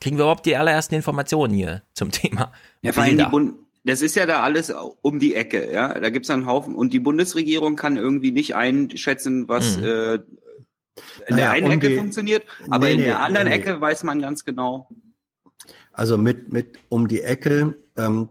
kriegen wir überhaupt die allerersten Informationen hier zum Thema. Ja, vor allem die Bund das ist ja da alles um die Ecke, ja. Da gibt's einen Haufen und die Bundesregierung kann irgendwie nicht einschätzen, was mhm. äh, in naja, der einen um Ecke die, funktioniert, aber nee, in der anderen nee. Ecke weiß man ganz genau. Also mit, mit um die Ecke, ähm,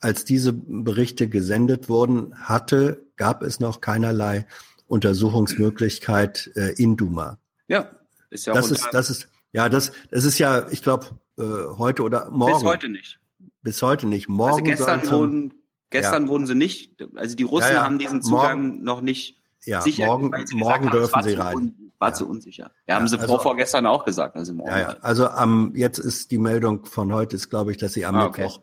als diese Berichte gesendet wurden, hatte, gab es noch keinerlei Untersuchungsmöglichkeit äh, in Duma. Ja, ist ja das ist, das ist, ja, das, das ist ja, ich glaube, äh, heute oder morgen. Bis heute nicht. Bis heute nicht. Morgen also gestern wurden, gestern ja. wurden sie nicht, also die Russen ja, haben diesen Zugang morgen, noch nicht ja, sicher. Morgen, morgen dürfen sie rein. Un, war zu unsicher. Ja, haben sie also, vor, vorgestern auch gesagt. Also, morgen ja. also am, jetzt ist die Meldung von heute, ist glaube ich, dass sie am ah, okay. Mittwoch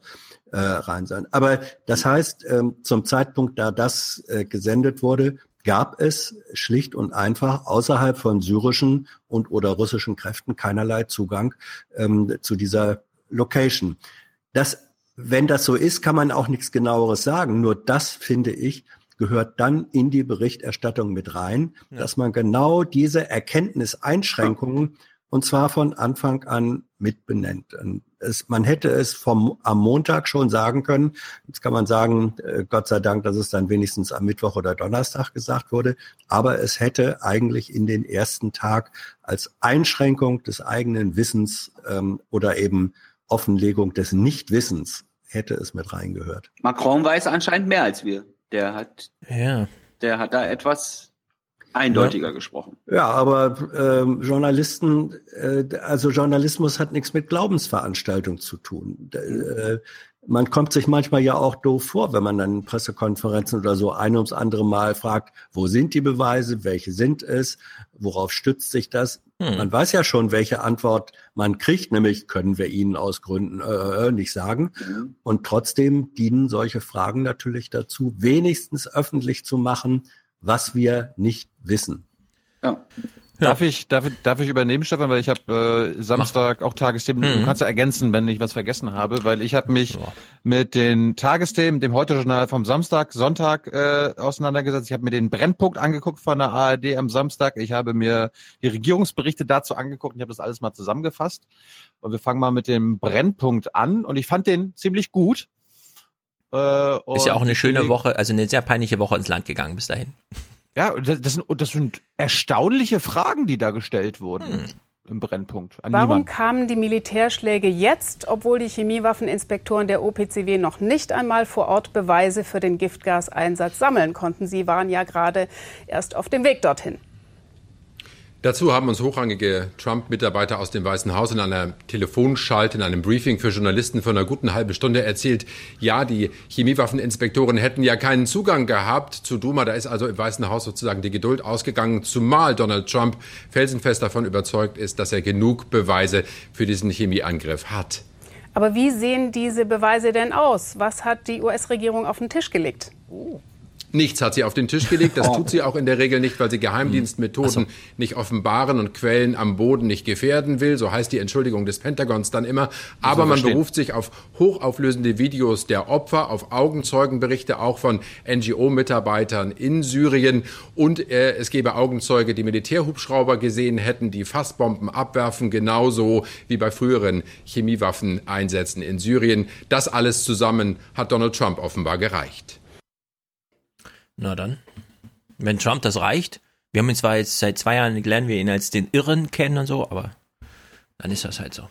äh, rein sein. Aber das heißt, ähm, zum Zeitpunkt, da das äh, gesendet wurde, gab es schlicht und einfach außerhalb von syrischen und oder russischen Kräften keinerlei Zugang ähm, zu dieser Location. Das wenn das so ist, kann man auch nichts genaueres sagen. Nur das, finde ich, gehört dann in die Berichterstattung mit rein, ja. dass man genau diese Erkenntniseinschränkungen und zwar von Anfang an mit benennt. Es, man hätte es vom, am Montag schon sagen können. Jetzt kann man sagen, äh, Gott sei Dank, dass es dann wenigstens am Mittwoch oder Donnerstag gesagt wurde. Aber es hätte eigentlich in den ersten Tag als Einschränkung des eigenen Wissens ähm, oder eben Offenlegung des Nichtwissens hätte es mit reingehört. Macron weiß anscheinend mehr als wir. Der hat, ja. der hat da etwas eindeutiger ja. gesprochen. Ja, aber ähm, Journalisten, äh, also Journalismus hat nichts mit Glaubensveranstaltung zu tun. Äh, man kommt sich manchmal ja auch doof vor, wenn man dann in Pressekonferenzen oder so ein ums andere Mal fragt, wo sind die Beweise, welche sind es, worauf stützt sich das? Hm. Man weiß ja schon, welche Antwort man kriegt, nämlich können wir Ihnen aus Gründen äh, äh nicht sagen. Mhm. Und trotzdem dienen solche Fragen natürlich dazu, wenigstens öffentlich zu machen, was wir nicht wissen. Ja. Ja. Darf ich, darf, darf ich übernehmen, Stefan, weil ich habe äh, Samstag auch Tagesthemen. Mhm. Du kannst ja ergänzen, wenn ich was vergessen habe, weil ich habe mich ja. mit den Tagesthemen, dem Heute-Journal vom Samstag, Sonntag äh, auseinandergesetzt. Ich habe mir den Brennpunkt angeguckt von der ARD am Samstag. Ich habe mir die Regierungsberichte dazu angeguckt und ich habe das alles mal zusammengefasst. Und wir fangen mal mit dem Brennpunkt an und ich fand den ziemlich gut. Äh, Ist ja auch eine schöne Woche, also eine sehr peinliche Woche ins Land gegangen bis dahin. Ja, das sind, das sind erstaunliche Fragen, die da gestellt wurden. Hm. Im Brennpunkt. Warum niemanden. kamen die Militärschläge jetzt, obwohl die Chemiewaffeninspektoren der OPCW noch nicht einmal vor Ort Beweise für den Giftgaseinsatz sammeln konnten? Sie waren ja gerade erst auf dem Weg dorthin. Dazu haben uns hochrangige Trump-Mitarbeiter aus dem Weißen Haus in einer Telefonschalte, in einem Briefing für Journalisten vor einer guten halben Stunde erzählt, ja, die Chemiewaffeninspektoren hätten ja keinen Zugang gehabt zu Duma. Da ist also im Weißen Haus sozusagen die Geduld ausgegangen, zumal Donald Trump felsenfest davon überzeugt ist, dass er genug Beweise für diesen Chemieangriff hat. Aber wie sehen diese Beweise denn aus? Was hat die US-Regierung auf den Tisch gelegt? Oh. Nichts hat sie auf den Tisch gelegt. Das oh. tut sie auch in der Regel nicht, weil sie Geheimdienstmethoden so. nicht offenbaren und Quellen am Boden nicht gefährden will. So heißt die Entschuldigung des Pentagons dann immer. Aber man beruft sich auf hochauflösende Videos der Opfer, auf Augenzeugenberichte auch von NGO-Mitarbeitern in Syrien. Und äh, es gebe Augenzeuge, die Militärhubschrauber gesehen hätten, die Fassbomben abwerfen, genauso wie bei früheren Chemiewaffeneinsätzen in Syrien. Das alles zusammen hat Donald Trump offenbar gereicht. Na dann. Wenn Trump das reicht, wir haben ihn zwar jetzt seit zwei Jahren lernen wir ihn als den Irren kennen und so, aber dann ist das halt so.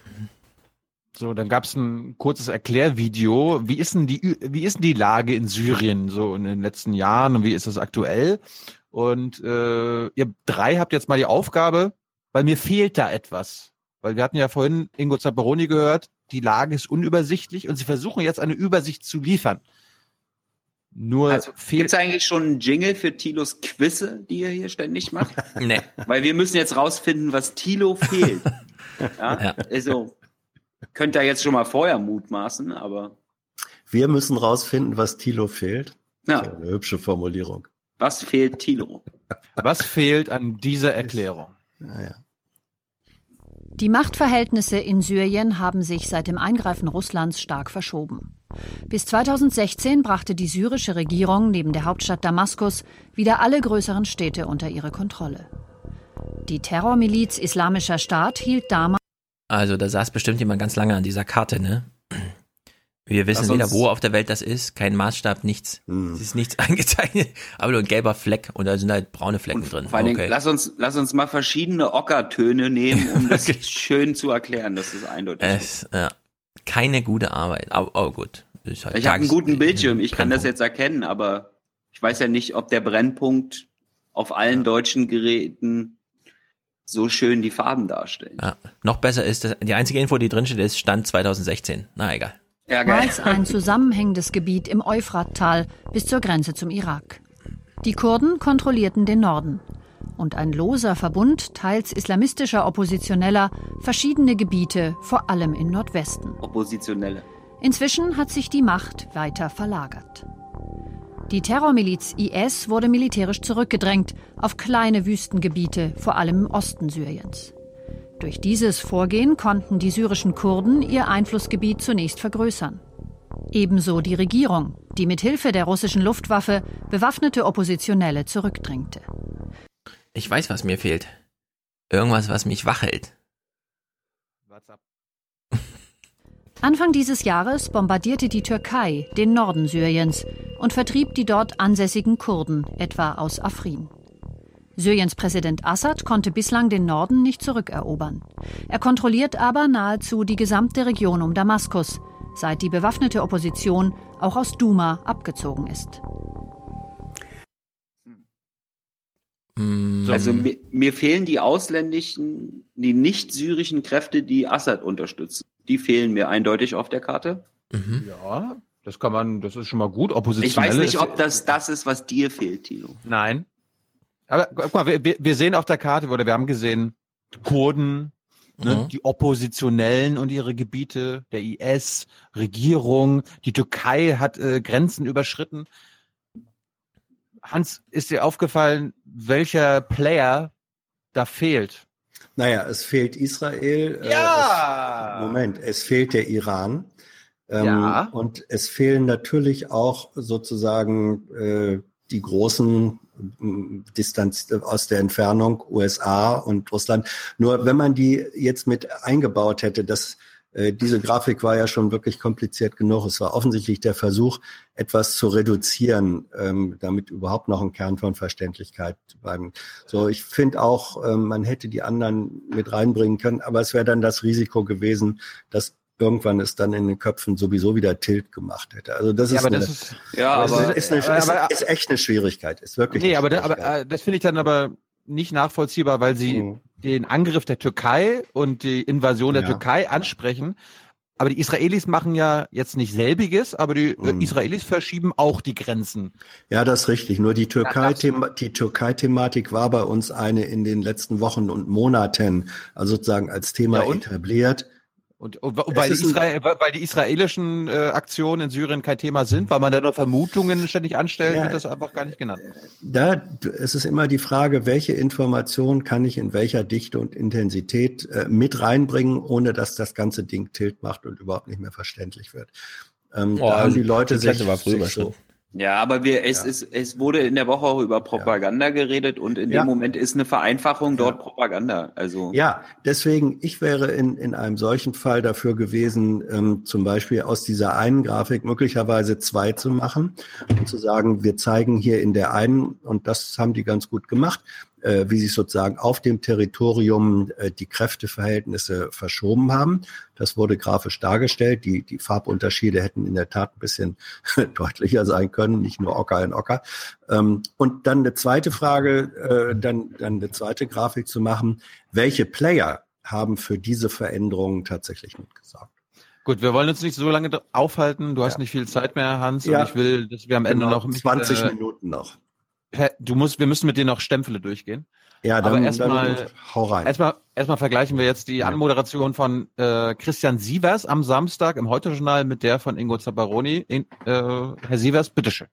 So, dann gab es ein kurzes Erklärvideo. Wie ist denn die, wie ist denn die Lage in Syrien so in den letzten Jahren und wie ist das aktuell? Und äh, ihr drei habt jetzt mal die Aufgabe, weil mir fehlt da etwas. Weil wir hatten ja vorhin Ingo Zapparoni gehört, die Lage ist unübersichtlich und sie versuchen jetzt eine Übersicht zu liefern. Nur also, gibt es eigentlich schon einen Jingle für Tilos Quizze, die er hier ständig macht? nee. Weil wir müssen jetzt rausfinden, was Tilo fehlt. ja? ja? Also, könnt ihr jetzt schon mal vorher mutmaßen, aber. Wir müssen rausfinden, was Tilo fehlt. Ja. eine hübsche Formulierung. Was fehlt Tilo? Was fehlt an dieser Erklärung? Naja. Die Machtverhältnisse in Syrien haben sich seit dem Eingreifen Russlands stark verschoben. Bis 2016 brachte die syrische Regierung neben der Hauptstadt Damaskus wieder alle größeren Städte unter ihre Kontrolle. Die Terrormiliz Islamischer Staat hielt damals. Also, da saß bestimmt jemand ganz lange an dieser Karte, ne? Wir wissen weder, wo auf der Welt das ist, kein Maßstab, nichts. Hm. Es ist nichts eingezeichnet, aber nur ein gelber Fleck und da sind halt braune Flecken und drin. Vor allem, okay. lass uns, lass uns mal verschiedene Ockertöne nehmen, um das schön zu erklären, dass es eindeutig es, ist. Ja keine gute Arbeit. Aber oh, gut. Halt ich habe einen guten Bildschirm, ich kann das jetzt erkennen, aber ich weiß ja nicht, ob der Brennpunkt auf allen ja. deutschen Geräten so schön die Farben darstellt. Ja. Noch besser ist, dass die einzige Info, die drinsteht, ist Stand 2016. Na egal. Ja, Als ein zusammenhängendes Gebiet im Euphrattal bis zur Grenze zum Irak. Die Kurden kontrollierten den Norden und ein loser Verbund teils islamistischer Oppositioneller verschiedene Gebiete, vor allem im Nordwesten. Oppositionelle. Inzwischen hat sich die Macht weiter verlagert. Die Terrormiliz IS wurde militärisch zurückgedrängt auf kleine Wüstengebiete, vor allem im Osten Syriens. Durch dieses Vorgehen konnten die syrischen Kurden ihr Einflussgebiet zunächst vergrößern. Ebenso die Regierung, die mit Hilfe der russischen Luftwaffe bewaffnete Oppositionelle zurückdrängte. Ich weiß, was mir fehlt. Irgendwas, was mich wach hält. Anfang dieses Jahres bombardierte die Türkei den Norden Syriens und vertrieb die dort ansässigen Kurden, etwa aus Afrin. Syriens Präsident Assad konnte bislang den Norden nicht zurückerobern. Er kontrolliert aber nahezu die gesamte Region um Damaskus, seit die bewaffnete Opposition auch aus Duma abgezogen ist. Mm. Also mir, mir, fehlen die ausländischen, die nicht syrischen Kräfte, die Assad unterstützen. Die fehlen mir eindeutig auf der Karte. Mhm. Ja, das kann man, das ist schon mal gut. Oppositionelle. Ich weiß nicht, ob das das ist, was dir fehlt, Tilo. Nein. Aber guck mal, wir, wir sehen auf der Karte, oder wir haben gesehen, Kurden, ne, mhm. die Oppositionellen und ihre Gebiete, der IS, Regierung, die Türkei hat äh, Grenzen überschritten. Hans, ist dir aufgefallen, welcher Player da fehlt? Naja, es fehlt Israel. Äh, ja! Äh, es, Moment, es fehlt der Iran. Ähm, ja. Und es fehlen natürlich auch sozusagen äh, die großen Distanz aus der Entfernung USA und Russland. Nur wenn man die jetzt mit eingebaut hätte, dass äh, diese Grafik war ja schon wirklich kompliziert genug. Es war offensichtlich der Versuch, etwas zu reduzieren, ähm, damit überhaupt noch ein Kern von Verständlichkeit bleiben. So, ich finde auch, ähm, man hätte die anderen mit reinbringen können, aber es wäre dann das Risiko gewesen, dass irgendwann es dann in den Köpfen sowieso wieder Tilt gemacht hätte. Also das ja, ist, eine, das ist, ja, aber, ist, eine, aber, ist, echt eine Schwierigkeit. Ist wirklich. Nee, aber, aber äh, das finde ich dann aber nicht nachvollziehbar, weil sie mhm. Den Angriff der Türkei und die Invasion der ja. Türkei ansprechen. Aber die Israelis machen ja jetzt nicht selbiges, aber die mhm. Israelis verschieben auch die Grenzen. Ja, das ist richtig. Nur die Türkei-Thematik die Türkei war bei uns eine in den letzten Wochen und Monaten, also sozusagen als Thema ja etabliert. Und, und, und weil, Israel, weil, die israelischen äh, Aktionen in Syrien kein Thema sind, weil man da nur Vermutungen ständig anstellt, ja, wird das einfach gar nicht genannt. Da es ist immer die Frage, welche Information kann ich in welcher Dichte und Intensität äh, mit reinbringen, ohne dass das ganze Ding tilt macht und überhaupt nicht mehr verständlich wird. Ähm, oh, da haben die Leute sich, sich so, ja, aber wir, es, ja. ist, es wurde in der Woche auch über Propaganda ja. geredet und in ja. dem Moment ist eine Vereinfachung dort Propaganda. Also ja, deswegen ich wäre in in einem solchen Fall dafür gewesen, ähm, zum Beispiel aus dieser einen Grafik möglicherweise zwei zu machen und zu sagen, wir zeigen hier in der einen und das haben die ganz gut gemacht äh, wie sich sozusagen auf dem Territorium äh, die Kräfteverhältnisse verschoben haben. Das wurde grafisch dargestellt. Die, die Farbunterschiede hätten in der Tat ein bisschen deutlicher sein können, nicht nur Ocker in Ocker. Ähm, und dann eine zweite Frage, äh, dann, dann eine zweite Grafik zu machen. Welche Player haben für diese Veränderungen tatsächlich mitgesagt? Gut, wir wollen uns nicht so lange aufhalten. Du hast ja. nicht viel Zeit mehr, Hans. Ja. Und ich will, dass wir am Ende genau, noch 20 äh, Minuten noch du musst, wir müssen mit dir noch Stempel durchgehen. Ja, dann, Aber erstmal, hau rein. Erstmal, erstmal vergleichen wir jetzt die Anmoderation von äh, Christian Sievers am Samstag im Heute-Journal mit der von Ingo Zapparoni. In, äh, Herr Sievers, bitteschön.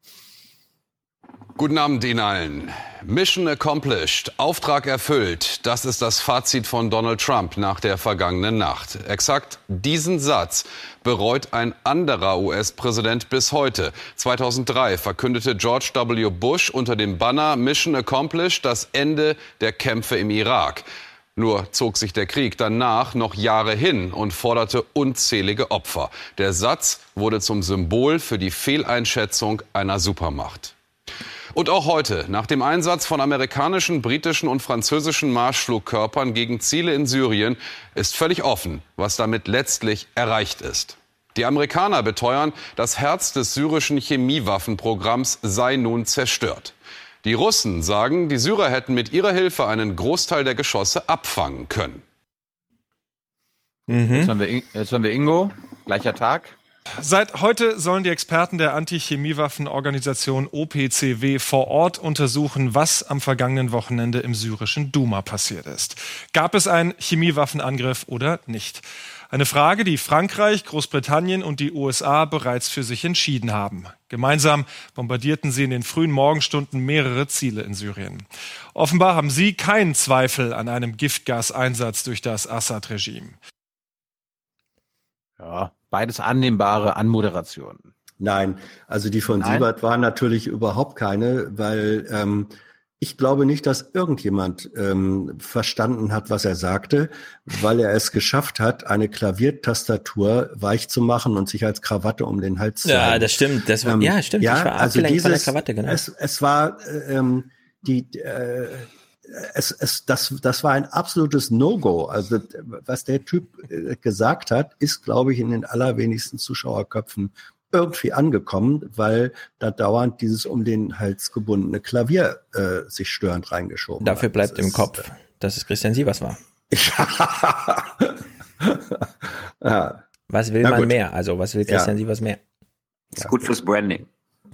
Guten Abend Ihnen allen. Mission accomplished, Auftrag erfüllt. Das ist das Fazit von Donald Trump nach der vergangenen Nacht. Exakt diesen Satz bereut ein anderer US-Präsident bis heute. 2003 verkündete George W. Bush unter dem Banner Mission accomplished das Ende der Kämpfe im Irak. Nur zog sich der Krieg danach noch Jahre hin und forderte unzählige Opfer. Der Satz wurde zum Symbol für die Fehleinschätzung einer Supermacht. Und auch heute, nach dem Einsatz von amerikanischen, britischen und französischen Marschflugkörpern gegen Ziele in Syrien, ist völlig offen, was damit letztlich erreicht ist. Die Amerikaner beteuern, das Herz des syrischen Chemiewaffenprogramms sei nun zerstört. Die Russen sagen, die Syrer hätten mit ihrer Hilfe einen Großteil der Geschosse abfangen können. Mhm. Jetzt, haben wir, jetzt haben wir Ingo, gleicher Tag. Seit heute sollen die Experten der Anti-Chemiewaffenorganisation OPCW vor Ort untersuchen, was am vergangenen Wochenende im syrischen Duma passiert ist. Gab es einen Chemiewaffenangriff oder nicht? Eine Frage, die Frankreich, Großbritannien und die USA bereits für sich entschieden haben. Gemeinsam bombardierten sie in den frühen Morgenstunden mehrere Ziele in Syrien. Offenbar haben sie keinen Zweifel an einem Giftgaseinsatz durch das Assad-Regime. Ja, beides annehmbare Anmoderationen. Nein, also die von Nein? Siebert war natürlich überhaupt keine, weil ähm, ich glaube nicht, dass irgendjemand ähm, verstanden hat, was er sagte, weil er es geschafft hat, eine Klaviertastatur weich zu machen und sich als Krawatte um den Hals zu Ja, das stimmt. Das war, ähm, ja, stimmt. Ja, ich war also dieses, von der Krawatte, genau. Es, es war äh, ähm, die äh, es, es, das, das war ein absolutes No-Go. Also was der Typ äh, gesagt hat, ist, glaube ich, in den allerwenigsten Zuschauerköpfen irgendwie angekommen, weil da dauernd dieses um den Hals gebundene Klavier äh, sich störend reingeschoben Dafür hat. bleibt das im ist, Kopf, dass es Christian Sievers war. ja. Was will man mehr? Also was will Christian ja. Sievers mehr? Ist gut fürs Branding.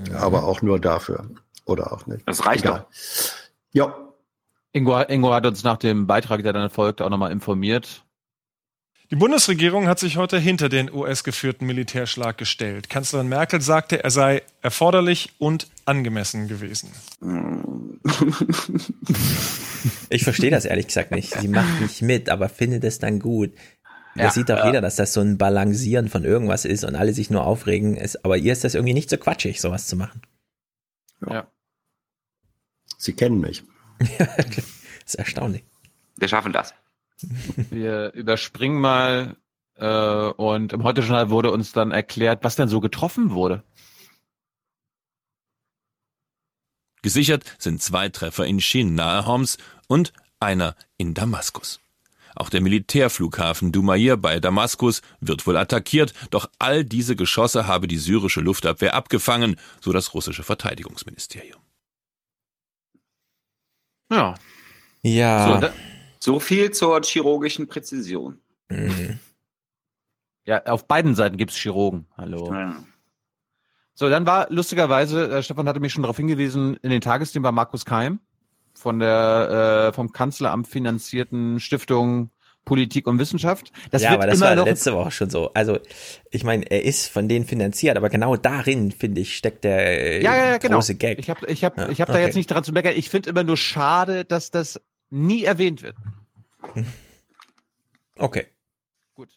Ja, aber auch nur dafür. Oder auch nicht. Das reicht Egal. doch. Ja. Ingo, Ingo hat uns nach dem Beitrag, der dann folgt, auch nochmal informiert. Die Bundesregierung hat sich heute hinter den US-geführten Militärschlag gestellt. Kanzlerin Merkel sagte, er sei erforderlich und angemessen gewesen. Ich verstehe das ehrlich gesagt nicht. Sie macht nicht mit, aber findet es dann gut. Da ja, sieht doch jeder, dass das so ein Balancieren von irgendwas ist und alle sich nur aufregen. Ist, aber ihr ist das irgendwie nicht so quatschig, sowas zu machen. Ja. Sie kennen mich. Das ist erstaunlich. Wir schaffen das. Wir überspringen mal äh, und im Heute-Journal wurde uns dann erklärt, was denn so getroffen wurde. Gesichert sind zwei Treffer in Shin nahe Homs und einer in Damaskus. Auch der Militärflughafen Dumair bei Damaskus wird wohl attackiert, doch all diese Geschosse habe die syrische Luftabwehr abgefangen, so das russische Verteidigungsministerium. Ja. Ja. So, so viel zur chirurgischen Präzision. Mhm. Ja, auf beiden Seiten gibt's Chirurgen. Hallo. Ja. So, dann war lustigerweise, äh, Stefan hatte mich schon darauf hingewiesen, in den Tagesthemen war Markus Keim von der äh, vom Kanzleramt finanzierten Stiftung Politik und Wissenschaft. Das ja, aber das war letzte Woche schon so. Also ich meine, er ist von denen finanziert, aber genau darin, finde ich, steckt der ja, ja, ja, genau. große Gag. Ich habe ich hab, ja, ich hab okay. da jetzt nicht dran zu meckern. Ich finde immer nur schade, dass das nie erwähnt wird. Okay. Gut.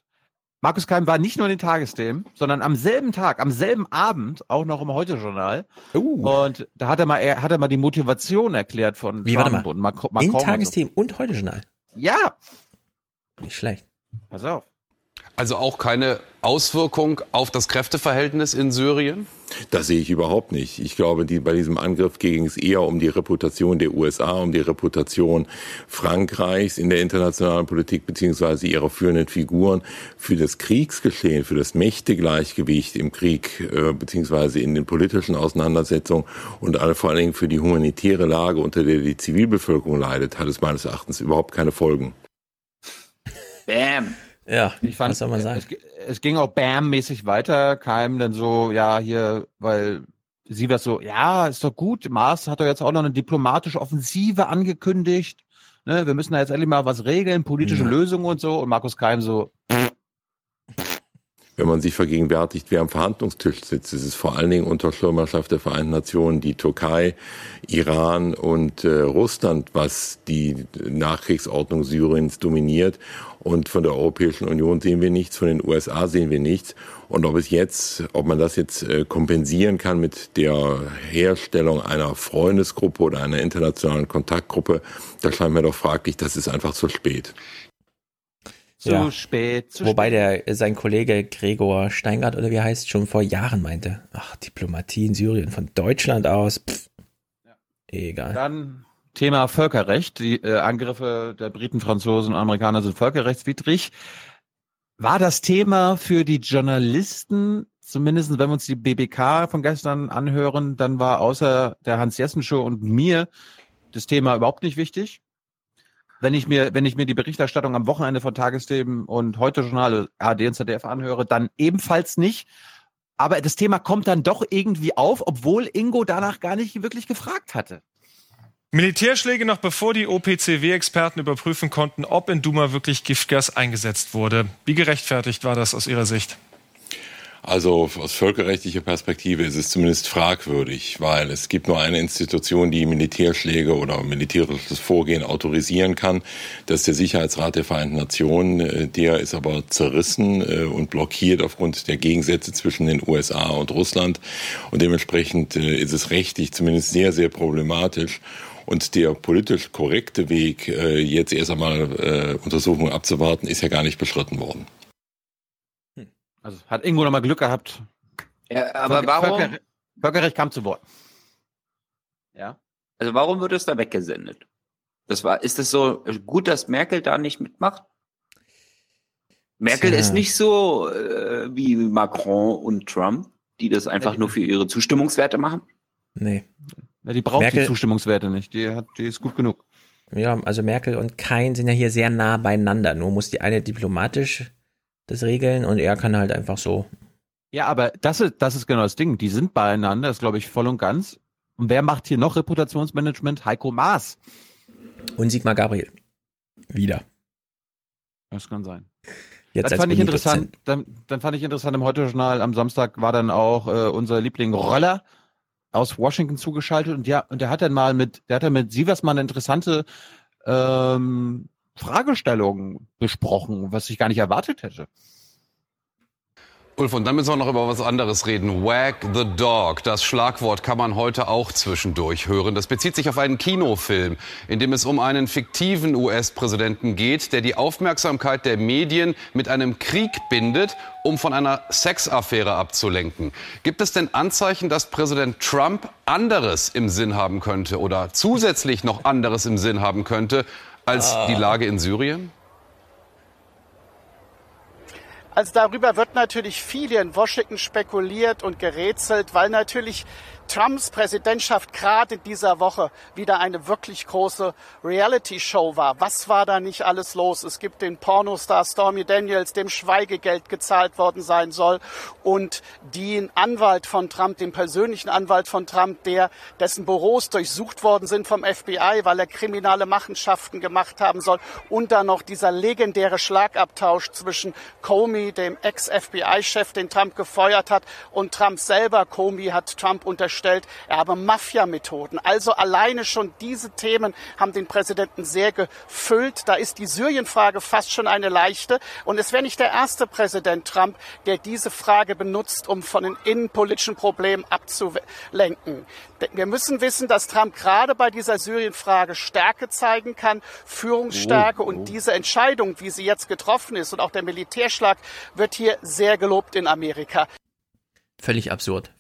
Markus Keim war nicht nur in den Tagesthemen, sondern am selben Tag, am selben Abend auch noch im Heute-Journal. Uh. Und da hat er mal, er hat er mal die Motivation erklärt von Wie, Trump und Macron. In Tagesthemen und, so. und Heute-Journal? Ja. Nicht schlecht. Pass auf. Also auch keine Auswirkung auf das Kräfteverhältnis in Syrien? Das sehe ich überhaupt nicht. Ich glaube, die, bei diesem Angriff ging es eher um die Reputation der USA, um die Reputation Frankreichs in der internationalen Politik beziehungsweise ihrer führenden Figuren für das Kriegsgeschehen, für das Mächtegleichgewicht im Krieg äh, beziehungsweise in den politischen Auseinandersetzungen und alle, vor allen Dingen für die humanitäre Lage, unter der die Zivilbevölkerung leidet, hat es meines Erachtens überhaupt keine Folgen. Bam. Ja, ich fand, was soll man sagen? Es, es ging auch Bam-mäßig weiter, Keim dann so, ja, hier, weil sie war so, ja, ist doch gut, Mars hat doch jetzt auch noch eine diplomatische Offensive angekündigt, ne, wir müssen da jetzt endlich mal was regeln, politische ja. Lösungen und so, und Markus Keim so, wenn man sich vergegenwärtigt, wer am Verhandlungstisch sitzt. Es ist vor allen Dingen unter Schirmerschaft der Vereinten Nationen die Türkei, Iran und äh, Russland, was die Nachkriegsordnung Syriens dominiert. Und von der Europäischen Union sehen wir nichts, von den USA sehen wir nichts. Und ob es jetzt, ob man das jetzt äh, kompensieren kann mit der Herstellung einer Freundesgruppe oder einer internationalen Kontaktgruppe, das scheint mir doch fraglich. Das ist einfach zu spät. Zu ja. spät. Zu Wobei spät. der sein Kollege Gregor Steingart oder wie heißt schon vor Jahren meinte, ach Diplomatie in Syrien von Deutschland aus, pff, ja. egal. Dann Thema Völkerrecht. Die äh, Angriffe der Briten, Franzosen und Amerikaner sind völkerrechtswidrig. War das Thema für die Journalisten, zumindest wenn wir uns die BBK von gestern anhören, dann war außer der Hans-Jessen-Show und mir das Thema überhaupt nicht wichtig wenn ich mir, wenn ich mir die Berichterstattung am Wochenende von Tagesthemen und heute Journal, AD und ZDF anhöre, dann ebenfalls nicht. Aber das Thema kommt dann doch irgendwie auf, obwohl Ingo danach gar nicht wirklich gefragt hatte. Militärschläge noch bevor die OPCW-Experten überprüfen konnten, ob in Duma wirklich Giftgas eingesetzt wurde. Wie gerechtfertigt war das aus Ihrer Sicht? Also aus völkerrechtlicher Perspektive ist es zumindest fragwürdig, weil es gibt nur eine Institution, die Militärschläge oder militärisches Vorgehen autorisieren kann. Das ist der Sicherheitsrat der Vereinten Nationen. Äh, der ist aber zerrissen äh, und blockiert aufgrund der Gegensätze zwischen den USA und Russland. Und dementsprechend äh, ist es rechtlich zumindest sehr, sehr problematisch. Und der politisch korrekte Weg, jetzt erst einmal Untersuchungen abzuwarten, ist ja gar nicht beschritten worden. Also hat Ingo nochmal Glück gehabt. Ja, aber warum? Völkerrecht, Völkerrecht kam zu Wort. Ja. Also warum wird es da weggesendet? Das war, ist es so gut, dass Merkel da nicht mitmacht? Merkel Tja. ist nicht so äh, wie Macron und Trump, die das einfach nur für ihre Zustimmungswerte machen. Nee. Ja, die braucht Merkel, die Zustimmungswerte nicht. Die, hat, die ist gut genug. Ja, also Merkel und Kein sind ja hier sehr nah beieinander. Nur muss die eine diplomatisch das regeln und er kann halt einfach so. Ja, aber das ist, das ist genau das Ding. Die sind beieinander, das glaube ich voll und ganz. Und wer macht hier noch Reputationsmanagement? Heiko Maas. Und Sigmar Gabriel. Wieder. Das kann sein. Jetzt dann fand ich interessant, dann, dann, fand ich interessant im Heute-Journal am Samstag war dann auch äh, unser Liebling Roller aus Washington zugeschaltet und ja, und der hat dann mal mit, der hat dann mit Sievers mal eine interessante ähm, Fragestellungen besprochen, was ich gar nicht erwartet hätte. Ulf, und dann müssen wir noch über was anderes reden. Wag the Dog. Das Schlagwort kann man heute auch zwischendurch hören. Das bezieht sich auf einen Kinofilm, in dem es um einen fiktiven US-Präsidenten geht, der die Aufmerksamkeit der Medien mit einem Krieg bindet, um von einer Sexaffäre abzulenken. Gibt es denn Anzeichen, dass Präsident Trump anderes im Sinn haben könnte oder zusätzlich noch anderes im Sinn haben könnte als die Lage in Syrien? Also darüber wird natürlich viel hier in Washington spekuliert und gerätselt, weil natürlich Trumps Präsidentschaft gerade in dieser Woche wieder eine wirklich große Reality-Show war. Was war da nicht alles los? Es gibt den Pornostar Stormy Daniels, dem Schweigegeld gezahlt worden sein soll und den Anwalt von Trump, den persönlichen Anwalt von Trump, der dessen Büros durchsucht worden sind vom FBI, weil er kriminelle Machenschaften gemacht haben soll und dann noch dieser legendäre Schlagabtausch zwischen Comey, dem Ex-FBI-Chef, den Trump gefeuert hat, und Trump selber. Comey hat Trump unterstellt, er habe Mafia-Methoden. Also alleine schon diese Themen haben den Präsidenten sehr gefüllt. Da ist die Syrien-Frage fast schon eine leichte. Und es wäre nicht der erste Präsident Trump, der diese Frage benutzt, um von den innenpolitischen Problemen abzulenken. Wir müssen wissen, dass Trump gerade bei dieser Syrien-Frage Stärke zeigen kann, Führungsstärke. Oh, oh. Und diese Entscheidung, wie sie jetzt getroffen ist und auch der Militärschlag, wird hier sehr gelobt in Amerika. Völlig absurd.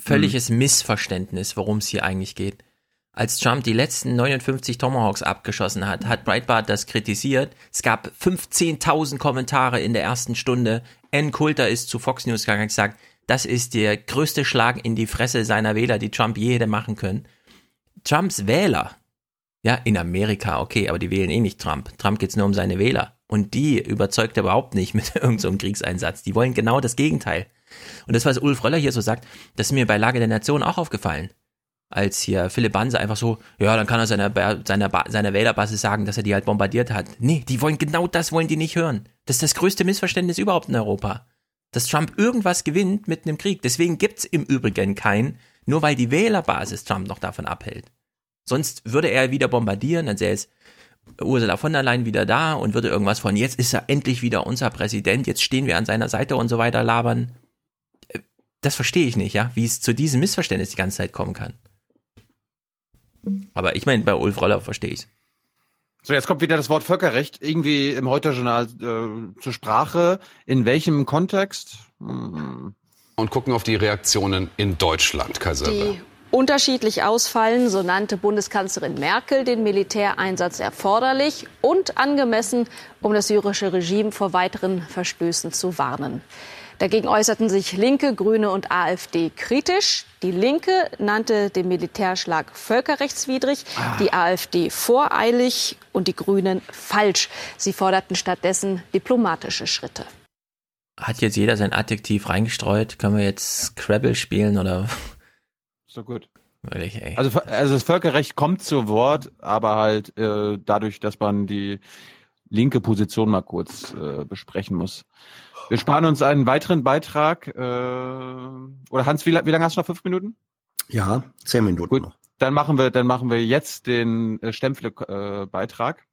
Völliges hm. Missverständnis, worum es hier eigentlich geht. Als Trump die letzten 59 Tomahawks abgeschossen hat, hat Breitbart das kritisiert. Es gab 15.000 Kommentare in der ersten Stunde. Ann Coulter ist zu Fox News gegangen und gesagt, das ist der größte Schlag in die Fresse seiner Wähler, die Trump je hätte machen können. Trumps Wähler, ja, in Amerika, okay, aber die wählen eh nicht Trump. Trump geht's nur um seine Wähler. Und die überzeugt er überhaupt nicht mit irgendeinem so Kriegseinsatz. Die wollen genau das Gegenteil. Und das, was Ulf Röller hier so sagt, das ist mir bei Lage der Nation auch aufgefallen. Als hier Philipp Banse einfach so, ja, dann kann er seiner, seiner, seiner Wählerbasis sagen, dass er die halt bombardiert hat. Nee, die wollen genau das wollen die nicht hören. Das ist das größte Missverständnis überhaupt in Europa. Dass Trump irgendwas gewinnt mit einem Krieg. Deswegen gibt's im Übrigen keinen, nur weil die Wählerbasis Trump noch davon abhält. Sonst würde er wieder bombardieren, dann sähe es Ursula von der Leyen wieder da und würde irgendwas von, jetzt ist er endlich wieder unser Präsident, jetzt stehen wir an seiner Seite und so weiter labern das verstehe ich nicht, ja, wie es zu diesem Missverständnis die ganze Zeit kommen kann. Aber ich meine, bei Ulf Roller verstehe ich So, jetzt kommt wieder das Wort Völkerrecht irgendwie im Heute-Journal äh, zur Sprache. In welchem Kontext? Hm. Und gucken auf die Reaktionen in Deutschland, Kaiser. unterschiedlich ausfallen, so nannte Bundeskanzlerin Merkel den Militäreinsatz erforderlich und angemessen, um das syrische Regime vor weiteren Verstößen zu warnen. Dagegen äußerten sich Linke, Grüne und AfD kritisch. Die Linke nannte den Militärschlag völkerrechtswidrig, ah. die AfD voreilig und die Grünen falsch. Sie forderten stattdessen diplomatische Schritte. Hat jetzt jeder sein Adjektiv reingestreut? Können wir jetzt Scrabble spielen oder? So gut. Ich, also, also das Völkerrecht kommt zu Wort, aber halt äh, dadurch, dass man die linke Position mal kurz äh, besprechen muss. Wir sparen uns einen weiteren Beitrag. Äh, oder Hans, wie, wie lange hast du noch? Fünf Minuten? Ja, zehn Minuten Gut, noch. Dann machen wir, dann machen wir jetzt den äh, Stempfle-Beitrag.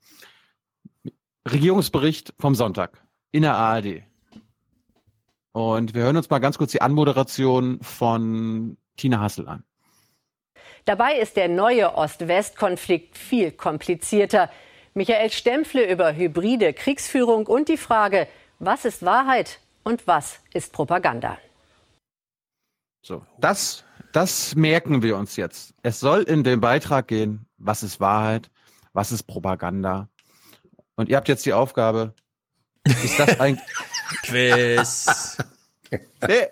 Äh, Regierungsbericht vom Sonntag in der ARD. Und wir hören uns mal ganz kurz die Anmoderation von Tina Hassel an. Dabei ist der neue Ost-West-Konflikt viel komplizierter. Michael Stempfle über hybride Kriegsführung und die Frage, was ist Wahrheit und was ist Propaganda? So, das, das merken wir uns jetzt. Es soll in den Beitrag gehen, was ist Wahrheit, was ist Propaganda. Und ihr habt jetzt die Aufgabe, ist das ein Quiz? nee.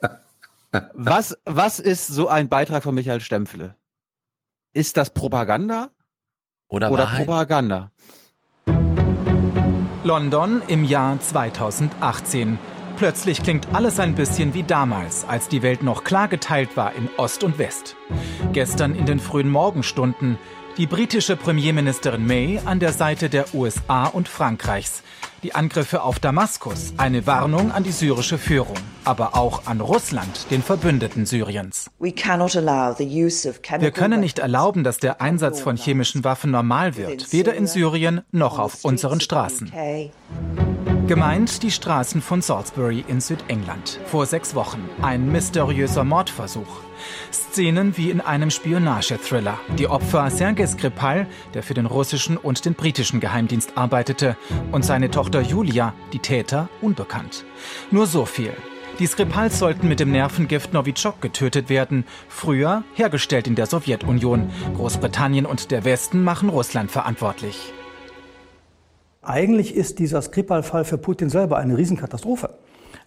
Was, was ist so ein Beitrag von Michael Stempfle? Ist das Propaganda oder, oder Propaganda? London im Jahr 2018. Plötzlich klingt alles ein bisschen wie damals, als die Welt noch klar geteilt war in Ost und West. Gestern in den frühen Morgenstunden die britische Premierministerin May an der Seite der USA und Frankreichs. Die Angriffe auf Damaskus, eine Warnung an die syrische Führung, aber auch an Russland, den Verbündeten Syriens. Wir können nicht erlauben, dass der Einsatz von chemischen Waffen normal wird, weder in Syrien noch auf unseren Straßen. Gemeint die Straßen von Salisbury in Südengland. Vor sechs Wochen ein mysteriöser Mordversuch. Szenen wie in einem Spionagethriller. Die Opfer Sergei Skripal, der für den russischen und den britischen Geheimdienst arbeitete, und seine Tochter Julia, die Täter, unbekannt. Nur so viel. Die Skripals sollten mit dem Nervengift Novichok getötet werden, früher hergestellt in der Sowjetunion. Großbritannien und der Westen machen Russland verantwortlich. Eigentlich ist dieser Skripal-Fall für Putin selber eine Riesenkatastrophe.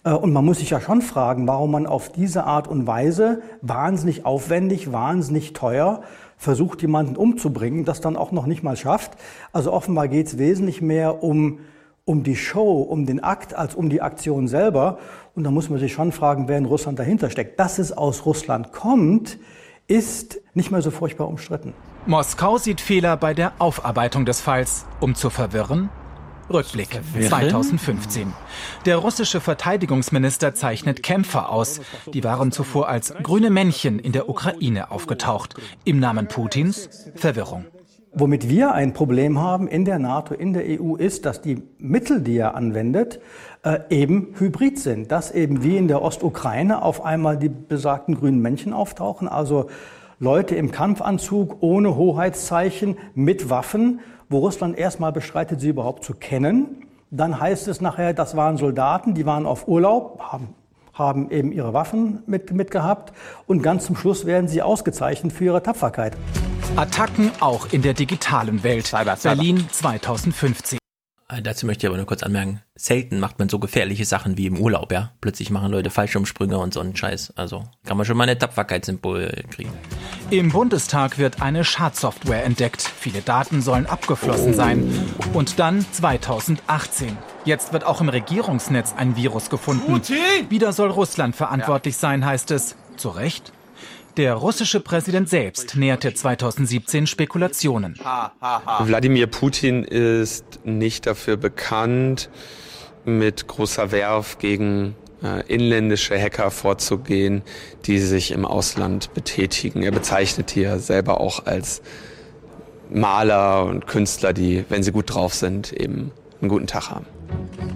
Äh, und man muss sich ja schon fragen, warum man auf diese Art und Weise wahnsinnig aufwendig, wahnsinnig teuer versucht, jemanden umzubringen, das dann auch noch nicht mal schafft. Also offenbar geht es wesentlich mehr um, um die Show, um den Akt, als um die Aktion selber. Und da muss man sich schon fragen, wer in Russland dahinter steckt. Dass es aus Russland kommt, ist nicht mehr so furchtbar umstritten. Moskau sieht Fehler bei der Aufarbeitung des Falls. Um zu verwirren, Rückblick 2015. Der russische Verteidigungsminister zeichnet Kämpfer aus. Die waren zuvor als grüne Männchen in der Ukraine aufgetaucht. Im Namen Putins Verwirrung. Womit wir ein Problem haben in der NATO, in der EU, ist, dass die Mittel, die er anwendet, äh, eben hybrid sind. Dass eben wie in der Ostukraine auf einmal die besagten grünen Männchen auftauchen, also Leute im Kampfanzug ohne Hoheitszeichen mit Waffen wo Russland erstmal bestreitet, sie überhaupt zu kennen. Dann heißt es nachher, das waren Soldaten, die waren auf Urlaub, haben, haben eben ihre Waffen mit, mitgehabt und ganz zum Schluss werden sie ausgezeichnet für ihre Tapferkeit. Attacken auch in der digitalen Welt. Cyber, Cyber. Berlin 2015. Äh, dazu möchte ich aber nur kurz anmerken, selten macht man so gefährliche Sachen wie im Urlaub, ja. Plötzlich machen Leute Fallschirmsprünge und so einen Scheiß. Also kann man schon mal eine Tapferkeitssymbol kriegen. Im Bundestag wird eine Schadsoftware entdeckt. Viele Daten sollen abgeflossen oh. sein. Und dann 2018. Jetzt wird auch im Regierungsnetz ein Virus gefunden. Putin! Wieder soll Russland verantwortlich ja. sein, heißt es. Zu Recht? Der russische Präsident selbst näherte 2017 Spekulationen. Wladimir Putin ist nicht dafür bekannt, mit großer Werf gegen äh, inländische Hacker vorzugehen, die sich im Ausland betätigen. Er bezeichnet hier selber auch als Maler und Künstler, die, wenn sie gut drauf sind, eben einen guten Tag haben.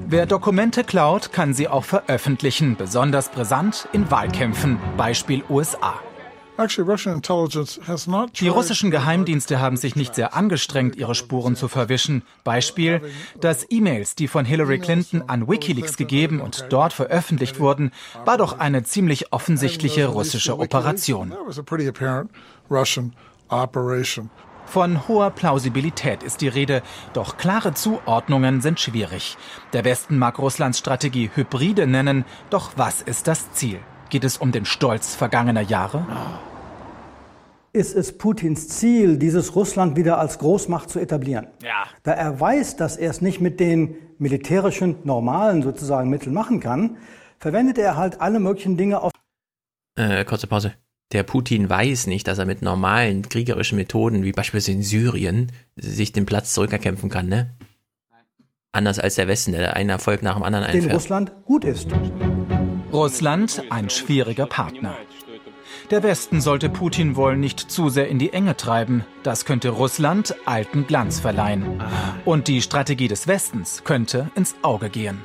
Wer Dokumente klaut, kann sie auch veröffentlichen, besonders brisant in Wahlkämpfen, Beispiel USA. Die russischen Geheimdienste haben sich nicht sehr angestrengt, ihre Spuren zu verwischen. Beispiel, dass E-Mails, die von Hillary Clinton an Wikileaks gegeben und dort veröffentlicht wurden, war doch eine ziemlich offensichtliche russische Operation. Von hoher Plausibilität ist die Rede, doch klare Zuordnungen sind schwierig. Der Westen mag Russlands Strategie Hybride nennen, doch was ist das Ziel? Geht es um den Stolz vergangener Jahre? ist es Putins Ziel, dieses Russland wieder als Großmacht zu etablieren. Ja. Da er weiß, dass er es nicht mit den militärischen, normalen sozusagen Mitteln machen kann, verwendet er halt alle möglichen Dinge auf. Äh, kurze Pause. Der Putin weiß nicht, dass er mit normalen kriegerischen Methoden, wie beispielsweise in Syrien, sich den Platz zurückerkämpfen kann, ne? Anders als der Westen, der einen Erfolg nach dem anderen einfährt. Den Russland gut ist. Russland ein schwieriger Partner. Der Westen sollte Putin wohl nicht zu sehr in die Enge treiben. Das könnte Russland alten Glanz verleihen. Und die Strategie des Westens könnte ins Auge gehen.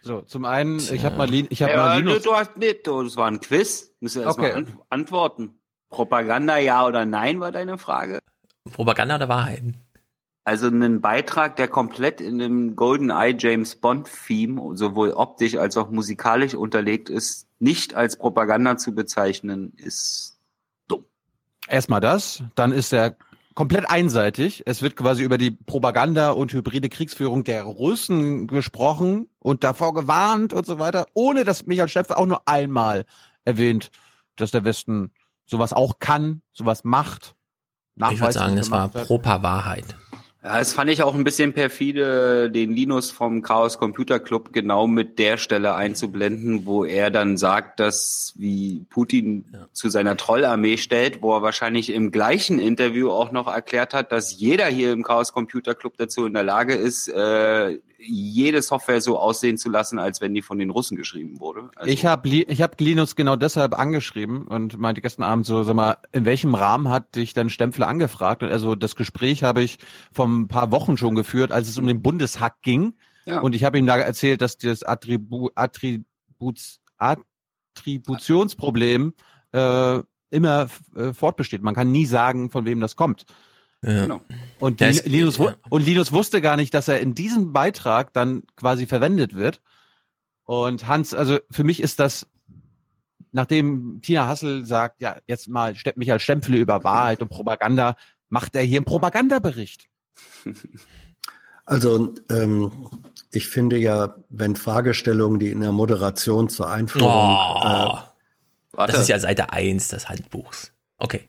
So, zum einen, ich habe mal, ich hab ja, mal Linus. Du hast nicht, das war ein Quiz. Müssen wir erstmal okay. antworten. Propaganda ja oder nein war deine Frage. Propaganda oder Wahrheiten? Also einen Beitrag, der komplett in dem Golden Eye James Bond Theme sowohl optisch als auch musikalisch unterlegt ist, nicht als Propaganda zu bezeichnen, ist dumm. Erstmal das, dann ist er komplett einseitig. Es wird quasi über die Propaganda und hybride Kriegsführung der Russen gesprochen und davor gewarnt und so weiter, ohne dass Michael Steffel auch nur einmal erwähnt, dass der Westen sowas auch kann, sowas macht. Ich würde sagen, das war proper Wahrheit. Ja, das fand ich auch ein bisschen perfide, den Linus vom Chaos Computer Club genau mit der Stelle einzublenden, wo er dann sagt, dass wie Putin ja. zu seiner Trollarmee stellt, wo er wahrscheinlich im gleichen Interview auch noch erklärt hat, dass jeder hier im Chaos Computer Club dazu in der Lage ist, äh, jede Software so aussehen zu lassen, als wenn die von den Russen geschrieben wurde. Also ich habe ich hab Linus genau deshalb angeschrieben und meinte gestern Abend so, sag mal, in welchem Rahmen hat dich dann Stempfler angefragt? Und also das Gespräch habe ich vor ein paar Wochen schon geführt, als es um den Bundeshack ging. Ja. Und ich habe ihm da erzählt, dass das Attribu Attributs Attributionsproblem äh, immer äh, fortbesteht. Man kann nie sagen, von wem das kommt. Ja. Genau. Und, ja, Linus, ja. und Linus wusste gar nicht, dass er in diesem Beitrag dann quasi verwendet wird. Und Hans, also für mich ist das, nachdem Tina Hassel sagt, ja, jetzt mal mich als Stempel über Wahrheit und Propaganda, macht er hier einen Propagandabericht. Also ähm, ich finde ja, wenn Fragestellungen, die in der Moderation zur Einführung. Oh, äh, das ist ja Seite 1 des Handbuchs. Okay.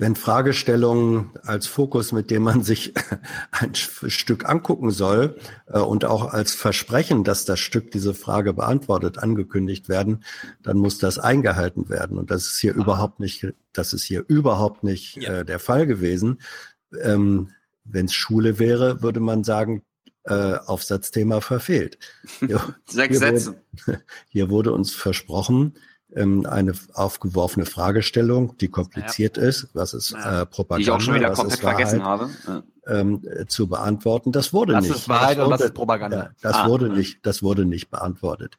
Wenn Fragestellungen als Fokus, mit dem man sich ein Stück angucken soll äh, und auch als Versprechen, dass das Stück diese Frage beantwortet, angekündigt werden, dann muss das eingehalten werden. Und das ist hier ah. überhaupt nicht, das ist hier überhaupt nicht ja. äh, der Fall gewesen. Ähm, Wenn es Schule wäre, würde man sagen, äh, Aufsatzthema verfehlt. Sechs Sätze. Hier wurde uns versprochen, ähm, eine aufgeworfene Fragestellung, die kompliziert ja. ist, was ist äh, Propaganda, die ich auch schon wieder was komplett Wahrheit, vergessen habe, ja. ähm, zu beantworten. Das wurde das nicht. Ist Wahrheit das wurde, und was ist Propaganda? Ja, das ah. wurde nicht, das wurde nicht beantwortet.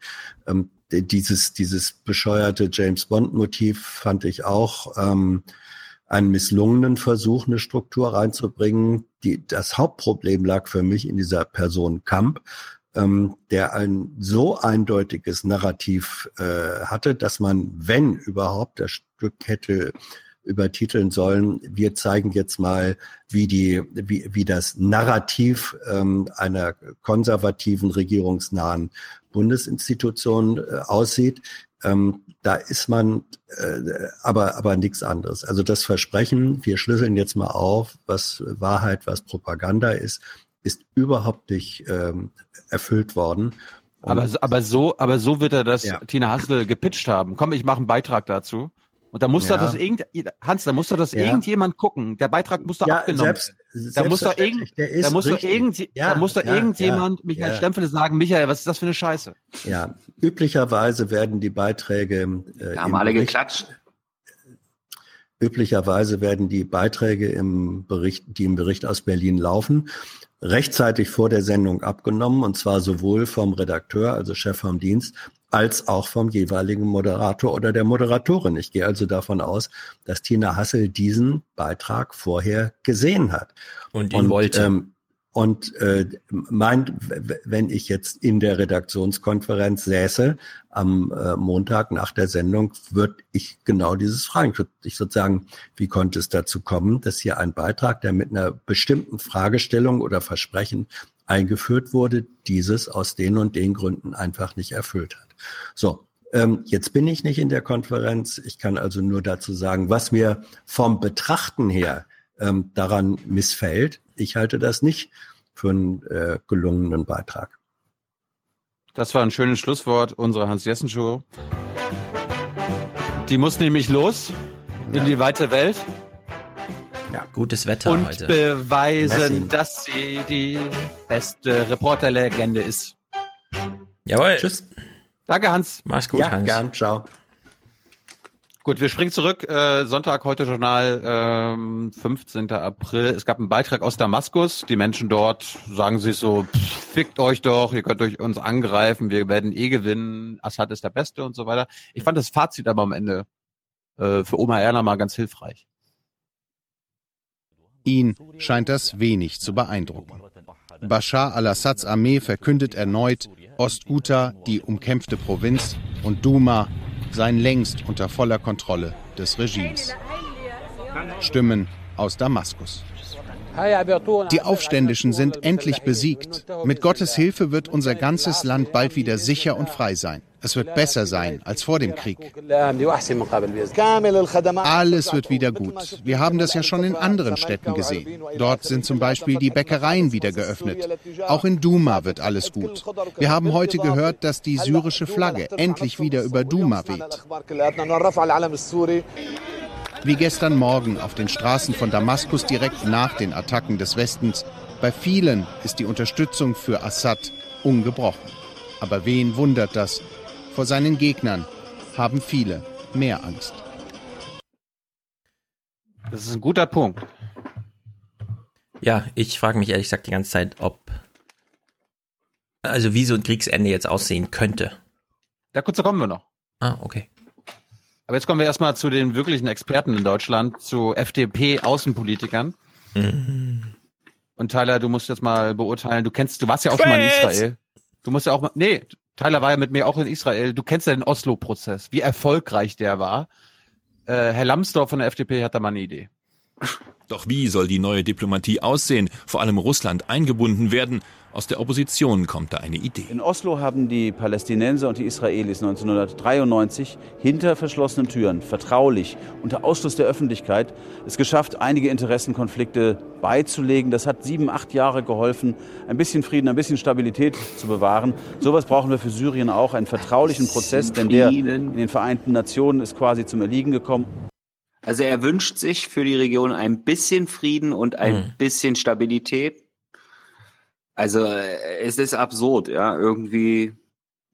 Ähm, dieses dieses bescheuerte James Bond Motiv fand ich auch ähm, einen misslungenen Versuch, eine Struktur reinzubringen. Die, das Hauptproblem lag für mich in dieser Person Kamp, ähm, der ein so eindeutiges Narrativ äh, hatte, dass man, wenn überhaupt, das Stück hätte übertiteln sollen, wir zeigen jetzt mal, wie die, wie, wie das Narrativ ähm, einer konservativen, regierungsnahen Bundesinstitution äh, aussieht. Ähm, da ist man äh, aber aber nichts anderes. Also das Versprechen, wir schlüsseln jetzt mal auf, was Wahrheit, was Propaganda ist, ist überhaupt nicht ähm, erfüllt worden. Und aber, aber so, aber so wird er das ja. Tina Hassel gepitcht haben. Komm, ich mache einen Beitrag dazu. Und da muss ja. doch das irgend, Hans, da muss doch das ja. irgendjemand gucken. Der Beitrag muss doch ja, abgenommen selbst, werden. Da muss doch irgend, da muss doch irgend, ja, da muss doch irgendjemand, Michael ja. Stempfele sagen, Michael, was ist das für eine Scheiße? Ja, üblicherweise werden die Beiträge, äh, haben alle Bericht, geklatscht. Üblicherweise werden die Beiträge im Bericht, die im Bericht aus Berlin laufen, rechtzeitig vor der Sendung abgenommen und zwar sowohl vom Redakteur, also Chef vom Dienst, als auch vom jeweiligen Moderator oder der Moderatorin. Ich gehe also davon aus, dass Tina Hassel diesen Beitrag vorher gesehen hat. Und ihn und, wollte. Ähm, und äh, mein, wenn ich jetzt in der Redaktionskonferenz säße am äh, Montag nach der Sendung, würde ich genau dieses fragen. Ich sozusagen, wie konnte es dazu kommen, dass hier ein Beitrag, der mit einer bestimmten Fragestellung oder Versprechen eingeführt wurde, dieses aus den und den Gründen einfach nicht erfüllt hat. So, ähm, jetzt bin ich nicht in der Konferenz. Ich kann also nur dazu sagen, was mir vom Betrachten her ähm, daran missfällt. Ich halte das nicht für einen äh, gelungenen Beitrag. Das war ein schönes Schlusswort unserer Hans-Jessen-Show. Die muss nämlich los in ja. die weite Welt. Ja. Gutes Wetter und heute. beweisen, Messi. dass sie die beste Reporterlegende ist. Jawohl. Tschüss. Danke, Hans. Mach's gut, ja, Hans. Gern, ciao. Gut, wir springen zurück. Äh, Sonntag, heute Journal, ähm, 15. April. Es gab einen Beitrag aus Damaskus. Die Menschen dort sagen sich so, pff, fickt euch doch, ihr könnt euch uns angreifen, wir werden eh gewinnen, Assad ist der Beste und so weiter. Ich fand das Fazit aber am Ende äh, für Oma Erna mal ganz hilfreich. Ihn scheint das wenig zu beeindrucken. Bashar al-Assads Armee verkündet erneut, Ostguta, die umkämpfte Provinz, und Duma seien längst unter voller Kontrolle des Regimes. Stimmen aus Damaskus. Die Aufständischen sind endlich besiegt. Mit Gottes Hilfe wird unser ganzes Land bald wieder sicher und frei sein. Es wird besser sein als vor dem Krieg. Alles wird wieder gut. Wir haben das ja schon in anderen Städten gesehen. Dort sind zum Beispiel die Bäckereien wieder geöffnet. Auch in Duma wird alles gut. Wir haben heute gehört, dass die syrische Flagge endlich wieder über Duma weht. Wie gestern Morgen auf den Straßen von Damaskus direkt nach den Attacken des Westens. Bei vielen ist die Unterstützung für Assad ungebrochen. Aber wen wundert das? Vor seinen Gegnern haben viele mehr Angst. Das ist ein guter Punkt. Ja, ich frage mich ehrlich gesagt die ganze Zeit, ob also wie so ein Kriegsende jetzt aussehen könnte. Da kurz kommen wir noch. Ah, okay. Aber jetzt kommen wir erstmal zu den wirklichen Experten in Deutschland, zu FDP-Außenpolitikern. Mhm. Und Tyler, du musst jetzt mal beurteilen, du kennst, du warst ja auch Quiz! schon mal in Israel. Du musst ja auch mal, nee, Tyler war ja mit mir auch in Israel. Du kennst ja den Oslo-Prozess, wie erfolgreich der war. Äh, Herr Lambsdorff von der FDP hat da mal eine Idee. Doch wie soll die neue Diplomatie aussehen? Vor allem Russland eingebunden werden? Aus der Opposition kommt da eine Idee. In Oslo haben die Palästinenser und die Israelis 1993 hinter verschlossenen Türen, vertraulich, unter Ausschluss der Öffentlichkeit, es geschafft, einige Interessenkonflikte beizulegen. Das hat sieben, acht Jahre geholfen, ein bisschen Frieden, ein bisschen Stabilität zu bewahren. Sowas brauchen wir für Syrien auch, einen vertraulichen Prozess, denn der in den Vereinten Nationen ist quasi zum Erliegen gekommen. Also er wünscht sich für die Region ein bisschen Frieden und ein mhm. bisschen Stabilität. Also äh, es ist absurd, ja, irgendwie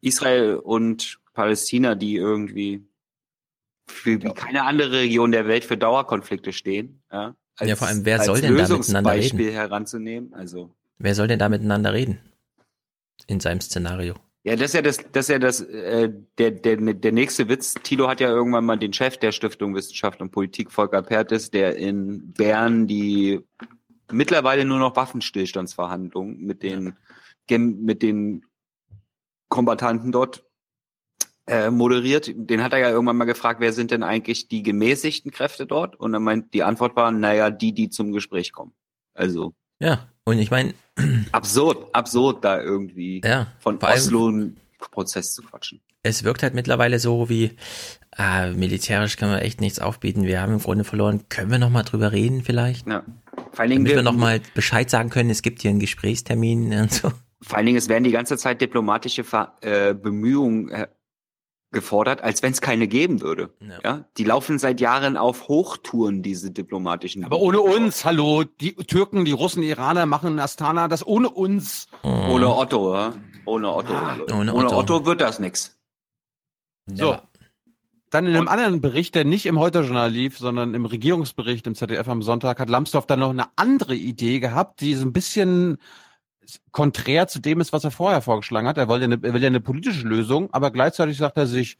Israel und Palästina, die irgendwie für wie keine andere Region der Welt für Dauerkonflikte stehen, ja. Als, ja, vor allem, wer soll denn da miteinander reden? heranzunehmen, also. Wer soll denn da miteinander reden? In seinem Szenario. Ja, das ist ja das, das ist ja das, äh, der, der, der nächste Witz. Tilo hat ja irgendwann mal den Chef der Stiftung Wissenschaft und Politik, Volker Pertes, der in Bern die mittlerweile nur noch Waffenstillstandsverhandlungen mit den, mit den Kombatanten dort äh, moderiert. Den hat er ja irgendwann mal gefragt, wer sind denn eigentlich die gemäßigten Kräfte dort? Und er meint, die Antwort war, naja, die, die zum Gespräch kommen. Also. Ja, und ich meine. absurd, absurd da irgendwie ja, von Oslo einen Prozess zu quatschen. Es wirkt halt mittlerweile so wie, äh, militärisch können wir echt nichts aufbieten. Wir haben im Grunde verloren. Können wir nochmal drüber reden vielleicht? Ja. Vor allen Dingen Damit wir, wir nochmal Bescheid sagen können, es gibt hier einen Gesprächstermin und so. Vor allen Dingen, es werden die ganze Zeit diplomatische Ver äh, Bemühungen äh, gefordert, als wenn es keine geben würde. Ja. ja. Die laufen seit Jahren auf Hochtouren, diese diplomatischen. Aber ohne uns, hallo, die Türken, die Russen, die Iraner machen Astana das ohne uns. Mhm. Ohne Otto, ja? Ohne Otto. Ah, ohne, ohne Otto. Otto. wird das nix. So. Dann in einem Und, anderen Bericht, der nicht im Heute-Journal lief, sondern im Regierungsbericht im ZDF am Sonntag, hat Lambsdorff dann noch eine andere Idee gehabt, die so ein bisschen konträr zu dem ist, was er vorher vorgeschlagen hat. Er wollte eine, er will ja eine politische Lösung, aber gleichzeitig sagt er sich,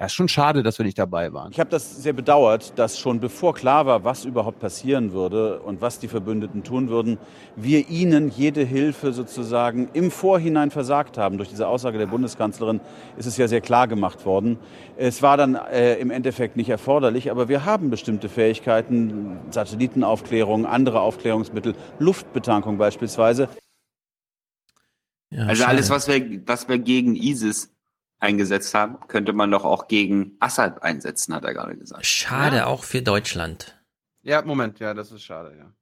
ja, ist schon schade, dass wir nicht dabei waren. Ich habe das sehr bedauert, dass schon bevor klar war, was überhaupt passieren würde und was die Verbündeten tun würden, wir ihnen jede Hilfe sozusagen im Vorhinein versagt haben. Durch diese Aussage der Bundeskanzlerin ist es ja sehr klar gemacht worden. Es war dann äh, im Endeffekt nicht erforderlich, aber wir haben bestimmte Fähigkeiten, Satellitenaufklärung, andere Aufklärungsmittel, Luftbetankung beispielsweise. Ja, also schade. alles, was wir, was wir gegen ISIS eingesetzt haben, könnte man doch auch gegen Assad einsetzen, hat er gerade gesagt. Schade ja. auch für Deutschland. Ja, Moment, ja, das ist schade, ja.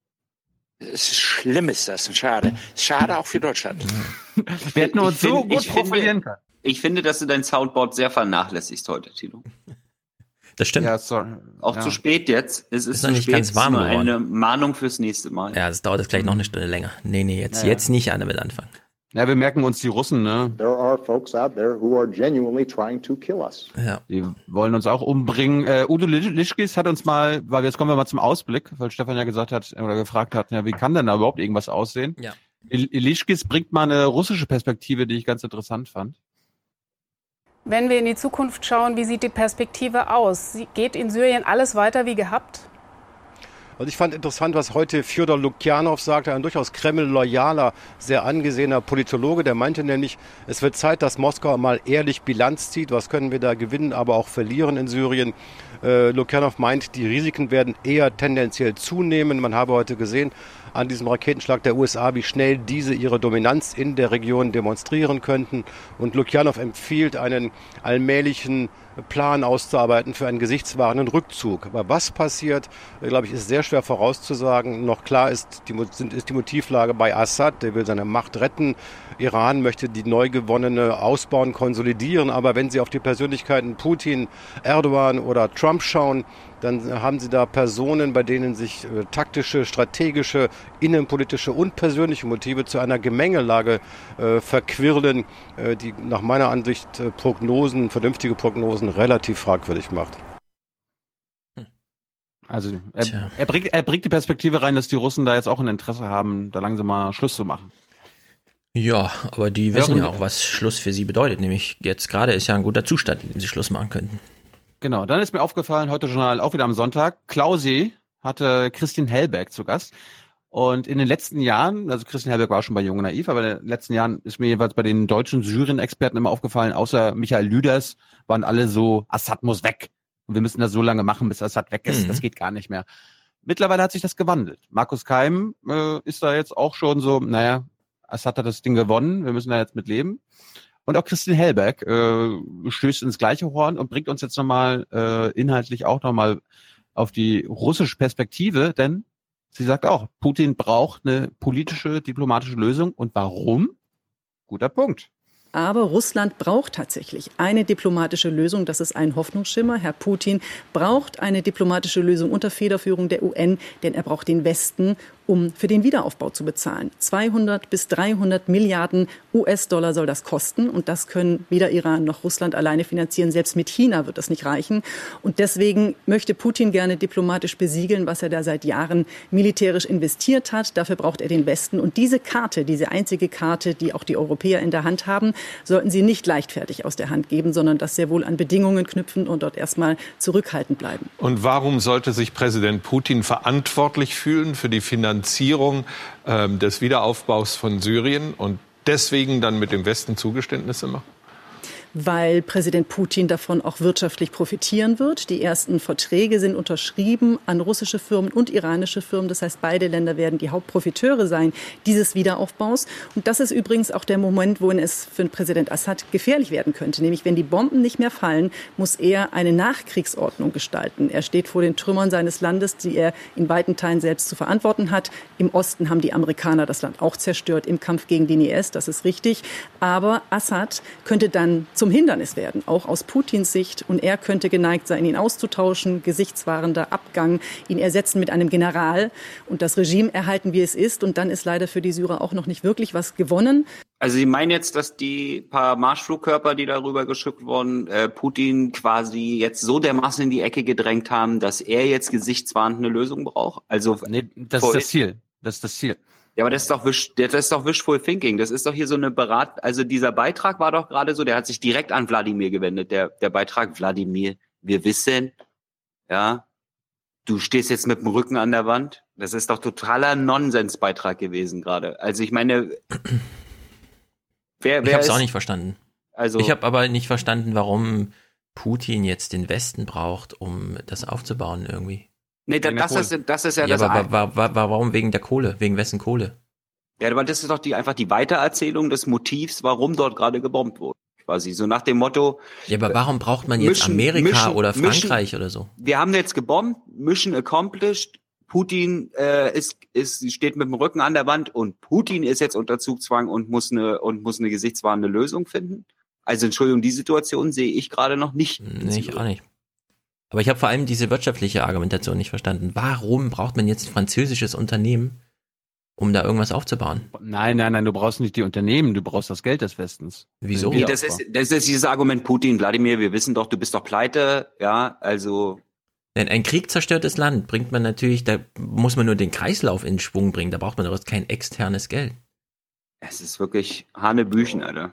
Es ist schlimm ist das, schade. Schade auch für Deutschland. Wir hätten uns so gut profilieren können. Ich finde, dass du dein Soundboard sehr vernachlässigst heute, Tino. Das stimmt. Ja, sorry. Auch ja. zu spät jetzt. Es ist, ist noch nicht spät. ganz warm geworden. Eine Mahnung fürs nächste Mal. Ja, es dauert jetzt gleich noch eine Stunde länger. Nee, nee, jetzt, ja, jetzt nicht damit anfangen. Ja, wir merken uns die Russen, ne? There are folks out there who are genuinely trying to kill us. Ja. Die wollen uns auch umbringen. Äh, Udo Lischkis hat uns mal, weil jetzt kommen wir mal zum Ausblick, weil Stefan ja gesagt hat oder gefragt hat, ja, wie kann denn da überhaupt irgendwas aussehen? Ja. Lischkis bringt mal eine russische Perspektive, die ich ganz interessant fand. Wenn wir in die Zukunft schauen, wie sieht die Perspektive aus? Geht in Syrien alles weiter wie gehabt? Also ich fand interessant, was heute Fjodor Lukjanov sagte, ein durchaus Kreml-loyaler, sehr angesehener Politologe. Der meinte nämlich, es wird Zeit, dass Moskau mal ehrlich Bilanz zieht. Was können wir da gewinnen, aber auch verlieren in Syrien? Äh, Lukjanov meint, die Risiken werden eher tendenziell zunehmen. Man habe heute gesehen, an diesem Raketenschlag der USA, wie schnell diese ihre Dominanz in der Region demonstrieren könnten. Und Lukjanov empfiehlt einen allmählichen Plan auszuarbeiten für einen gesichtswahrenden Rückzug. Aber was passiert, glaube ich, ist sehr schwer vorauszusagen. Noch klar ist die, ist die Motivlage bei Assad, der will seine Macht retten. Iran möchte die neu gewonnene ausbauen, konsolidieren. Aber wenn Sie auf die Persönlichkeiten Putin, Erdogan oder Trump schauen, dann haben Sie da Personen, bei denen sich äh, taktische, strategische, innenpolitische und persönliche Motive zu einer Gemengelage äh, verquirlen, äh, die nach meiner Ansicht äh, Prognosen, vernünftige Prognosen relativ fragwürdig macht. Also er, er, bringt, er bringt die Perspektive rein, dass die Russen da jetzt auch ein Interesse haben, da langsam mal Schluss zu machen. Ja, aber die wissen ja, ja auch, was Schluss für sie bedeutet. Nämlich jetzt gerade ist ja ein guter Zustand, in dem sie Schluss machen könnten. Genau, dann ist mir aufgefallen, heute Journal auch wieder am Sonntag, Klausi hatte Christian Hellberg zu Gast. Und in den letzten Jahren, also Christian Hellberg war schon bei Jung Naiv, aber in den letzten Jahren ist mir jeweils bei den deutschen Syrien-Experten immer aufgefallen, außer Michael Lüders waren alle so, Assad muss weg. Und wir müssen das so lange machen, bis Assad weg ist. Mhm. Das geht gar nicht mehr. Mittlerweile hat sich das gewandelt. Markus Keim äh, ist da jetzt auch schon so, naja, Assad hat das Ding gewonnen, wir müssen da jetzt mit leben. Und auch Christine Hellberg äh, stößt ins gleiche Horn und bringt uns jetzt nochmal äh, inhaltlich auch nochmal auf die russische Perspektive, denn sie sagt auch, Putin braucht eine politische, diplomatische Lösung. Und warum? Guter Punkt. Aber Russland braucht tatsächlich eine diplomatische Lösung. Das ist ein Hoffnungsschimmer. Herr Putin braucht eine diplomatische Lösung unter Federführung der UN, denn er braucht den Westen, um für den Wiederaufbau zu bezahlen. 200 bis 300 Milliarden US-Dollar soll das kosten. Und das können weder Iran noch Russland alleine finanzieren. Selbst mit China wird das nicht reichen. Und deswegen möchte Putin gerne diplomatisch besiegeln, was er da seit Jahren militärisch investiert hat. Dafür braucht er den Westen. Und diese Karte, diese einzige Karte, die auch die Europäer in der Hand haben, sollten sie nicht leichtfertig aus der Hand geben, sondern das sehr wohl an Bedingungen knüpfen und dort erstmal zurückhaltend bleiben. Und warum sollte sich Präsident Putin verantwortlich fühlen für die Finanzierung Finanzierung äh, des Wiederaufbaus von Syrien und deswegen dann mit dem Westen Zugeständnisse machen? Weil Präsident Putin davon auch wirtschaftlich profitieren wird. Die ersten Verträge sind unterschrieben an russische Firmen und iranische Firmen. Das heißt, beide Länder werden die Hauptprofiteure sein dieses Wiederaufbaus. Und das ist übrigens auch der Moment, wohin es für Präsident Assad gefährlich werden könnte. Nämlich, wenn die Bomben nicht mehr fallen, muss er eine Nachkriegsordnung gestalten. Er steht vor den Trümmern seines Landes, die er in weiten Teilen selbst zu verantworten hat. Im Osten haben die Amerikaner das Land auch zerstört im Kampf gegen den IS. Das ist richtig. Aber Assad könnte dann zum Hindernis werden, auch aus Putins Sicht. Und er könnte geneigt sein, ihn auszutauschen, gesichtswahrender Abgang, ihn ersetzen mit einem General und das Regime erhalten, wie es ist. Und dann ist leider für die Syrer auch noch nicht wirklich was gewonnen. Also Sie meinen jetzt, dass die paar Marschflugkörper, die darüber geschickt wurden, äh, Putin quasi jetzt so dermaßen in die Ecke gedrängt haben, dass er jetzt gesichtswahrend eine Lösung braucht? Also nee, das ist das Ziel. Das ist das Ziel. Ja, aber das ist doch wish, das ist doch wishful thinking. Das ist doch hier so eine Berat, also dieser Beitrag war doch gerade so, der hat sich direkt an Wladimir gewendet. Der, der Beitrag Wladimir, wir wissen, ja, du stehst jetzt mit dem Rücken an der Wand. Das ist doch totaler Nonsensbeitrag gewesen gerade. Also ich meine, wer, wer ich habe es auch nicht verstanden. Also ich habe aber nicht verstanden, warum Putin jetzt den Westen braucht, um das aufzubauen irgendwie. Nee, da, das, ist, das ist ja, ja das. Aber wa, wa, warum wegen der Kohle? Wegen wessen Kohle? Ja, weil das ist doch die, einfach die Weitererzählung des Motivs, warum dort gerade gebombt wurde. Quasi so nach dem Motto. Ja, aber warum braucht man jetzt Mission, Amerika Mission, oder Frankreich Mission, oder so? Wir haben jetzt gebombt, Mission accomplished. Putin äh, ist, ist, steht mit dem Rücken an der Wand und Putin ist jetzt unter Zugzwang und muss eine und muss eine gesichtswahrende Lösung finden. Also Entschuldigung, die Situation sehe ich gerade noch nicht. Nee, ich auch nicht. Aber ich habe vor allem diese wirtschaftliche Argumentation nicht verstanden. Warum braucht man jetzt ein französisches Unternehmen, um da irgendwas aufzubauen? Nein, nein, nein, du brauchst nicht die Unternehmen, du brauchst das Geld des Westens. Wieso? Nee, das, ist, das ist dieses Argument Putin, Wladimir, wir wissen doch, du bist doch pleite, ja, also. Denn ein Krieg zerstörtes Land bringt man natürlich, da muss man nur den Kreislauf in Schwung bringen, da braucht man doch kein externes Geld. Es ist wirklich Hanebüchen, Alter.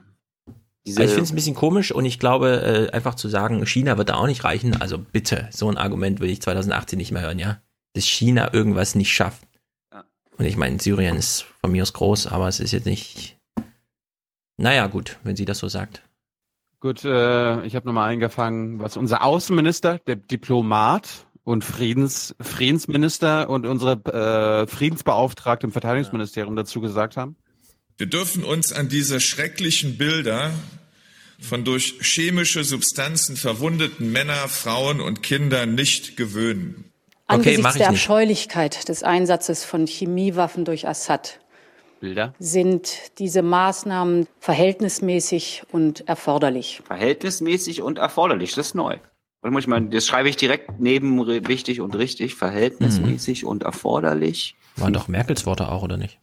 Diese also ich finde es ein bisschen komisch und ich glaube, äh, einfach zu sagen, China wird da auch nicht reichen. Also bitte, so ein Argument will ich 2018 nicht mehr hören, ja. Dass China irgendwas nicht schafft. Ja. Und ich meine, Syrien ist von mir aus groß, aber es ist jetzt nicht. Naja, gut, wenn sie das so sagt. Gut, äh, ich habe nochmal eingefangen, was unser Außenminister, der Diplomat und Friedens, Friedensminister und unsere äh, Friedensbeauftragte im Verteidigungsministerium dazu gesagt haben. Wir dürfen uns an diese schrecklichen Bilder von durch chemische Substanzen verwundeten Männer, Frauen und Kinder nicht gewöhnen. Angesichts okay, der Abscheulichkeit des Einsatzes von Chemiewaffen durch Assad Bilder. sind diese Maßnahmen verhältnismäßig und erforderlich. Verhältnismäßig und erforderlich, das ist neu. Ich meine, das schreibe ich direkt neben wichtig und richtig, verhältnismäßig mhm. und erforderlich. Waren doch Merkels Worte auch, oder nicht?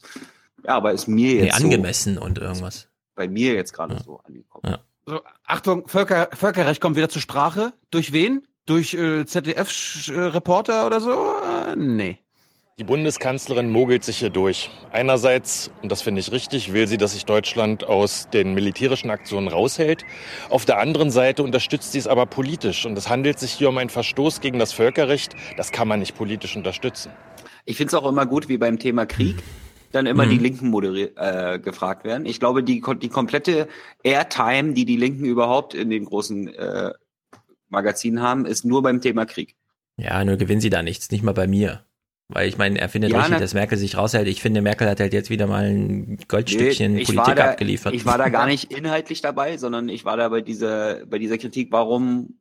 Ja, aber ist mir jetzt. Nee, angemessen so, und irgendwas. Bei mir jetzt gerade ja. so angekommen. Ja. So, Achtung, Völker, Völkerrecht kommt wieder zur Sprache. Durch wen? Durch äh, ZDF-Reporter oder so? Äh, nee. Die Bundeskanzlerin mogelt sich hier durch. Einerseits, und das finde ich richtig, will sie, dass sich Deutschland aus den militärischen Aktionen raushält. Auf der anderen Seite unterstützt sie es aber politisch. Und es handelt sich hier um einen Verstoß gegen das Völkerrecht. Das kann man nicht politisch unterstützen. Ich finde es auch immer gut, wie beim Thema Krieg dann immer mhm. die Linken moderiert, äh, gefragt werden. Ich glaube, die, die komplette Airtime, die die Linken überhaupt in den großen äh, Magazinen haben, ist nur beim Thema Krieg. Ja, nur gewinnen sie da nichts, nicht mal bei mir. Weil ich meine, er findet ja, richtig, dass Merkel sich raushält. Ich finde, Merkel hat halt jetzt wieder mal ein Goldstückchen nee, Politik da, abgeliefert. Ich war da gar nicht inhaltlich dabei, sondern ich war da bei dieser, bei dieser Kritik, warum,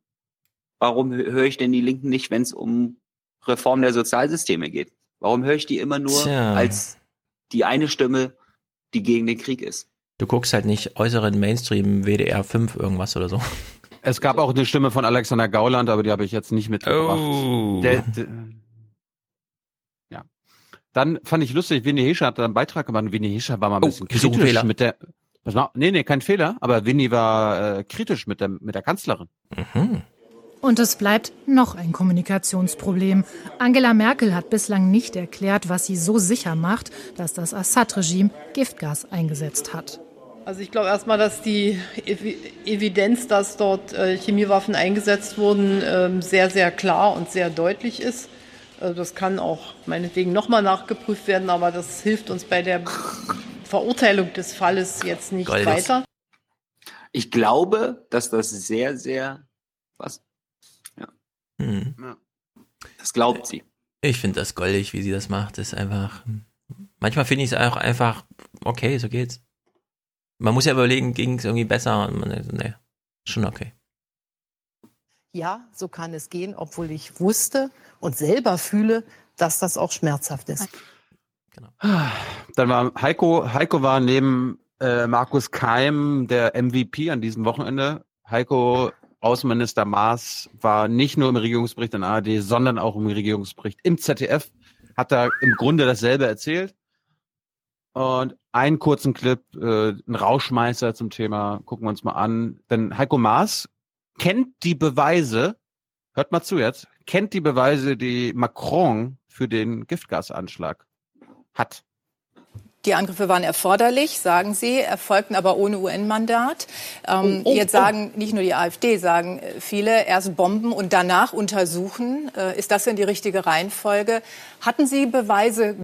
warum höre ich denn die Linken nicht, wenn es um Reform der Sozialsysteme geht? Warum höre ich die immer nur Tja. als die eine Stimme, die gegen den Krieg ist? Du guckst halt nicht äußeren Mainstream WDR 5 irgendwas oder so. Es gab auch eine Stimme von Alexander Gauland, aber die habe ich jetzt nicht mitgebracht. Oh. Der, der, ja. Dann fand ich lustig, Winnie Hescher hat da einen Beitrag gemacht. Winnie Hescher war mal ein oh, bisschen kritisch Fehler. mit der. Was war, nee, nee, kein Fehler, aber Winnie war äh, kritisch mit der, mit der Kanzlerin. Mhm. Und es bleibt noch ein Kommunikationsproblem. Angela Merkel hat bislang nicht erklärt, was sie so sicher macht, dass das Assad-Regime Giftgas eingesetzt hat. Also ich glaube erstmal, dass die Evidenz, dass dort äh, Chemiewaffen eingesetzt wurden, ähm, sehr, sehr klar und sehr deutlich ist. Also das kann auch meinetwegen nochmal nachgeprüft werden, aber das hilft uns bei der Verurteilung des Falles jetzt nicht Goldes. weiter. Ich glaube, dass das sehr, sehr was Mhm. Ja. Das glaubt sie. Ich finde das goldig, wie sie das macht. ist einfach. Manchmal finde ich es auch einfach, okay, so geht's. Man muss ja überlegen, ging es irgendwie besser? Und man, nee, schon okay. Ja, so kann es gehen, obwohl ich wusste und selber fühle, dass das auch schmerzhaft ist. Genau. Dann war Heiko, Heiko war neben äh, Markus Keim der MVP an diesem Wochenende. Heiko Außenminister Maas war nicht nur im Regierungsbericht in ARD, sondern auch im Regierungsbericht im ZDF, hat da im Grunde dasselbe erzählt. Und einen kurzen Clip, äh, ein Rauschmeißer zum Thema, gucken wir uns mal an. Denn Heiko Maas kennt die Beweise, hört mal zu jetzt, kennt die Beweise, die Macron für den Giftgasanschlag hat. Die Angriffe waren erforderlich, sagen Sie, erfolgten aber ohne UN-Mandat. Ähm, oh, oh, jetzt sagen nicht nur die AfD, sagen viele, erst bomben und danach untersuchen. Äh, ist das denn die richtige Reihenfolge? Hatten Sie Beweise?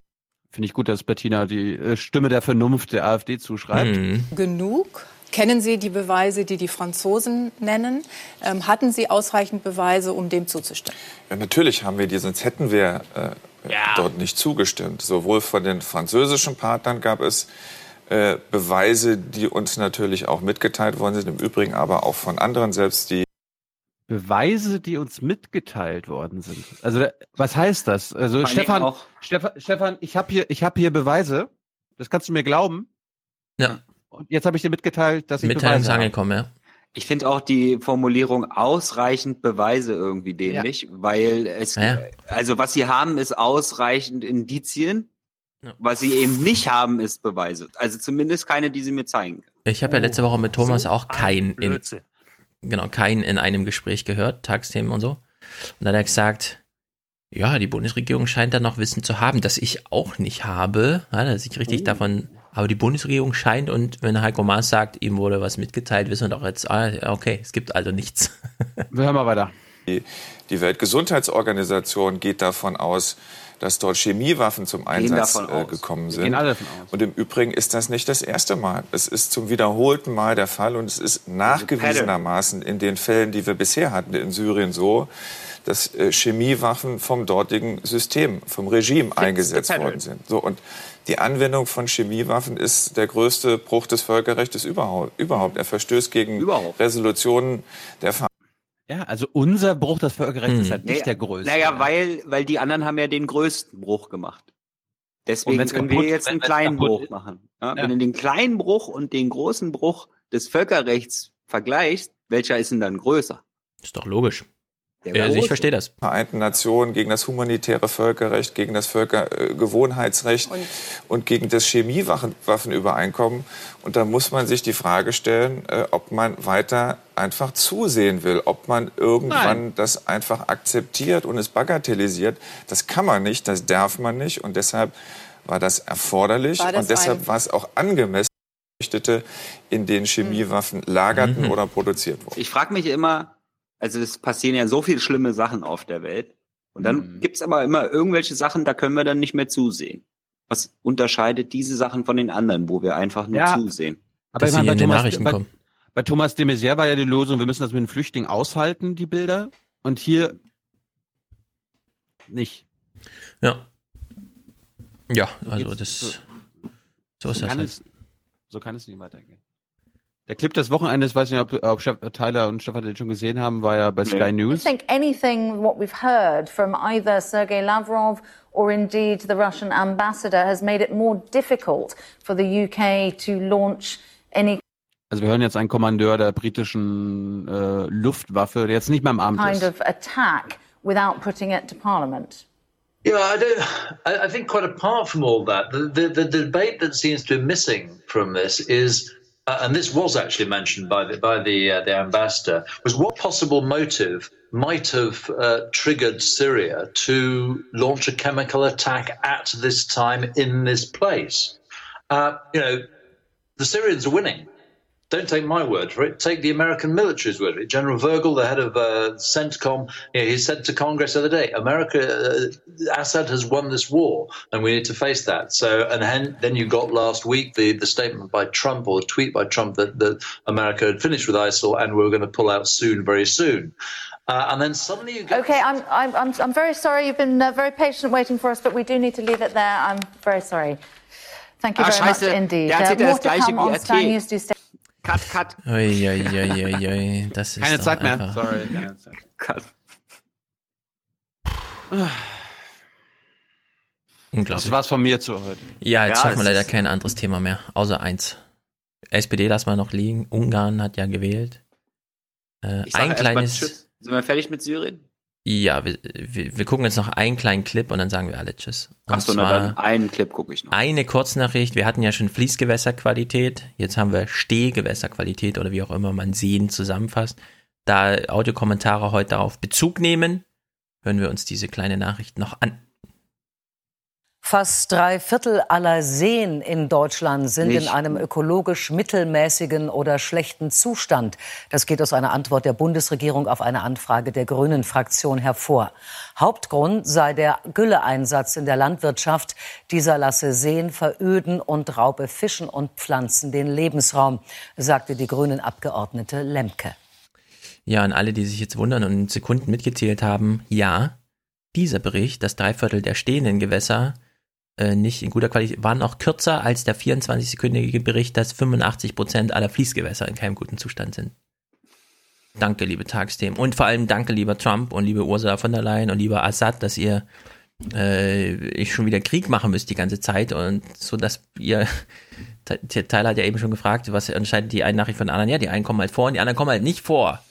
Finde ich gut, dass Bettina die äh, Stimme der Vernunft der AfD zuschreibt. Mhm. Genug? Kennen Sie die Beweise, die die Franzosen nennen? Ähm, hatten Sie ausreichend Beweise, um dem zuzustimmen? Ja, natürlich haben wir die, sonst hätten wir äh, ja. dort nicht zugestimmt. Sowohl von den französischen Partnern gab es äh, Beweise, die uns natürlich auch mitgeteilt worden sind, im Übrigen aber auch von anderen, selbst die Beweise, die uns mitgeteilt worden sind. Also was heißt das? Also Stefan, Stefan, Stefan, ich habe hier, ich habe hier Beweise. Das kannst du mir glauben. Ja. Und jetzt habe ich dir mitgeteilt, dass ich Mitteilung ist angekommen, ja. Ich finde auch die Formulierung ausreichend Beweise irgendwie dämlich, ja. weil es, ja. also was sie haben, ist ausreichend Indizien. Ja. Was sie eben nicht haben, ist Beweise. Also zumindest keine, die sie mir zeigen können. Ich habe ja letzte Woche mit Thomas so auch kein in, genau, kein in einem Gespräch gehört, Tagsthemen und so. Und dann hat er gesagt, ja, die Bundesregierung scheint da noch Wissen zu haben, das ich auch nicht habe, ja, dass ich richtig oh. davon aber die Bundesregierung scheint, und wenn Heiko Maas sagt, ihm wurde was mitgeteilt, wissen wir doch jetzt, ah, okay, es gibt also nichts. Wir hören mal weiter. Die, die Weltgesundheitsorganisation geht davon aus, dass dort Chemiewaffen zum Einsatz äh, gekommen sind. Und im Übrigen ist das nicht das erste Mal. Es ist zum wiederholten Mal der Fall und es ist nachgewiesenermaßen in den Fällen, die wir bisher hatten in Syrien so, dass äh, Chemiewaffen vom dortigen System, vom Regime eingesetzt worden sind. So und die Anwendung von Chemiewaffen ist der größte Bruch des Völkerrechts überhaupt. überhaupt. Er verstößt gegen überhaupt. Resolutionen der Ver ja, also unser Bruch des Völkerrechts hm. ist halt nicht naja, der größte. Naja, weil, weil die anderen haben ja den größten Bruch gemacht. Deswegen können kaputt, wir jetzt einen kleinen Bruch ist. machen. Ja, ja. Wenn du den kleinen Bruch und den großen Bruch des Völkerrechts vergleichst, welcher ist denn dann größer? Ist doch logisch. Ja, also ich verstehe das. Vereinten Nationen gegen das humanitäre Völkerrecht, gegen das Völkergewohnheitsrecht und, und, gegen das Chemiewaffenübereinkommen. Und da muss man sich die Frage stellen, äh, ob man weiter einfach zusehen will, ob man irgendwann Nein. das einfach akzeptiert und es bagatellisiert. Das kann man nicht, das darf man nicht. Und deshalb war das erforderlich war das und deshalb war es auch angemessen. in den Chemiewaffen lagerten mhm. oder produziert wurden. Ich frage mich immer, also es passieren ja so viele schlimme Sachen auf der Welt. Und dann mhm. gibt's aber immer irgendwelche Sachen, da können wir dann nicht mehr zusehen. Was unterscheidet diese Sachen von den anderen, wo wir einfach nur ja, zusehen? Aber ich meine, bei, Thomas, bei, bei Thomas de Maizière war ja die Lösung, wir müssen das mit den Flüchtlingen aushalten, die Bilder. Und hier nicht. Ja. Ja, also das. So, so ist das. Halt. Es, so kann es nicht weitergehen. Der Clip des Wochenendes, weiß nicht, ob, ob Tyler und Stefan den schon gesehen haben, war ja bei Sky News. I think anything what we've heard from either Sergei Lavrov or indeed the Russian ambassador has made it more difficult for the UK to launch any also wir hören jetzt einen Kommandeur der britischen äh, Luftwaffe, der jetzt nicht mehr im Amt kind ist. of attack without putting it to Parliament. Yeah, I don't. I, I think quite apart from all that, the, the, the debate that seems to be missing from this is uh, and this was actually mentioned by the by the uh, the ambassador, was what possible motive might have uh, triggered Syria to launch a chemical attack at this time in this place. Uh, you know, the Syrians are winning. Don't take my word for it. Take the American military's word for it. General Virgil, the head of uh, CENTCOM, you know, he said to Congress the other day, "America, uh, Assad has won this war, and we need to face that." So, and then, then you got last week the, the statement by Trump or the tweet by Trump that, that America had finished with ISIL and we are going to pull out soon, very soon. Uh, and then suddenly you get. Okay, I'm, I'm, I'm, I'm very sorry. You've been uh, very patient waiting for us, but we do need to leave it there. I'm very sorry. Thank you very much indeed. Der uh, more to come on Sky News. Do stay. Cut, cut. Ui, ui, ui, ui, Das ist keine Zeit mehr. Sorry, keine Zeit. Cut. Unglaublich. Das war's von mir zu heute. Ja, jetzt ja, schaffen wir leider kein anderes Thema mehr, außer eins. SPD lassen wir noch liegen. Ungarn hat ja gewählt. Äh, ein kleines. Sind wir fertig mit Syrien? Ja, wir, wir, wir, gucken jetzt noch einen kleinen Clip und dann sagen wir alle Tschüss. Achso, dann einen Clip gucke ich noch. Eine Kurznachricht. Wir hatten ja schon Fließgewässerqualität. Jetzt haben wir Stehgewässerqualität oder wie auch immer man Seen zusammenfasst. Da Audiokommentare heute darauf Bezug nehmen, hören wir uns diese kleine Nachricht noch an. Fast drei Viertel aller Seen in Deutschland sind Nicht. in einem ökologisch mittelmäßigen oder schlechten Zustand. Das geht aus einer Antwort der Bundesregierung auf eine Anfrage der Grünen-Fraktion hervor. Hauptgrund sei der Gülleeinsatz in der Landwirtschaft. Dieser lasse Seen veröden und raube Fischen und Pflanzen den Lebensraum, sagte die Grünen-Abgeordnete Lemke. Ja, an alle, die sich jetzt wundern und in Sekunden mitgezählt haben, ja, dieser Bericht, das Dreiviertel der stehenden Gewässer, äh, nicht in guter Qualität, waren auch kürzer als der 24-sekündige Bericht, dass 85 Prozent aller Fließgewässer in keinem guten Zustand sind. Danke, liebe Tagsthemen. Und vor allem danke, lieber Trump und liebe Ursula von der Leyen und lieber Assad, dass ihr äh, ich schon wieder Krieg machen müsst die ganze Zeit und so, dass ihr Tyler hat ja eben schon gefragt, was entscheidet die eine Nachricht von der anderen? Ja, die einen kommen halt vor und die anderen kommen halt nicht vor.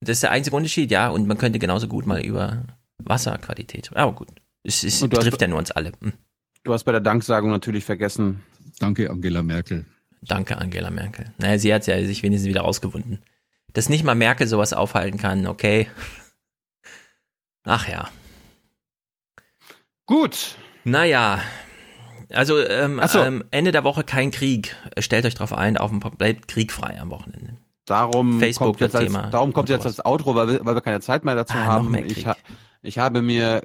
Das ist der einzige Unterschied, ja. Und man könnte genauso gut mal über Wasserqualität. Aber gut. Es, es betrifft ja nur uns alle. Hm. Du hast bei der Danksagung natürlich vergessen. Danke, Angela Merkel. Danke, Angela Merkel. Naja, sie hat ja sich wenigstens wieder rausgewunden. Dass nicht mal Merkel sowas aufhalten kann, okay. Ach ja. Gut. Naja. Also ähm, so. ähm, Ende der Woche kein Krieg. Stellt euch drauf ein, auf dem komplett kriegfrei am Wochenende. Darum Facebook kommt jetzt Thema. Als, darum kommt jetzt das Outro, weil wir, weil wir keine Zeit mehr dazu ah, haben. Ich, ha, ich habe mir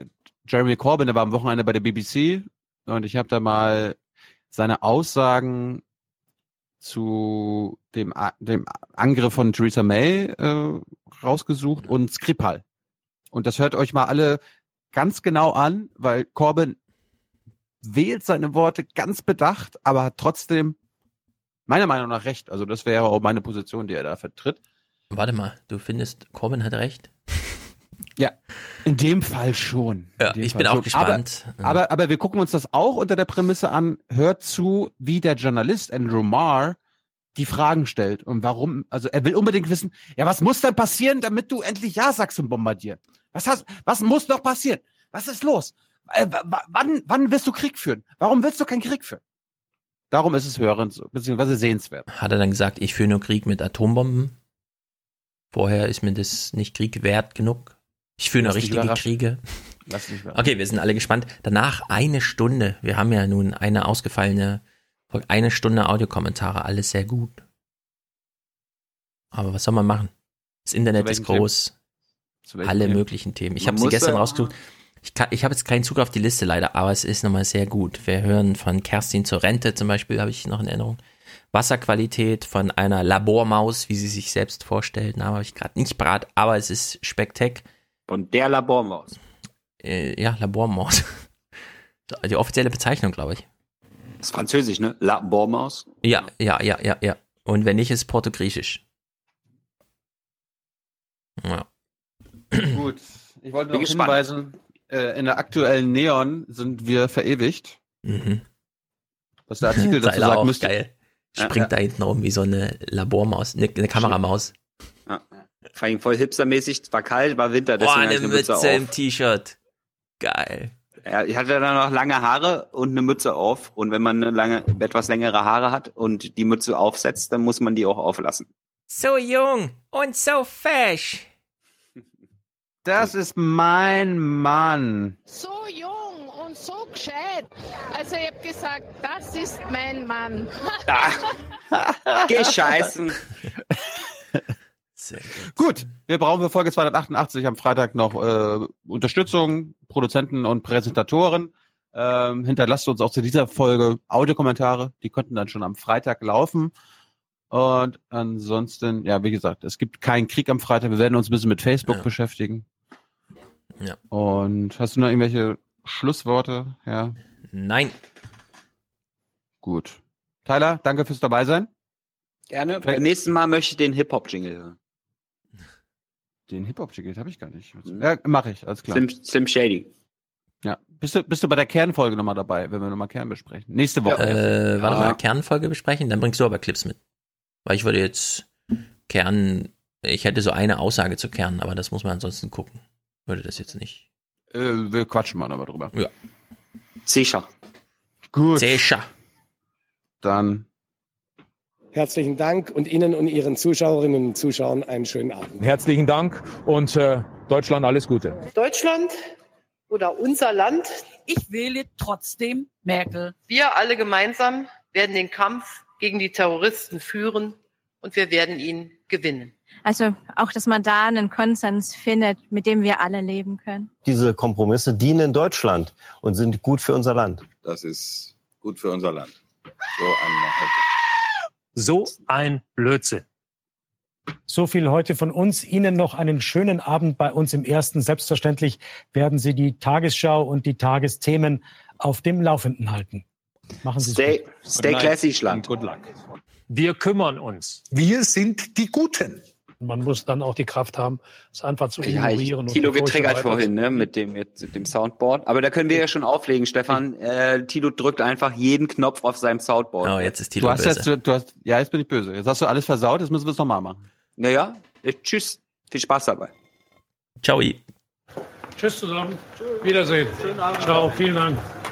Jeremy Corbyn, der war am Wochenende bei der BBC und ich habe da mal seine Aussagen zu dem, dem Angriff von Theresa May äh, rausgesucht und Skripal. Und das hört euch mal alle ganz genau an, weil Corbyn wählt seine Worte ganz bedacht, aber hat trotzdem meiner Meinung nach recht. Also das wäre auch meine Position, die er da vertritt. Warte mal, du findest, Corbyn hat recht? Ja, in dem Fall schon. Ja, ich Fall bin schon. auch gespannt. Aber, aber, aber, wir gucken uns das auch unter der Prämisse an, hört zu, wie der Journalist Andrew Marr die Fragen stellt und warum, also er will unbedingt wissen, ja, was muss denn passieren, damit du endlich Ja sagst zum Bombardieren? Was hast, was muss noch passieren? Was ist los? Äh, wann, wann wirst du Krieg führen? Warum willst du keinen Krieg führen? Darum ist es hörend, beziehungsweise sehenswert. Hat er dann gesagt, ich führe nur Krieg mit Atombomben? Vorher ist mir das nicht Krieg wert genug? Ich führe noch richtige Kriege. Okay, wir sind alle gespannt. Danach eine Stunde. Wir haben ja nun eine ausgefallene, eine Stunde Audiokommentare. Alles sehr gut. Aber was soll man machen? Das Internet ist groß. Alle Themen? möglichen Themen. Ich habe sie gestern rausgesucht. Ich, kann, ich habe jetzt keinen Zug auf die Liste leider, aber es ist nochmal sehr gut. Wir hören von Kerstin zur Rente zum Beispiel, habe ich noch in Erinnerung. Wasserqualität von einer Labormaus, wie sie sich selbst vorstellt. Name habe ich gerade nicht parat, aber es ist spektakulär. Von der Labormaus. Äh, ja, Labormaus. die offizielle Bezeichnung, glaube ich. Das ist französisch, ne? La Bormaus? Ja, ja, ja, ja, ja. Und wenn nicht, ist Portugiesisch. Ja. Gut. Ich wollte noch hinweisen, äh, in der aktuellen Neon sind wir verewigt. Mhm. Was der Artikel dazu sagt, müsste. Geil. Springt ja, da hinten rum wie so eine Labormaus, eine, eine Kameramaus. Vor allem voll hipstermäßig, war kalt, war Winter, deswegen Boah, eine, eine Mütze, Mütze im T-Shirt. Geil. Ja, ich hatte dann noch lange Haare und eine Mütze auf. Und wenn man eine lange, etwas längere Haare hat und die Mütze aufsetzt, dann muss man die auch auflassen. So jung und so fesch. Das ist mein Mann. So jung und so gescheit. Also ich hab gesagt, das ist mein Mann. Ah. Gescheißen. Gut, wir brauchen für Folge 288 am Freitag noch äh, Unterstützung, Produzenten und Präsentatoren. Ähm, hinterlasst uns auch zu dieser Folge Audiokommentare. Die könnten dann schon am Freitag laufen. Und ansonsten, ja, wie gesagt, es gibt keinen Krieg am Freitag. Wir werden uns ein bisschen mit Facebook ja. beschäftigen. Ja. Und hast du noch irgendwelche Schlussworte? Ja. Nein. Gut. Tyler, danke fürs Dabeisein. Gerne. Beim nächsten Mal möchte ich den Hip-Hop-Jingle hören. Den Hip-Hop-Ticket habe ich gar nicht. Mhm. Ja, mache ich, alles klar. Slim, Slim Shady. Ja. Bist du, bist du bei der Kernfolge nochmal dabei, wenn wir nochmal Kern besprechen? Nächste Woche. Äh, warte mal, Kernfolge besprechen, dann bringst du aber Clips mit. Weil ich würde jetzt Kern, ich hätte so eine Aussage zu Kern, aber das muss man ansonsten gucken. Würde das jetzt nicht. Äh, wir quatschen mal aber drüber. Ja. Sicher. Gut. Sicher. Dann Herzlichen Dank und Ihnen und Ihren Zuschauerinnen und Zuschauern einen schönen Abend. Herzlichen Dank und äh, Deutschland alles Gute. Deutschland oder unser Land. Ich wähle trotzdem Merkel. Wir alle gemeinsam werden den Kampf gegen die Terroristen führen und wir werden ihn gewinnen. Also auch, dass man da einen Konsens findet, mit dem wir alle leben können. Diese Kompromisse dienen Deutschland und sind gut für unser Land. Das ist gut für unser Land. So ein so ein Blödsinn. So viel heute von uns. Ihnen noch einen schönen Abend bei uns im Ersten. Selbstverständlich werden Sie die Tagesschau und die Tagesthemen auf dem Laufenden halten. Machen Sie stay, gut. Stay classy, Schlank. Good luck. Wir kümmern uns. Wir sind die Guten. Man muss dann auch die Kraft haben, es einfach zu ignorieren. Ja, Tilo getriggert vorhin ne, mit, dem, mit dem Soundboard. Aber da können wir ja schon auflegen, Stefan. Äh, Tilo drückt einfach jeden Knopf auf seinem Soundboard. Oh, jetzt ist Tilo du hast böse. Jetzt, du hast, ja, jetzt bin ich böse. Jetzt hast du alles versaut, jetzt müssen wir es nochmal machen. Naja, tschüss. Viel Spaß dabei. Ciao. Tschüss zusammen. Tschüss. Wiedersehen. Schönen Abend. Ciao, vielen Dank.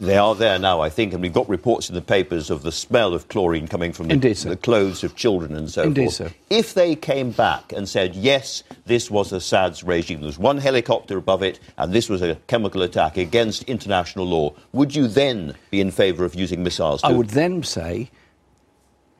They are there now, I think, and we've got reports in the papers of the smell of chlorine coming from the, the clothes of children and so Indeed, forth. Sir. If they came back and said, yes, this was Assad's regime, there was one helicopter above it, and this was a chemical attack against international law, would you then be in favour of using missiles? I would then say,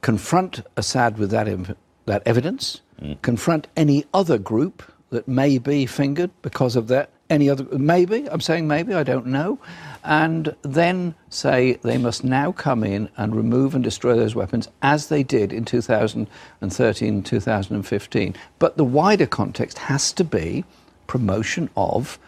confront Assad with that, that evidence, mm. confront any other group that may be fingered because of that. Any other, maybe, I'm saying maybe, I don't know and then say they must now come in and remove and destroy those weapons as they did in 2013 2015. But the wider context has to be promotion of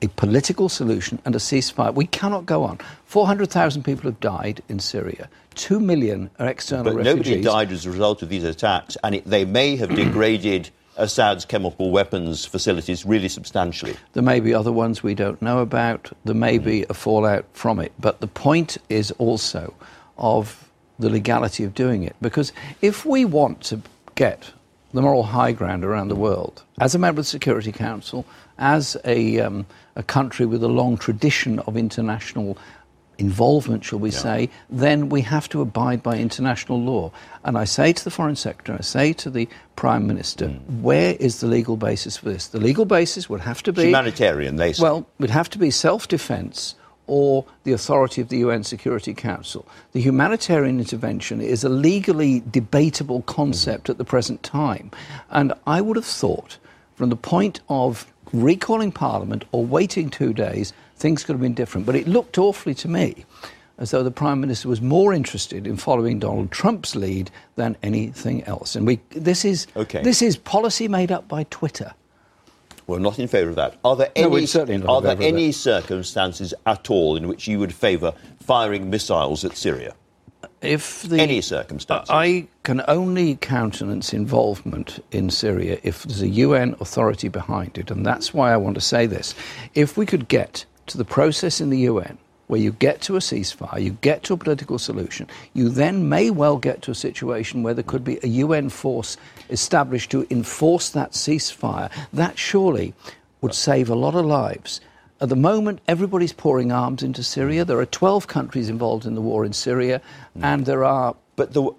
a political solution and a ceasefire. We cannot go on. 400,000 people have died in Syria. Two million are external but refugees. nobody died as a result of these attacks, and it, they may have degraded Assad's chemical weapons facilities really substantially. There may be other ones we don't know about. There may be a fallout from it. But the point is also of the legality of doing it. Because if we want to get the moral high ground around the world, as a member of the Security Council, as a, um, a country with a long tradition of international involvement, shall we yeah. say, then we have to abide by international law. And I say to the Foreign Secretary, I say to the Prime Minister, mm. where is the legal basis for this? The legal basis would have to be humanitarian. They say. well, would have to be self-defence or the authority of the UN Security Council. The humanitarian intervention is a legally debatable concept mm. at the present time, and I would have thought, from the point of recalling Parliament or waiting two days things could have been different. But it looked awfully to me as though the Prime Minister was more interested in following Donald Trump's lead than anything else. And we, this, is, okay. this is policy made up by Twitter. We're not in favour of that. Are there any, no, are there any circumstances at all in which you would favour firing missiles at Syria? If the, any circumstances, I can only countenance involvement in Syria if there's a UN authority behind it, and that's why I want to say this. If we could get to the process in the UN where you get to a ceasefire, you get to a political solution, you then may well get to a situation where there could be a UN force established to enforce that ceasefire. That surely would save a lot of lives. At the moment, everybody's pouring arms into Syria. There are 12 countries involved in the war in Syria, and there are. But the,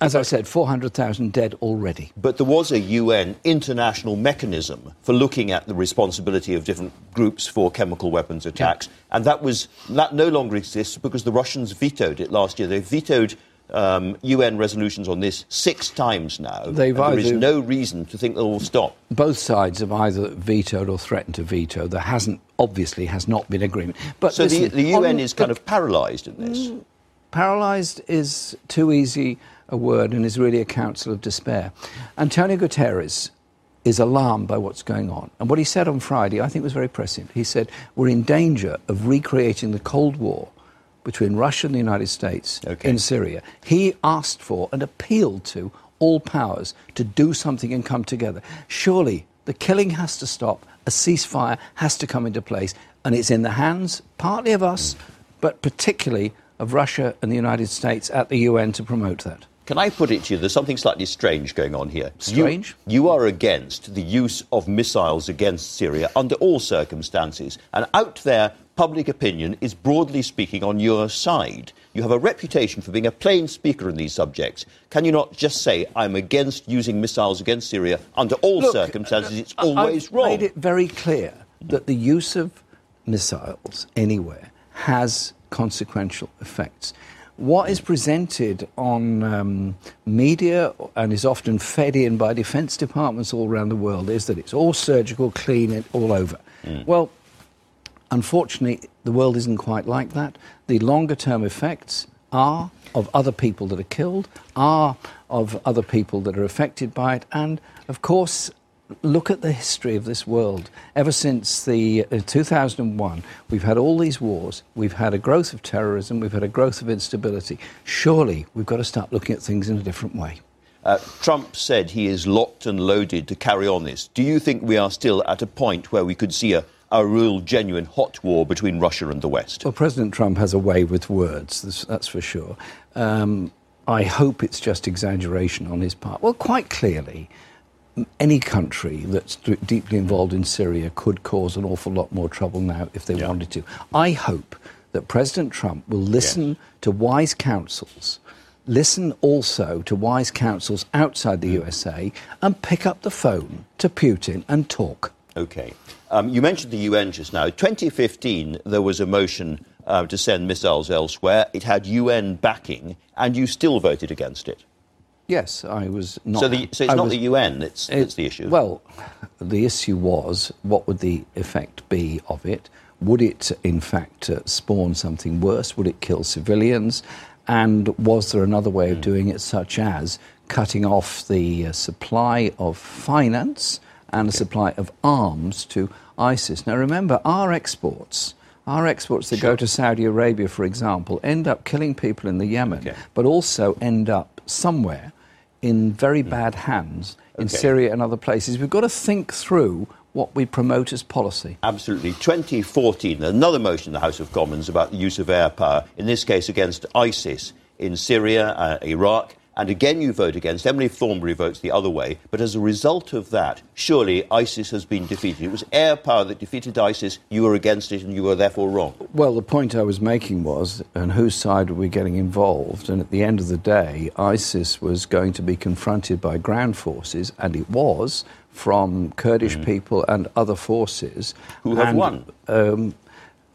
as I said, 400,000 dead already. But there was a UN international mechanism for looking at the responsibility of different groups for chemical weapons attacks, yeah. and that was that no longer exists because the Russians vetoed it last year. They vetoed um, UN resolutions on this six times now. There is no reason to think they will stop. Both sides have either vetoed or threatened to veto. There hasn't, obviously, has not been agreement. But so listen, the, the, UN is kind of paralysed in this. Mm, paralysed is too easy a word and is really a counsel of despair. Antonio Guterres is alarmed by what's going on. And what he said on Friday, I think, was very prescient. He said, We're in danger of recreating the Cold War between Russia and the United States okay. in Syria. He asked for and appealed to all powers to do something and come together. Surely the killing has to stop, a ceasefire has to come into place, and it's in the hands partly of us, but particularly of Russia and the United States at the UN to promote that. Can I put it to you? There's something slightly strange going on here. Strange? You, you, are against the use of missiles against Syria under all circumstances. And out there, public opinion is broadly speaking on your side. You have a reputation for being a plain speaker in these subjects. Can you not just say, I'm against using missiles against Syria under all Look, uh, circumstances? It's always I've wrong. made it very clear that the use of missiles anywhere has consequential effects what is presented on um, media and is often fed in by defense departments all around the world is that it's all surgical, clean, it all over. Mm. Well, unfortunately, the world isn't quite like that. The longer term effects are of other people that are killed, are of other people that are affected by it, and of course, look at the history of this world. Ever since the uh, 2001, we've had all these wars, we've had a growth of terrorism, we've had a growth of instability. Surely we've got to start looking at things in a different way. Uh, Trump said he is locked and loaded to carry on this. Do you think we are still at a point where we could see a, a real, genuine hot war between Russia and the West? Well, President Trump has a way with words, that's for sure. Um, I hope it's just exaggeration on his part. Well, quite clearly, any country that's deeply involved in Syria could cause an awful lot more trouble now if they yeah. wanted to. I hope that President Trump will listen yes. to wise counsels, listen also to wise counsels outside the mm. USA, and pick up the phone to Putin and talk. Okay. Um, you mentioned the UN just now. 2015, there was a motion uh, to send missiles elsewhere. It had UN backing, and you still voted against it. Yes, I was not. So, the, so it's I not was, the UN that's, that's the issue? Well, the issue was what would the effect be of it? Would it, in fact, uh, spawn something worse? Would it kill civilians? And was there another way of mm. doing it, such as cutting off the uh, supply of finance and the supply of arms to ISIS? Now, remember, our exports. Our exports that sure. go to Saudi Arabia, for example, end up killing people in the Yemen, okay. but also end up somewhere in very hmm. bad hands in okay. Syria and other places. We've got to think through what we promote as policy. Absolutely. 2014, another motion in the House of Commons about the use of air power, in this case against ISIS in Syria, uh, Iraq, and again, you vote against. Emily Thornberry votes the other way. But as a result of that, surely ISIS has been defeated. It was air power that defeated ISIS. You were against it, and you were therefore wrong. Well, the point I was making was, on whose side were we getting involved? And at the end of the day, ISIS was going to be confronted by ground forces, and it was from Kurdish mm. people and other forces. Who have and, won? Um,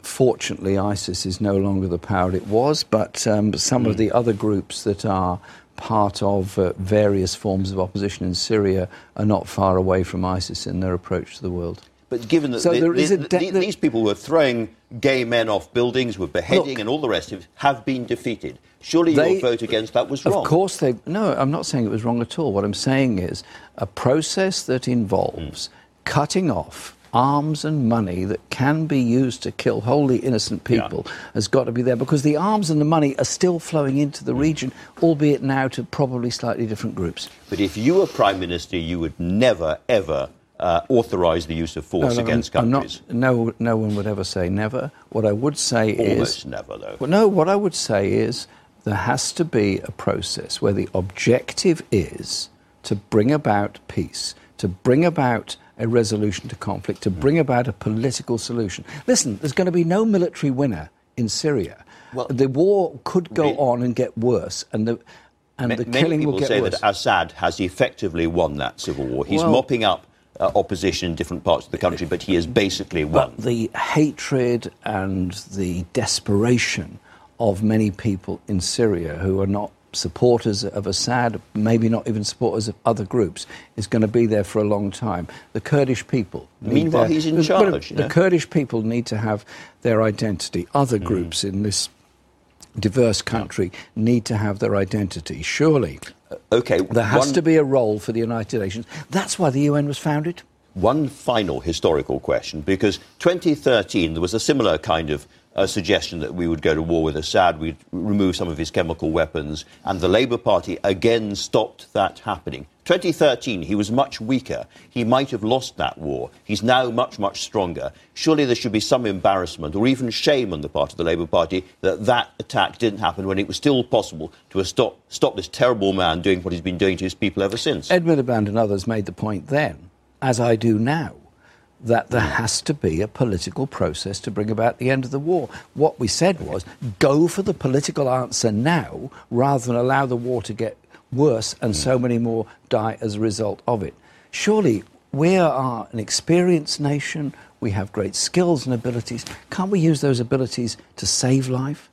fortunately, ISIS is no longer the power it was, but um, some mm. of the other groups that are part of uh, various forms of opposition in Syria are not far away from ISIS in their approach to the world. But given that so the, the, the, these people were throwing gay men off buildings, were beheading, look, and all the rest of it, have been defeated. Surely they, your vote against that was wrong. Of course, they. No, I'm not saying it was wrong at all. What I'm saying is a process that involves mm. cutting off arms and money that can be used to kill wholly innocent people yeah. has got to be there because the arms and the money are still flowing into the region, albeit now to probably slightly different groups. But if you were Prime Minister, you would never, ever uh, authorise the use of force no, no, against I'm countries. Not, no, no one would ever say never. What I would say Almost is. never, though. Well, no, what I would say is there has to be a process where the objective is to bring about peace, to bring about a resolution to conflict, to bring about a political solution. Listen, there's going to be no military winner in Syria. Well, the war could go on and get worse, and the and ma- the killing will get worse. Many people say that Assad has effectively won that civil war. He's Well- mopping up uh, opposition in different parts of the country, but he has basically won. But the hatred and the desperation of many people in Syria who are not supporters of Assad, maybe not even supporters of other groups, is going to be there for a long time. The Kurdish people. Meanwhile, their- he's in charge, you The know. Kurdish people need to have their identity. Other Mm. groups in this diverse country need to have their identity. Surely. Okay. There has one- to be a role for the United Nations. That's why the UN was founded. One final historical question, because 2013 there was a similar kind of uh, suggestion that we would go to war with Assad, we'd remove some of his chemical weapons, and the Labour Party again stopped that happening. 2013, he was much weaker. He might have lost that war. He's now much, much stronger. Surely there should be some embarrassment or even shame on the part of the Labour Party that that attack didn't happen when it was still possible to stop, stop this terrible man doing what he's been doing to his people ever since. Ed Miliband and others made the point then, as I do now, that there has to be a political process to bring about the end of the war. What we said was go for the political answer now rather than allow the war to get worse and so many more die as a result of it. Surely we are an experienced nation, we have great skills and abilities. Can't we use those abilities to save life?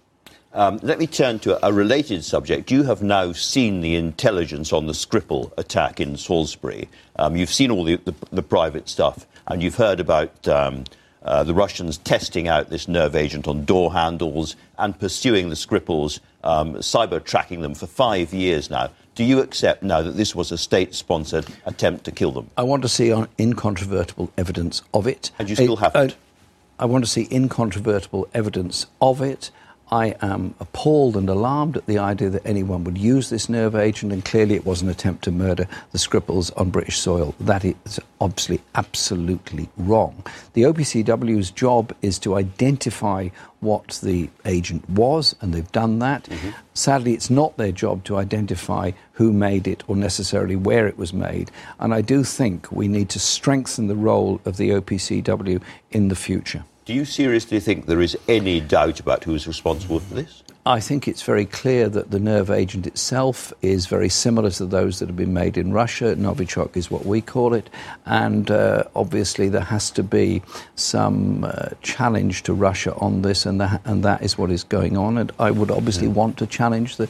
Um, let me turn to a related subject. You have now seen the intelligence on the Skripal attack in Salisbury. Um, you've seen all the, the, the, private stuff, and you've heard about um, uh, the Russians testing out this nerve agent on door handles and pursuing the Skripals, um, cyber tracking them for five years now. Do you accept now that this was a state sponsored attempt to kill them? I want to see incontrovertible evidence of it. And you still haven't? I, I want to see incontrovertible evidence of it. I am appalled and alarmed at the idea that anyone would use this nerve agent, and clearly it was an attempt to murder the Skripals on British soil. That is obviously absolutely wrong. The OPCW's job is to identify what the agent was, and they've done that. Mm-hmm. Sadly, it's not their job to identify who made it or necessarily where it was made. And I do think we need to strengthen the role of the OPCW in the future. Do you seriously think there is any doubt about who is responsible for this? I think it's very clear that the nerve agent itself is very similar to those that have been made in Russia. Novichok is what we call it. And uh, obviously, there has to be some uh, challenge to Russia on this, and, that, and that is what is going on. And I would obviously mm. want to challenge the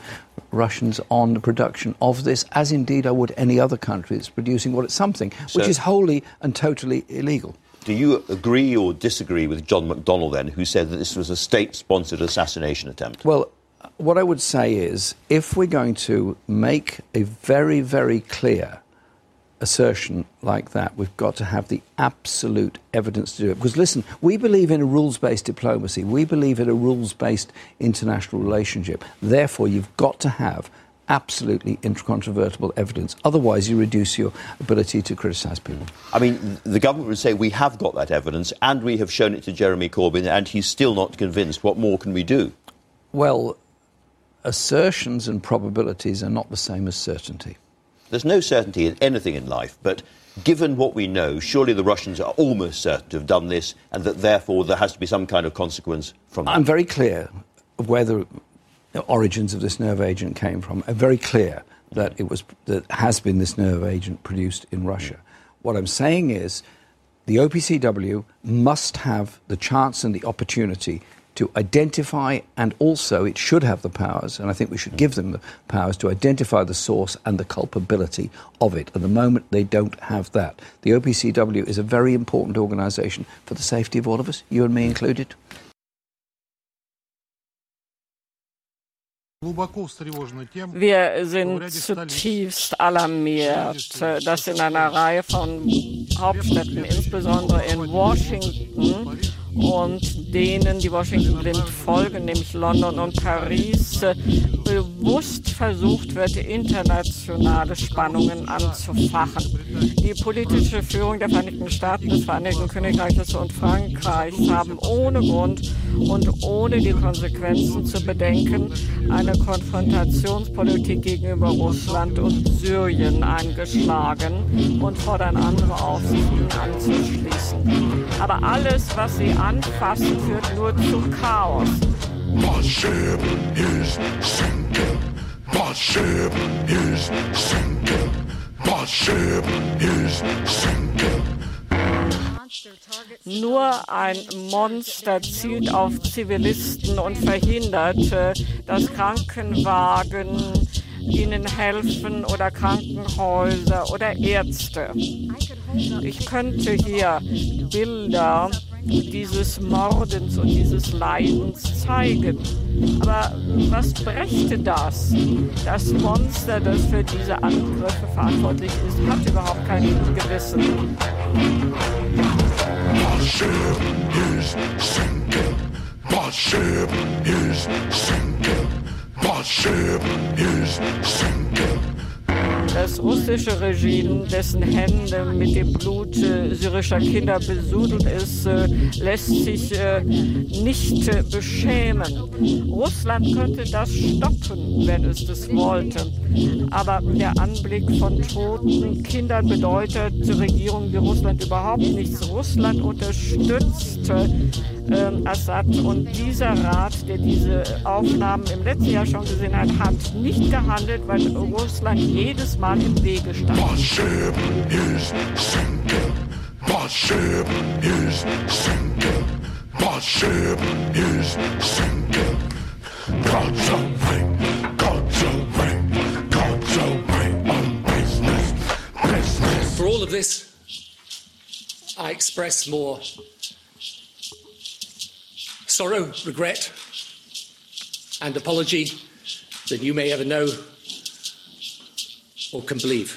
Russians on the production of this, as indeed I would any other country that's producing what it's something, so, which is wholly and totally illegal. Do you agree or disagree with John McDonnell then, who said that this was a state sponsored assassination attempt? Well, what I would say is if we're going to make a very, very clear assertion like that, we've got to have the absolute evidence to do it. Because listen, we believe in a rules based diplomacy, we believe in a rules based international relationship. Therefore, you've got to have absolutely incontrovertible evidence. Otherwise, you reduce your ability to criticise people. I mean, the government would say we have got that evidence and we have shown it to Jeremy Corbyn and he's still not convinced. What more can we do? Well, assertions and probabilities are not the same as certainty. There's no certainty in anything in life, but given what we know, surely the Russians are almost certain to have done this and that therefore there has to be some kind of consequence from that. I'm very clear where the the origins of this nerve agent came from. I'm very clear that it was that has been this nerve agent produced in Russia. What I'm saying is the OPCW must have the chance and the opportunity to identify and also it should have the powers and I think we should give them the powers to identify the source and the culpability of it. At the moment they don't have that. The OPCW is a very important organization for the safety of all of us, you and me included. Wir sind zutiefst alarmiert, dass in einer Reihe von Hauptstädten, insbesondere in Washington und denen, die Washington blind folgen, nämlich London und Paris, bewusst versucht wird, internationale Spannungen anzufachen. Die politische Führung der Vereinigten Staaten, des Vereinigten Königreiches und Frankreichs haben ohne Grund und ohne die Konsequenzen zu bedenken eine Konfrontationspolitik gegenüber Russland und Syrien eingeschlagen und fordern andere auf, sich ihnen anzuschließen. Aber alles, was sie anfassen, führt nur zu Chaos. My ship is sinking. My ship is sinking. My ship is sinking. Nur ein Monster zielt auf Zivilisten und verhindert, dass Krankenwagen ihnen helfen oder Krankenhäuser oder Ärzte. Ich könnte hier Bilder dieses Mordens und dieses Leidens zeigen. Aber was brächte das? Das Monster, das für diese Angriffe verantwortlich ist, hat überhaupt kein Gewissen. My ship is sinking. My ship is sinking. Das russische Regime, dessen Hände mit dem Blut äh, syrischer Kinder besudelt ist, äh, lässt sich äh, nicht beschämen. Russland könnte das stoppen, wenn es das wollte. Aber der Anblick von toten Kindern bedeutet Regierung wie Russland überhaupt nichts. Russland unterstützt äh, Assad und dieser Rat, der diese Aufnahmen im letzten Jahr schon gesehen hat, hat nicht gehandelt, weil Russland jedes Mal im Wege stand. My ship is sinking. My ship is sinking. My ship is sinking. God's a ring, God's a ring, God's a ring on business, business. For all of this, I express more sorrow, regret, and apology than you may ever know or can believe.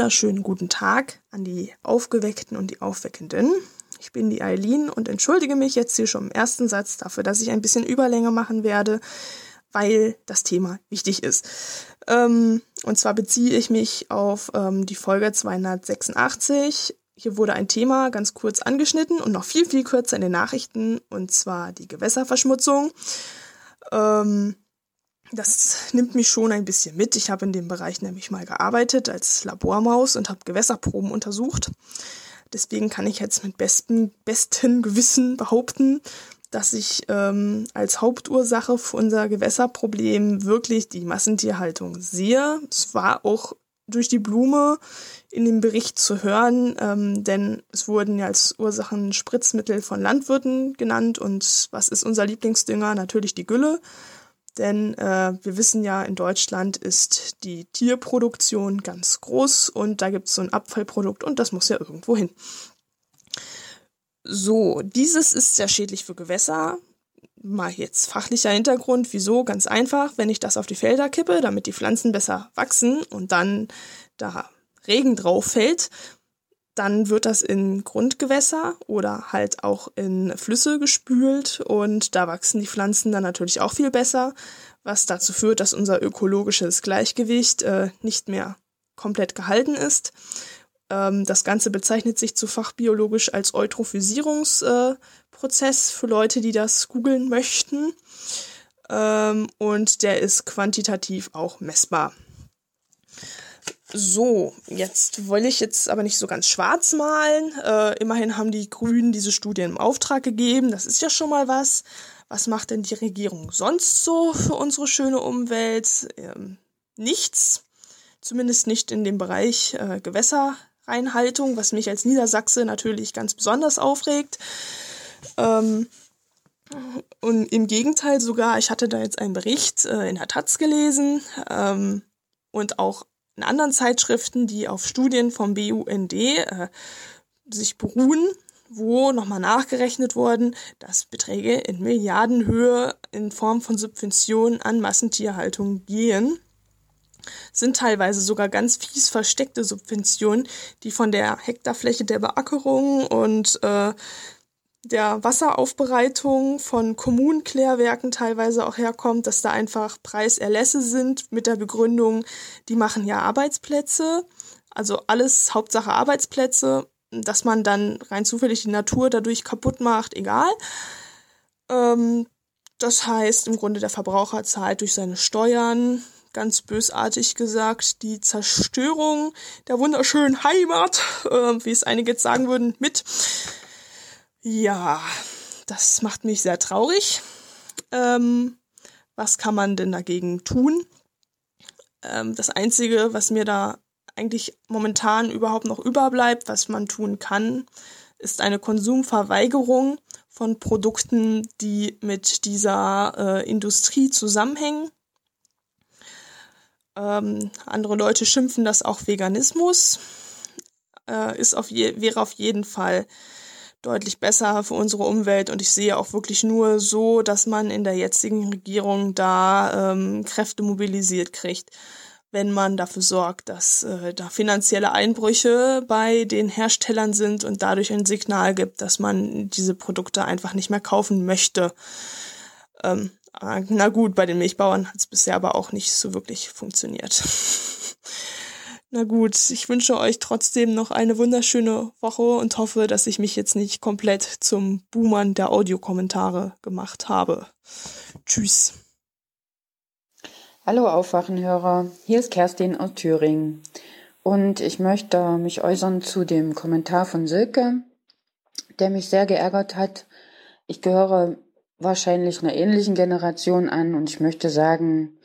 Wunderschönen guten Tag an die Aufgeweckten und die Aufweckenden. Ich bin die Eileen und entschuldige mich jetzt hier schon im ersten Satz dafür, dass ich ein bisschen Überlänge machen werde, weil das Thema wichtig ist. Ähm, und zwar beziehe ich mich auf ähm, die Folge 286. Hier wurde ein Thema ganz kurz angeschnitten und noch viel, viel kürzer in den Nachrichten, und zwar die Gewässerverschmutzung. Ähm, das nimmt mich schon ein bisschen mit. Ich habe in dem Bereich nämlich mal gearbeitet als Labormaus und habe Gewässerproben untersucht. Deswegen kann ich jetzt mit bestem, besten Gewissen behaupten, dass ich ähm, als Hauptursache für unser Gewässerproblem wirklich die Massentierhaltung sehe. Es war auch durch die Blume in dem Bericht zu hören, ähm, denn es wurden ja als Ursachen Spritzmittel von Landwirten genannt und was ist unser Lieblingsdünger? Natürlich die Gülle. Denn äh, wir wissen ja, in Deutschland ist die Tierproduktion ganz groß und da gibt es so ein Abfallprodukt und das muss ja irgendwo hin. So, dieses ist sehr schädlich für Gewässer. Mal jetzt fachlicher Hintergrund, wieso? Ganz einfach, wenn ich das auf die Felder kippe, damit die Pflanzen besser wachsen und dann da Regen drauf fällt, dann wird das in Grundgewässer oder halt auch in Flüsse gespült und da wachsen die Pflanzen dann natürlich auch viel besser, was dazu führt, dass unser ökologisches Gleichgewicht äh, nicht mehr komplett gehalten ist. Ähm, das Ganze bezeichnet sich zu fachbiologisch als Eutrophisierungsprozess äh, für Leute, die das googeln möchten. Ähm, und der ist quantitativ auch messbar. So, jetzt wollte ich jetzt aber nicht so ganz schwarz malen. Äh, immerhin haben die Grünen diese Studie im Auftrag gegeben. Das ist ja schon mal was. Was macht denn die Regierung sonst so für unsere schöne Umwelt? Ähm, nichts. Zumindest nicht in dem Bereich äh, Gewässerreinhaltung, was mich als Niedersachse natürlich ganz besonders aufregt. Ähm, Und im Gegenteil sogar, ich hatte da jetzt einen Bericht äh, in der Taz gelesen ähm, und auch in anderen Zeitschriften, die auf Studien vom BUND äh, sich beruhen, wo nochmal nachgerechnet worden, dass Beträge in Milliardenhöhe in Form von Subventionen an Massentierhaltung gehen. Sind teilweise sogar ganz fies versteckte Subventionen, die von der Hektarfläche der Beackerung und äh, der Wasseraufbereitung von Kommunenklärwerken teilweise auch herkommt, dass da einfach Preiserlässe sind mit der Begründung, die machen ja Arbeitsplätze. Also alles Hauptsache Arbeitsplätze, dass man dann rein zufällig die Natur dadurch kaputt macht, egal. Ähm, das heißt im Grunde der Verbraucher zahlt durch seine Steuern, ganz bösartig gesagt, die Zerstörung der wunderschönen Heimat, äh, wie es einige jetzt sagen würden, mit. Ja, das macht mich sehr traurig. Ähm, was kann man denn dagegen tun? Ähm, das Einzige, was mir da eigentlich momentan überhaupt noch überbleibt, was man tun kann, ist eine Konsumverweigerung von Produkten, die mit dieser äh, Industrie zusammenhängen. Ähm, andere Leute schimpfen das auch Veganismus. Äh, ist auf je wäre auf jeden Fall deutlich besser für unsere Umwelt und ich sehe auch wirklich nur so, dass man in der jetzigen Regierung da ähm, Kräfte mobilisiert kriegt, wenn man dafür sorgt, dass äh, da finanzielle Einbrüche bei den Herstellern sind und dadurch ein Signal gibt, dass man diese Produkte einfach nicht mehr kaufen möchte. Ähm, na gut, bei den Milchbauern hat es bisher aber auch nicht so wirklich funktioniert. Na gut, ich wünsche euch trotzdem noch eine wunderschöne Woche und hoffe, dass ich mich jetzt nicht komplett zum Boomern der Audiokommentare gemacht habe. Tschüss. Hallo Aufwachenhörer, hier ist Kerstin aus Thüringen und ich möchte mich äußern zu dem Kommentar von Silke, der mich sehr geärgert hat. Ich gehöre wahrscheinlich einer ähnlichen Generation an und ich möchte sagen,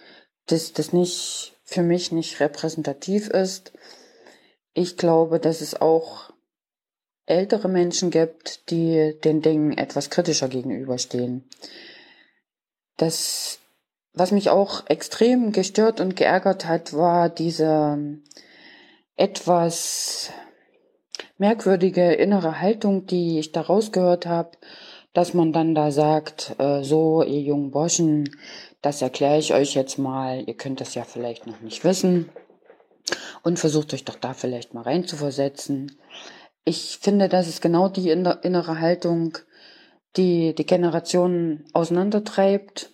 dass das nicht für mich nicht repräsentativ ist. Ich glaube, dass es auch ältere Menschen gibt, die den Dingen etwas kritischer gegenüberstehen. Das, was mich auch extrem gestört und geärgert hat, war diese etwas merkwürdige innere Haltung, die ich da rausgehört habe, dass man dann da sagt, äh, so, ihr jungen Burschen, das erkläre ich euch jetzt mal. Ihr könnt das ja vielleicht noch nicht wissen. Und versucht euch doch da vielleicht mal reinzuversetzen. Ich finde, das ist genau die innere Haltung, die die Generationen auseinandertreibt.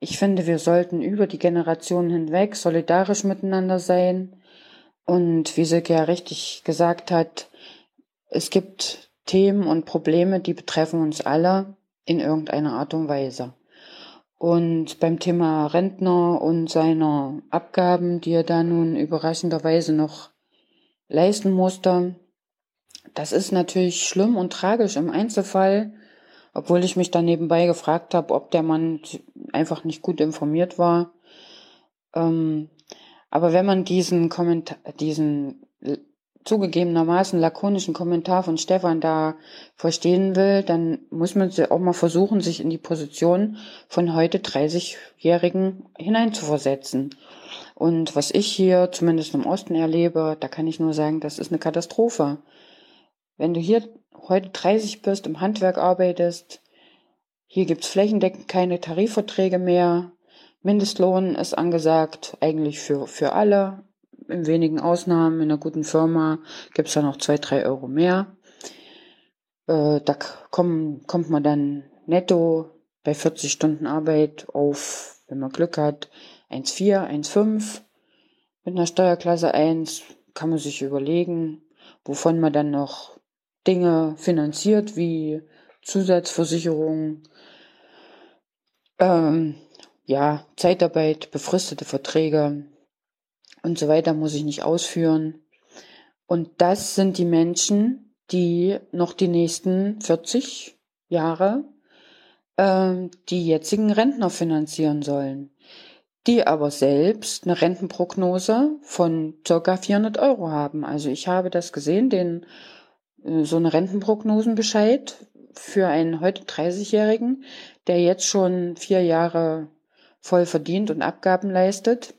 Ich finde, wir sollten über die Generationen hinweg solidarisch miteinander sein. Und wie Silke ja richtig gesagt hat, es gibt Themen und Probleme, die betreffen uns alle in irgendeiner Art und Weise. Und beim Thema Rentner und seiner Abgaben, die er da nun überraschenderweise noch leisten musste, das ist natürlich schlimm und tragisch im Einzelfall, obwohl ich mich da nebenbei gefragt habe, ob der Mann einfach nicht gut informiert war. Ähm, aber wenn man diesen Kommentar, diesen zugegebenermaßen lakonischen Kommentar von Stefan da verstehen will, dann muss man auch mal versuchen, sich in die Position von heute 30-Jährigen hineinzuversetzen. Und was ich hier zumindest im Osten erlebe, da kann ich nur sagen, das ist eine Katastrophe. Wenn du hier heute 30 bist, im Handwerk arbeitest, hier gibt's flächendeckend keine Tarifverträge mehr, Mindestlohn ist angesagt, eigentlich für, für alle, in wenigen Ausnahmen, in einer guten Firma gibt's da noch zwei, drei Euro mehr. Äh, da kommen, kommt man dann netto bei 40 Stunden Arbeit auf, wenn man Glück hat, 1,4, 1,5. Mit einer Steuerklasse 1 kann man sich überlegen, wovon man dann noch Dinge finanziert, wie Zusatzversicherung, ähm, ja, Zeitarbeit, befristete Verträge, und so weiter muss ich nicht ausführen. Und das sind die Menschen, die noch die nächsten 40 Jahre äh, die jetzigen Rentner finanzieren sollen, die aber selbst eine Rentenprognose von circa 400 Euro haben. Also ich habe das gesehen, den äh, so eine Rentenprognosenbescheid für einen heute 30-Jährigen, der jetzt schon vier Jahre voll verdient und Abgaben leistet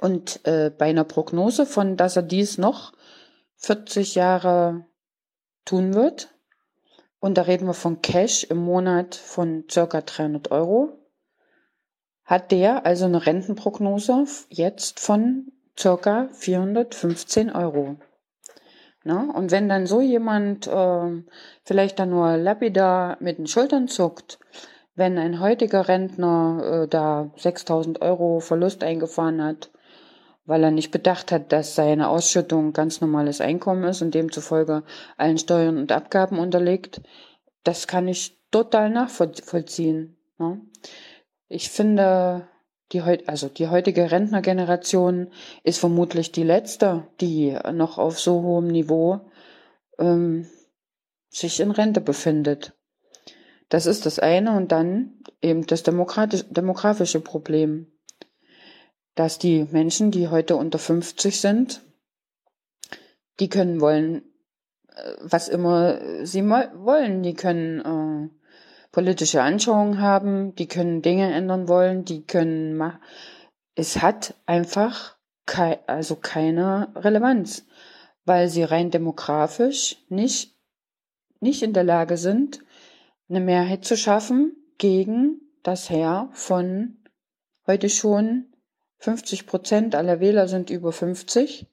und äh, bei einer Prognose von, dass er dies noch 40 Jahre tun wird, und da reden wir von Cash im Monat von circa 300 Euro, hat der also eine Rentenprognose jetzt von circa 415 Euro. Na, und wenn dann so jemand äh, vielleicht dann nur lapidar mit den Schultern zuckt, wenn ein heutiger Rentner äh, da 6000 Euro Verlust eingefahren hat, weil er nicht bedacht hat, dass seine Ausschüttung ganz normales Einkommen ist und demzufolge allen Steuern und Abgaben unterliegt, das kann ich total nachvollziehen. Ne? Ich finde, die, also die heutige Rentnergeneration ist vermutlich die letzte, die noch auf so hohem Niveau ähm, sich in Rente befindet. Das ist das eine und dann eben das demografische Problem, dass die Menschen, die heute unter 50 sind, die können wollen, äh, was immer sie wollen. Die können äh, politische Anschauungen haben, die können Dinge ändern wollen, die können machen. Es hat einfach kei also keine Relevanz, weil sie rein demografisch nicht, nicht in der Lage sind, eine Mehrheit zu schaffen gegen das Heer von heute schon 50 Prozent aller Wähler sind über 50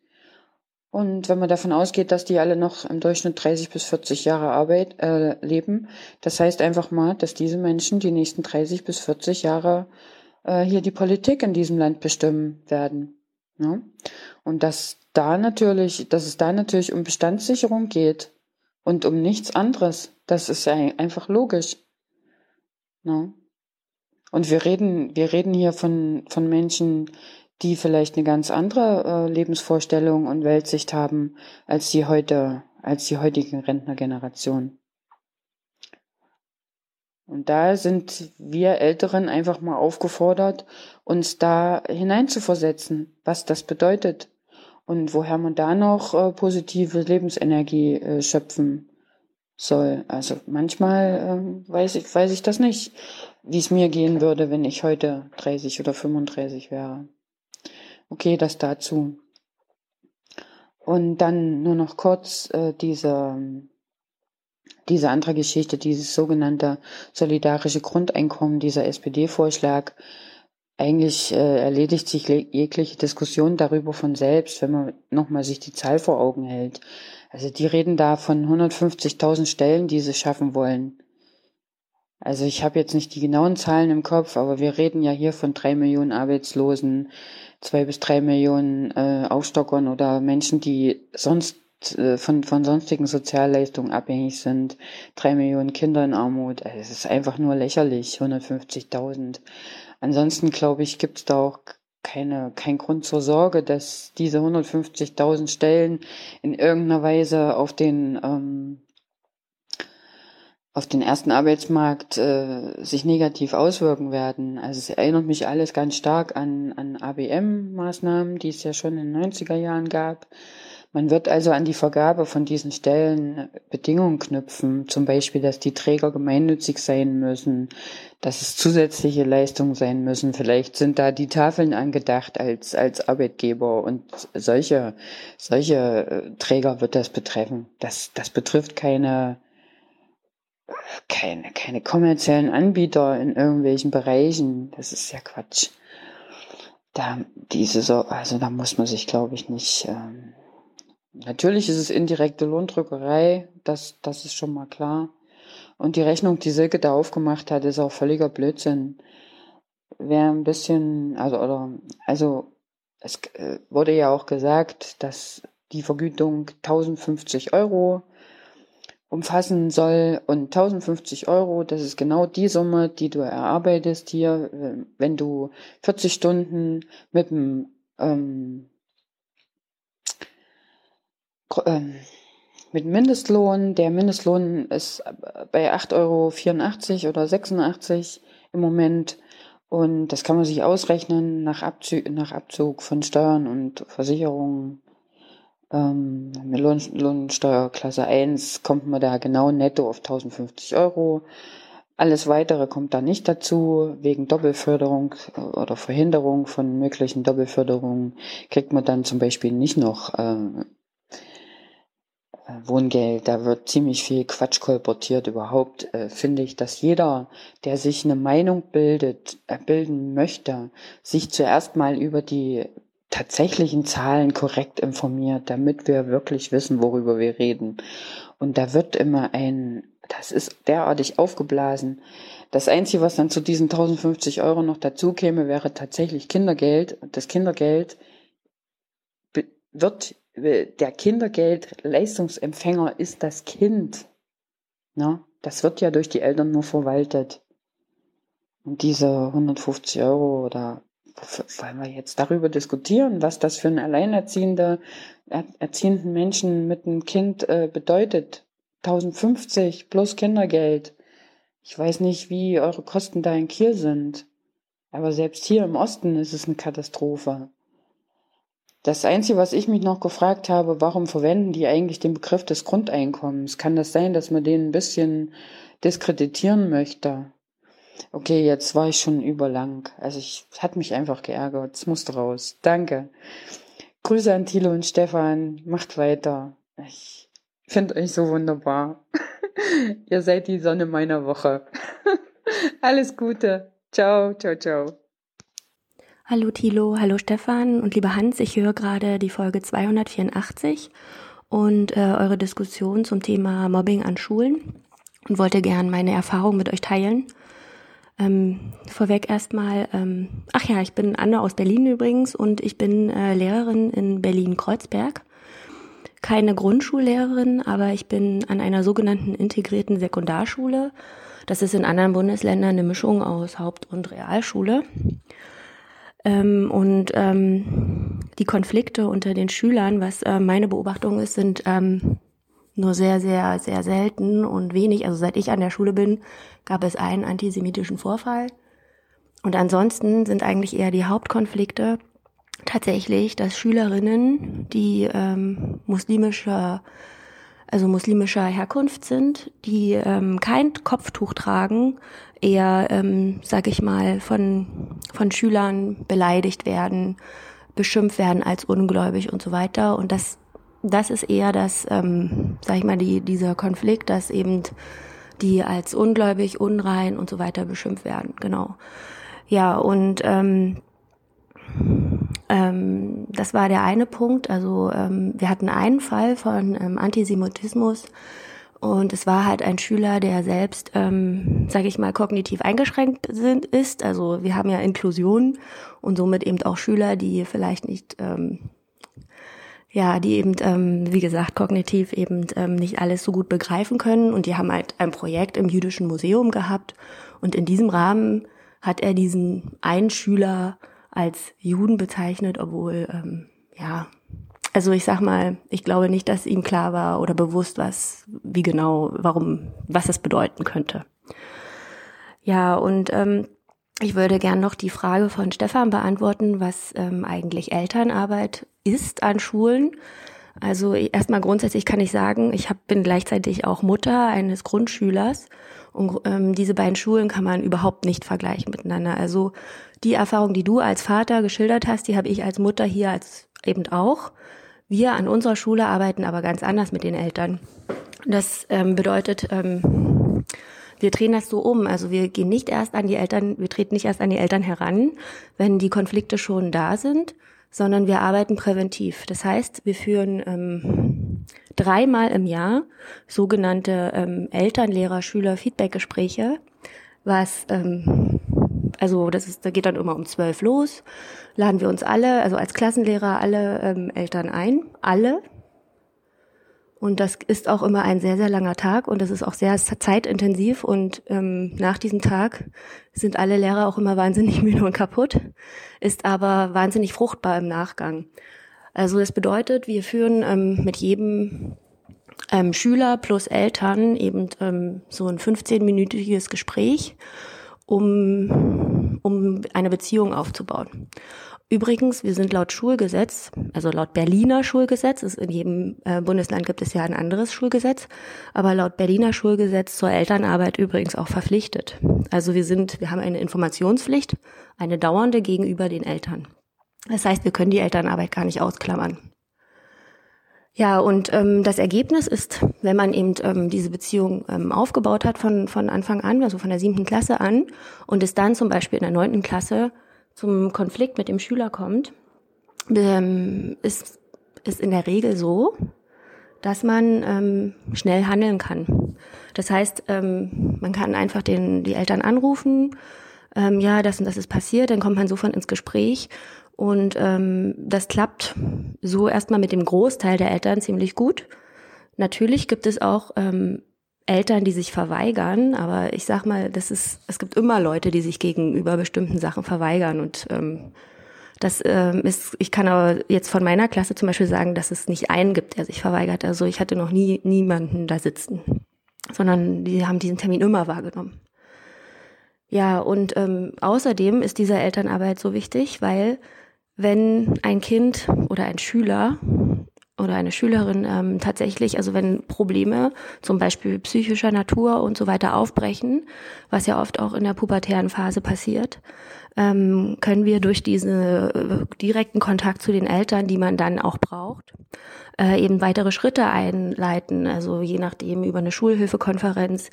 und wenn man davon ausgeht, dass die alle noch im Durchschnitt 30 bis 40 Jahre Arbeit äh, leben, das heißt einfach mal, dass diese Menschen die nächsten 30 bis 40 Jahre äh, hier die Politik in diesem Land bestimmen werden. Ja? Und dass da natürlich, dass es da natürlich um Bestandssicherung geht und um nichts anderes, das ist einfach logisch. Ja? Und wir reden, wir reden hier von, von Menschen, die vielleicht eine ganz andere äh, Lebensvorstellung und Weltsicht haben als die heute, als die heutige Rentnergeneration. Und da sind wir Älteren einfach mal aufgefordert, uns da hineinzuversetzen, was das bedeutet und woher man da noch äh, positive Lebensenergie äh, schöpfen soll. Also manchmal äh, weiß ich, weiß ich das nicht, wie es mir gehen würde, wenn ich heute 30 oder 35 wäre. Okay, das dazu. Und dann nur noch kurz äh, diese, diese andere Geschichte, dieses sogenannte solidarische Grundeinkommen, dieser SPD-Vorschlag. Eigentlich äh, erledigt sich jegliche Diskussion darüber von selbst, wenn man nochmal sich die Zahl vor Augen hält. Also die reden da von 150.000 Stellen, die sie schaffen wollen. Also ich habe jetzt nicht die genauen Zahlen im Kopf, aber wir reden ja hier von drei Millionen Arbeitslosen, zwei bis drei Millionen äh, Aufstockern oder Menschen, die sonst äh, von, von sonstigen Sozialleistungen abhängig sind, drei Millionen Kinder in Armut. Also es ist einfach nur lächerlich, 150.000. Ansonsten glaube ich, gibt es da auch keine, kein Grund zur Sorge, dass diese 150.000 Stellen in irgendeiner Weise auf den ähm, auf den ersten Arbeitsmarkt äh, sich negativ auswirken werden. Also es erinnert mich alles ganz stark an, an ABM-Maßnahmen, die es ja schon in den 90er Jahren gab. Man wird also an die Vergabe von diesen Stellen Bedingungen knüpfen, zum Beispiel, dass die Träger gemeinnützig sein müssen, dass es zusätzliche Leistungen sein müssen. Vielleicht sind da die Tafeln angedacht als, als Arbeitgeber und solche, solche äh, Träger wird das betreffen. Das, das betrifft keine, keine, keine kommerziellen Anbieter in irgendwelchen Bereichen. Das ist ja Quatsch. Da, diese so, also da muss man sich, glaube ich, nicht. Ähm, natürlich ist es indirekte Lohndrückerei, das, das ist schon mal klar. Und die Rechnung, die Silke da aufgemacht hat, ist auch völliger Blödsinn. Wer ein bisschen, also, oder, also, es äh, wurde ja auch gesagt, dass die Vergütung 1050 Euro umfassen soll. Und 1050 Euro, das ist genau die Summe, die du erarbeitest hier, wenn du 40 Stunden mit dem ähm, ähm, mit Mindestlohn, der Mindestlohn ist bei 8,84 Euro oder 86 im Moment. Und das kann man sich ausrechnen nach Abzug, nach Abzug von Steuern und Versicherungen Ähm, mit Lohn, Lohnsteuerklasse 1 kommt man da genau netto auf 1050 Euro. Alles weitere kommt da nicht dazu. Wegen Doppelförderung äh, oder Verhinderung von möglichen Doppelförderungen kriegt man dann zum Beispiel nicht noch äh, äh, Wohngeld, da wird ziemlich viel Quatsch kolportiert. Überhaupt äh, finde ich, dass jeder, der sich eine Meinung bildet, äh, bilden möchte, sich zuerst mal über die tatsächlichen Zahlen korrekt informiert, damit wir wirklich wissen, worüber wir reden. Und da wird immer ein, das ist derartig aufgeblasen. Das Einzige, was dann zu diesen 1050 Euro noch dazu käme, wäre tatsächlich Kindergeld. Das Kindergeld wird der Kindergeldleistungsempfänger ist das Kind. Na, das wird ja durch die Eltern nur verwaltet. Und diese 150 Euro oder wollen wir jetzt darüber diskutieren, was das für einen alleinerziehende, erziehenden Menschen mit einem Kind äh, bedeutet. 1050 plus Kindergeld. Ich weiß nicht, wie eure Kosten da in Kiel sind. Aber selbst hier im Osten ist es eine Katastrophe. Das Einzige, was ich mich noch gefragt habe, warum verwenden die eigentlich den Begriff des Grundeinkommens? Kann das sein, dass man den ein bisschen diskreditieren möchte? Okay, jetzt war ich schon überlang. Also ich hat mich einfach geärgert. Es musste raus. Danke. Grüße an Thilo und Stefan. Macht weiter. Ich finde euch so wunderbar. Ihr seid die Sonne meiner Woche. Alles Gute. Ciao, ciao, ciao. Hallo Thilo, hallo Stefan und lieber Hans, ich höre gerade die Folge 284 und äh, eure Diskussion zum Thema Mobbing an Schulen und wollte gern meine Erfahrung mit euch teilen. Ähm, vorweg erstmal, ähm, ach ja, ich bin Anne aus Berlin übrigens und ich bin äh, Lehrerin in Berlin-Kreuzberg. Keine Grundschullehrerin, aber ich bin an einer sogenannten integrierten Sekundarschule. Das ist in anderen Bundesländern eine Mischung aus Haupt- und Realschule. Ähm, und ähm, die Konflikte unter den Schülern, was äh, meine Beobachtung ist, sind ähm, nur sehr, sehr, sehr selten und wenig. Also seit ich an der Schule bin, gab es einen antisemitischen Vorfall. Und ansonsten sind eigentlich eher die Hauptkonflikte tatsächlich, dass Schülerinnen, die ähm, muslimischer also muslimischer Herkunft sind, die ähm, kein Kopftuch tragen, eher, ähm, sag ich mal, von, von Schülern beleidigt werden, beschimpft werden als ungläubig und so weiter. Und das, das ist eher das, ähm, sag ich mal, die, dieser Konflikt, dass eben die als ungläubig, unrein und so weiter beschimpft werden. Genau. Ja, und ähm, ähm, das war der eine Punkt. Also ähm, wir hatten einen Fall von ähm, Antisemitismus und es war halt ein Schüler, der selbst, ähm, sage ich mal, kognitiv eingeschränkt sind, ist. Also wir haben ja Inklusion und somit eben auch Schüler, die vielleicht nicht, ähm, ja, die eben, ähm, wie gesagt, kognitiv eben ähm, nicht alles so gut begreifen können. Und die haben halt ein Projekt im Jüdischen Museum gehabt. Und in diesem Rahmen hat er diesen einen Schüler als Juden bezeichnet, obwohl, ähm, ja, also ich sag mal, ich glaube nicht, dass ihm klar war oder bewusst, was, wie genau, warum, was es bedeuten könnte. Ja, und ähm, ich würde gern noch die Frage von Stefan beantworten, was ähm, eigentlich Elternarbeit ist an Schulen. Also erstmal grundsätzlich kann ich sagen, ich hab, bin gleichzeitig auch Mutter eines Grundschülers und ähm, diese beiden Schulen kann man überhaupt nicht vergleichen miteinander. Also die Erfahrung, die du als Vater geschildert hast, die habe ich als Mutter hier als eben auch. Wir an unserer Schule arbeiten aber ganz anders mit den Eltern. Das ähm, bedeutet, ähm, wir drehen das so um. Also wir gehen nicht erst an die Eltern, wir treten nicht erst an die Eltern heran, wenn die Konflikte schon da sind, sondern wir arbeiten präventiv. Das heißt, wir führen ähm, dreimal im Jahr sogenannte ähm, Eltern, Lehrer, Schüler Feedbackgespräche, was ähm, also das ist, da geht dann immer um zwölf los. Laden wir uns alle, also als Klassenlehrer alle ähm, Eltern ein, alle. Und das ist auch immer ein sehr, sehr langer Tag und das ist auch sehr zeitintensiv und ähm, nach diesem Tag sind alle Lehrer auch immer wahnsinnig müde und kaputt, ist aber wahnsinnig fruchtbar im Nachgang. Also das bedeutet, wir führen ähm, mit jedem ähm, Schüler plus Eltern eben ähm, so ein 15-minütiges Gespräch um, um eine Beziehung aufzubauen. Übrigens, wir sind laut Schulgesetz, also laut Berliner Schulgesetz, ist in jedem äh, Bundesland gibt es ja ein anderes Schulgesetz, aber laut Berliner Schulgesetz zur Elternarbeit übrigens auch verpflichtet. Also wir sind, wir haben eine Informationspflicht, eine dauernde gegenüber den Eltern. Das heißt, wir können die Elternarbeit gar nicht ausklammern. Ja, und ähm, das Ergebnis ist, wenn man eben ähm, diese Beziehung ähm, aufgebaut hat von, von Anfang an, also von der siebten Klasse an, und es dann zum Beispiel in der neunten Klasse zum Konflikt mit dem Schüler kommt, ähm, ist, ist in der Regel so, dass man ähm, schnell handeln kann. Das heißt, ähm, man kann einfach den, die Eltern anrufen, ähm, ja, das und das ist passiert, dann kommt man sofort ins Gespräch und ähm, das klappt so erstmal mit dem Großteil der Eltern ziemlich gut. Natürlich gibt es auch ähm, Eltern, die sich verweigern, aber ich sag mal, das ist, es gibt immer Leute, die sich gegenüber bestimmten Sachen verweigern und ähm, das ähm, ist, ich kann aber jetzt von meiner Klasse zum Beispiel sagen, dass es nicht einen gibt, der sich verweigert. Also ich hatte noch nie niemanden da sitzen, sondern die haben diesen Termin immer wahrgenommen. Ja, und ähm, außerdem ist diese Elternarbeit so wichtig, weil wenn ein Kind oder ein Schüler oder eine Schülerin ähm, tatsächlich, also wenn Probleme zum Beispiel psychischer Natur und so weiter aufbrechen, was ja oft auch in der pubertären Phase passiert, ähm, können wir durch diesen äh, direkten Kontakt zu den Eltern, die man dann auch braucht, äh, eben weitere Schritte einleiten. Also je nachdem über eine Schulhilfekonferenz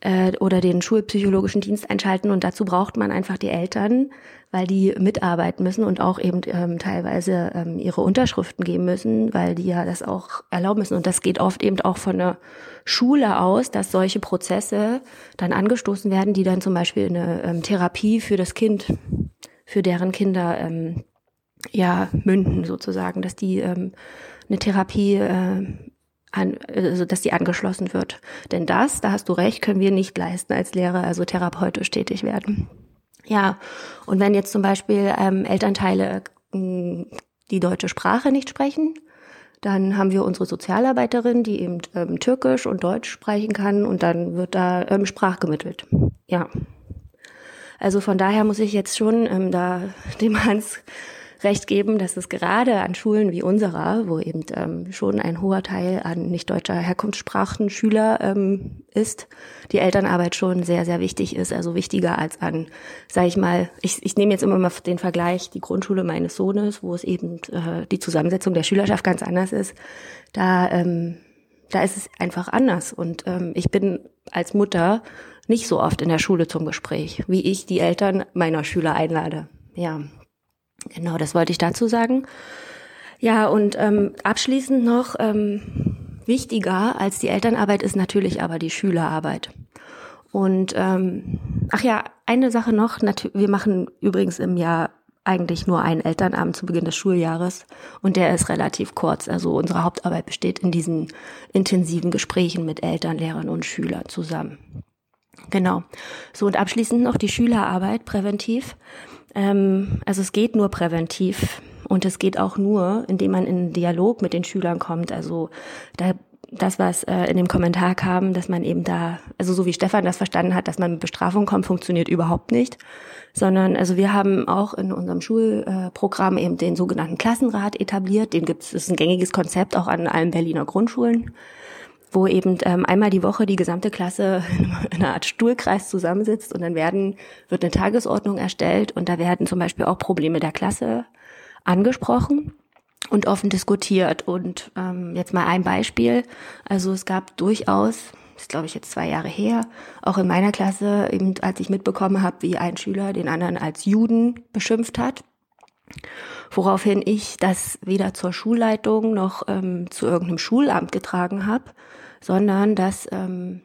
äh, oder den schulpsychologischen Dienst einschalten. Und dazu braucht man einfach die Eltern, weil die mitarbeiten müssen und auch eben ähm, teilweise ähm, ihre Unterschriften geben müssen, weil die ja das auch erlauben müssen. Und das geht oft eben auch von der Schule aus, dass solche Prozesse dann angestoßen werden, die dann zum Beispiel eine ähm, Therapie für das Kind, für deren Kinder ähm, ja münden sozusagen, dass die ähm, eine Therapie äh, an, also dass die angeschlossen wird. Denn das, da hast du recht, können wir nicht leisten als Lehrer, also therapeutisch tätig werden. Ja, und wenn jetzt zum Beispiel ähm, Elternteile äh, die deutsche Sprache nicht sprechen, dann haben wir unsere Sozialarbeiterin, die eben ähm, Türkisch und Deutsch sprechen kann und dann wird da ähm, sprachgemittelt. Ja. Also von daher muss ich jetzt schon ähm, da dem Hans recht geben, dass es gerade an Schulen wie unserer, wo eben ähm, schon ein hoher Teil an nicht deutscher Herkunftssprachen Schüler ähm, ist, die Elternarbeit schon sehr, sehr wichtig ist. Also wichtiger als an, sage ich mal, ich, ich nehme jetzt immer mal den Vergleich, die Grundschule meines Sohnes, wo es eben äh, die Zusammensetzung der Schülerschaft ganz anders ist. Da, ähm, da ist es einfach anders. Und ähm, ich bin als Mutter nicht so oft in der Schule zum Gespräch, wie ich die Eltern meiner Schüler einlade. Ja, Genau, das wollte ich dazu sagen. Ja, und ähm, abschließend noch, ähm, wichtiger als die Elternarbeit ist natürlich aber die Schülerarbeit. Und ähm, ach ja, eine Sache noch, wir machen übrigens im Jahr eigentlich nur einen Elternabend zu Beginn des Schuljahres und der ist relativ kurz. Also unsere Hauptarbeit besteht in diesen intensiven Gesprächen mit Eltern, Lehrern und Schülern zusammen. Genau. So und abschließend noch die Schülerarbeit präventiv. Ähm, also es geht nur präventiv und es geht auch nur, indem man in Dialog mit den Schülern kommt. Also da das, was äh, in dem Kommentar kam, dass man eben da, also so wie Stefan das verstanden hat, dass man mit Bestrafung kommt, funktioniert überhaupt nicht. Sondern, also wir haben auch in unserem Schulprogramm eben den sogenannten Klassenrat etabliert. Den gibt es, ist ein gängiges Konzept auch an allen Berliner Grundschulen wo eben ähm, einmal die Woche die gesamte Klasse in einer Art Stuhlkreis zusammensitzt und dann werden, wird eine Tagesordnung erstellt und da werden zum Beispiel auch Probleme der Klasse angesprochen und offen diskutiert. Und ähm, jetzt mal ein Beispiel. Also es gab durchaus, ist glaube ich jetzt zwei Jahre her, auch in meiner Klasse, eben als ich mitbekommen habe, wie ein Schüler den anderen als Juden beschimpft hat. Woraufhin ich das weder zur Schulleitung noch ähm, zu irgendeinem Schulamt getragen habe, sondern das ähm,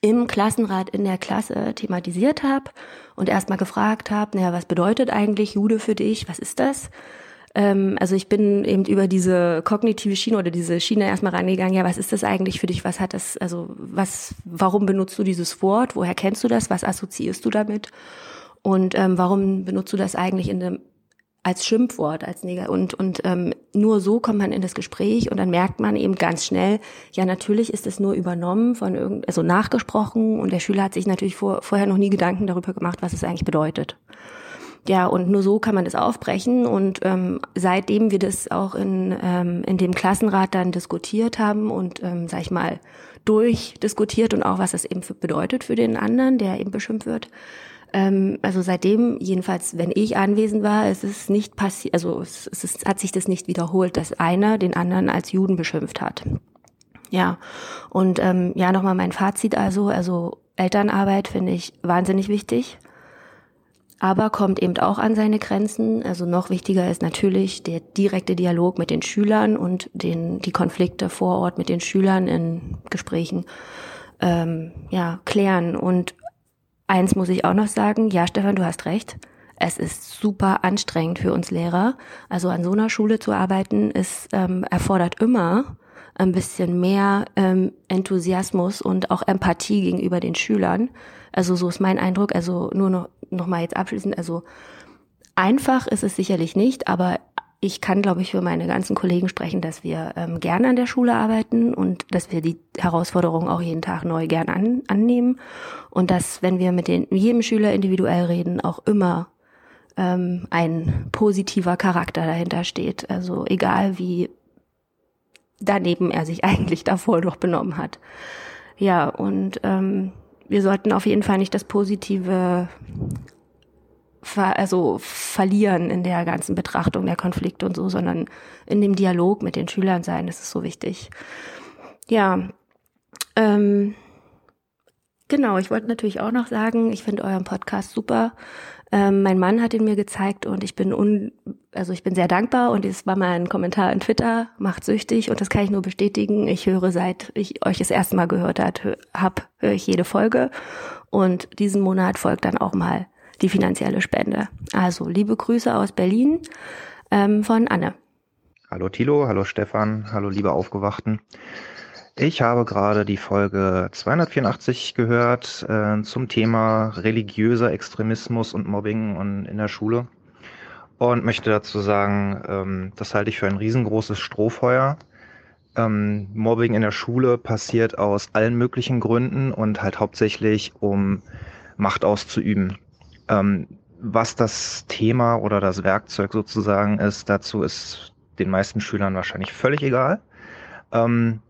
im Klassenrat in der Klasse thematisiert habe und erstmal gefragt habe, naja, was bedeutet eigentlich Jude für dich? Was ist das? Ähm, also ich bin eben über diese kognitive Schiene oder diese Schiene erstmal reingegangen, ja, was ist das eigentlich für dich? Was hat das, also was, warum benutzt du dieses Wort? Woher kennst du das? Was assoziierst du damit? Und ähm, warum benutzt du das eigentlich in dem als Schimpfwort, als Neger. Und, und ähm, nur so kommt man in das Gespräch und dann merkt man eben ganz schnell, ja, natürlich ist es nur übernommen von irgend, also nachgesprochen und der Schüler hat sich natürlich vor, vorher noch nie Gedanken darüber gemacht, was es eigentlich bedeutet. Ja, und nur so kann man das aufbrechen. Und ähm, seitdem wir das auch in, ähm, in dem Klassenrat dann diskutiert haben und, ähm, sag ich mal, durchdiskutiert und auch, was das eben für, bedeutet für den anderen, der eben beschimpft wird. Ähm, also seitdem, jedenfalls, wenn ich anwesend war, ist es nicht passiert, also es, es ist, hat sich das nicht wiederholt, dass einer den anderen als Juden beschimpft hat. Ja, und ähm, ja, nochmal mein Fazit also, also Elternarbeit finde ich wahnsinnig wichtig aber kommt eben auch an seine Grenzen. Also noch wichtiger ist natürlich der direkte Dialog mit den Schülern und den, die Konflikte vor Ort mit den Schülern in Gesprächen ähm, ja, klären. Und eins muss ich auch noch sagen, ja, Stefan, du hast recht. Es ist super anstrengend für uns Lehrer. Also an so einer Schule zu arbeiten, ist ähm, erfordert immer ein bisschen mehr ähm, Enthusiasmus und auch Empathie gegenüber den Schülern. Also so ist mein Eindruck. Also nur noch, noch mal jetzt abschließend. Also einfach ist es sicherlich nicht, aber ich kann, glaube ich, für meine ganzen Kollegen sprechen, dass wir ähm, gerne an der Schule arbeiten und dass wir die Herausforderungen auch jeden Tag neu gern an, annehmen und dass, wenn wir mit den, jedem Schüler individuell reden, auch immer ähm, ein positiver Charakter dahinter steht. Also egal wie daneben er sich eigentlich davor doch benommen hat. Ja, und ähm, wir sollten auf jeden Fall nicht das Positive ver also verlieren in der ganzen Betrachtung der Konflikte und so, sondern in dem Dialog mit den Schülern sein, das ist so wichtig. Ja, ähm, genau, ich wollte natürlich auch noch sagen, ich finde euren Podcast super. Ähm, mein Mann hat ihn mir gezeigt und ich bin un, also ich bin sehr dankbar und es war mal ein Kommentar in Twitter, macht süchtig und das kann ich nur bestätigen. Ich höre seit ich euch das erste Mal gehört habe, hab, höre ich jede Folge und diesen Monat folgt dann auch mal die finanzielle Spende. Also liebe Grüße aus Berlin ähm, von Anne. Hallo Tilo, hallo Stefan, hallo liebe Aufgewachten. Ich habe gerade die Folge 284 gehört äh, zum Thema religiöser Extremismus und Mobbing und in der Schule und möchte dazu sagen, ähm, das halte ich für ein riesengroßes Strohfeuer. Ähm, Mobbing in der Schule passiert aus allen möglichen Gründen und halt hauptsächlich um Macht auszuüben. Ähm, was das Thema oder das Werkzeug sozusagen ist, dazu ist den meisten Schülern wahrscheinlich völlig egal. Ähm,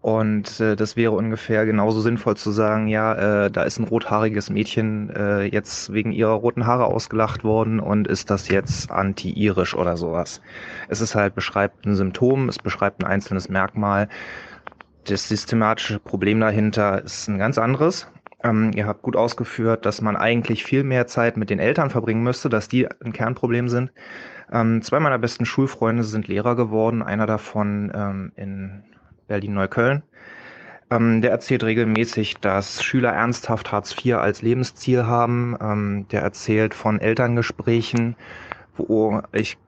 und äh, das wäre ungefähr genauso sinnvoll zu sagen, ja, äh, da ist ein rothaariges Mädchen äh, jetzt wegen ihrer roten Haare ausgelacht worden und ist das jetzt anti-irisch oder sowas. Es ist halt, beschreibt ein Symptom, es beschreibt ein einzelnes Merkmal. Das systematische Problem dahinter ist ein ganz anderes. Ähm, ihr habt gut ausgeführt, dass man eigentlich viel mehr Zeit mit den Eltern verbringen müsste, dass die ein Kernproblem sind. Ähm, zwei meiner besten Schulfreunde sind Lehrer geworden, einer davon ähm, in Berlin-Neukölln. Ähm, der erzählt regelmäßig, dass Schüler ernsthaft Hartz IV als Lebensziel haben. Ähm, der erzählt von Elterngesprächen, wo ich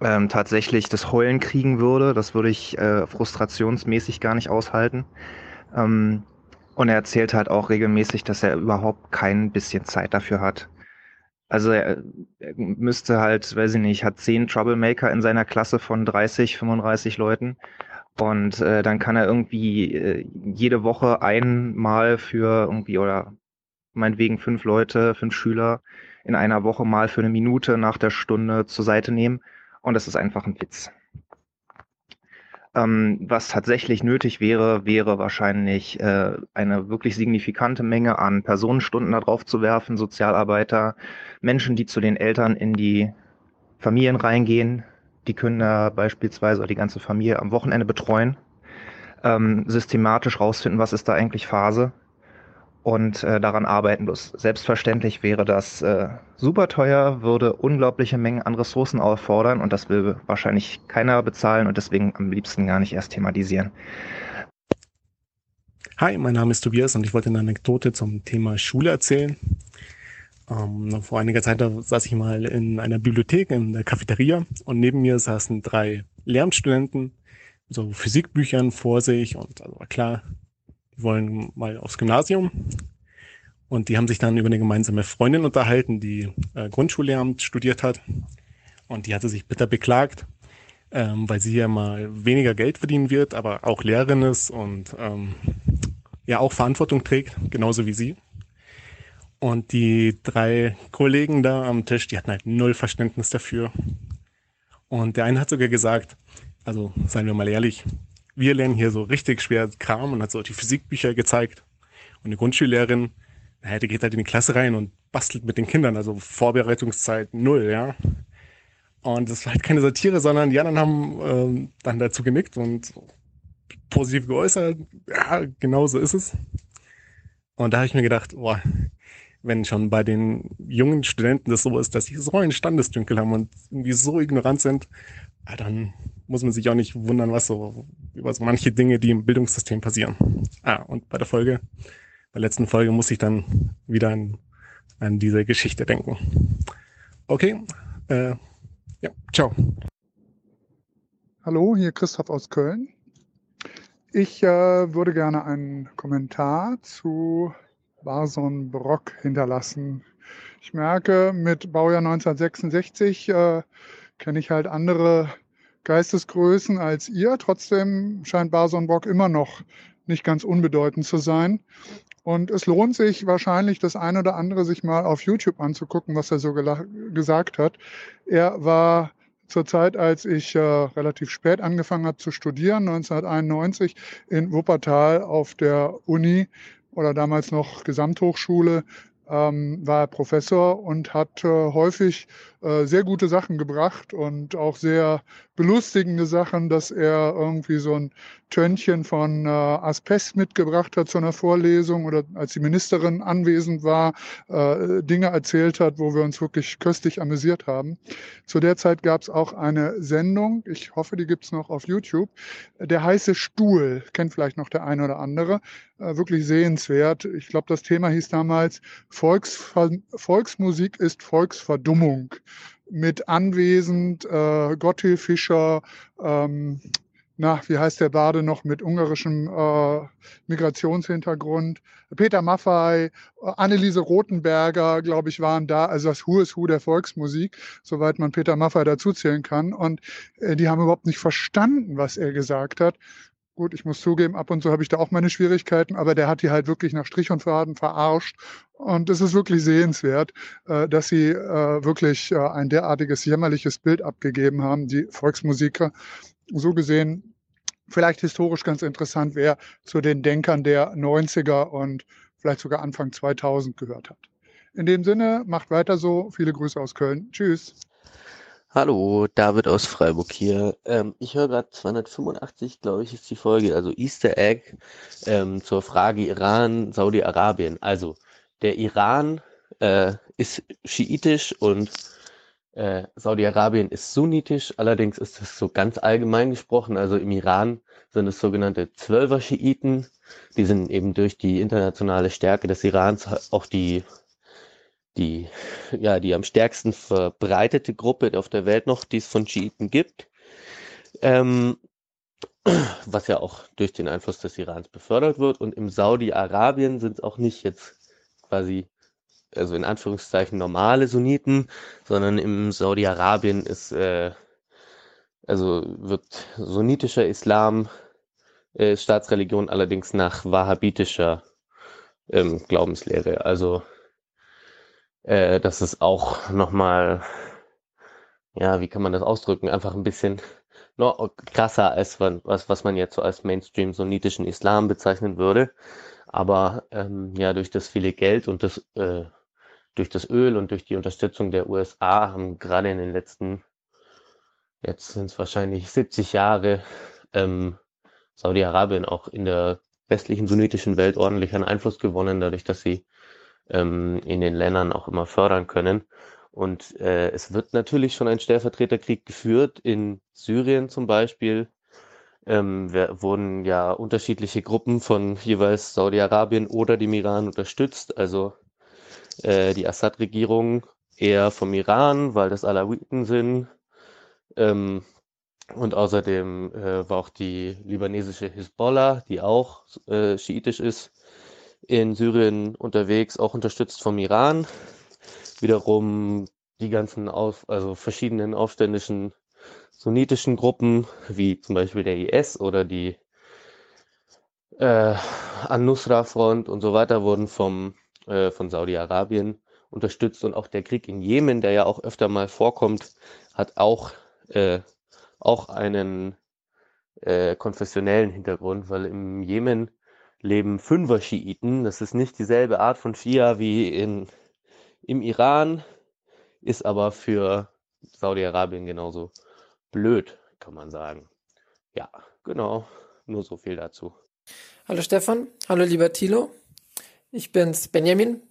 ähm, tatsächlich das Heulen kriegen würde. Das würde ich äh, frustrationsmäßig gar nicht aushalten. Ähm, und er erzählt halt auch regelmäßig, dass er überhaupt kein bisschen Zeit dafür hat. Also er, er müsste halt, weiß ich nicht, hat zehn Troublemaker in seiner Klasse von 30, 35 Leuten und äh, dann kann er irgendwie äh, jede Woche einmal für irgendwie oder meinetwegen fünf Leute, fünf Schüler in einer Woche mal für eine Minute nach der Stunde zur Seite nehmen. Und das ist einfach ein Witz. Ähm, was tatsächlich nötig wäre, wäre wahrscheinlich äh, eine wirklich signifikante Menge an Personenstunden darauf zu werfen, Sozialarbeiter, Menschen, die zu den Eltern in die Familien reingehen, die können da beispielsweise die ganze Familie am Wochenende betreuen, ähm, systematisch rausfinden, was ist da eigentlich Phase und äh, daran arbeiten. Bloß selbstverständlich wäre das äh, super teuer, würde unglaubliche Mengen an Ressourcen auffordern und das will wahrscheinlich keiner bezahlen und deswegen am liebsten gar nicht erst thematisieren. Hi, mein Name ist Tobias und ich wollte eine Anekdote zum Thema Schule erzählen. Ähm, vor einiger Zeit saß ich mal in einer Bibliothek in der Cafeteria und neben mir saßen drei Lehramtsstudenten so Physikbüchern vor sich und also klar, die wollen mal aufs Gymnasium. Und die haben sich dann über eine gemeinsame Freundin unterhalten, die äh, Grundschullehramt studiert hat. Und die hatte sich bitter beklagt, ähm, weil sie ja mal weniger Geld verdienen wird, aber auch Lehrerin ist und ähm, ja auch Verantwortung trägt, genauso wie sie. Und die drei Kollegen da am Tisch, die hatten halt null Verständnis dafür. Und der eine hat sogar gesagt, also seien wir mal ehrlich, wir lernen hier so richtig schwer Kram und hat so die Physikbücher gezeigt. Und die Grundschullehrerin, naja, die geht halt in die Klasse rein und bastelt mit den Kindern, also Vorbereitungszeit null, ja. Und das war halt keine Satire, sondern die anderen haben ähm, dann dazu genickt und positiv geäußert. Ja, genau so ist es. Und da habe ich mir gedacht, boah, wenn schon bei den jungen Studenten das so ist, dass sie so einen Standesdünkel haben und irgendwie so ignorant sind, dann muss man sich auch nicht wundern, was so über so manche Dinge, die im Bildungssystem passieren. Ah, und bei der Folge, bei der letzten Folge muss ich dann wieder an, an diese Geschichte denken. Okay, äh, ja, ciao. Hallo, hier Christoph aus Köln. Ich äh, würde gerne einen Kommentar zu Barson Brock hinterlassen. Ich merke, mit Baujahr 1966 äh, kenne ich halt andere Geistesgrößen als ihr. Trotzdem scheint Barson Brock immer noch nicht ganz unbedeutend zu sein. Und es lohnt sich wahrscheinlich, das eine oder andere sich mal auf YouTube anzugucken, was er so gesagt hat. Er war zur Zeit, als ich äh, relativ spät angefangen habe zu studieren, 1991 in Wuppertal auf der Uni oder damals noch Gesamthochschule, ähm, war Professor und hat äh, häufig äh, sehr gute Sachen gebracht und auch sehr belustigende Sachen, dass er irgendwie so ein Tönnchen von äh, Asbest mitgebracht hat zu einer Vorlesung oder als die Ministerin anwesend war, äh, Dinge erzählt hat, wo wir uns wirklich köstlich amüsiert haben. Zu der Zeit gab es auch eine Sendung, ich hoffe, die gibt es noch auf YouTube, der heiße Stuhl, kennt vielleicht noch der eine oder andere, äh, wirklich sehenswert. Ich glaube, das Thema hieß damals Volksver Volksmusik ist Volksverdummung mit anwesend äh, Gotthilf Fischer, ähm, na, wie heißt der Bade noch mit ungarischem äh, Migrationshintergrund, Peter Maffei, äh, Anneliese Rothenberger, glaube ich, waren da, also das Who is Who der Volksmusik, soweit man Peter Maffei dazuzählen kann. Und äh, die haben überhaupt nicht verstanden, was er gesagt hat. Gut, ich muss zugeben, ab und zu habe ich da auch meine Schwierigkeiten, aber der hat die halt wirklich nach Strich und Faden verarscht. Und es ist wirklich sehenswert, äh, dass sie äh, wirklich äh, ein derartiges jämmerliches Bild abgegeben haben, die Volksmusiker. So gesehen, vielleicht historisch ganz interessant, wer zu den Denkern der 90er und vielleicht sogar Anfang 2000 gehört hat. In dem Sinne, macht weiter so. Viele Grüße aus Köln. Tschüss. Hallo, David aus Freiburg hier. Ähm, ich höre gerade 285, glaube ich, ist die Folge, also Easter Egg ähm, zur Frage Iran, Saudi-Arabien. Also der Iran äh, ist schiitisch und äh, Saudi-Arabien ist sunnitisch. Allerdings ist das so ganz allgemein gesprochen. Also im Iran sind es sogenannte Zwölfer-Schiiten. Die sind eben durch die internationale Stärke des Irans auch die die, ja, die am stärksten verbreitete Gruppe auf der Welt noch, die es von Schiiten gibt. Ähm, was ja auch durch den Einfluss des Irans befördert wird. Und im Saudi-Arabien sind es auch nicht jetzt quasi, also in Anführungszeichen normale Sunniten, sondern im Saudi-Arabien ist, äh, also wird sunnitischer Islam äh, Staatsreligion allerdings nach wahhabitischer ähm, Glaubenslehre. Also äh, das ist auch nochmal, ja, wie kann man das ausdrücken, einfach ein bisschen noch krasser als was, was man jetzt so als Mainstream sunnitischen Islam bezeichnen würde. Aber ähm, ja, durch das viele Geld und das äh, durch das Öl und durch die Unterstützung der USA haben gerade in den letzten, jetzt sind es wahrscheinlich 70 Jahre, ähm, Saudi-Arabien auch in der westlichen sunnitischen Welt ordentlich an Einfluss gewonnen, dadurch, dass sie ähm, in den Ländern auch immer fördern können. Und äh, es wird natürlich schon ein Stellvertreterkrieg geführt. In Syrien zum Beispiel ähm, wurden ja unterschiedliche Gruppen von jeweils Saudi-Arabien oder dem Iran unterstützt. Also äh, die Assad-Regierung eher vom Iran, weil das Alawiten sind. Ähm, und außerdem äh, war auch die libanesische Hisbollah, die auch äh, schiitisch ist, in Syrien unterwegs, auch unterstützt vom Iran. Wiederum die ganzen auf, also verschiedenen aufständischen sunnitischen Gruppen, wie zum Beispiel der IS oder die äh, An-Nusra-Front und so weiter, wurden vom äh, von Saudi-Arabien unterstützt und auch der Krieg in Jemen, der ja auch öfter mal vorkommt, hat auch, äh, auch einen äh, konfessionellen Hintergrund, weil im Jemen leben Fünfer-Schiiten. Das ist nicht dieselbe Art von Schia wie in, im Iran, ist aber für Saudi-Arabien genauso blöd, kann man sagen. Ja, genau. Nur so viel dazu. Hallo Stefan, hallo lieber Thilo. Ich bin's Benjamin,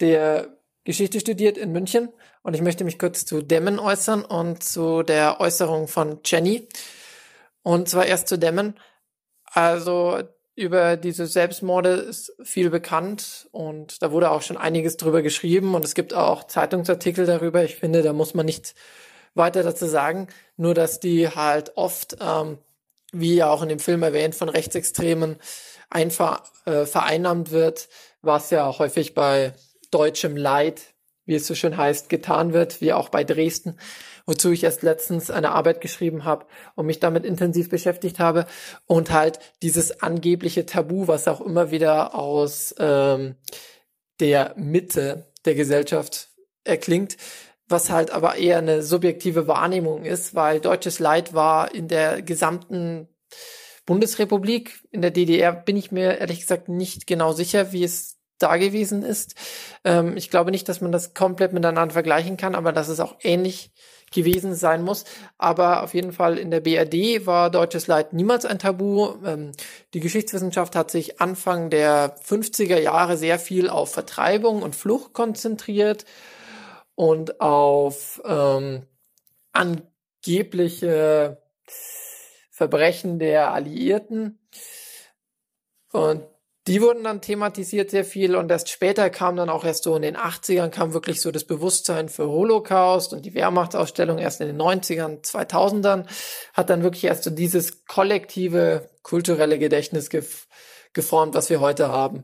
der Geschichte studiert in München und ich möchte mich kurz zu Dämmen äußern und zu der Äußerung von Jenny. Und zwar erst zu Dämmen. Also über diese Selbstmorde ist viel bekannt und da wurde auch schon einiges drüber geschrieben und es gibt auch Zeitungsartikel darüber. Ich finde, da muss man nicht weiter dazu sagen, nur dass die halt oft, ähm, wie ja auch in dem Film erwähnt, von Rechtsextremen einfach äh, vereinnahmt wird, was ja häufig bei deutschem Leid, wie es so schön heißt, getan wird, wie auch bei Dresden, wozu ich erst letztens eine Arbeit geschrieben habe und mich damit intensiv beschäftigt habe und halt dieses angebliche Tabu, was auch immer wieder aus ähm, der Mitte der Gesellschaft erklingt, was halt aber eher eine subjektive Wahrnehmung ist, weil deutsches Leid war in der gesamten Bundesrepublik, in der DDR bin ich mir ehrlich gesagt nicht genau sicher, wie es da gewesen ist. Ähm, ich glaube nicht, dass man das komplett miteinander vergleichen kann, aber dass es auch ähnlich gewesen sein muss. Aber auf jeden Fall in der BRD war deutsches Leid niemals ein Tabu. Ähm, die Geschichtswissenschaft hat sich Anfang der 50er Jahre sehr viel auf Vertreibung und Flucht konzentriert und auf ähm, angebliche Verbrechen der Alliierten. Und die wurden dann thematisiert sehr viel und erst später kam dann auch erst so in den 80ern kam wirklich so das Bewusstsein für Holocaust und die Wehrmachtsausstellung erst in den 90ern, 2000ern hat dann wirklich erst so dieses kollektive kulturelle Gedächtnis gef geformt, was wir heute haben.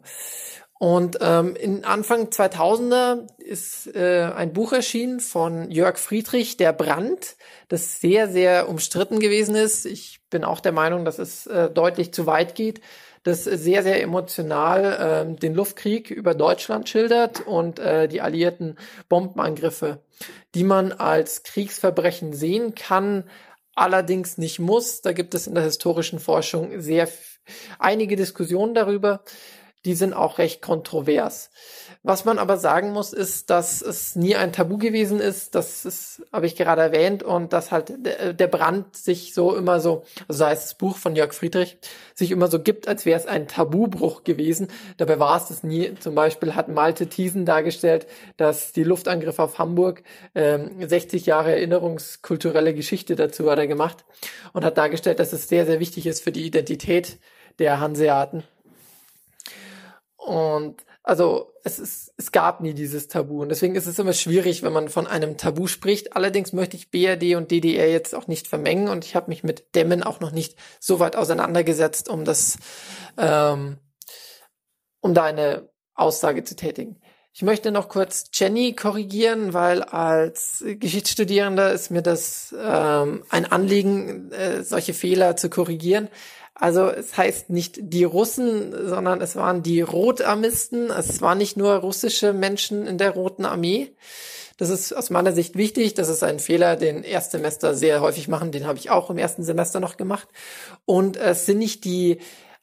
Und ähm, in Anfang 2000er ist äh, ein Buch erschienen von Jörg Friedrich, Der Brand, das sehr, sehr umstritten gewesen ist. Ich bin auch der Meinung, dass es äh, deutlich zu weit geht, das sehr, sehr emotional äh, den Luftkrieg über Deutschland schildert und äh, die alliierten Bombenangriffe, die man als Kriegsverbrechen sehen kann, allerdings nicht muss. Da gibt es in der historischen Forschung sehr einige Diskussionen darüber die sind auch recht kontrovers. Was man aber sagen muss, ist, dass es nie ein Tabu gewesen ist. Das ist, habe ich gerade erwähnt, und dass halt der Brand sich so immer so, also heißt das Buch von Jörg Friedrich, sich immer so gibt, als wäre es ein Tabubruch gewesen. Dabei war es das nie. Zum Beispiel hat Malte Thiesen dargestellt, dass die Luftangriffe auf Hamburg ähm, 60 Jahre erinnerungskulturelle Geschichte dazu hat er gemacht und hat dargestellt, dass es sehr, sehr wichtig ist für die Identität der Hanseaten und also es, ist, es gab nie dieses Tabu. Und deswegen ist es immer schwierig, wenn man von einem Tabu spricht. Allerdings möchte ich BRD und DDR jetzt auch nicht vermengen und ich habe mich mit Dämmen auch noch nicht so weit auseinandergesetzt, um das, ähm, um da eine Aussage zu tätigen. Ich möchte noch kurz Jenny korrigieren, weil als Geschichtsstudierender ist mir das ähm, ein Anliegen, äh, solche Fehler zu korrigieren. Also es heißt nicht die Russen, sondern es waren die Rotarmisten. Es waren nicht nur russische Menschen in der Roten Armee. Das ist aus meiner Sicht wichtig. Das ist ein Fehler, den Erstsemester sehr häufig machen. Den habe ich auch im ersten Semester noch gemacht. Und es sind nicht die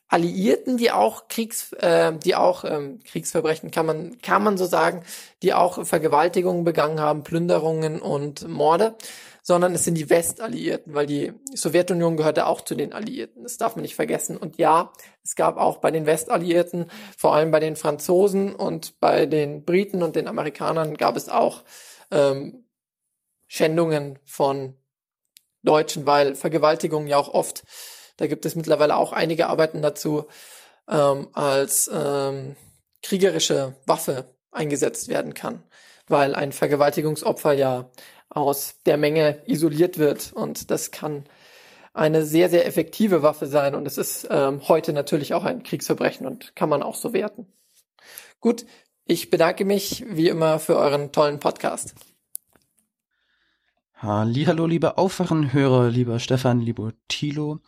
Alliierten, die auch Kriegs, äh, die auch ähm, Kriegsverbrechen kann man kann man so sagen, die auch Vergewaltigungen begangen haben, Plünderungen und Morde, sondern es sind die Westalliierten, weil die Sowjetunion gehörte auch zu den Alliierten. Das darf man nicht vergessen. Und ja, es gab auch bei den Westalliierten, vor allem bei den Franzosen und bei den Briten und den Amerikanern gab es auch ähm, Schändungen von Deutschen, weil Vergewaltigungen ja auch oft, da gibt es mittlerweile auch einige Arbeiten dazu, ähm, als ähm, kriegerische Waffe eingesetzt werden kann, weil ein Vergewaltigungsopfer ja aus der Menge isoliert wird. Und das kann eine sehr, sehr effektive Waffe sein. Und es ist ähm, heute natürlich auch ein Kriegsverbrechen und kann man auch so werten. Gut, ich bedanke mich wie immer für euren tollen Podcast. Hallo, liebe Aufwachenhörer, lieber Stefan, lieber Thilo.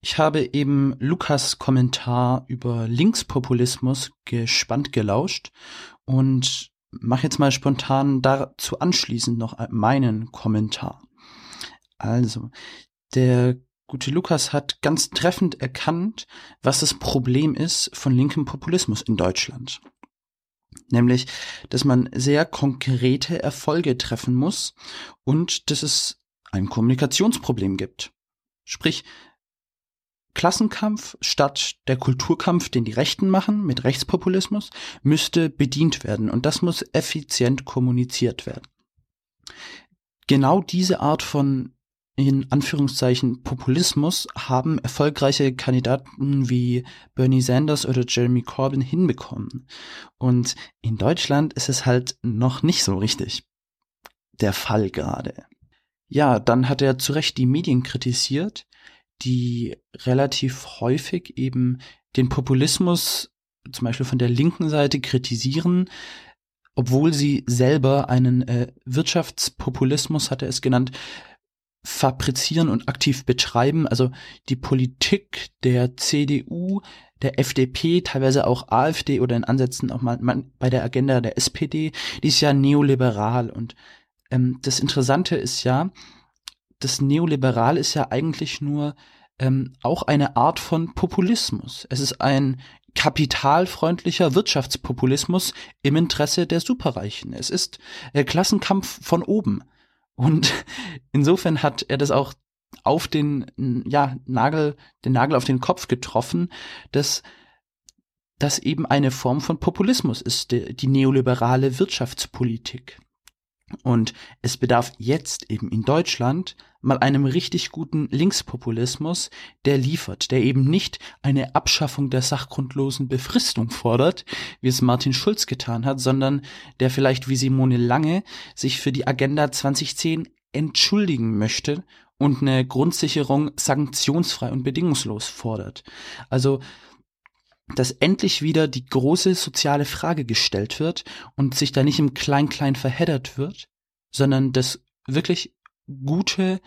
Ich habe eben Lukas Kommentar über Linkspopulismus gespannt gelauscht und mache jetzt mal spontan dazu anschließend noch meinen Kommentar. Also, der gute Lukas hat ganz treffend erkannt, was das Problem ist von linkem Populismus in Deutschland. Nämlich, dass man sehr konkrete Erfolge treffen muss und dass es ein Kommunikationsproblem gibt. Sprich, Klassenkampf statt der Kulturkampf, den die Rechten machen mit Rechtspopulismus, müsste bedient werden und das muss effizient kommuniziert werden. Genau diese Art von in Anführungszeichen Populismus haben erfolgreiche Kandidaten wie Bernie Sanders oder Jeremy Corbyn hinbekommen. Und in Deutschland ist es halt noch nicht so richtig der Fall gerade. Ja, dann hat er zu Recht die Medien kritisiert, die relativ häufig eben den Populismus zum Beispiel von der linken Seite kritisieren, obwohl sie selber einen äh, Wirtschaftspopulismus, hat er es genannt, fabrizieren und aktiv betreiben. Also die Politik der CDU, der FDP, teilweise auch AfD oder in Ansätzen auch mal bei der Agenda der SPD, die ist ja neoliberal. Und ähm, das Interessante ist ja, das Neoliberal ist ja eigentlich nur ähm, auch eine Art von Populismus. Es ist ein kapitalfreundlicher Wirtschaftspopulismus im Interesse der Superreichen. Es ist äh, Klassenkampf von oben. Und insofern hat er das auch auf den ja, Nagel, den Nagel auf den Kopf getroffen, dass das eben eine Form von Populismus ist, die, die neoliberale Wirtschaftspolitik. Und es bedarf jetzt eben in Deutschland mal einem richtig guten Linkspopulismus, der liefert, der eben nicht eine Abschaffung der sachgrundlosen Befristung fordert, wie es Martin Schulz getan hat, sondern der vielleicht wie Simone Lange sich für die Agenda 2010 entschuldigen möchte und eine Grundsicherung sanktionsfrei und bedingungslos fordert. Also dass endlich wieder die große soziale Frage gestellt wird und sich da nicht im Klein-Klein verheddert wird, sondern dass wirklich gute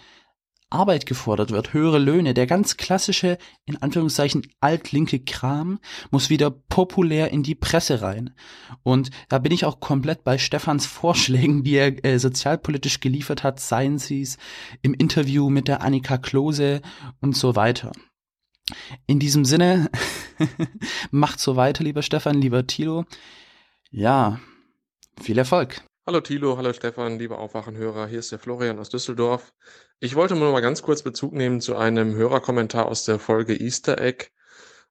Arbeit gefordert wird, höhere Löhne. Der ganz klassische, in Anführungszeichen, altlinke Kram muss wieder populär in die Presse rein. Und da bin ich auch komplett bei Stefans Vorschlägen, die er äh, sozialpolitisch geliefert hat, seien sie es im Interview mit der Annika Klose und so weiter. In diesem Sinne, macht so weiter, lieber Stefan, lieber Thilo. Ja, viel Erfolg. Hallo Thilo, hallo Stefan, liebe Aufwachenhörer, hier ist der Florian aus Düsseldorf. Ich wollte nur mal ganz kurz Bezug nehmen zu einem Hörerkommentar aus der Folge Easter Egg.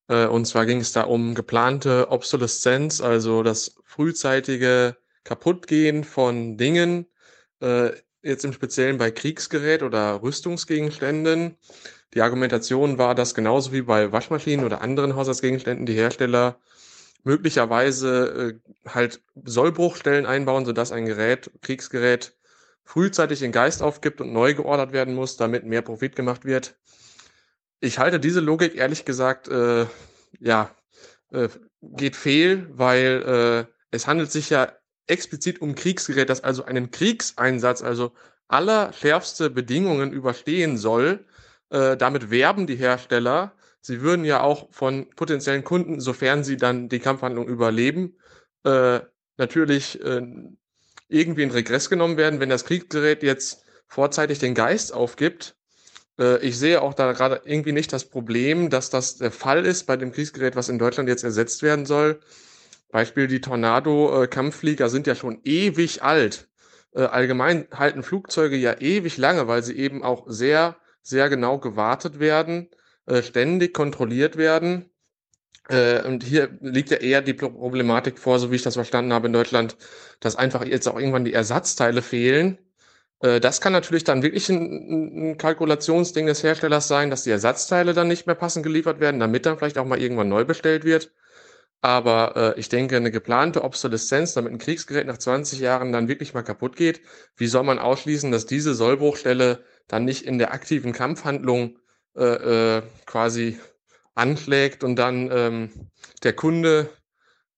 Äh, und zwar ging es da um geplante Obsoleszenz, also das frühzeitige Kaputtgehen von Dingen, äh, jetzt im Speziellen bei Kriegsgerät oder Rüstungsgegenständen. Die Argumentation war, dass genauso wie bei Waschmaschinen oder anderen Haushaltsgegenständen die Hersteller möglicherweise äh, halt Sollbruchstellen einbauen, sodass ein Gerät, Kriegsgerät, frühzeitig den Geist aufgibt und neu geordert werden muss, damit mehr Profit gemacht wird. Ich halte diese Logik ehrlich gesagt, äh, ja, äh, geht fehl, weil äh, es handelt sich ja explizit um Kriegsgerät, das also einen Kriegseinsatz, also allerschärfste Bedingungen überstehen soll. Äh, damit werben die Hersteller sie würden ja auch von potenziellen Kunden, sofern sie dann die Kampfhandlung überleben, äh, natürlich äh, irgendwie in Regress genommen werden, wenn das Kriegsgerät jetzt vorzeitig den Geist aufgibt. Äh, ich sehe auch da gerade irgendwie nicht das Problem, dass das der Fall ist bei dem Kriegsgerät, was in Deutschland jetzt ersetzt werden soll. Beispiel die Tornado-Kampfflieger sind ja schon ewig alt. Äh, allgemein halten Flugzeuge ja ewig lange, weil sie eben auch sehr, sehr genau gewartet werden äh, ständig kontrolliert werden. Äh, und hier liegt ja eher die Problematik vor, so wie ich das verstanden habe in Deutschland, dass einfach jetzt auch irgendwann die Ersatzteile fehlen. Äh, das kann natürlich dann wirklich ein, ein Kalkulationsding des Herstellers sein, dass die Ersatzteile dann nicht mehr passend geliefert werden, damit dann vielleicht auch mal irgendwann neu bestellt wird. Aber äh, ich denke, eine geplante Obsoleszenz, damit ein Kriegsgerät nach 20 Jahren dann wirklich mal kaputt geht, wie soll man ausschließen, dass diese Sollbruchstelle dann nicht in der aktiven Kampfhandlung äh, äh, quasi anschlägt und dann ähm, der Kunde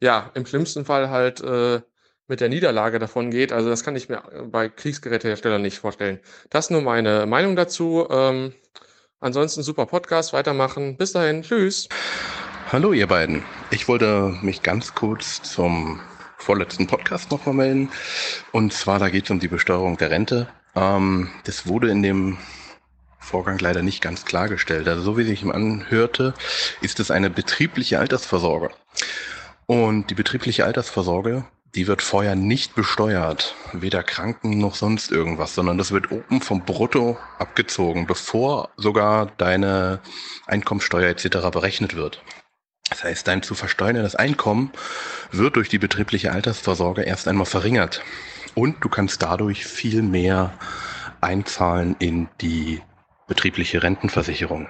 ja im schlimmsten Fall halt äh, mit der Niederlage davon geht. Also das kann ich mir bei Kriegsgeräteherstellern nicht vorstellen. Das nur meine Meinung dazu. Ähm, ansonsten super Podcast, weitermachen. Bis dahin, tschüss. Hallo ihr beiden. Ich wollte mich ganz kurz zum vorletzten Podcast nochmal melden. Und zwar, da geht es um die Besteuerung der Rente. Ähm, das wurde in dem Vorgang leider nicht ganz klargestellt. Also so wie sich ihm anhörte, ist es eine betriebliche Altersvorsorge. Und die betriebliche Altersvorsorge, die wird vorher nicht besteuert, weder Kranken noch sonst irgendwas, sondern das wird oben vom Brutto abgezogen, bevor sogar deine Einkommensteuer etc. berechnet wird. Das heißt, dein zu versteuerndes Einkommen wird durch die betriebliche Altersvorsorge erst einmal verringert. Und du kannst dadurch viel mehr einzahlen in die betriebliche Rentenversicherung.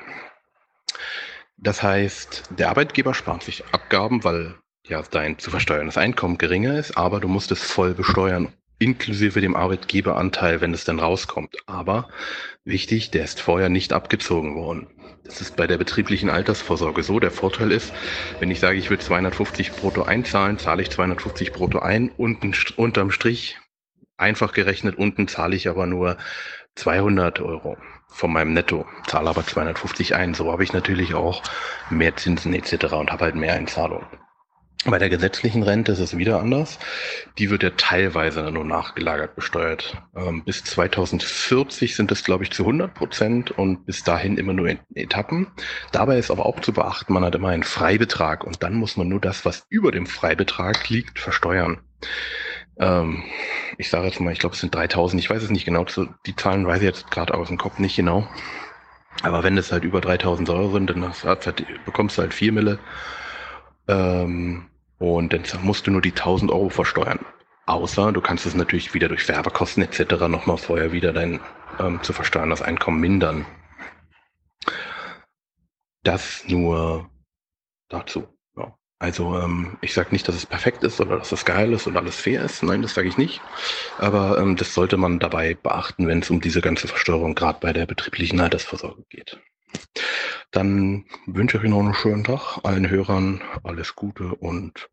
Das heißt, der Arbeitgeber spart sich Abgaben, weil ja dein zu versteuerndes Einkommen geringer ist, aber du musst es voll besteuern, inklusive dem Arbeitgeberanteil, wenn es dann rauskommt. Aber wichtig, der ist vorher nicht abgezogen worden. Das ist bei der betrieblichen Altersvorsorge so. Der Vorteil ist, wenn ich sage, ich will 250 brutto einzahlen, zahle ich 250 brutto ein. Unten, unterm Strich, einfach gerechnet, unten zahle ich aber nur 200 Euro von meinem Netto, zahle aber 250 ein. So habe ich natürlich auch mehr Zinsen etc. und habe halt mehr Einzahlungen. Bei der gesetzlichen Rente ist es wieder anders. Die wird ja teilweise nur nachgelagert besteuert. Ähm, bis 2040 sind es, glaube ich, zu 100 Prozent und bis dahin immer nur in Etappen. Dabei ist aber auch zu beachten, man hat immer einen Freibetrag und dann muss man nur das, was über dem Freibetrag liegt, versteuern. Ähm, ich sage jetzt mal, ich glaube, es sind 3000. Ich weiß es nicht genau. Die Zahlen weiß ich jetzt gerade aus dem Kopf nicht genau. Aber wenn es halt über 3000 Euro sind, dann bekommst du halt 4 Mille. Ähm, und dann musst du nur die 1000 Euro versteuern. Außer du kannst es natürlich wieder durch Werbekosten etc. nochmal vorher wieder dein ähm, zu versteuerndes Einkommen mindern. Das nur dazu. Also ähm, ich sage nicht, dass es perfekt ist oder dass es geil ist und alles fair ist. Nein, das sage ich nicht. Aber ähm, das sollte man dabei beachten, wenn es um diese ganze Versteuerung gerade bei der betrieblichen Altersvorsorge geht. Dann wünsche ich Ihnen noch einen schönen Tag, allen Hörern alles Gute und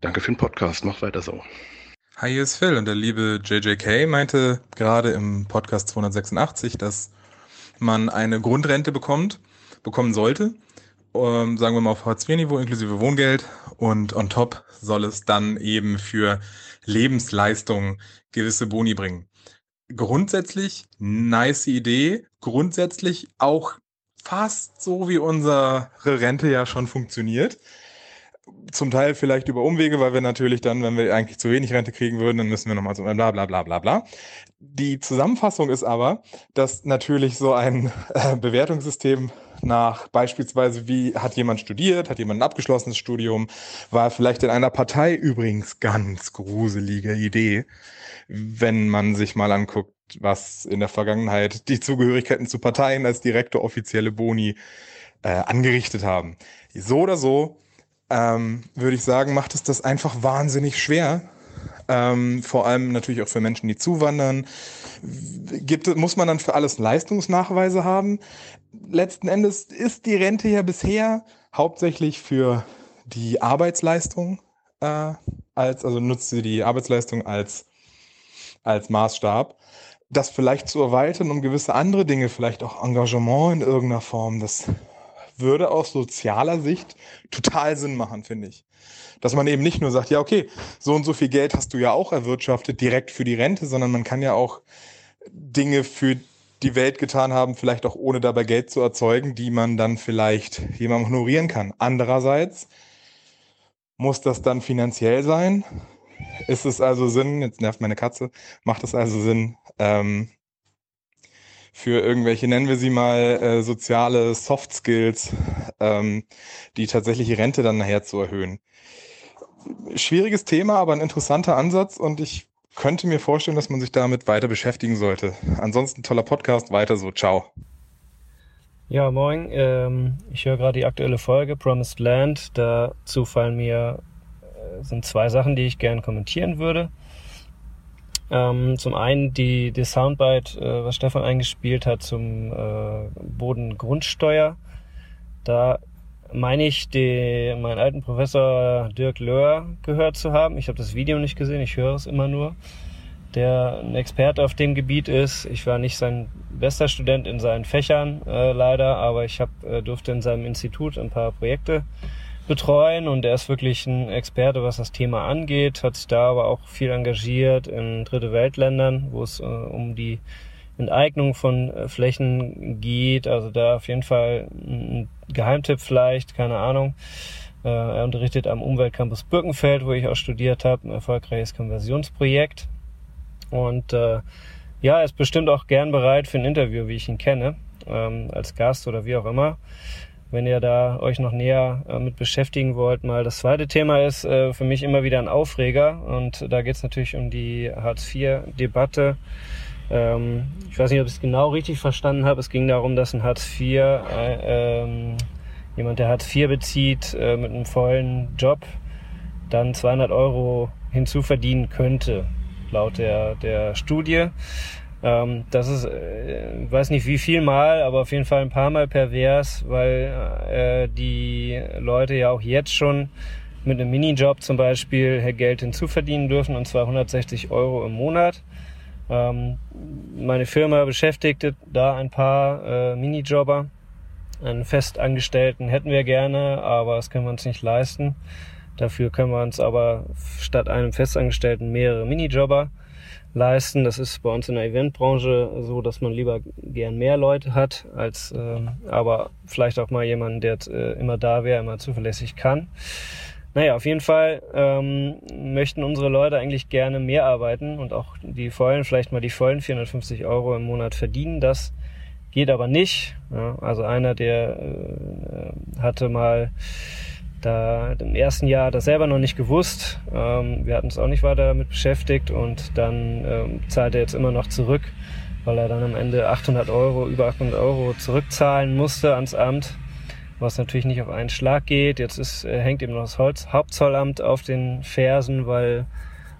danke für den Podcast. Mach weiter so. Hi, hier ist Phil und der liebe JJK meinte gerade im Podcast 286, dass man eine Grundrente bekommt, bekommen sollte, ähm, sagen wir mal auf Hartz-IV-Niveau inklusive Wohngeld und on top soll es dann eben für Lebensleistungen gewisse Boni bringen. Grundsätzlich nice Idee, grundsätzlich auch fast so, wie unsere Rente ja schon funktioniert. Zum Teil vielleicht über Umwege, weil wir natürlich dann, wenn wir eigentlich zu wenig Rente kriegen würden, dann müssen wir nochmal so bla bla bla bla bla. Die Zusammenfassung ist aber, dass natürlich so ein äh, Bewertungssystem nach beispielsweise, wie hat jemand studiert, hat jemand ein abgeschlossenes Studium, war vielleicht in einer Partei übrigens ganz gruselige Idee, wenn man sich mal anguckt, was in der Vergangenheit die Zugehörigkeiten zu Parteien als direkte offizielle Boni äh, angerichtet haben. So oder so ähm, würde ich sagen, macht es das einfach wahnsinnig schwer. Ähm, vor allem natürlich auch für Menschen, die zuwandern. Gibt, muss man dann für alles Leistungsnachweise haben? Letzten Endes ist die Rente ja bisher hauptsächlich für die Arbeitsleistung äh, als, also nutzt sie die Arbeitsleistung als, als Maßstab das vielleicht zu erweitern um gewisse andere Dinge, vielleicht auch Engagement in irgendeiner Form, das würde aus sozialer Sicht total Sinn machen, finde ich. Dass man eben nicht nur sagt, ja, okay, so und so viel Geld hast du ja auch erwirtschaftet direkt für die Rente, sondern man kann ja auch Dinge für die Welt getan haben, vielleicht auch ohne dabei Geld zu erzeugen, die man dann vielleicht jemandem honorieren kann. Andererseits muss das dann finanziell sein. Ist es also Sinn, jetzt nervt meine Katze, macht es also Sinn, ähm, für irgendwelche, nennen wir sie mal, äh, soziale Soft Skills, ähm, die tatsächliche Rente dann nachher zu erhöhen. Schwieriges Thema, aber ein interessanter Ansatz und ich könnte mir vorstellen, dass man sich damit weiter beschäftigen sollte. Ansonsten toller Podcast, weiter so, ciao. Ja, moin. Ähm, ich höre gerade die aktuelle Folge Promised Land. Dazu fallen mir äh, sind zwei Sachen, die ich gerne kommentieren würde. Ähm, zum einen die, die Soundbite, äh, was Stefan eingespielt hat zum äh, Bodengrundsteuer. Da meine ich, die, meinen alten Professor Dirk Löhr gehört zu haben. Ich habe das Video nicht gesehen, ich höre es immer nur. Der ein Experte auf dem Gebiet ist. Ich war nicht sein bester Student in seinen Fächern äh, leider, aber ich hab, äh, durfte in seinem Institut ein paar Projekte betreuen und er ist wirklich ein Experte, was das Thema angeht, hat sich da aber auch viel engagiert in dritte Weltländern, wo es äh, um die Enteignung von äh, Flächen geht. Also da auf jeden Fall ein Geheimtipp vielleicht, keine Ahnung. Äh, er unterrichtet am Umweltcampus Birkenfeld, wo ich auch studiert habe, ein erfolgreiches Konversionsprojekt. Und äh, ja, er ist bestimmt auch gern bereit für ein Interview, wie ich ihn kenne, ähm, als Gast oder wie auch immer. Wenn ihr da euch noch näher äh, mit beschäftigen wollt, mal das zweite Thema ist äh, für mich immer wieder ein Aufreger und da geht es natürlich um die Hartz-IV-Debatte. Ähm, ich weiß nicht, ob ich es genau richtig verstanden habe. Es ging darum, dass ein Hartz IV, äh, ähm, jemand, der Hartz IV bezieht, äh, mit einem vollen Job dann 200 Euro hinzuverdienen könnte, laut der, der Studie. Ähm, das ist, äh, weiß nicht wie viel Mal, aber auf jeden Fall ein paar Mal pervers, weil äh, die Leute ja auch jetzt schon mit einem Minijob zum Beispiel Geld hinzuverdienen dürfen, und zwar 160 Euro im Monat. Ähm, meine Firma beschäftigte da ein paar äh, Minijobber. Einen Festangestellten hätten wir gerne, aber das können wir uns nicht leisten. Dafür können wir uns aber statt einem Festangestellten mehrere Minijobber leisten. Das ist bei uns in der Eventbranche so, dass man lieber gern mehr Leute hat, als äh, aber vielleicht auch mal jemanden, der äh, immer da wäre, immer zuverlässig kann. Naja, auf jeden Fall ähm, möchten unsere Leute eigentlich gerne mehr arbeiten und auch die vollen, vielleicht mal die vollen 450 Euro im Monat verdienen. Das geht aber nicht. Ja, also einer, der äh, hatte mal da im ersten Jahr das selber noch nicht gewusst. Ähm, wir hatten uns auch nicht weiter damit beschäftigt und dann ähm, zahlt er jetzt immer noch zurück, weil er dann am Ende 800 Euro, über 800 Euro zurückzahlen musste ans Amt was natürlich nicht auf einen Schlag geht. Jetzt ist, äh, hängt eben noch das Holz, Hauptzollamt auf den Fersen, weil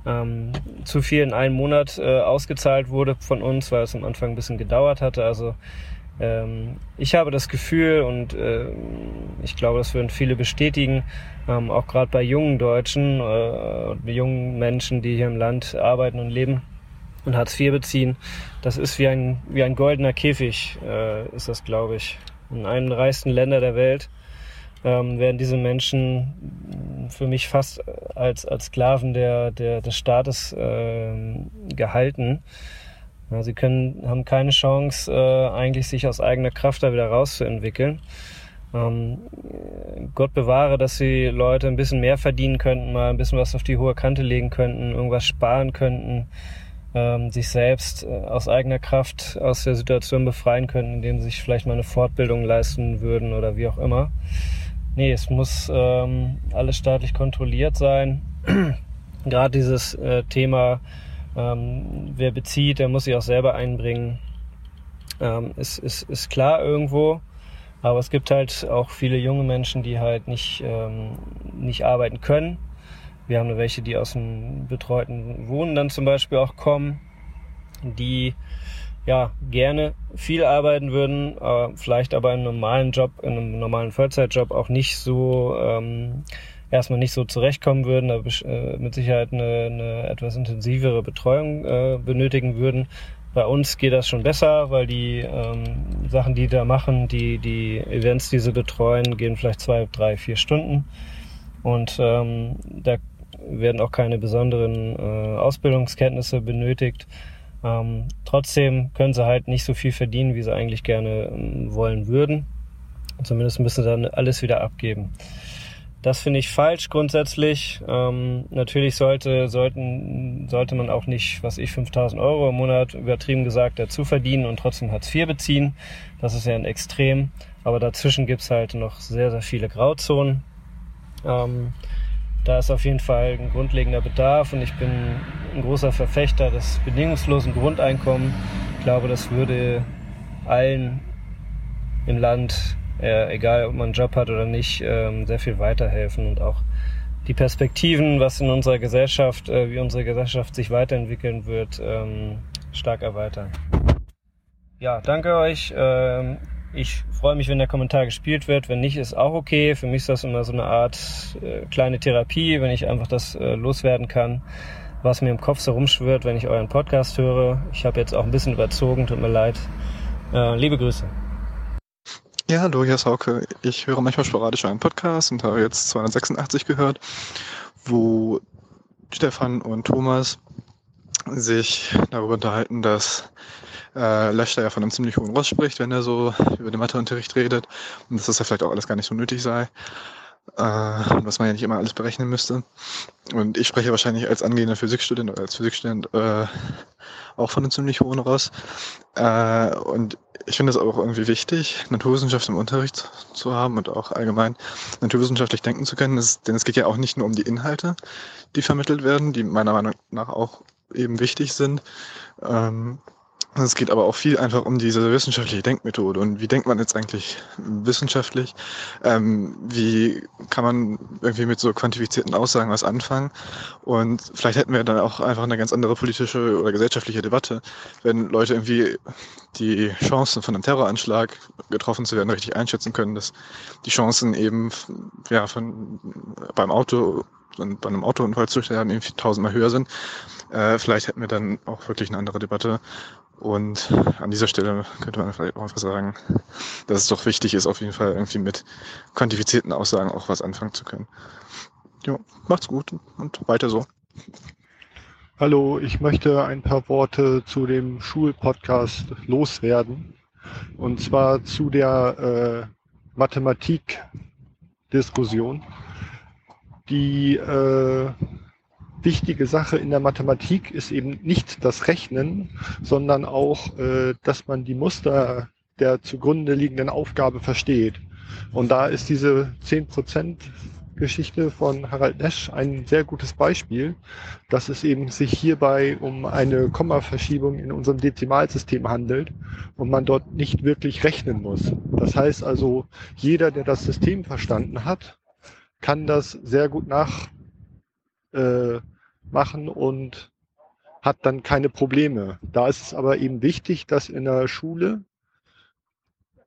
ähm, zu viel in einem Monat äh, ausgezahlt wurde von uns, weil es am Anfang ein bisschen gedauert hatte. Also ich habe das Gefühl und äh, ich glaube, das würden viele bestätigen, ähm, auch gerade bei jungen Deutschen, äh, jungen Menschen, die hier im Land arbeiten und leben und Hartz IV beziehen, das ist wie ein, wie ein goldener Käfig, äh, ist das, glaube ich in einem reichsten Länder der Welt, ähm, werden diese Menschen für mich fast als, als Sklaven der, der, des Staates äh, gehalten. Ja, sie können, haben keine Chance, äh, eigentlich sich aus eigener Kraft da wieder rauszuentwickeln. Ähm, Gott bewahre, dass die Leute ein bisschen mehr verdienen könnten, mal ein bisschen was auf die hohe Kante legen könnten, irgendwas sparen könnten, ähm, sich selbst äh, aus eigener Kraft aus der Situation befreien können, indem sie sich vielleicht mal eine Fortbildung leisten würden oder wie auch immer. Nee, es muss ähm, alles staatlich kontrolliert sein. Gerade dieses äh, Thema, ähm, wer bezieht, der muss sich auch selber einbringen, ähm, ist, ist, ist klar irgendwo. Aber es gibt halt auch viele junge Menschen, die halt nicht, ähm, nicht arbeiten können wir haben welche, die aus dem betreuten Wohnen dann zum Beispiel auch kommen, die ja gerne viel arbeiten würden, äh, vielleicht aber einem normalen Job, in einem normalen Vollzeitjob auch nicht so ähm, erstmal nicht so zurechtkommen würden, äh, mit Sicherheit eine, eine etwas intensivere Betreuung äh, benötigen würden. Bei uns geht das schon besser, weil die ähm, Sachen, die da machen, die, die Events, die sie betreuen, gehen vielleicht zwei, drei, vier Stunden. Und ähm, da werden auch keine besonderen äh, Ausbildungskenntnisse benötigt. Ähm, trotzdem können sie halt nicht so viel verdienen, wie sie eigentlich gerne ähm, wollen würden. Zumindest müssen sie dann alles wieder abgeben. Das finde ich falsch grundsätzlich. Ähm, natürlich sollte, sollten, sollte man auch nicht, was ich, 5000 Euro im Monat übertrieben gesagt dazu verdienen und trotzdem Hartz IV beziehen. Das ist ja ein Extrem. Aber dazwischen gibt's halt noch sehr, sehr viele Grauzonen. Ähm, da ist auf jeden Fall ein grundlegender Bedarf und ich bin ein großer Verfechter des bedingungslosen Grundeinkommens. Ich glaube, das würde allen im Land, äh, egal ob man einen Job hat oder nicht, ähm, sehr viel weiterhelfen und auch die Perspektiven, was in unserer Gesellschaft, äh, wie unsere Gesellschaft sich weiterentwickeln wird, ähm, stark erweitern. Ja, danke euch. Ähm, ich freue mich, wenn der Kommentar gespielt wird. Wenn nicht, ist auch okay. Für mich ist das immer so eine Art äh, kleine Therapie, wenn ich einfach das äh, loswerden kann, was mir im Kopf so rumschwirrt, wenn ich euren Podcast höre. Ich habe jetzt auch ein bisschen überzogen, tut mir leid. Äh, liebe Grüße. Ja, hallo, hier ist Hauke. Ich höre manchmal sporadisch einen Podcast und habe jetzt 286 gehört, wo Stefan und Thomas sich darüber unterhalten, dass äh, Lesch ja von einem ziemlich hohen Ross spricht, wenn er so über den Matheunterricht redet und dass das ja vielleicht auch alles gar nicht so nötig sei äh, was man ja nicht immer alles berechnen müsste. Und ich spreche wahrscheinlich als angehender Physikstudent oder als Physikstudent äh, auch von einem ziemlich hohen Ross. Äh, und ich finde es auch irgendwie wichtig, Naturwissenschaft im Unterricht zu haben und auch allgemein naturwissenschaftlich denken zu können. Das, denn es geht ja auch nicht nur um die Inhalte, die vermittelt werden, die meiner Meinung nach auch eben wichtig sind, ähm, es geht aber auch viel einfach um diese wissenschaftliche Denkmethode und wie denkt man jetzt eigentlich wissenschaftlich? Ähm, wie kann man irgendwie mit so quantifizierten Aussagen was anfangen? Und vielleicht hätten wir dann auch einfach eine ganz andere politische oder gesellschaftliche Debatte, wenn Leute irgendwie die Chancen von einem Terroranschlag getroffen zu werden richtig einschätzen können, dass die Chancen eben ja von beim Auto und bei einem Autounfall zu sterben irgendwie tausendmal höher sind. Äh, vielleicht hätten wir dann auch wirklich eine andere Debatte und an dieser Stelle könnte man vielleicht auch einfach sagen, dass es doch wichtig ist, auf jeden Fall irgendwie mit quantifizierten Aussagen auch was anfangen zu können. Ja, macht's gut und weiter so. Hallo, ich möchte ein paar Worte zu dem Schulpodcast loswerden. Und zwar zu der äh, Mathematik-Diskussion. Die äh, wichtige Sache in der Mathematik ist eben nicht das Rechnen, sondern auch, äh, dass man die Muster der zugrunde liegenden Aufgabe versteht. Und da ist diese 10% Geschichte von Harald Lesch ein sehr gutes Beispiel, dass es eben sich hierbei um eine Kommaverschiebung in unserem Dezimalsystem handelt und man dort nicht wirklich rechnen muss. Das heißt also, jeder, der das System verstanden hat, kann das sehr gut nach äh, machen und hat dann keine Probleme. Da ist es aber eben wichtig, dass in der Schule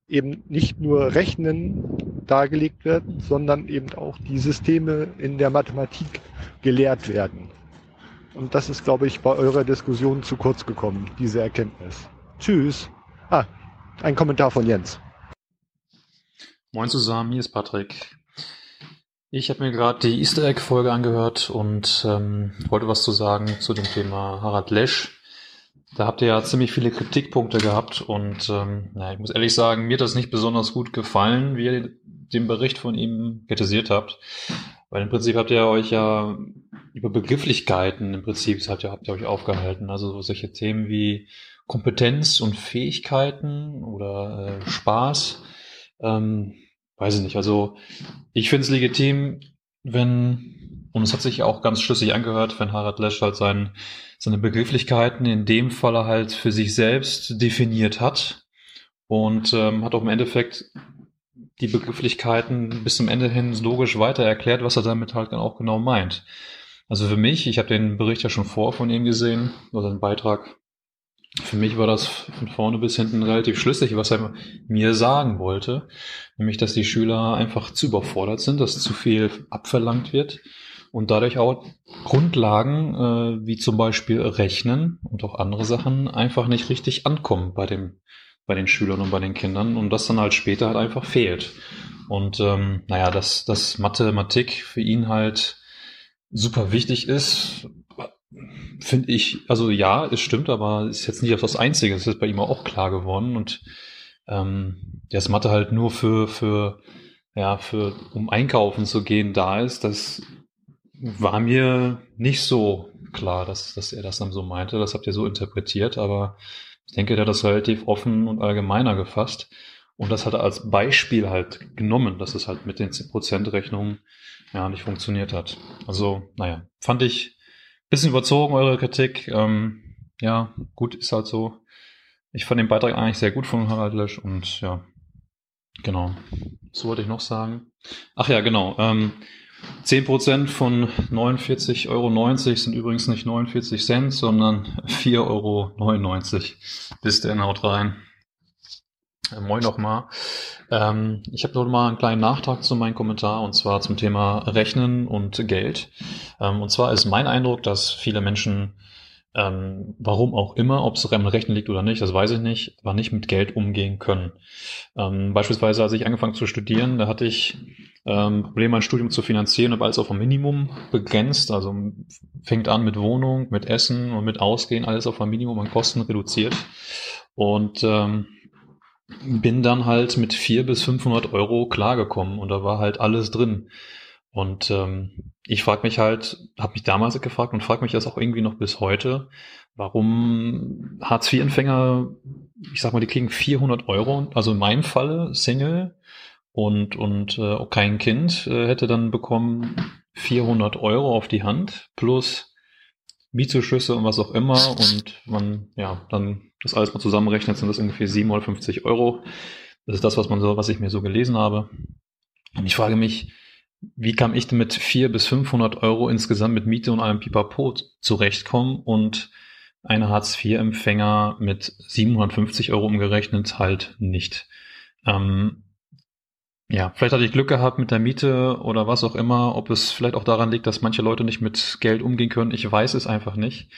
eben nicht nur Rechnen dargelegt werden, sondern eben auch die Systeme in der Mathematik gelehrt werden. Und das ist, glaube ich, bei eurer Diskussion zu kurz gekommen, diese Erkenntnis. Tschüss. Ah, ein Kommentar von Jens. Moin zusammen, hier ist Patrick. Ich habe mir gerade die Easter Egg-Folge angehört und ähm, wollte was zu sagen zu dem Thema Harald Lesch. Da habt ihr ja ziemlich viele Kritikpunkte gehabt und ähm, na, ich muss ehrlich sagen, mir hat das nicht besonders gut gefallen, wie ihr den Bericht von ihm kritisiert habt. Weil im Prinzip habt ihr euch ja über Begrifflichkeiten im Prinzip habt ihr, habt ihr euch aufgehalten. Also solche Themen wie Kompetenz und Fähigkeiten oder äh, Spaß. Ähm, weiß ich nicht. Also ich finde es legitim, wenn, und es hat sich auch ganz schlüssig angehört, wenn Harald Lesch halt sein, seine Begrifflichkeiten in dem Falle halt für sich selbst definiert hat und ähm, hat auch im Endeffekt die Begrifflichkeiten bis zum Ende hin logisch weiter erklärt, was er damit halt auch genau meint. Also für mich, ich habe den Bericht ja schon vor von ihm gesehen, oder den Beitrag, für mich war das von vorne bis hinten relativ schlüssig, was er mir sagen wollte. Nämlich, dass die Schüler einfach zu überfordert sind, dass zu viel abverlangt wird und dadurch auch Grundlagen äh, wie zum Beispiel Rechnen und auch andere Sachen einfach nicht richtig ankommen bei dem bei den Schülern und bei den Kindern und das dann halt später halt einfach fehlt. Und ähm, naja, dass, dass Mathematik für ihn halt super wichtig ist, Finde ich, also ja, es stimmt, aber ist jetzt nicht das Einzige. Es ist bei ihm auch klar geworden und ähm, das Mathe halt nur für, für, ja, für, um einkaufen zu gehen da ist, das war mir nicht so klar, dass, dass er das dann so meinte. Das habt ihr so interpretiert, aber ich denke, der hat das relativ offen und allgemeiner gefasst. Und das hat er als Beispiel halt genommen, dass es halt mit den 10%-Rechnungen ja nicht funktioniert hat. Also, naja, fand ich, Bisschen überzogen, eure Kritik. Ähm, ja, gut, ist halt so. Ich fand den Beitrag eigentlich sehr gut von Harald Lesch und ja, genau. So wollte ich noch sagen. Ach ja, genau. Ähm, 10% von 49,90 Euro sind übrigens nicht 49 Cent, sondern 4,99 Euro. Bis der haut rein. Äh, moin nochmal. Ähm, ich habe noch mal einen kleinen Nachtrag zu meinem Kommentar und zwar zum Thema Rechnen und Geld. Ähm, und zwar ist mein Eindruck, dass viele Menschen ähm, warum auch immer, ob es am Rechten liegt oder nicht, das weiß ich nicht, aber nicht mit Geld umgehen können. Ähm, beispielsweise, als ich angefangen zu studieren, da hatte ich ähm, Probleme, mein Studium zu finanzieren, habe alles auf ein Minimum begrenzt, also fängt an mit Wohnung, mit Essen und mit Ausgehen, alles auf ein Minimum an Kosten reduziert und ähm, bin dann halt mit vier bis 500 Euro klargekommen und da war halt alles drin. Und ähm, ich frage mich halt, habe mich damals gefragt und frage mich das auch irgendwie noch bis heute, warum Hartz-IV-Empfänger, ich sag mal, die kriegen 400 Euro, also in meinem Falle Single und und äh, kein Kind äh, hätte dann bekommen 400 Euro auf die Hand plus Mietzuschüsse und was auch immer und man ja dann das alles mal zusammenrechnet, sind das ungefähr 750 Euro. Das ist das, was man so, was ich mir so gelesen habe. Und ich frage mich, wie kam ich denn mit 400 bis 500 Euro insgesamt mit Miete und einem Pipapo zurechtkommen und eine Hartz-IV-Empfänger mit 750 Euro umgerechnet halt nicht. Ähm, ja, vielleicht hatte ich Glück gehabt mit der Miete oder was auch immer, ob es vielleicht auch daran liegt, dass manche Leute nicht mit Geld umgehen können. Ich weiß es einfach nicht.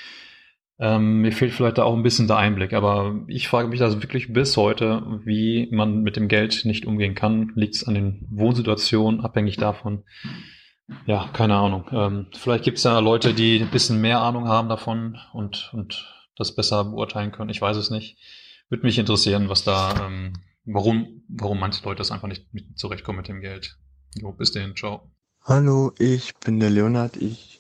Ähm, mir fehlt vielleicht da auch ein bisschen der Einblick, aber ich frage mich das wirklich bis heute, wie man mit dem Geld nicht umgehen kann. Liegt es an den Wohnsituationen, abhängig davon? Ja, keine Ahnung. Ähm, vielleicht gibt es ja Leute, die ein bisschen mehr Ahnung haben davon und, und das besser beurteilen können. Ich weiß es nicht. Würde mich interessieren, was da, ähm, warum, warum manche Leute das einfach nicht mit zurechtkommen mit dem Geld. Jo, bis dahin, ciao. Hallo, ich bin der Leonard. Ich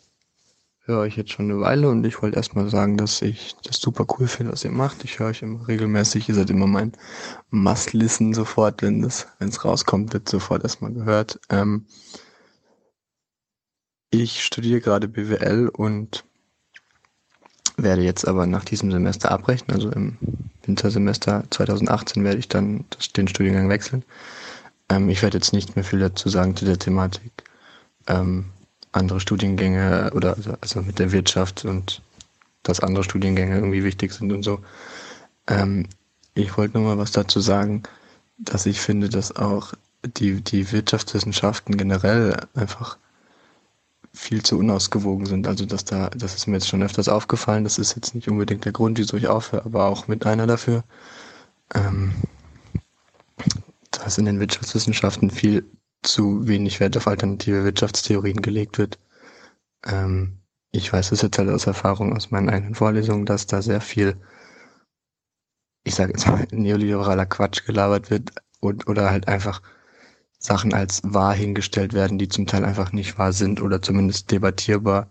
höre euch jetzt schon eine Weile und ich wollte erstmal sagen, dass ich das super cool finde, was ihr macht. Ich höre euch immer regelmäßig. Ihr seid immer mein Must-Listen sofort, wenn es wenn es rauskommt, wird sofort erstmal gehört. Ähm, ich studiere gerade BWL und werde jetzt aber nach diesem Semester abbrechen. Also im Wintersemester 2018 werde ich dann den Studiengang wechseln. Ähm, ich werde jetzt nicht mehr viel dazu sagen zu der Thematik. Ähm, andere Studiengänge oder also, also mit der Wirtschaft und dass andere Studiengänge irgendwie wichtig sind und so. Ähm, ich wollte nur mal was dazu sagen, dass ich finde, dass auch die, die Wirtschaftswissenschaften generell einfach viel zu unausgewogen sind. Also dass da, das ist mir jetzt schon öfters aufgefallen, das ist jetzt nicht unbedingt der Grund, wieso ich aufhöre, aber auch mit einer dafür. Ähm, dass in den Wirtschaftswissenschaften viel zu wenig Wert auf alternative Wirtschaftstheorien gelegt wird. Ähm, ich weiß es jetzt halt aus Erfahrung aus meinen eigenen Vorlesungen, dass da sehr viel, ich sage jetzt mal, neoliberaler Quatsch gelabert wird und, oder halt einfach Sachen als wahr hingestellt werden, die zum Teil einfach nicht wahr sind oder zumindest debattierbar.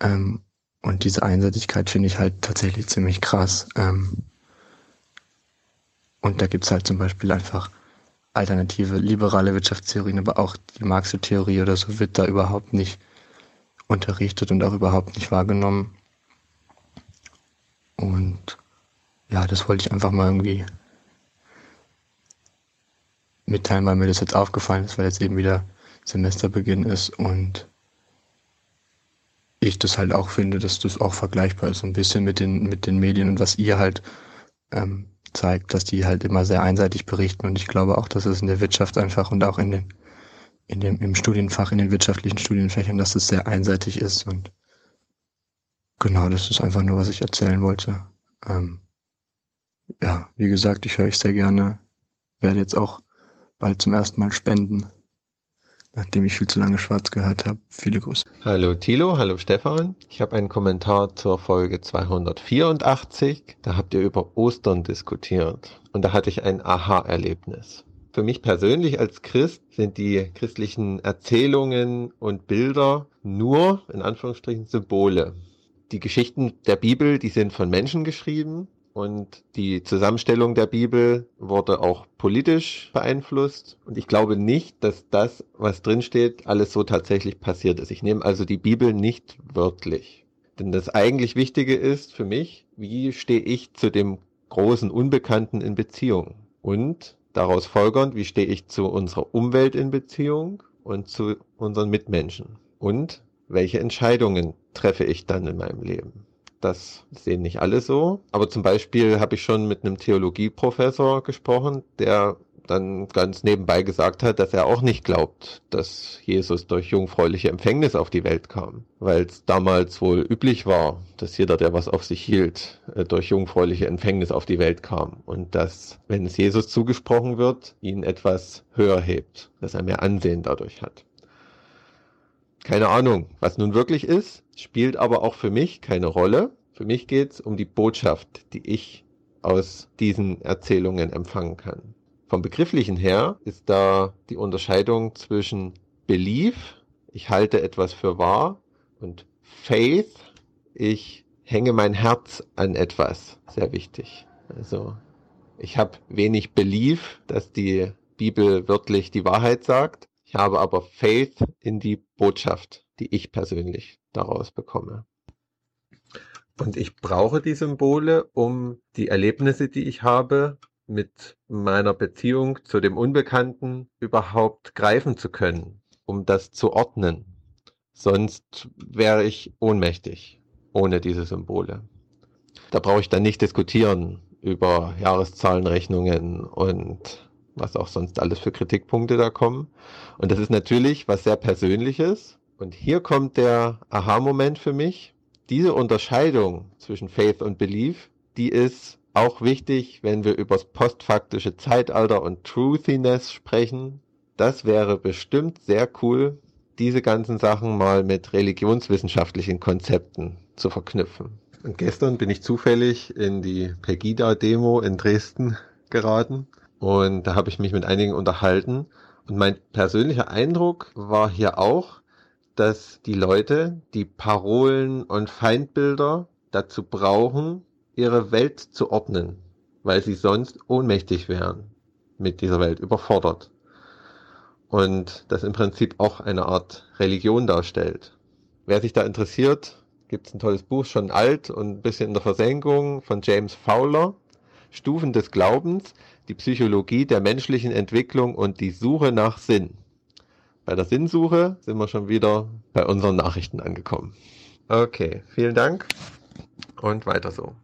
Ähm, und diese Einseitigkeit finde ich halt tatsächlich ziemlich krass. Ähm, und da gibt's halt zum Beispiel einfach alternative liberale Wirtschaftstheorien, aber auch die Marxische Theorie oder so wird da überhaupt nicht unterrichtet und auch überhaupt nicht wahrgenommen. Und ja, das wollte ich einfach mal irgendwie mitteilen, weil mir das jetzt aufgefallen ist, weil jetzt eben wieder Semesterbeginn ist und ich das halt auch finde, dass das auch vergleichbar ist, ein bisschen mit den, mit den Medien und was ihr halt ähm, zeigt, dass die halt immer sehr einseitig berichten. Und ich glaube auch, dass es in der Wirtschaft einfach und auch in den, in dem, im Studienfach, in den wirtschaftlichen Studienfächern, dass es sehr einseitig ist. Und genau, das ist einfach nur, was ich erzählen wollte. Ähm, ja, wie gesagt, ich höre euch sehr gerne. Werde jetzt auch bald zum ersten Mal spenden nachdem ich viel zu lange schwarz gehört habe. Viele Grüße. Hallo Thilo, hallo Stefan. Ich habe einen Kommentar zur Folge 284. Da habt ihr über Ostern diskutiert und da hatte ich ein Aha-Erlebnis. Für mich persönlich als Christ sind die christlichen Erzählungen und Bilder nur, in Anführungsstrichen, Symbole. Die Geschichten der Bibel, die sind von Menschen geschrieben und die Zusammenstellung der Bibel wurde auch politisch beeinflusst. Und ich glaube nicht, dass das, was drinsteht, alles so tatsächlich passiert ist. Ich nehme also die Bibel nicht wörtlich. Denn das eigentlich Wichtige ist für mich, wie stehe ich zu dem großen Unbekannten in Beziehung? Und daraus folgernd, wie stehe ich zu unserer Umwelt in Beziehung und zu unseren Mitmenschen? Und welche Entscheidungen treffe ich dann in meinem Leben? Das sehen nicht alle so. Aber zum Beispiel habe ich schon mit einem Theologieprofessor gesprochen, der dann ganz nebenbei gesagt hat, dass er auch nicht glaubt, dass Jesus durch jungfräuliche Empfängnis auf die Welt kam, weil es damals wohl üblich war, dass jeder, der was auf sich hielt, äh, durch jungfräuliche Empfängnis auf die Welt kam und dass, wenn es Jesus zugesprochen wird, ihn etwas höher hebt, dass er mehr Ansehen dadurch hat. Keine Ahnung, was nun wirklich ist, spielt aber auch für mich keine Rolle. Für mich geht es um die Botschaft, die ich aus diesen Erzählungen empfangen kann. Vom Begrifflichen her ist da die Unterscheidung zwischen Belief, ich halte etwas für wahr, und Faith, ich hänge mein Herz an etwas, sehr wichtig. Also ich habe wenig Belief, dass die Bibel wörtlich die Wahrheit sagt. Ich habe aber Faith in die Botschaft, die ich persönlich daraus bekomme. Und ich brauche die Symbole, um die Erlebnisse, die ich habe, mit meiner Beziehung zu dem Unbekannten überhaupt greifen zu können, um das zu ordnen. Sonst wäre ich ohnmächtig ohne diese Symbole. Da brauche ich dann nicht diskutieren über Jahreszahlenrechnungen und was auch sonst alles für Kritikpunkte da kommen. Und das ist natürlich was sehr Persönliches. Und hier kommt der Aha-Moment für mich. Diese Unterscheidung zwischen Faith und Belief, die ist auch wichtig, wenn wir über das postfaktische Zeitalter und Truthiness sprechen. Das wäre bestimmt sehr cool, diese ganzen Sachen mal mit religionswissenschaftlichen Konzepten zu verknüpfen. Und gestern bin ich zufällig in die Pegida-Demo in Dresden geraten und da habe ich mich mit einigen unterhalten. Und mein persönlicher Eindruck war hier auch, dass die Leute die Parolen und Feindbilder dazu brauchen, ihre Welt zu ordnen, weil sie sonst ohnmächtig wären, mit dieser Welt überfordert. Und das im Prinzip auch eine Art Religion darstellt. Wer sich da interessiert, gibt es ein tolles Buch, schon alt und ein bisschen in der Versenkung von James Fowler. Stufen des Glaubens, die Psychologie der menschlichen Entwicklung und die Suche nach Sinn. Bei der Sinnsuche sind wir schon wieder bei unseren Nachrichten angekommen. Okay, vielen Dank und weiter so.